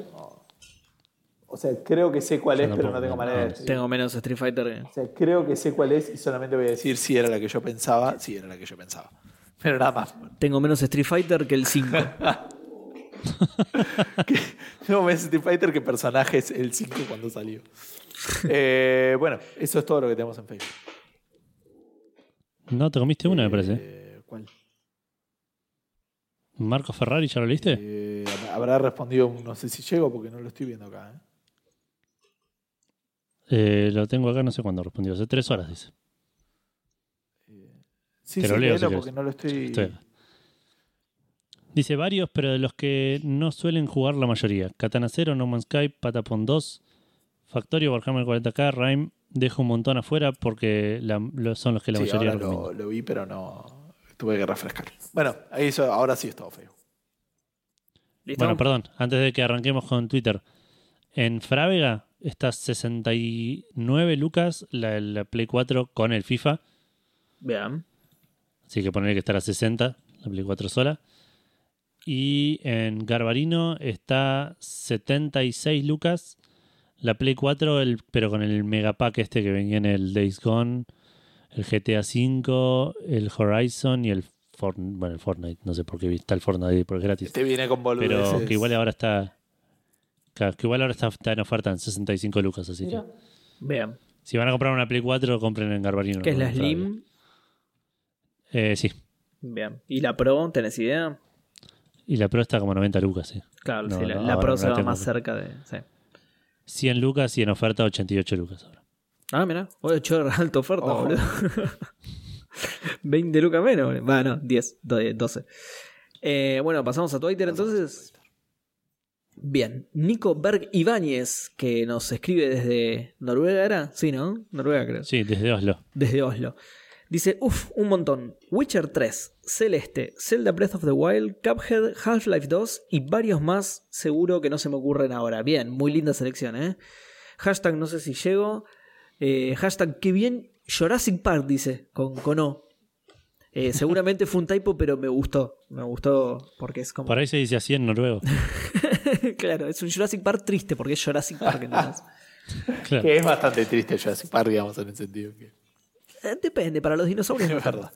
o- sea, creo que sé cuál
Yo
es, pero no tengo
no,
manera de decir.
Tengo menos Street Fighter que...
O sea, creo que sé cuál es y solamente voy a decir si era la que yo pensaba. Sí, era la que yo pensaba. Pero nada más.
Tengo menos Street Fighter que el 5. [LAUGHS] [LAUGHS]
Tengo más Street Fighter que personajes el 5 cuando salió. Eh, bueno, eso es todo lo que tenemos en Facebook.
No, te comiste una, me parece.
Eh, ¿Cuál?
Marco Ferrari, ¿ya lo leíste?
Eh, habrá respondido, no sé si llego porque no lo estoy viendo acá.
lo tengo acá, no sé cuándo respondió. Hace tres horas, dice.
Sí,
Te
sí,
lo leo, si
léelo
querés.
porque no lo estoy.
Dice varios, pero de los que no suelen jugar la mayoría. Katana 0, No Man's Sky, Patapon 2, Factorio, Warhammer 40k, Rime. Dejo un montón afuera porque la- lo- son los que la
Sí,
mayoría
ahora lo, lo vi, pero no. Tuve que refrescar. Bueno, ahí eso, ahora sí es todo feo.
¿Listo?
Bueno, perdón, antes de que arranquemos con Twitter. En Frávega está 69 lucas la, la Play 4 con el FIFA.
Vean.
Así que poner que estará a 60, la Play 4 sola. Y en Garbarino está 76 lucas la Play 4, el, pero con el megapack este que venía en el Days Gone, el GTA V, el Horizon y el, Fortnite, bueno, el Fortnite. No sé por qué está el Fortnite porque es gratis.
Este viene con boludeces.
Pero que igual ahora está. que igual ahora está, está en oferta en 65 lucas, así que.
Vean.
Si van a comprar una Play 4, compren en Garbarino.
¿Qué es la. Slim?
Eh, sí.
Vean. ¿Y la Pro? ¿Tenés idea?
Y la Pro está como 90 lucas, sí.
Claro,
No,
sí, la,
no,
la
ahora
Pro
no
se va más cerca de. Sí.
100 lucas y en oferta 88 lucas ahora.
Ah, mira. Oye, chorro, [LAUGHS] alta oferta,
Ojo.
boludo. [LAUGHS] 20 lucas menos, boludo. Bueno, 10, do- 12. Eh, bueno, pasamos a Twitter entonces. Bien, Nico Berg Ibáñez, que nos escribe desde Noruega, ¿era? Sí, ¿no? Noruega, creo.
Sí, desde Oslo.
Desde Oslo. Dice, uff, un montón. Witcher 3, Celeste, Zelda Breath of the Wild, Cuphead, Half-Life 2 y varios más, seguro que no se me ocurren ahora. Bien, muy linda selección, ¿eh? Hashtag no sé si llego. Eh, hashtag qué bien. Jurassic Park dice, con, con O. Eh, seguramente fue un typo, pero me gustó. Me gustó porque es como...
Por ahí se dice así en noruego. [LAUGHS]
claro, es un Jurassic Park triste porque es Jurassic Park. [LAUGHS] entonces.
Claro.
Que es bastante triste Jurassic Park, digamos, en el sentido que.
Eh, Depende, para los dinosaurios. [LAUGHS]
Es verdad.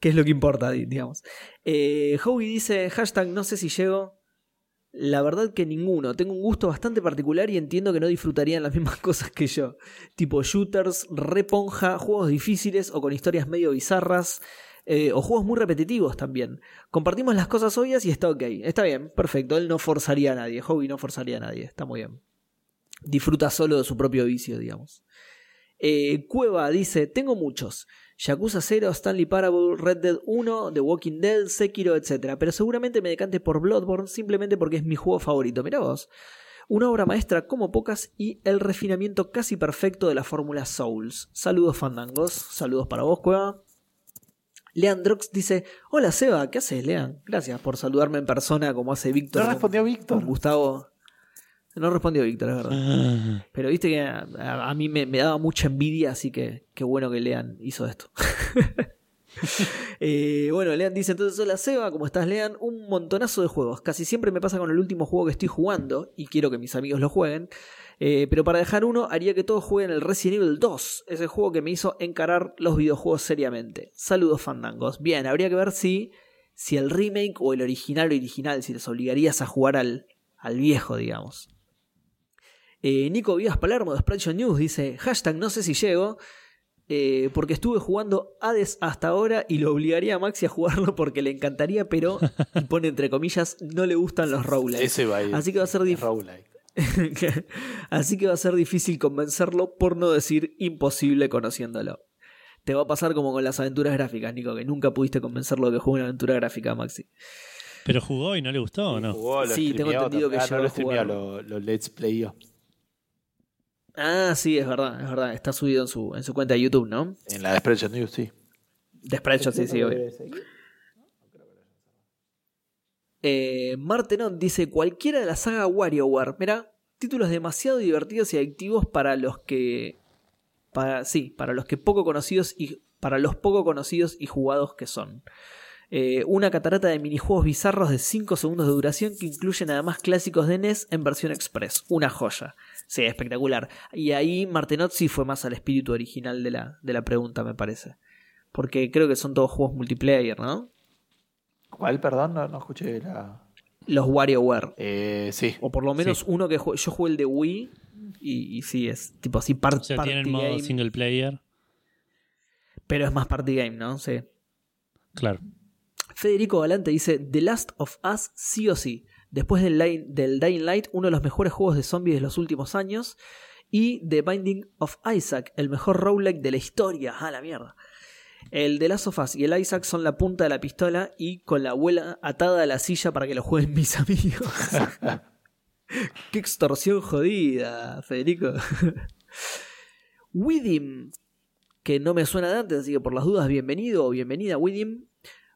que es lo que importa, di- digamos. Eh, Howie dice, hashtag no sé si llego. La verdad que ninguno. Tengo un gusto bastante particular y entiendo que no disfrutarían las mismas [LAUGHS] cosas que yo. Tipo shooters, reponja, juegos difíciles o con historias medio bizarras. eh, o juegos muy repetitivos también. Compartimos las cosas obvias y está ok. Está bien, perfecto. Él no forzaría a nadie. Howie no forzaría a nadie. Está muy bien. Disfruta solo de su propio vicio, digamos. Eh, Cueva dice, tengo muchos. Yakuza 0, Stanley Parable, Red Dead 1, The Walking Dead, Sekiro, etc. Pero seguramente me decante por Bloodborne simplemente porque es mi juego favorito. Mirá vos. Una obra maestra como pocas y el refinamiento casi perfecto de la fórmula Souls. Saludos fandangos. Saludos para vos, Cueva. Lean Drox dice, hola Seba, ¿qué haces, Lean? Gracias por saludarme en persona como hace Víctor.
No respondió Víctor.
Gustavo. No respondió Víctor, es verdad.
Ah,
Pero viste que a, a- a mí me, me daba mucha envidia, así que qué bueno que Lean hizo esto. [LAUGHS] Eh, bueno, Lean dice entonces, hola Seba, ¿cómo estás Lean? Un montonazo de juegos. Casi siempre me pasa con el último juego que estoy jugando y quiero que mis amigos lo jueguen. Eh, pero para dejar uno, haría que todos jueguen el Resident Evil 2, ese juego que me hizo encarar los videojuegos seriamente. Saludos fandangos. Bien, habría que ver si, si el remake o el original original, si les obligarías a jugar al, al viejo, digamos. Eh, Nico Vivas Palermo de Sprite News dice: Hashtag no sé si llego. eh, porque estuve jugando Hades hasta ahora y lo obligaría a Maxi a jugarlo porque le encantaría, pero, y pone entre comillas, no le gustan los roguelikes.
Ese va a ir.
Así que va a ser difícil.
roguelike. [LAUGHS]
Así que va a ser difícil convencerlo, por no decir imposible conociéndolo. Te va a pasar como con las aventuras gráficas, Nico, que nunca pudiste convencerlo de que juegue una aventura gráfica, Maxi.
¿Pero jugó y no le gustó o no?
Jugó, lo
Sí, tengo entendido que
también. Ah, no lo lo, lo let's playó.
Ah, sí, es verdad, es verdad. Está subido en su, en su cuenta de YouTube, ¿no?
En la de Spreadshot News, sí.
De Spreadshot, sí, sí, obvio. Eh, Martenon dice cualquiera de la saga WarioWare. Mira, títulos demasiado divertidos y adictivos para los que. Para, sí, para los que poco conocidos y. Para los poco conocidos y jugados que son. Eh, una catarata de minijuegos bizarros de 5 segundos de duración que incluyen además clásicos de NES en versión express. Una joya. Sí, espectacular. Y ahí Martenot sí fue más al espíritu original de la, de la pregunta, me parece. Porque creo que son todos juegos multiplayer, ¿no?
¿Cuál, perdón? No, no escuché la.
Los WarioWare.
Eh, sí.
O por lo menos
Sí.
uno que jue- yo jugué el de Wii y, y sí, es tipo así par-
O sea,
party
tienen modo
game.
single player.
Pero es más party game, ¿no? Sí.
Claro.
Federico Galante dice: The Last of Us sí o sí. Después del, del Dying Light, uno de los mejores juegos de zombies de los últimos años. Y The Binding of Isaac, el mejor roguelike de la historia. ¡Ah, la mierda! El The Last of Us y el Isaac son la punta de la pistola y con la abuela atada a la silla para que lo jueguen mis [LAUGHS] amigos. [LAUGHS] ¡Qué extorsión jodida, Federico! [LAUGHS] Widim, que no me suena de antes, así que por las dudas, bienvenido o bienvenida, Widim.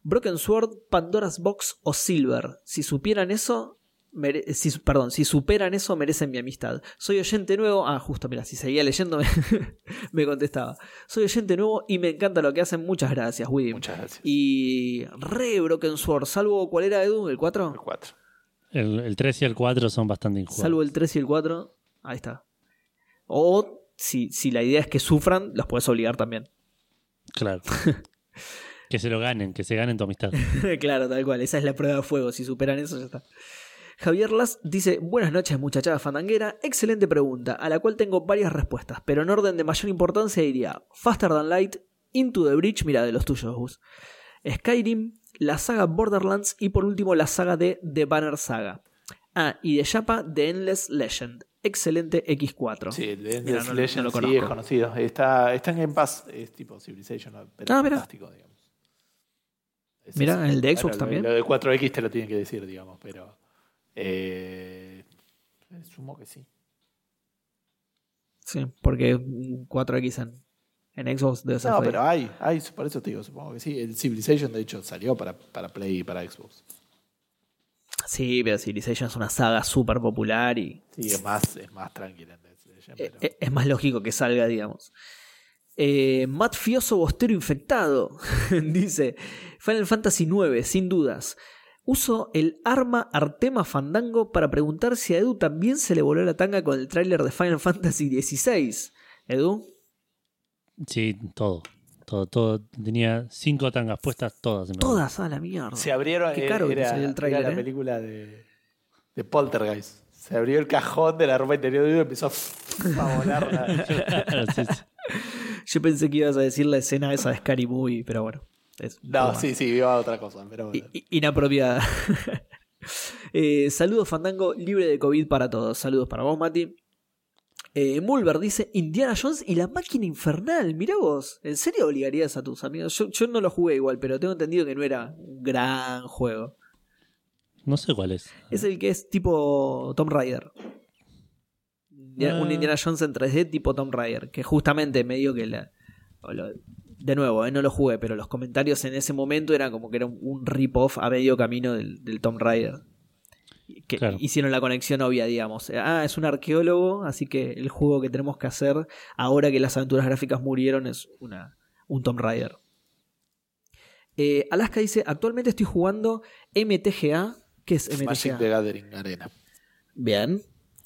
Broken Sword, Pandora's Box o Silver. Si supieran eso, mere- si, perdón, si superan eso, merecen mi amistad. Soy oyente nuevo. Ah, justo, mira, si seguía leyendo [LAUGHS] me, contestaba. Soy oyente nuevo y me encanta lo que hacen. Muchas gracias, Widim.
Muchas gracias.
Y re Broken Sword, salvo cuál era Edu, el 4.
El 4.
El, el 3 y el 4 son bastante injugables.
Salvo el 3 y el 4. Ahí está. O si, si la idea es que sufran, los puedes obligar también.
Claro. [LAUGHS] que se lo ganen, que se ganen tu amistad. [LAUGHS]
claro, tal cual. Esa es la prueba de fuego. Si superan eso, ya está. Javier Las dice: Buenas noches, muchachada fandanguera. Excelente pregunta, a la cual tengo varias respuestas, pero en orden de mayor importancia diría: Faster Than Light, Into the Breach, mira de los tuyos, Gus. Skyrim, la saga Borderlands y por último la saga de The Banner Saga. Ah, y de Japa, The Endless Legend. Excelente X4.
Sí,
Mira,
Endless
no
Legend
no lo
sí es conocido. Está, está en Game Pass, es tipo Civilization, pero
Ah, mira.
fantástico, digamos.
Mira,
eso.
el de Xbox
lo-
también.
Lo de 4X te lo tienen que decir, digamos, pero. Eh, sumo que sí.
Sí, porque 4X en, en Xbox debe ser
No, pero hay, hay, por eso te digo, supongo que sí. El Civilization, de hecho, salió para, para Play y para Xbox.
Sí, pero Civilization es una saga súper popular y
Sí, es más, es más tranquila. en Endless Legend,
e-
pero-
e- es más lógico que salga, digamos. Eh, Matt Fioso Bostero Infectado [LAUGHS] dice: Final Fantasy IX, sin dudas. Uso el arma Artema Fandango para preguntar si a Edu también se le voló la tanga con el tráiler de Final [LAUGHS] Fantasy XVI. Edu,
Sí, todo. Todo, todo. Tenía cinco tangas puestas, todas. en
todas a la mierda.
Se abrieron.
Qué caro que te
era,
salió el tráiler,
era la
¿eh?
película de, de Poltergeist. Se abrió el cajón de la ropa interior de Edu y empezó a [LAUGHS] volar. la-
Claro, sí, sí.
Yo pensé que ibas a decir la escena esa de Scary Movie, pero bueno. es
No, sí, sí, iba a otra cosa. Pero bueno.
I- inapropiada. [LAUGHS] Eh, saludos, Fandango, libre de COVID para todos. Saludos para vos, Mati. Eh, Mulver dice Indiana Jones y la máquina infernal. Mirá vos, ¿en serio obligarías a tus amigos? Yo, yo no lo jugué igual, pero tengo entendido que no era un gran juego.
No sé cuál es.
Es el que es tipo Tomb Raider. Indiana-
Ah.
Un Indiana Jones en 3D tipo Tomb Raider. Que justamente me dio que la. lo- de nuevo, eh, no lo jugué, pero los comentarios en ese momento eran como que era un, un rip-off a medio camino del, del Tomb Raider. Que
Claro.
hicieron la conexión obvia, digamos. Ah, es un arqueólogo, así que el juego que tenemos que hacer ahora que las aventuras gráficas murieron es una, un Tomb Raider. Eh, Alaska dice: Actualmente estoy jugando MTGA. ¿Qué es MTGA?
Magic the Gathering Arena.
Bien.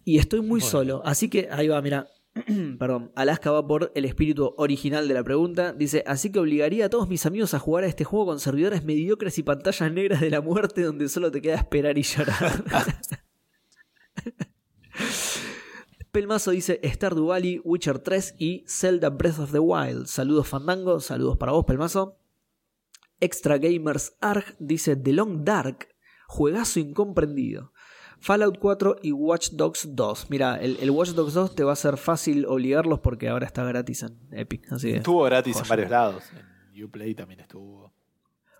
Y estoy muy
Bueno.
solo. Así que ahí va, mira. [CLEARS THROAT] Perdón. Alaska va por el espíritu original de la pregunta. Dice: Así que obligaría a todos mis amigos a jugar a este juego con servidores mediocres y pantallas negras de la muerte donde solo te queda esperar y llorar. [LAUGHS] Pelmazo dice Stardew Valley, Witcher 3 y Zelda Breath of the Wild. Saludos Fandango, saludos para vos, Pelmazo. Extra Gamers Arg dice The Long Dark, juegazo incomprendido. Fallout 4 y Watch Dogs 2. Mira, el, el Watch Dogs 2 te va a ser fácil obligarlos porque ahora está gratis en Epic. Así
Estuvo gratis en varios lados. En Uplay también estuvo.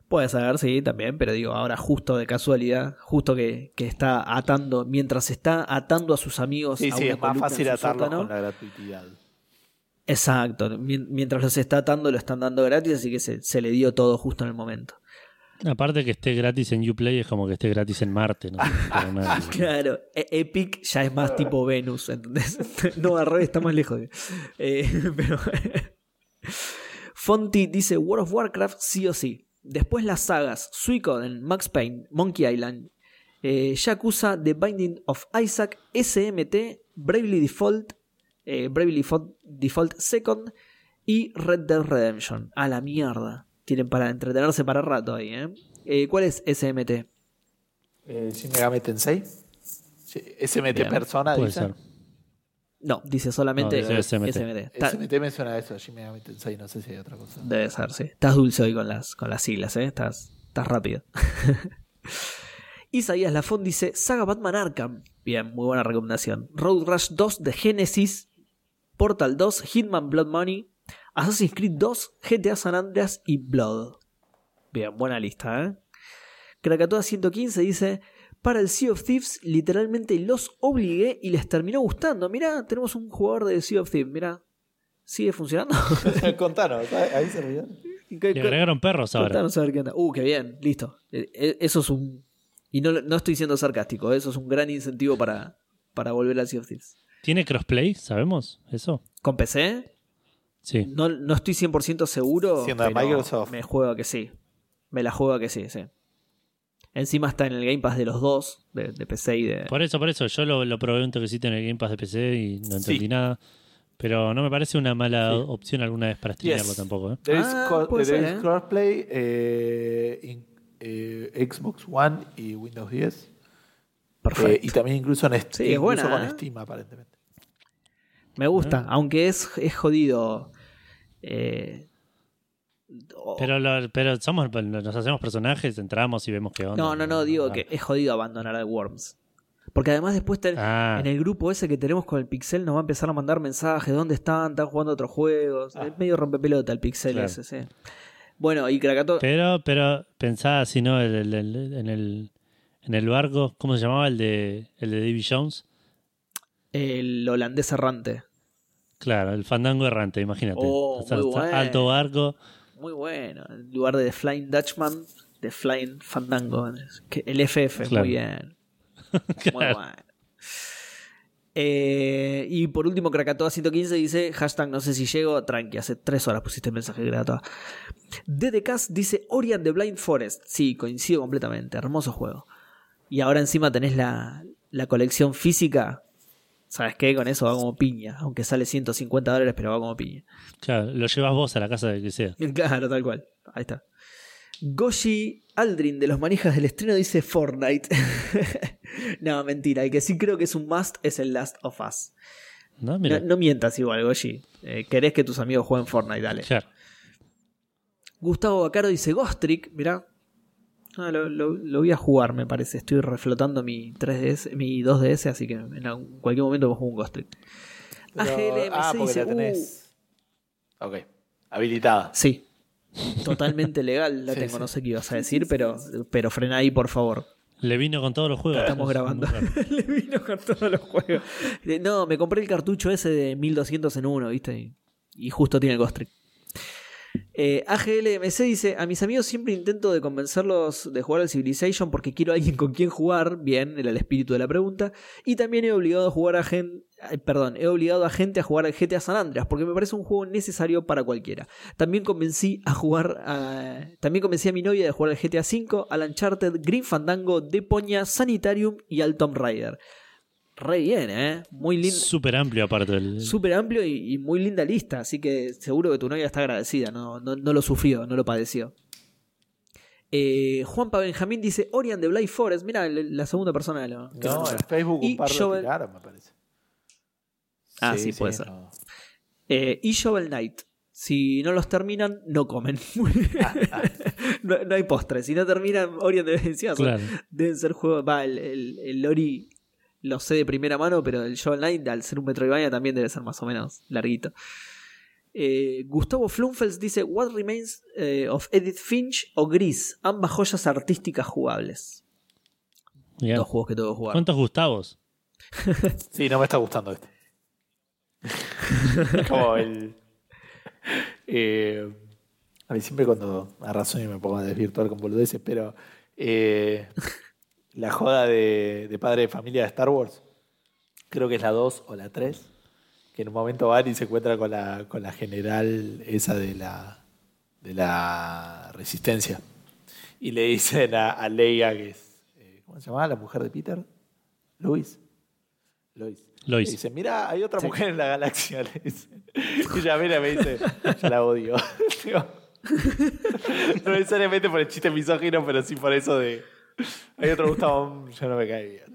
puede ser, sí, también, pero digo, ahora justo de casualidad, justo que, que está atando, mientras está atando a sus amigos.
Sí,
a
sí,
una
es más fácil atarlos
sótano.
con la gratuidad.
Exacto, mien- mientras los está atando lo están dando gratis, así que se, se le dio todo justo en el momento.
Aparte que esté gratis en Uplay es como que esté gratis en Marte. No. [LAUGHS]
Claro, e- Epic ya es más tipo Venus, ¿entendés? [LAUGHS] No, al revés, está más lejos. Eh, [LAUGHS] pero. Fonti dice World of Warcraft sí o sí. Después las sagas Suicoden, Max Payne, Monkey Island, eh, Yakuza, The Binding of Isaac, SMT, Bravely Default, eh, Bravely Default Second y Red Dead Redemption. A la mierda. Tienen para entretenerse para rato ahí, ¿eh? Eh, ¿Cuál es SMT?
Eh, Shin Megami Tensei. SMT
Bien.
persona,
ser.
No, dice solamente
No, dice SMT.
SMT. Está-
SMT me suena a eso, Shin Megami Tensei, no sé si hay otra cosa.
Debe ser, sí. Estás dulce hoy con las, con las siglas, ¿eh? Estás, estás rápido. [LAUGHS] Isaías Lafont dice Saga Batman Arkham. Bien, muy buena recomendación. Road Rush 2 de Genesis. Portal 2, Hitman Blood Money. Assassin's Creed 2, GTA San Andreas y Blood. Bien, buena lista, ¿eh? Krakatoa 115 dice para el Sea of Thieves literalmente los obligué y les terminó gustando. Mirá, tenemos un jugador de Sea of Thieves, mirá. ¿Sigue funcionando? [LAUGHS]
Contanos, ahí se olvidaron.
¿Qué-
Le agregaron perros ahora.
Contanos a ver qué onda. Uh, qué bien, listo. Eh, eh, Eso es un. Y no, no estoy siendo sarcástico, eso es un gran incentivo para, para volver al Sea of Thieves.
¿Tiene crossplay? ¿Sabemos eso?
¿Con PC?
Sí.
No, no estoy 100% seguro.
Siendo de
pero
Microsoft.
Me juego a que sí. Me la juego a que sí, sí. Encima está en el Game Pass de los dos, de, de PC y de.
Por eso, por eso. Yo lo, lo probé un toquecito en el Game Pass de PC y no entendí
Sí.
nada. Pero no me parece una mala
Sí.
opción alguna vez para streamearlo
Yes.
tampoco. ¿eh?
There is,
Ah,
there
ser,
is
¿eh?
crossplay eh, en eh, Xbox One y Windows 10.
Perfecto.
Eh, y también incluso, en Steam,
Sí, es buena,
con
¿eh?
Steam, aparentemente.
Me gusta,
Ah.
aunque es, es jodido. Eh,
Pero, lo- pero somos, nos hacemos personajes, entramos y vemos qué onda.
No, no, no, digo
Ah.
que es jodido abandonar a Worms. Porque además después
Ah,
en el grupo ese que tenemos con el Pixel nos va a empezar a mandar mensajes, ¿dónde están? ¿Están jugando otros juegos?
Ah.
Es medio rompepelota el Pixel
Claro.
ese, sí. Bueno, y Krakato...
pero, pero pensá si no el- el- el- en, el, en el barco, ¿cómo se llamaba? El de, el de Davy Jones.
El holandés errante.
Claro, el fandango errante, imagínate.
Oh, muy bueno.
Alto barco.
Muy bueno. En lugar de The Flying Dutchman, The Flying Fandango. El FF,
Claro.
muy bien. [LAUGHS] Muy
Claro.
bueno. Eh, y por último, Krakatoa 115 dice, hashtag no sé si llego, tranqui, hace tres horas pusiste el mensaje Krakatoa. DDCast dice, Orion the Blind Forest. Sí, coincido completamente, hermoso juego. Y ahora encima tenés la, la colección física. ¿Sabes qué? Con eso va como piña, aunque sale 150 dólares, pero va como piña.
Claro, lo llevas vos a la casa de que sea. [LAUGHS]
Claro, tal cual. Ahí está. Goshi Aldrin de los manijas del estreno dice Fortnite. [LAUGHS] no, mentira. El que sí creo que es un must es el Last of Us.
No, mira.
No, no mientas igual, Goshi. Eh, querés que tus amigos jueguen Fortnite, dale.
Claro.
Gustavo Bacaro dice Ghost Trick. Mirá. Ah, lo, lo- lo voy a jugar, me parece. Estoy reflotando mi 3DS, mi 2DS, así que en cualquier momento vamos a jugar un Ghost Trick.
Pero-
AGLMC
ah, porque
dice,
la tenés. Ok. Habilitada.
Sí. Totalmente legal la [LAUGHS]
Sí,
tengo,
sí.
no sé qué ibas a decir, pero, pero frena ahí, por favor.
Le vino con todos los juegos.
Estamos
Es
grabando. [LAUGHS] Le vino con todos los juegos. Eh, No, me compré el cartucho ese de 1200 en uno, ¿viste? Y, y justo tiene el Ghost Trick. Eh, AGLMC dice: A mis amigos siempre intento de convencerlos de jugar al Civilization porque quiero a alguien con quien jugar. Bien, era el espíritu de la pregunta. Y también he obligado a jugar a gente. Perdón, he obligado a gente a jugar al GTA San Andreas porque me parece un juego necesario para cualquiera. También convencí a jugar a, También convencí a mi novia de jugar al GTA V, al Uncharted, Green Fandango, Deponia, Sanitarium y al Tomb Raider. Re bien, ¿eh? Muy lindo.
Súper amplio aparte del...
Súper amplio y, y muy linda lista, así que seguro que tu novia está agradecida, no, no, no lo sufrió, no lo padeció. Eh, Juanpa Benjamín dice Orion de Blind Forest, mira la segunda persona de lo
No, en Facebook un par lo tiraron, me parece.
Ah, sí, puede ser.
no.
Eh, y Shovel Knight. Si no los terminan, no comen. [LAUGHS] no, no hay postre. Si no terminan, Orion de decía, son-
Claro.
deben ser juegos. Va, el, el, el Ori lo sé de primera mano, pero el Shovel Knight, al ser un Metroidvania, también debe ser más o menos larguito. Eh, Gustavo Flumfels dice: What remains eh, of Edith Finch o Gris? Ambas joyas artísticas jugables.
Mirá.
Dos juegos que tengo que jugar.
¿Cuántos Gustavos? [LAUGHS]
Sí, no me está gustando este. Como el. eh, a mí siempre cuando a razón y me pongo a desvirtuar con boludeces, pero eh, la joda de, de padre de familia de Star Wars, creo que es la 2 o la 3, que en un momento van y se encuentra con la, con la general esa de la, de la resistencia. Y le dicen a, a Leia, que es, eh, ¿cómo se llama? La mujer de Peter. Luis. Lois.
Lois.
Le dice, mira, hay otra mujer en la galaxia. Le dice. Y ella mira me dice, yo la odio. [LAUGHS] [LAUGHS] No necesariamente por el chiste misógino, pero sí por eso de. Hay otro Gustavo, yo no me cae bien.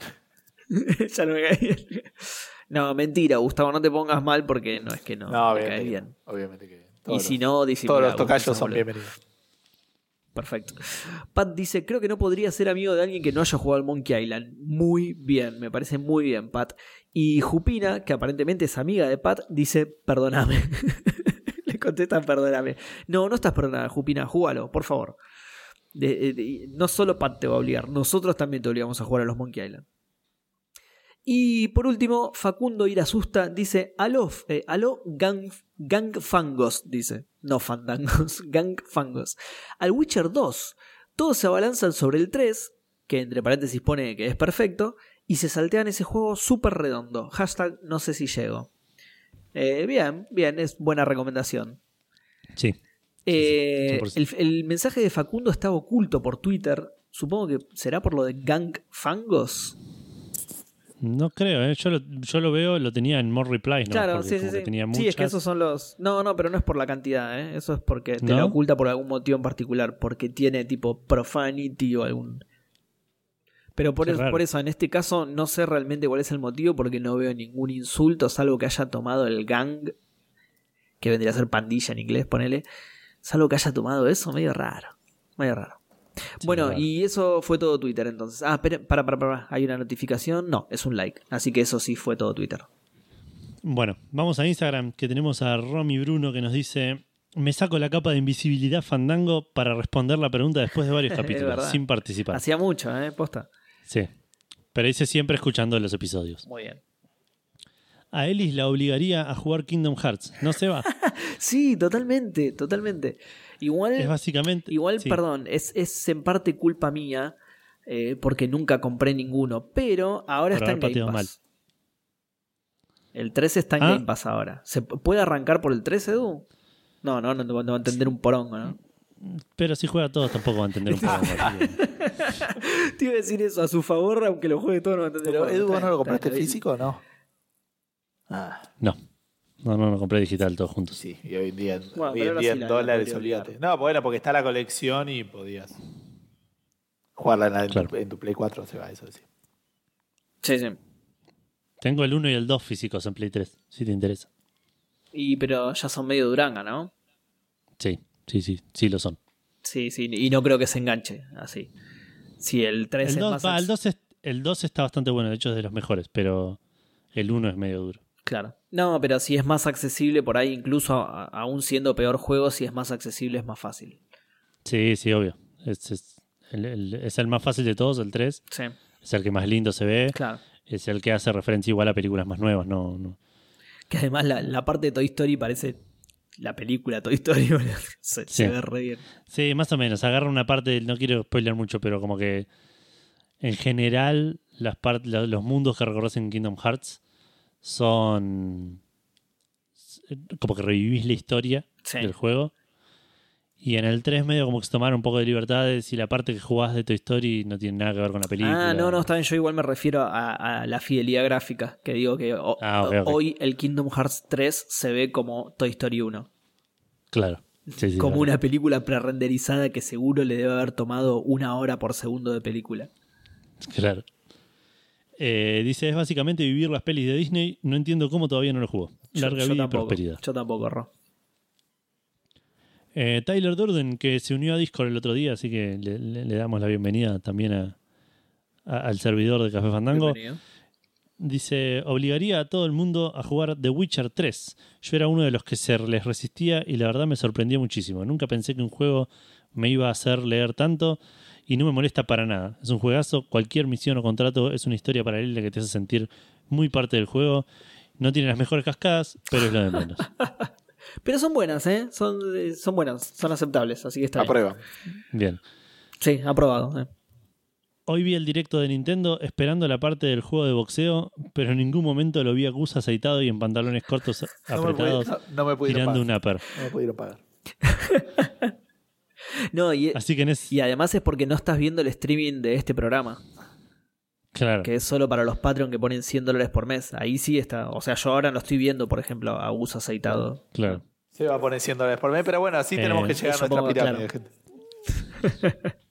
[LAUGHS]
ya no me cae bien. No, mentira, Gustavo, no te pongas mal porque no es que no,
No,
me
bien,
cae
bien.
bien.
Obviamente que.
Y
todos
si
los-
no, dice
Todos los tocayos son
boludo.
bienvenidos.
Perfecto. Pat dice, creo que no podría ser amigo de alguien que no haya jugado al Monkey Island. Muy bien, me parece muy bien, Pat. Y Jupina, que aparentemente es amiga de Pat, dice, perdóname. [LAUGHS] Le contesta, perdóname. No, no estás perdonada, Jupina, júgalo, por favor. No solo Pat te va a obligar, nosotros también te obligamos a jugar a los Monkey Island. Y por último, Facundo Irasusta dice, aló, eh, gang, gang fangos, dice. No fandangos, [LAUGHS] gang fangos. Al Witcher 2, todos se abalanzan sobre el 3, que entre paréntesis pone que es perfecto, y se saltean ese juego súper redondo. Hashtag no sé si llego. Eh, bien, bien, es buena recomendación.
Sí.
Eh,
100%.
el, el mensaje de Facundo estaba oculto por Twitter. Supongo que será por lo de Gang Fangos.
No creo, ¿eh? yo, lo, yo lo veo, lo tenía en More Replies, ¿no?
claro,
Porque
sí, sí, sí.
tenía
Sí, es que esos son los. No, no, pero no es por la cantidad, ¿eh? Eso es porque te
¿No?
lo oculta por algún motivo en particular. Porque tiene tipo profanity o algún. Pero por, es- por eso, en este caso, no sé realmente cuál es el motivo porque no veo ningún insulto, salvo que haya tomado el gang, que vendría a ser pandilla en inglés, ponele. Salvo que haya tomado eso, medio raro. Medio raro. bueno, y eso fue todo Twitter entonces. Ah, espera, para, para, para. ¿Hay una notificación? No, es un like. Así que eso sí fue todo Twitter.
Bueno, vamos a Instagram, que tenemos a Romy Bruno que nos dice: Me saco la capa de invisibilidad fandango para responder la pregunta después de varios [LAUGHS] capítulos, sin participar.
Hacía mucho, ¿eh? Posta.
Sí. Pero dice siempre escuchando los episodios.
Muy bien.
A Ellis la obligaría a jugar Kingdom Hearts. No se va. [LAUGHS]
Sí, totalmente, totalmente. Igual,
es básicamente.
igual
sí.
perdón, es, es en parte culpa mía eh, porque nunca compré ninguno, pero ahora
Por
está en Game Pass.
mal.
El 3 está en
Ah.
Game Pass ahora. ¿Se puede arrancar por el 3, Edu? No, no, no, no va a entender un porongo, ¿no?
Pero si juega todos tampoco va a entender un [LAUGHS] que-
Te iba a decir eso a su favor, aunque lo juegue todo no va a entender un
Edu,
porongo.
¿vos no lo compraste físico o no? Ah,
No. No, no, compré digital todos juntos.
sí, y hoy en día,
Bueno,
hoy en, día
sí
en
la- la
dólares, olvídate. No, bueno, porque está la colección y podías jugarla en, la- en tu-
Claro.
en tu Play 4, se va, eso sí.
Sí, sí.
Tengo el 1 y el 2 físicos en Play 3, si te interesa.
Y, pero ya son medio duranga, ¿no?
Sí, sí, sí, sí lo son.
Sí, sí, y no creo que se enganche así. Si el 3
El
es
2,
más...
va, el,
acc-
2 es- el 2 está bastante bueno, de hecho es de los mejores, pero el 1 es medio duro.
Claro. No, pero si es más accesible por ahí, incluso a- aún siendo peor juego, si es más accesible es más fácil.
Sí, sí, obvio. Es, es el, el- es el más fácil de todos, el 3.
Sí,
Es el que más lindo se ve.
claro.
Es el que hace referencia igual a películas más nuevas. No, no.
Que además la, la parte de Toy Story parece la película Toy Story. [LAUGHS] se, se
Sí.
ve re bien.
Sí, más o menos. Agarra una parte, no quiero spoiler mucho, pero como que en general las part- lo- los mundos que recorres en Kingdom Hearts son como que revivís la historia
Sí.
del juego. Y en el 3 medio como que se tomaron un poco de libertades y la parte que jugás de Toy Story no tiene nada que ver con la película.
Ah, no, no, está bien. Yo igual me refiero a, a la fidelidad gráfica. Que digo que o-
Ah,
hoy el Kingdom Hearts 3 se ve como Toy Story 1.
Claro. Sí, sí,
como
claro.
una película pre-renderizada que seguro le debe haber tomado una hora por segundo de película.
Claro. Eh, dice, es básicamente vivir las pelis de Disney. No entiendo cómo todavía no lo jugó. Larga
yo
vida y prosperidad.
Yo tampoco, Ro.
Eh, Tyler Durden, que se unió a Discord el otro día, así que le, le- le damos la bienvenida también a- a- al servidor de Café Fandango.
Bienvenido.
Dice, obligaría a todo el mundo a jugar The Witcher 3. Yo era uno de los que se les resistía y la verdad me sorprendió muchísimo. Nunca pensé que un juego me iba a hacer leer tanto y no me molesta para nada. Es un juegazo, cualquier misión o contrato es una historia paralela que te hace sentir muy parte del juego. No tiene las mejores cascadas, pero es lo de menos. [LAUGHS]
Pero son buenas, ¿eh? Son, eh, son buenas, son aceptables, así que está
A
bien.
prueba.
Bien.
Sí, aprobado. eh.
Hoy vi el directo de Nintendo esperando la parte del juego de boxeo, pero en ningún momento lo vi a Gus aceitado y en pantalones cortos [LAUGHS]
No me,
apretados
pudi- no, no me pudieron
tirando
pagar.
un upper.
No me pudieron pagar. [LAUGHS] [LAUGHS]
No, y,
Así que en ese...
y además es porque no estás viendo el streaming de este programa,
Claro.
que es solo para los Patreon que ponen 100 dólares por mes. Ahí sí está. O sea, yo ahora lo estoy viendo, por ejemplo, a Gus aceitado.
Claro.
Se va a poner 100 dólares por mes, pero bueno, así
Eh,
tenemos que llegar a nuestra
pongo,
pirámide.
claro.
gente. [LAUGHS]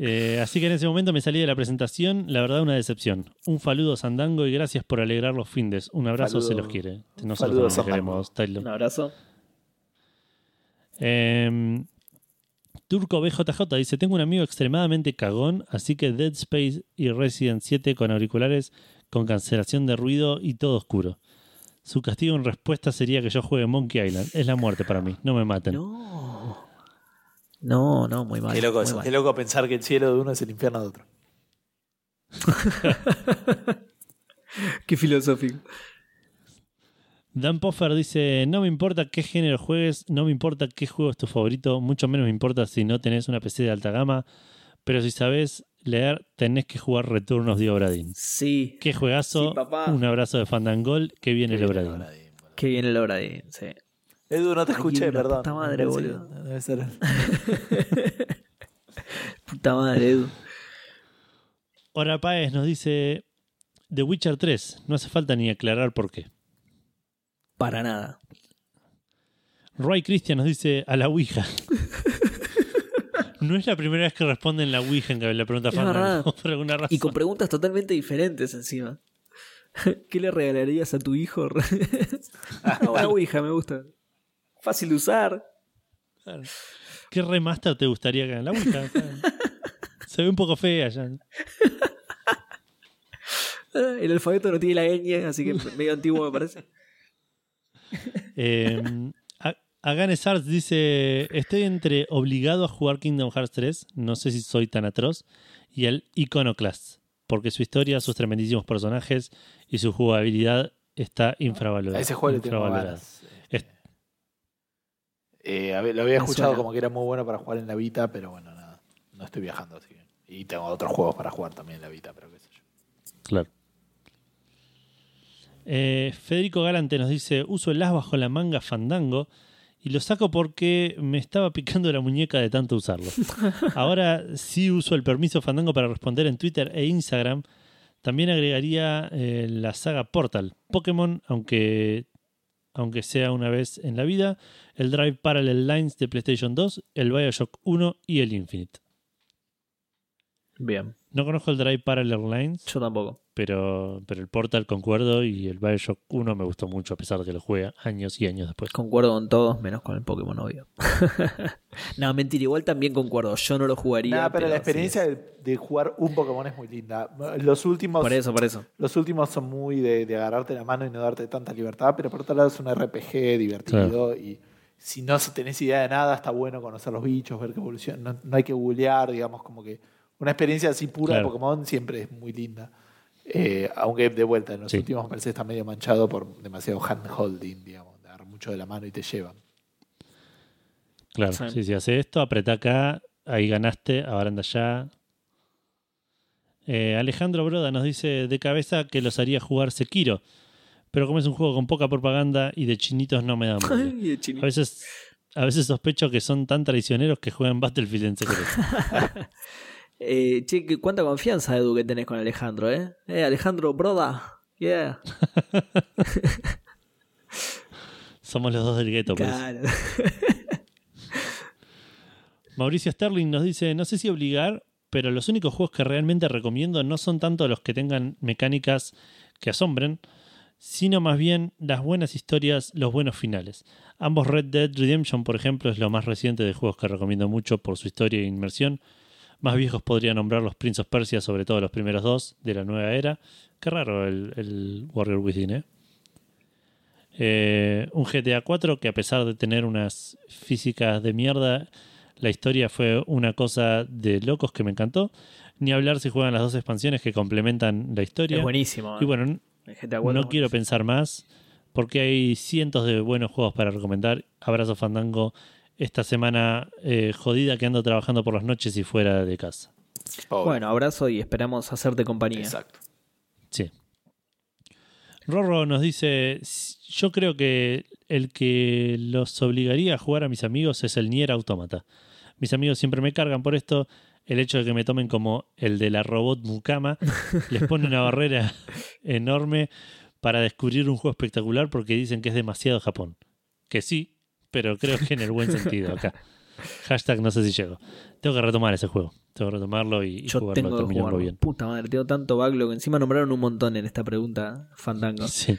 Eh, así que en ese momento me salí de la presentación, la verdad una decepción. Un faludo Sandango y gracias por alegrar los findes. Un abrazo, se los quiere. Nosotros también
Sandango.
queremos, Tyler.
Un abrazo.
Eh, Turco BJJ dice: Tengo un amigo extremadamente cagón, así que Dead Space y Resident 7 con auriculares, con cancelación de ruido y todo oscuro. Su castigo en respuesta sería que yo juegue Monkey Island. Es la muerte para mí, no me maten.
No. No, no, muy mal.
Qué loco
muy
eso.
mal.
Qué loco pensar que el cielo de uno es el infierno de otro. [LAUGHS]
Qué filosófico.
Dan Poffer dice: No me importa qué género juegues, no me importa qué juego es tu favorito, mucho menos me importa si no tenés una PC de alta gama, pero si sabes leer, tenés que jugar Return of the Obra Dinn.
Sí.
Qué juegazo,
Sí, papá.
un abrazo de Fandangol, que viene el Obra Dinn.
Qué bien el obra de. Sí.
Edu, no te escuché, perdón.
puta madre, boludo.
Debe ser. [LAUGHS]
Puta madre, Edu.
Ora Páez nos dice: The Witcher 3, no hace falta ni aclarar por qué.
Para nada.
Roy Christian nos dice: A la Ouija. [LAUGHS] No es la primera vez que responden la Ouija en que le pregunta [LAUGHS] por alguna razón.
Y con preguntas totalmente diferentes encima. [LAUGHS] ¿Qué le regalarías a tu hijo? Ah, Una ouija, me gusta. Fácil de usar.
Claro. ¿Qué remaster te gustaría que hagan la Ouija? Se ve un poco fea ya.
El alfabeto no tiene la ñ, así que medio antiguo me parece.
Eh, A- Aganes Arts dice: Estoy entre obligado a jugar Kingdom Hearts 3, no sé si soy tan atroz, y el Iconoclast, porque su historia, sus tremendísimos personajes y su jugabilidad está infravalorada.
A ese juego le tengo
infravalorada.
ganas.
Es-
Eh, ver, lo había escuchado como que era muy bueno para jugar en la Vita, pero bueno, nada. No estoy viajando, así que. Y tengo otros juegos para jugar también en la Vita, pero qué sé yo.
Claro. Eh, Federico Galante nos dice: Uso el as bajo la manga fandango y lo saco porque me estaba picando la muñeca de tanto usarlo. [LAUGHS] Ahora sí uso el permiso fandango para responder en Twitter e Instagram. También agregaría eh, la saga Portal, Pokémon, aunque, aunque sea una vez en la vida, el Drive Parallel Lines de PlayStation 2, el Bioshock 1 y el Infinite.
Bien,
No conozco el Drive Parallel Lines,
yo tampoco.
Pero, pero el Portal concuerdo y el Bioshock 1 me gustó mucho a pesar de que lo jugué años y años después.
Concuerdo con todos, menos con el Pokémon, obvio. [LAUGHS] no, mentira, igual también concuerdo. Yo no lo jugaría.
Nada, pero, la
sí.
experiencia de, de jugar un Pokémon es muy linda. Los últimos,
Por eso, por eso.
los últimos son muy de, de agarrarte la mano y no darte tanta libertad, pero por otro lado es un RPG divertido y si no tenés idea de nada, está bueno conocer los bichos, ver qué evolución. No, no hay que googlear, digamos, como que una experiencia así pura
Claro.
de Pokémon siempre es muy linda. Eh, aunque de vuelta, en los
Sí.
últimos me parece que está medio manchado por demasiado handholding, digamos, de agarrar mucho de la mano y te llevan.
Claro,
Sí.
sí, si hace esto, apretá acá, ahí ganaste, ahora anda allá. Eh, Alejandro Broda nos dice de cabeza que los haría jugar Sekiro, pero como es un juego con poca propaganda y de chinitos no me [LAUGHS]
el chinito.
A veces, a veces sospecho que son tan traicioneros que juegan Battlefield en secreto. [LAUGHS]
Eh, che, ¿qué- cuánta confianza, Edu, que tenés con Alejandro, ¿eh? Eh, Alejandro, broda. Yeah. [LAUGHS]
Somos los dos del gueto. por eso.
Claro. [LAUGHS]
Mauricio Sterling nos dice, no sé si obligar, pero los únicos juegos que realmente recomiendo no son tanto los que tengan mecánicas que asombren, sino más bien las buenas historias, los buenos finales. Ambos Red Dead Redemption, por ejemplo, es lo más reciente de juegos que recomiendo mucho por su historia e inmersión. Más viejos podría nombrar los Prince of Persia, sobre todo los primeros dos de la nueva era. Qué raro el, el Warrior Within, ¿eh? Eh, un GTA 4 que a pesar de tener unas físicas de mierda, la historia fue una cosa de locos que me encantó. Ni hablar si juegan las dos expansiones que complementan la historia.
Es buenísimo.
Y bueno,
El GTA 4
no quiero pensar más porque hay cientos de buenos juegos para recomendar. Abrazo Fandango esta semana eh, jodida que ando trabajando por las noches y fuera de casa.
Bueno, abrazo y esperamos hacerte compañía.
exacto.
Sí. Rorro nos dice, yo creo que el que los obligaría a jugar a mis amigos es el Nier Automata. Mis amigos siempre me cargan por esto. El hecho de que me tomen como el de la robot Mukama [LAUGHS] les pone una barrera enorme para descubrir un juego espectacular porque dicen que es demasiado Japón. Que sí, pero creo que en el buen sentido acá. [LAUGHS] Hashtag no sé si llego. Tengo que retomar ese juego. Tengo que retomarlo y, y
Yo
jugarlo,
tengo que jugarlo.
bien.
Puta madre, tengo tanto backlog. Encima nombraron un montón en esta pregunta, Fandango.
Sí.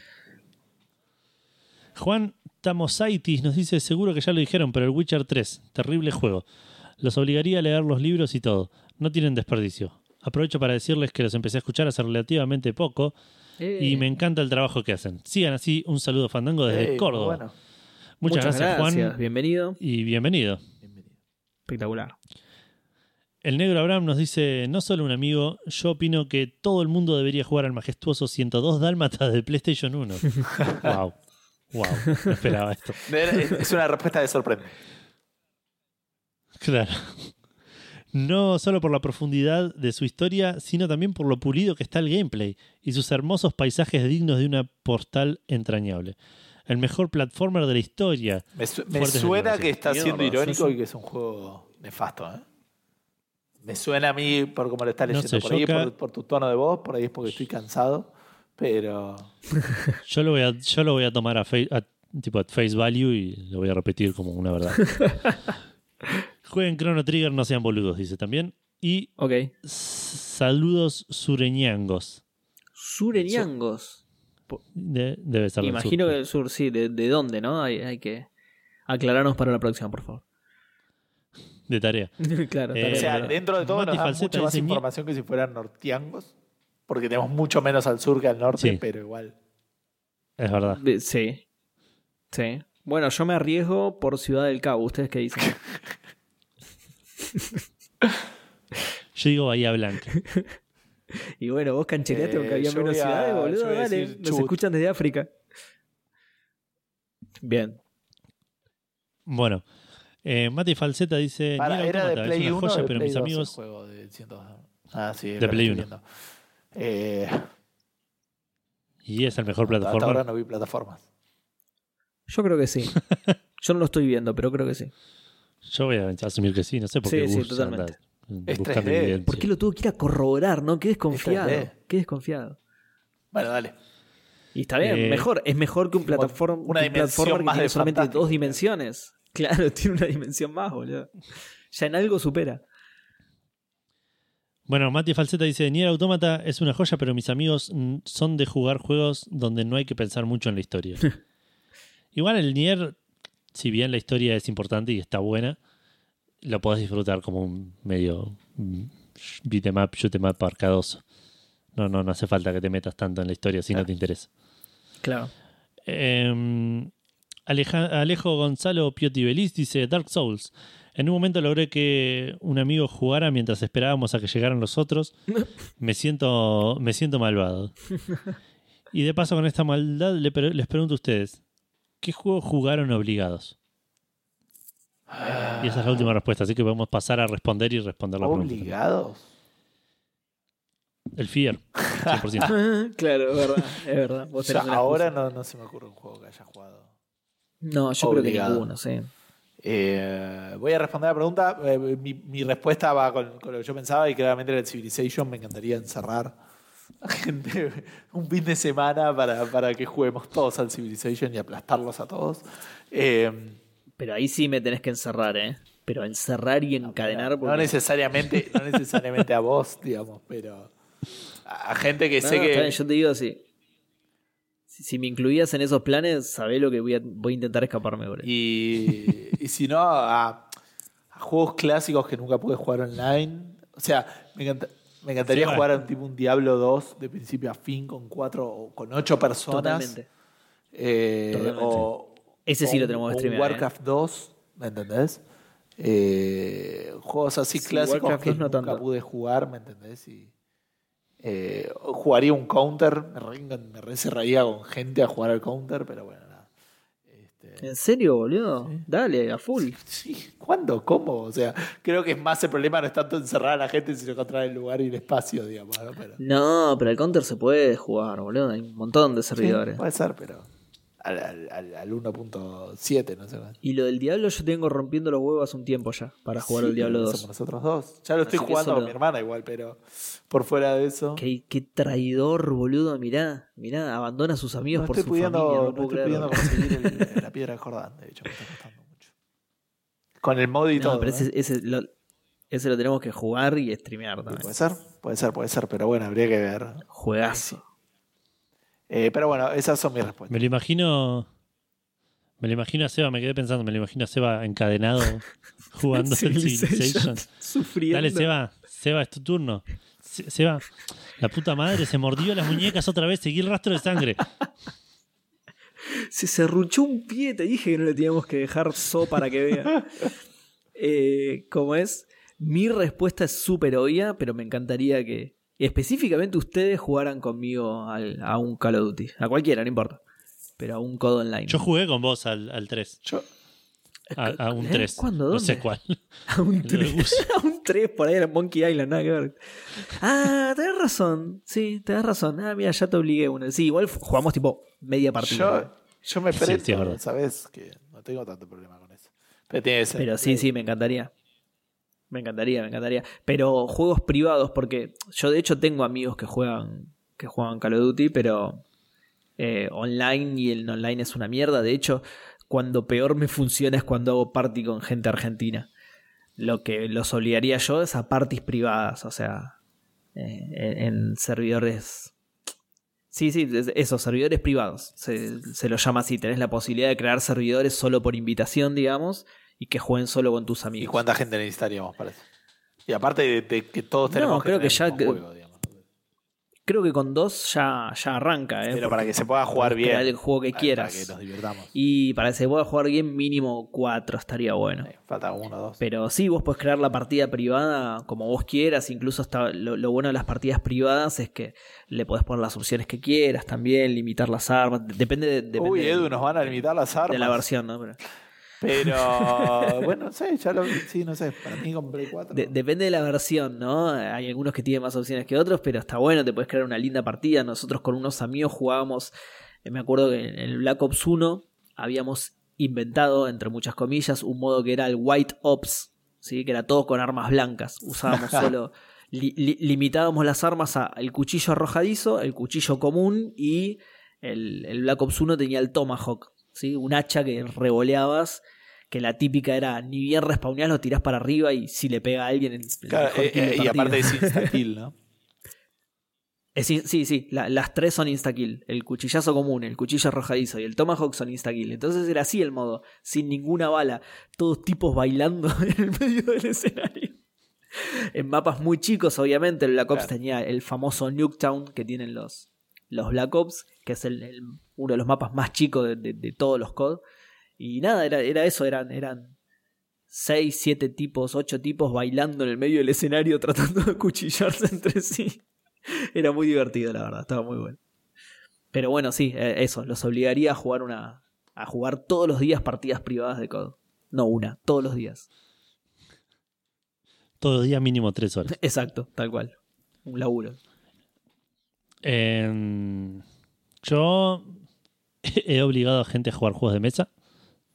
Juan Tamosaitis nos dice, seguro que ya lo dijeron, pero el Witcher 3, terrible juego. Los obligaría a leer los libros y todo. No tienen desperdicio. Aprovecho para decirles que los empecé a escuchar hace relativamente poco
Eh,
y me encanta el trabajo que hacen. Sigan así, un saludo Fandango desde
Ey,
Córdoba.
bueno.
Muchas, gracias, Juan,
Bienvenido.
y bienvenido.
Bienvenido.
Espectacular.
El negro Abraham nos dice, no solo un amigo, yo opino que todo el mundo debería jugar al majestuoso 102 Dálmatas de PlayStation 1. wow. Wow, no esperaba esto. [LAUGHS]
Es una respuesta de sorprende.
Claro. No solo por la profundidad de su historia, sino también por lo pulido que está el gameplay y sus hermosos paisajes dignos de una postal entrañable. El mejor platformer de la historia.
Me, su- me
Fuertes
suena que está siendo irónico
sí, sí.
y que es un juego nefasto. ¿eh? Me suena a mí, por como lo estás
No
leyendo,
sé,
por ahí, por, por tu tono de voz, por ahí es porque estoy cansado. Pero [LAUGHS]
Yo lo voy a, yo lo voy a tomar a, tipo, at face value y lo voy a repetir como una verdad. [LAUGHS] Jueguen Chrono Trigger, no sean boludos, dice también. Y
Ok.
s- saludos sureñangos.
Sureñangos.
De- debe ser del
Imagino
sur.
que del sur, sí. ¿De, de dónde, no? Hay, hay que aclararnos para la próxima, por favor.
De tarea. [LAUGHS]
claro,
Eh,
o sea,
claro.
dentro de todo
Mati
nos da mucha más información que si fueran nortiangos. Porque tenemos mucho menos al sur que al norte,
Sí.
pero igual.
Es verdad.
De- sí. Sí. Bueno, yo me arriesgo por Ciudad del Cabo. ¿Ustedes qué dicen? [LAUGHS]
Yo digo Bahía Blanca. [LAUGHS]
y bueno, vos canchereaste
Eh,
porque había
yo
menos
a-
ciudades, boludo. Dale.
decir
Nos
Chubut.
escuchan desde África. Bien.
Bueno, eh, Mati Falseta dice:
Para, era de Play
es
1
una joya,
de
pero
Play
mis
2
amigos.
juego de 102. Ah, sí,
De Play
estoy
1.
viendo. Eh,
Y es el mejor
Hasta ahora
plataforma.
no vi plataformas.
Yo creo que sí. [LAUGHS] Yo no lo estoy viendo, pero creo que sí.
Yo voy a asumir que sí, no sé por
Sí,
qué
sí,
Gus
totalmente.
anda
Es
buscando
3D.
evidencia.
¿Por qué lo tuvo que ir a corroborar, no? Qué desconfiado.
Es 3D.
Qué desconfiado.
Bueno, dale.
Y está bien,
Eh,
mejor. Es mejor que un plataforma,
una
un
dimensión
platformer que
más
tiene
de
solamente
fantástico.
dos dimensiones. [LAUGHS] Claro, tiene una dimensión más, boludo. Ya en algo supera.
Bueno, Mati Falseta dice, Nier Automata es una joya, pero mis amigos mm, son de jugar juegos donde no hay que pensar mucho en la historia. [LAUGHS] Igual el Nier, si bien la historia es importante y está buena, lo podés disfrutar como un medio mm, beat em up, shoot em up arcadoso. No, no, no hace falta que te metas tanto en la historia si no te interesa.
Claro.
Eh, Aleja- Alejo Gonzalo Piotti Belis dice Dark Souls. En un momento logré que un amigo jugara mientras esperábamos a que llegaran los otros. [LAUGHS] Me siento, me siento malvado. [LAUGHS] Y de paso con esta maldad les pregunto a ustedes, ¿qué juego jugaron obligados? Y esa es la última respuesta, así que podemos pasar a responder y responder la pregunta.
¿Obligados?
El Fear, 100%. [LAUGHS]
claro, es verdad. Es verdad.
O sea, ahora no, no se me ocurre un juego que haya jugado.
No, yo
Obligado.
creo que ninguno, sí.
Eh, voy a responder la pregunta. Eh, mi, mi respuesta va con, con lo que yo pensaba y claramente era el Civilization. Me encantaría encerrar a gente [LAUGHS] un fin de semana para, para que juguemos todos al Civilization y aplastarlos a todos. Eh,
Pero ahí sí me tenés que encerrar, ¿eh? Pero encerrar y encadenar.
no
porque-
necesariamente, no necesariamente a vos, [LAUGHS] digamos, pero a, gente que
No,
sé
no,
que.
yo te digo así. Si, si me incluías en esos planes, sabés lo que voy a, voy a intentar escaparme, boludo.
Y, y si no, a, a juegos clásicos que nunca pude jugar online. O sea, me, encanta- me encantaría
Sí, bueno.
jugar a un tipo un Diablo 2 de principio a fin con cuatro o con ocho personas.
Totalmente.
Eh,
Totalmente.
o,
Ese sí lo tenemos que streamear,
Warcraft 2, ¿me entendés? Eh, juegos así
Sí,
clásicos
Warcraft
que
2 no
nunca
tanto.
pude jugar, ¿me entendés? Y, eh, jugaría un counter, me re, me re cerraría con gente a jugar al counter, pero bueno, nada. Este,
¿En serio, boludo? Dale, a full.
Sí, ¿cuándo? ¿Cómo? O sea, creo que es más el problema no es tanto encerrar a la gente, sino encontrar el lugar y el espacio, digamos. ¿no? Pero,
No, pero el counter se puede jugar, boludo. Hay un montón de servidores.
Puede ser, pero al, al, al- al 1.7, no sé más.
Y lo del Diablo yo tengo rompiendo los huevos hace un tiempo ya para jugar
Sí,
al Diablo
pero
2.
Somos nosotros dos. Ya lo estoy
Así
jugando con mi hermana igual, pero por fuera de eso.
Qué, qué traidor, boludo. Mirá, mirá, abandona a sus amigos
No
por
estoy
su
pudiendo,
familia. No
no
puedo
estoy pudiendo conseguir el- [LAUGHS] la piedra de Jordán, de hecho, me está costando mucho. Con el mod y
No,
todo.
pero ese, ese lo, ese lo tenemos que jugar y streamear también.
Puede ser, puede ser, puede ser, pero bueno, habría que ver.
Juegazo.
Eh, pero bueno, esas son mis respuestas.
Me lo imagino. Me lo imagino a Seba, me quedé pensando, me lo imagino a Seba encadenado [LAUGHS] jugando el Civilization.
Sufriendo.
Dale, Seba, Seba, es tu turno. Se- Seba, la puta madre se mordió las muñecas otra vez, seguí el rastro de sangre.
Se serruchó un pie, te dije que no le teníamos que dejar so para que vea. [LAUGHS] Eh, ¿Cómo es? Mi respuesta es súper obvia, pero me encantaría que específicamente ustedes jugaran conmigo al- a un Call of Duty. A cualquiera, no importa. Pero a un Code Online.
Yo jugué con vos al, al 3.
Yo,
A, a un
¿Eh?
3.
¿Cuándo?
No sé
¿Dónde?
cuál. [LAUGHS]
A un
Lo de
3.
Gus.
a un 3 por ahí era Monkey Island, nada que ver. Ah, tenés razón. Sí, tenés razón. Ah, mira, ya te obligué una. Sí, igual jugamos tipo media partida.
yo, yo me
Sí, sí,
presto,
es verdad.
¿sabes? Que no tengo tanto problema con eso. Pero tiene que ser.
Pero sí, sí, me encantaría. Me encantaría, me encantaría. Pero juegos privados, porque yo de hecho tengo amigos que juegan, que juegan Call of Duty, pero eh, online y el online es una mierda. De hecho, cuando peor me funciona es cuando hago party con gente argentina. Lo que los obligaría yo es a parties privadas, o sea, eh, en, servidores. Sí, sí, es- esos servidores privados. Se, se los llama así. Tenés la posibilidad de crear servidores solo por invitación, digamos, y que jueguen solo con tus
¿Y
amigos.
cuánta gente necesitaríamos para eso? Y aparte de, de que todos
No,
tenemos
creo que ya que-
juego, digamos.
Creo que con dos ya, ya arranca, ¿eh?
Pero para que se pueda jugar bien.
crear el juego que
Para-
quieras.
Para que nos divirtamos.
Y para que se pueda jugar bien, mínimo cuatro estaría bueno.
Sí, falta uno o dos.
Pero sí, vos podés crear la partida privada como vos quieras. Incluso hasta lo, lo bueno de las partidas privadas es que le podés poner las opciones que quieras también, limitar las armas. Depende de, depende
Uy,
de-
Edu, nos van a limitar las armas.
de la versión, ¿no? Pero-
Pero [LAUGHS] bueno, no sé, ya lo sí, no sé, para mí con Play 4.
De- depende de la versión, ¿no? Hay algunos que tienen más opciones que otros, pero está bueno, te puedes crear una linda partida. Nosotros con unos amigos jugábamos, eh, me acuerdo que en el Black Ops 1 habíamos inventado, entre muchas comillas, un modo que era el White Ops, ¿sí? que era todo con armas blancas. Usábamos [LAUGHS] solo, li- li- limitábamos las armas a el cuchillo arrojadizo, el cuchillo común y el, el Black Ops 1 tenía el Tomahawk, ¿sí? un hacha que revoleabas. Que la típica era ni bien respawneás, lo tirás para arriba y si le pega a alguien. el- el
Claro,
mejor
eh, eh, y aparte es [LAUGHS] insta-kill, ¿no?
Es sí, sí, la- las tres son insta-kill. El cuchillazo común, el cuchillo arrojadizo y el tomahawk son insta-kill. Entonces era así el modo, sin ninguna bala, todos tipos bailando [LAUGHS] en el medio del escenario. En mapas muy chicos, obviamente, el Black Ops
Claro.
tenía el famoso Nuketown que tienen los, los Black Ops, que es el, el- uno de los mapas más chicos de, de- de todos los COD. Y nada, era, era eso, eran, eran 6, 7 tipos, 8 tipos bailando en el medio del escenario [LAUGHS] tratando de cuchillarse entre sí. Era muy divertido, la verdad, estaba muy bueno. Pero bueno, sí, eh, eso, los obligaría a jugar una. a jugar todos los días partidas privadas de COD. No una, todos los días.
Todos los días mínimo tres horas. [LAUGHS]
Exacto, tal cual. Un laburo.
Em, yo [LAUGHS] he obligado a gente a jugar juegos de mesa.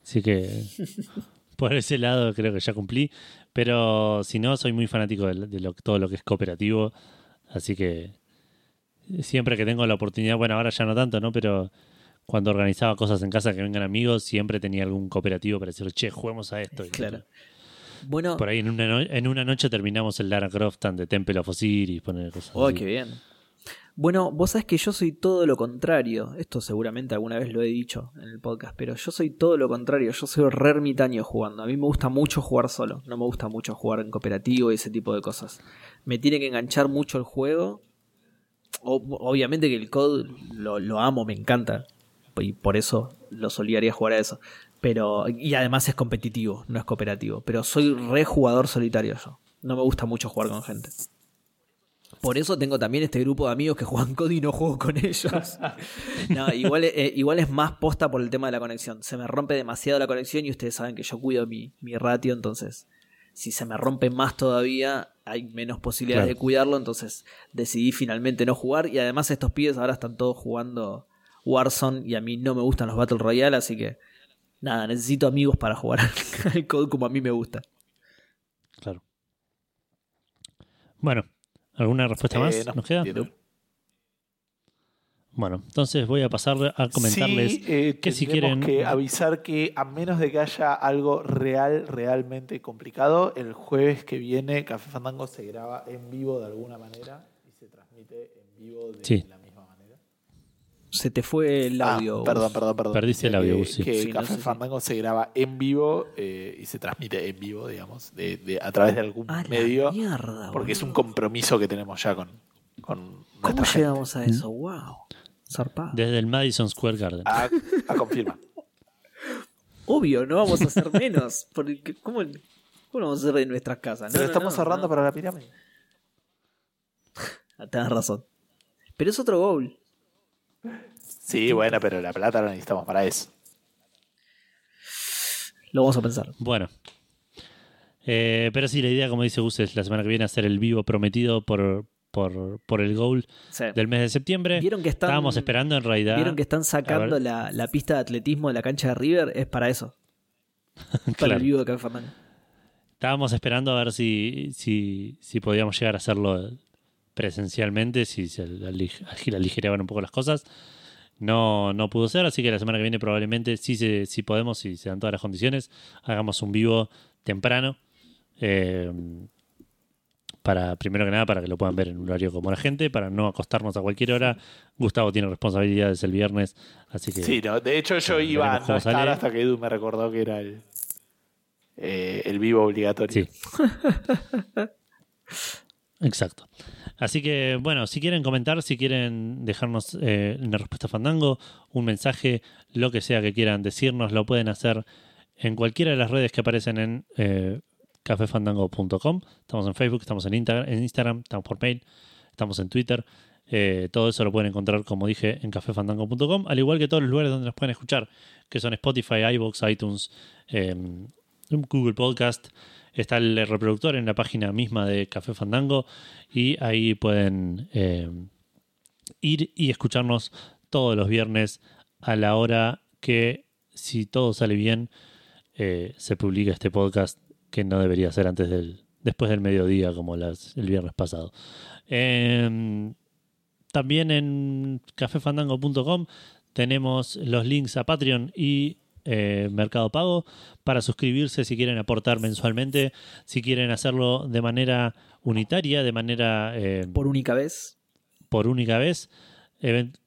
Así que [LAUGHS] por ese lado creo que ya cumplí. Pero si no, soy muy fanático de, de lo- todo lo que es cooperativo. Así que siempre que tengo la oportunidad, bueno, ahora ya no tanto, ¿no? Pero cuando organizaba cosas en casa que vengan amigos, siempre tenía algún cooperativo para decir, che, juguemos a esto.
Claro. Bueno,
Por ahí en una, no- en una noche terminamos el Lara Croft and de Temple of Osiris, poner cosas
oh,
así.
qué bien. Bueno, vos sabés que yo soy todo lo contrario. Esto seguramente alguna vez lo he dicho en el podcast, pero yo soy todo lo contrario. Yo soy re ermitaño jugando. A mí me gusta mucho jugar solo. No me gusta mucho jugar en cooperativo y ese tipo de cosas. Me tiene que enganchar mucho el juego. Obviamente que el COD lo, amo, me encanta. Y por eso lo solía jugar a eso. Pero, y además es competitivo, no es cooperativo. Pero soy re jugador solitario yo. No me gusta mucho jugar con gente. Por eso tengo también este grupo de amigos que juegan COD y no juego con ellos. [LAUGHS] No, igual, eh, igual es más posta por el tema de la conexión. Se me rompe demasiado la conexión y ustedes saben que yo cuido mi, mi ratio, entonces si se me rompe más todavía hay menos posibilidades
Claro.
de cuidarlo, entonces decidí finalmente no jugar y además estos pibes ahora están todos jugando Warzone y a mí no me gustan los Battle Royale, así que nada, necesito amigos para jugar [LAUGHS] al COD como a mí me gusta.
Claro. Bueno, ¿alguna respuesta más?
Eh, no,
¿Nos queda? Bueno, entonces voy a pasar a comentarles
Sí, eh,
que si quieren-
que avisar que a menos de que haya algo real, realmente complicado, el jueves que viene Café Fandango se graba en vivo de alguna manera y se transmite en vivo de
Sí.
la.
Se te fue el
Ah,
audio.
perdón, perdón, perdón.
Perdiste el
Decía
audio,
que,
Gus, sí.
que
Sí, no
Café
sé
Fandango se graba en vivo eh, y se transmite en vivo, digamos, de, de- a través de algún
A la
medio,
mierda,
porque es un compromiso que tenemos ya con, con
¿Cómo
gente.
llegamos a eso? Wow. Zarpado.
desde el Madison Square Garden.
A, a confirmar. [LAUGHS]
Obvio, no vamos a hacer menos. Porque, ¿cómo, ¿Cómo lo vamos a hacer en nuestras casas? No,
Pero
no,
estamos
no,
cerrando
no.
para la pirámide. [LAUGHS]
Ah, Tenés razón. Pero es otro goal.
Sí, bueno, pero la plata la necesitamos para eso.
Lo vamos a pensar.
Bueno. Eh, pero sí, la idea, como dice Gus, es la semana que viene hacer el vivo prometido por, por, por el goal
Sí.
del mes de septiembre.
¿Vieron que están,
Estábamos esperando en realidad.
¿Vieron que están sacando
ver.
la, la pista de atletismo de la cancha de River? Es para eso. Para el vivo de Café Fandango.
Estábamos esperando a ver si, si, si podíamos llegar a hacerlo presencialmente, si se ali- aligeraban un poco las cosas. No, no pudo ser, así que la semana que viene probablemente, si, se, si podemos, si se dan todas las condiciones, hagamos un vivo temprano. eh, para primero que nada para que lo puedan ver en un horario como la gente, para no acostarnos a cualquier hora. Gustavo tiene responsabilidades el viernes, así que
Sí, no, de hecho yo iba a no estar hasta que Edu me recordó que era el, eh, el vivo obligatorio.
Sí. [LAUGHS] Exacto. Así que, bueno, si quieren comentar, si quieren dejarnos eh, una respuesta fandango, un mensaje, lo que sea que quieran decirnos, lo pueden hacer en cualquiera de las redes que aparecen en eh, cafefandango.com. Estamos en Facebook, estamos en, en Instagram, estamos por mail, estamos en Twitter. Eh, todo eso lo pueden encontrar, como dije, en cafefandango.com, al igual que todos los lugares donde nos pueden escuchar, que son Spotify, iVoox, iTunes, eh, Google Podcast. Está el reproductor en la página misma de Café Fandango y ahí pueden eh, ir y escucharnos todos los viernes a la hora que, si todo sale bien, eh, se publica este podcast que no debería ser antes del después del mediodía como el viernes pasado. Em, también en cafefandango.com tenemos los links a Patreon y eh, Mercado Pago para suscribirse si quieren aportar mensualmente, si quieren hacerlo de manera unitaria, de manera eh,
Por única vez.
por única vez.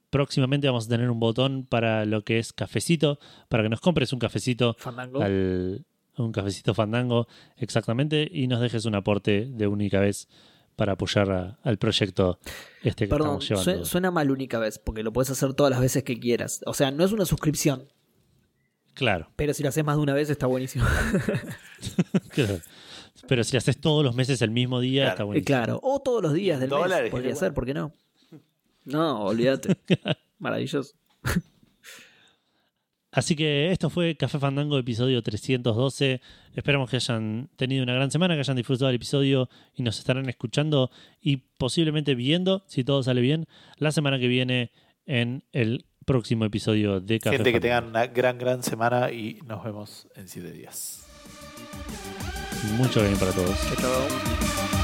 Próximamente vamos a tener un botón para lo que es cafecito, para que nos compres un cafecito
Fandango.
al un cafecito fandango exactamente y nos dejes un aporte de única vez para apoyar a- al proyecto este que
Perdón,
estamos llevando.
sue- suena mal única vez, porque lo puedes hacer todas las veces que quieras. O sea, no es una suscripción,
Claro,
pero si lo haces más de una vez está buenísimo. [LAUGHS]
claro. Pero si lo haces todos los meses el mismo día,
Claro.
está
Eh,
buenísimo.
claro, o todos los días del
Dólares,
mes. Podría ser, ¿por qué no? No, olvídate. [LAUGHS] Maravilloso.
Así que esto fue Café Fandango, episodio 312. Esperamos que hayan tenido una gran semana, que hayan disfrutado del episodio y nos estarán escuchando y posiblemente viendo, si todo sale bien, la semana que viene en el próximo episodio de Café
Gente que tengan una gran, gran semana y nos vemos en siete días.
Mucho bien para todos.
Chao, chao.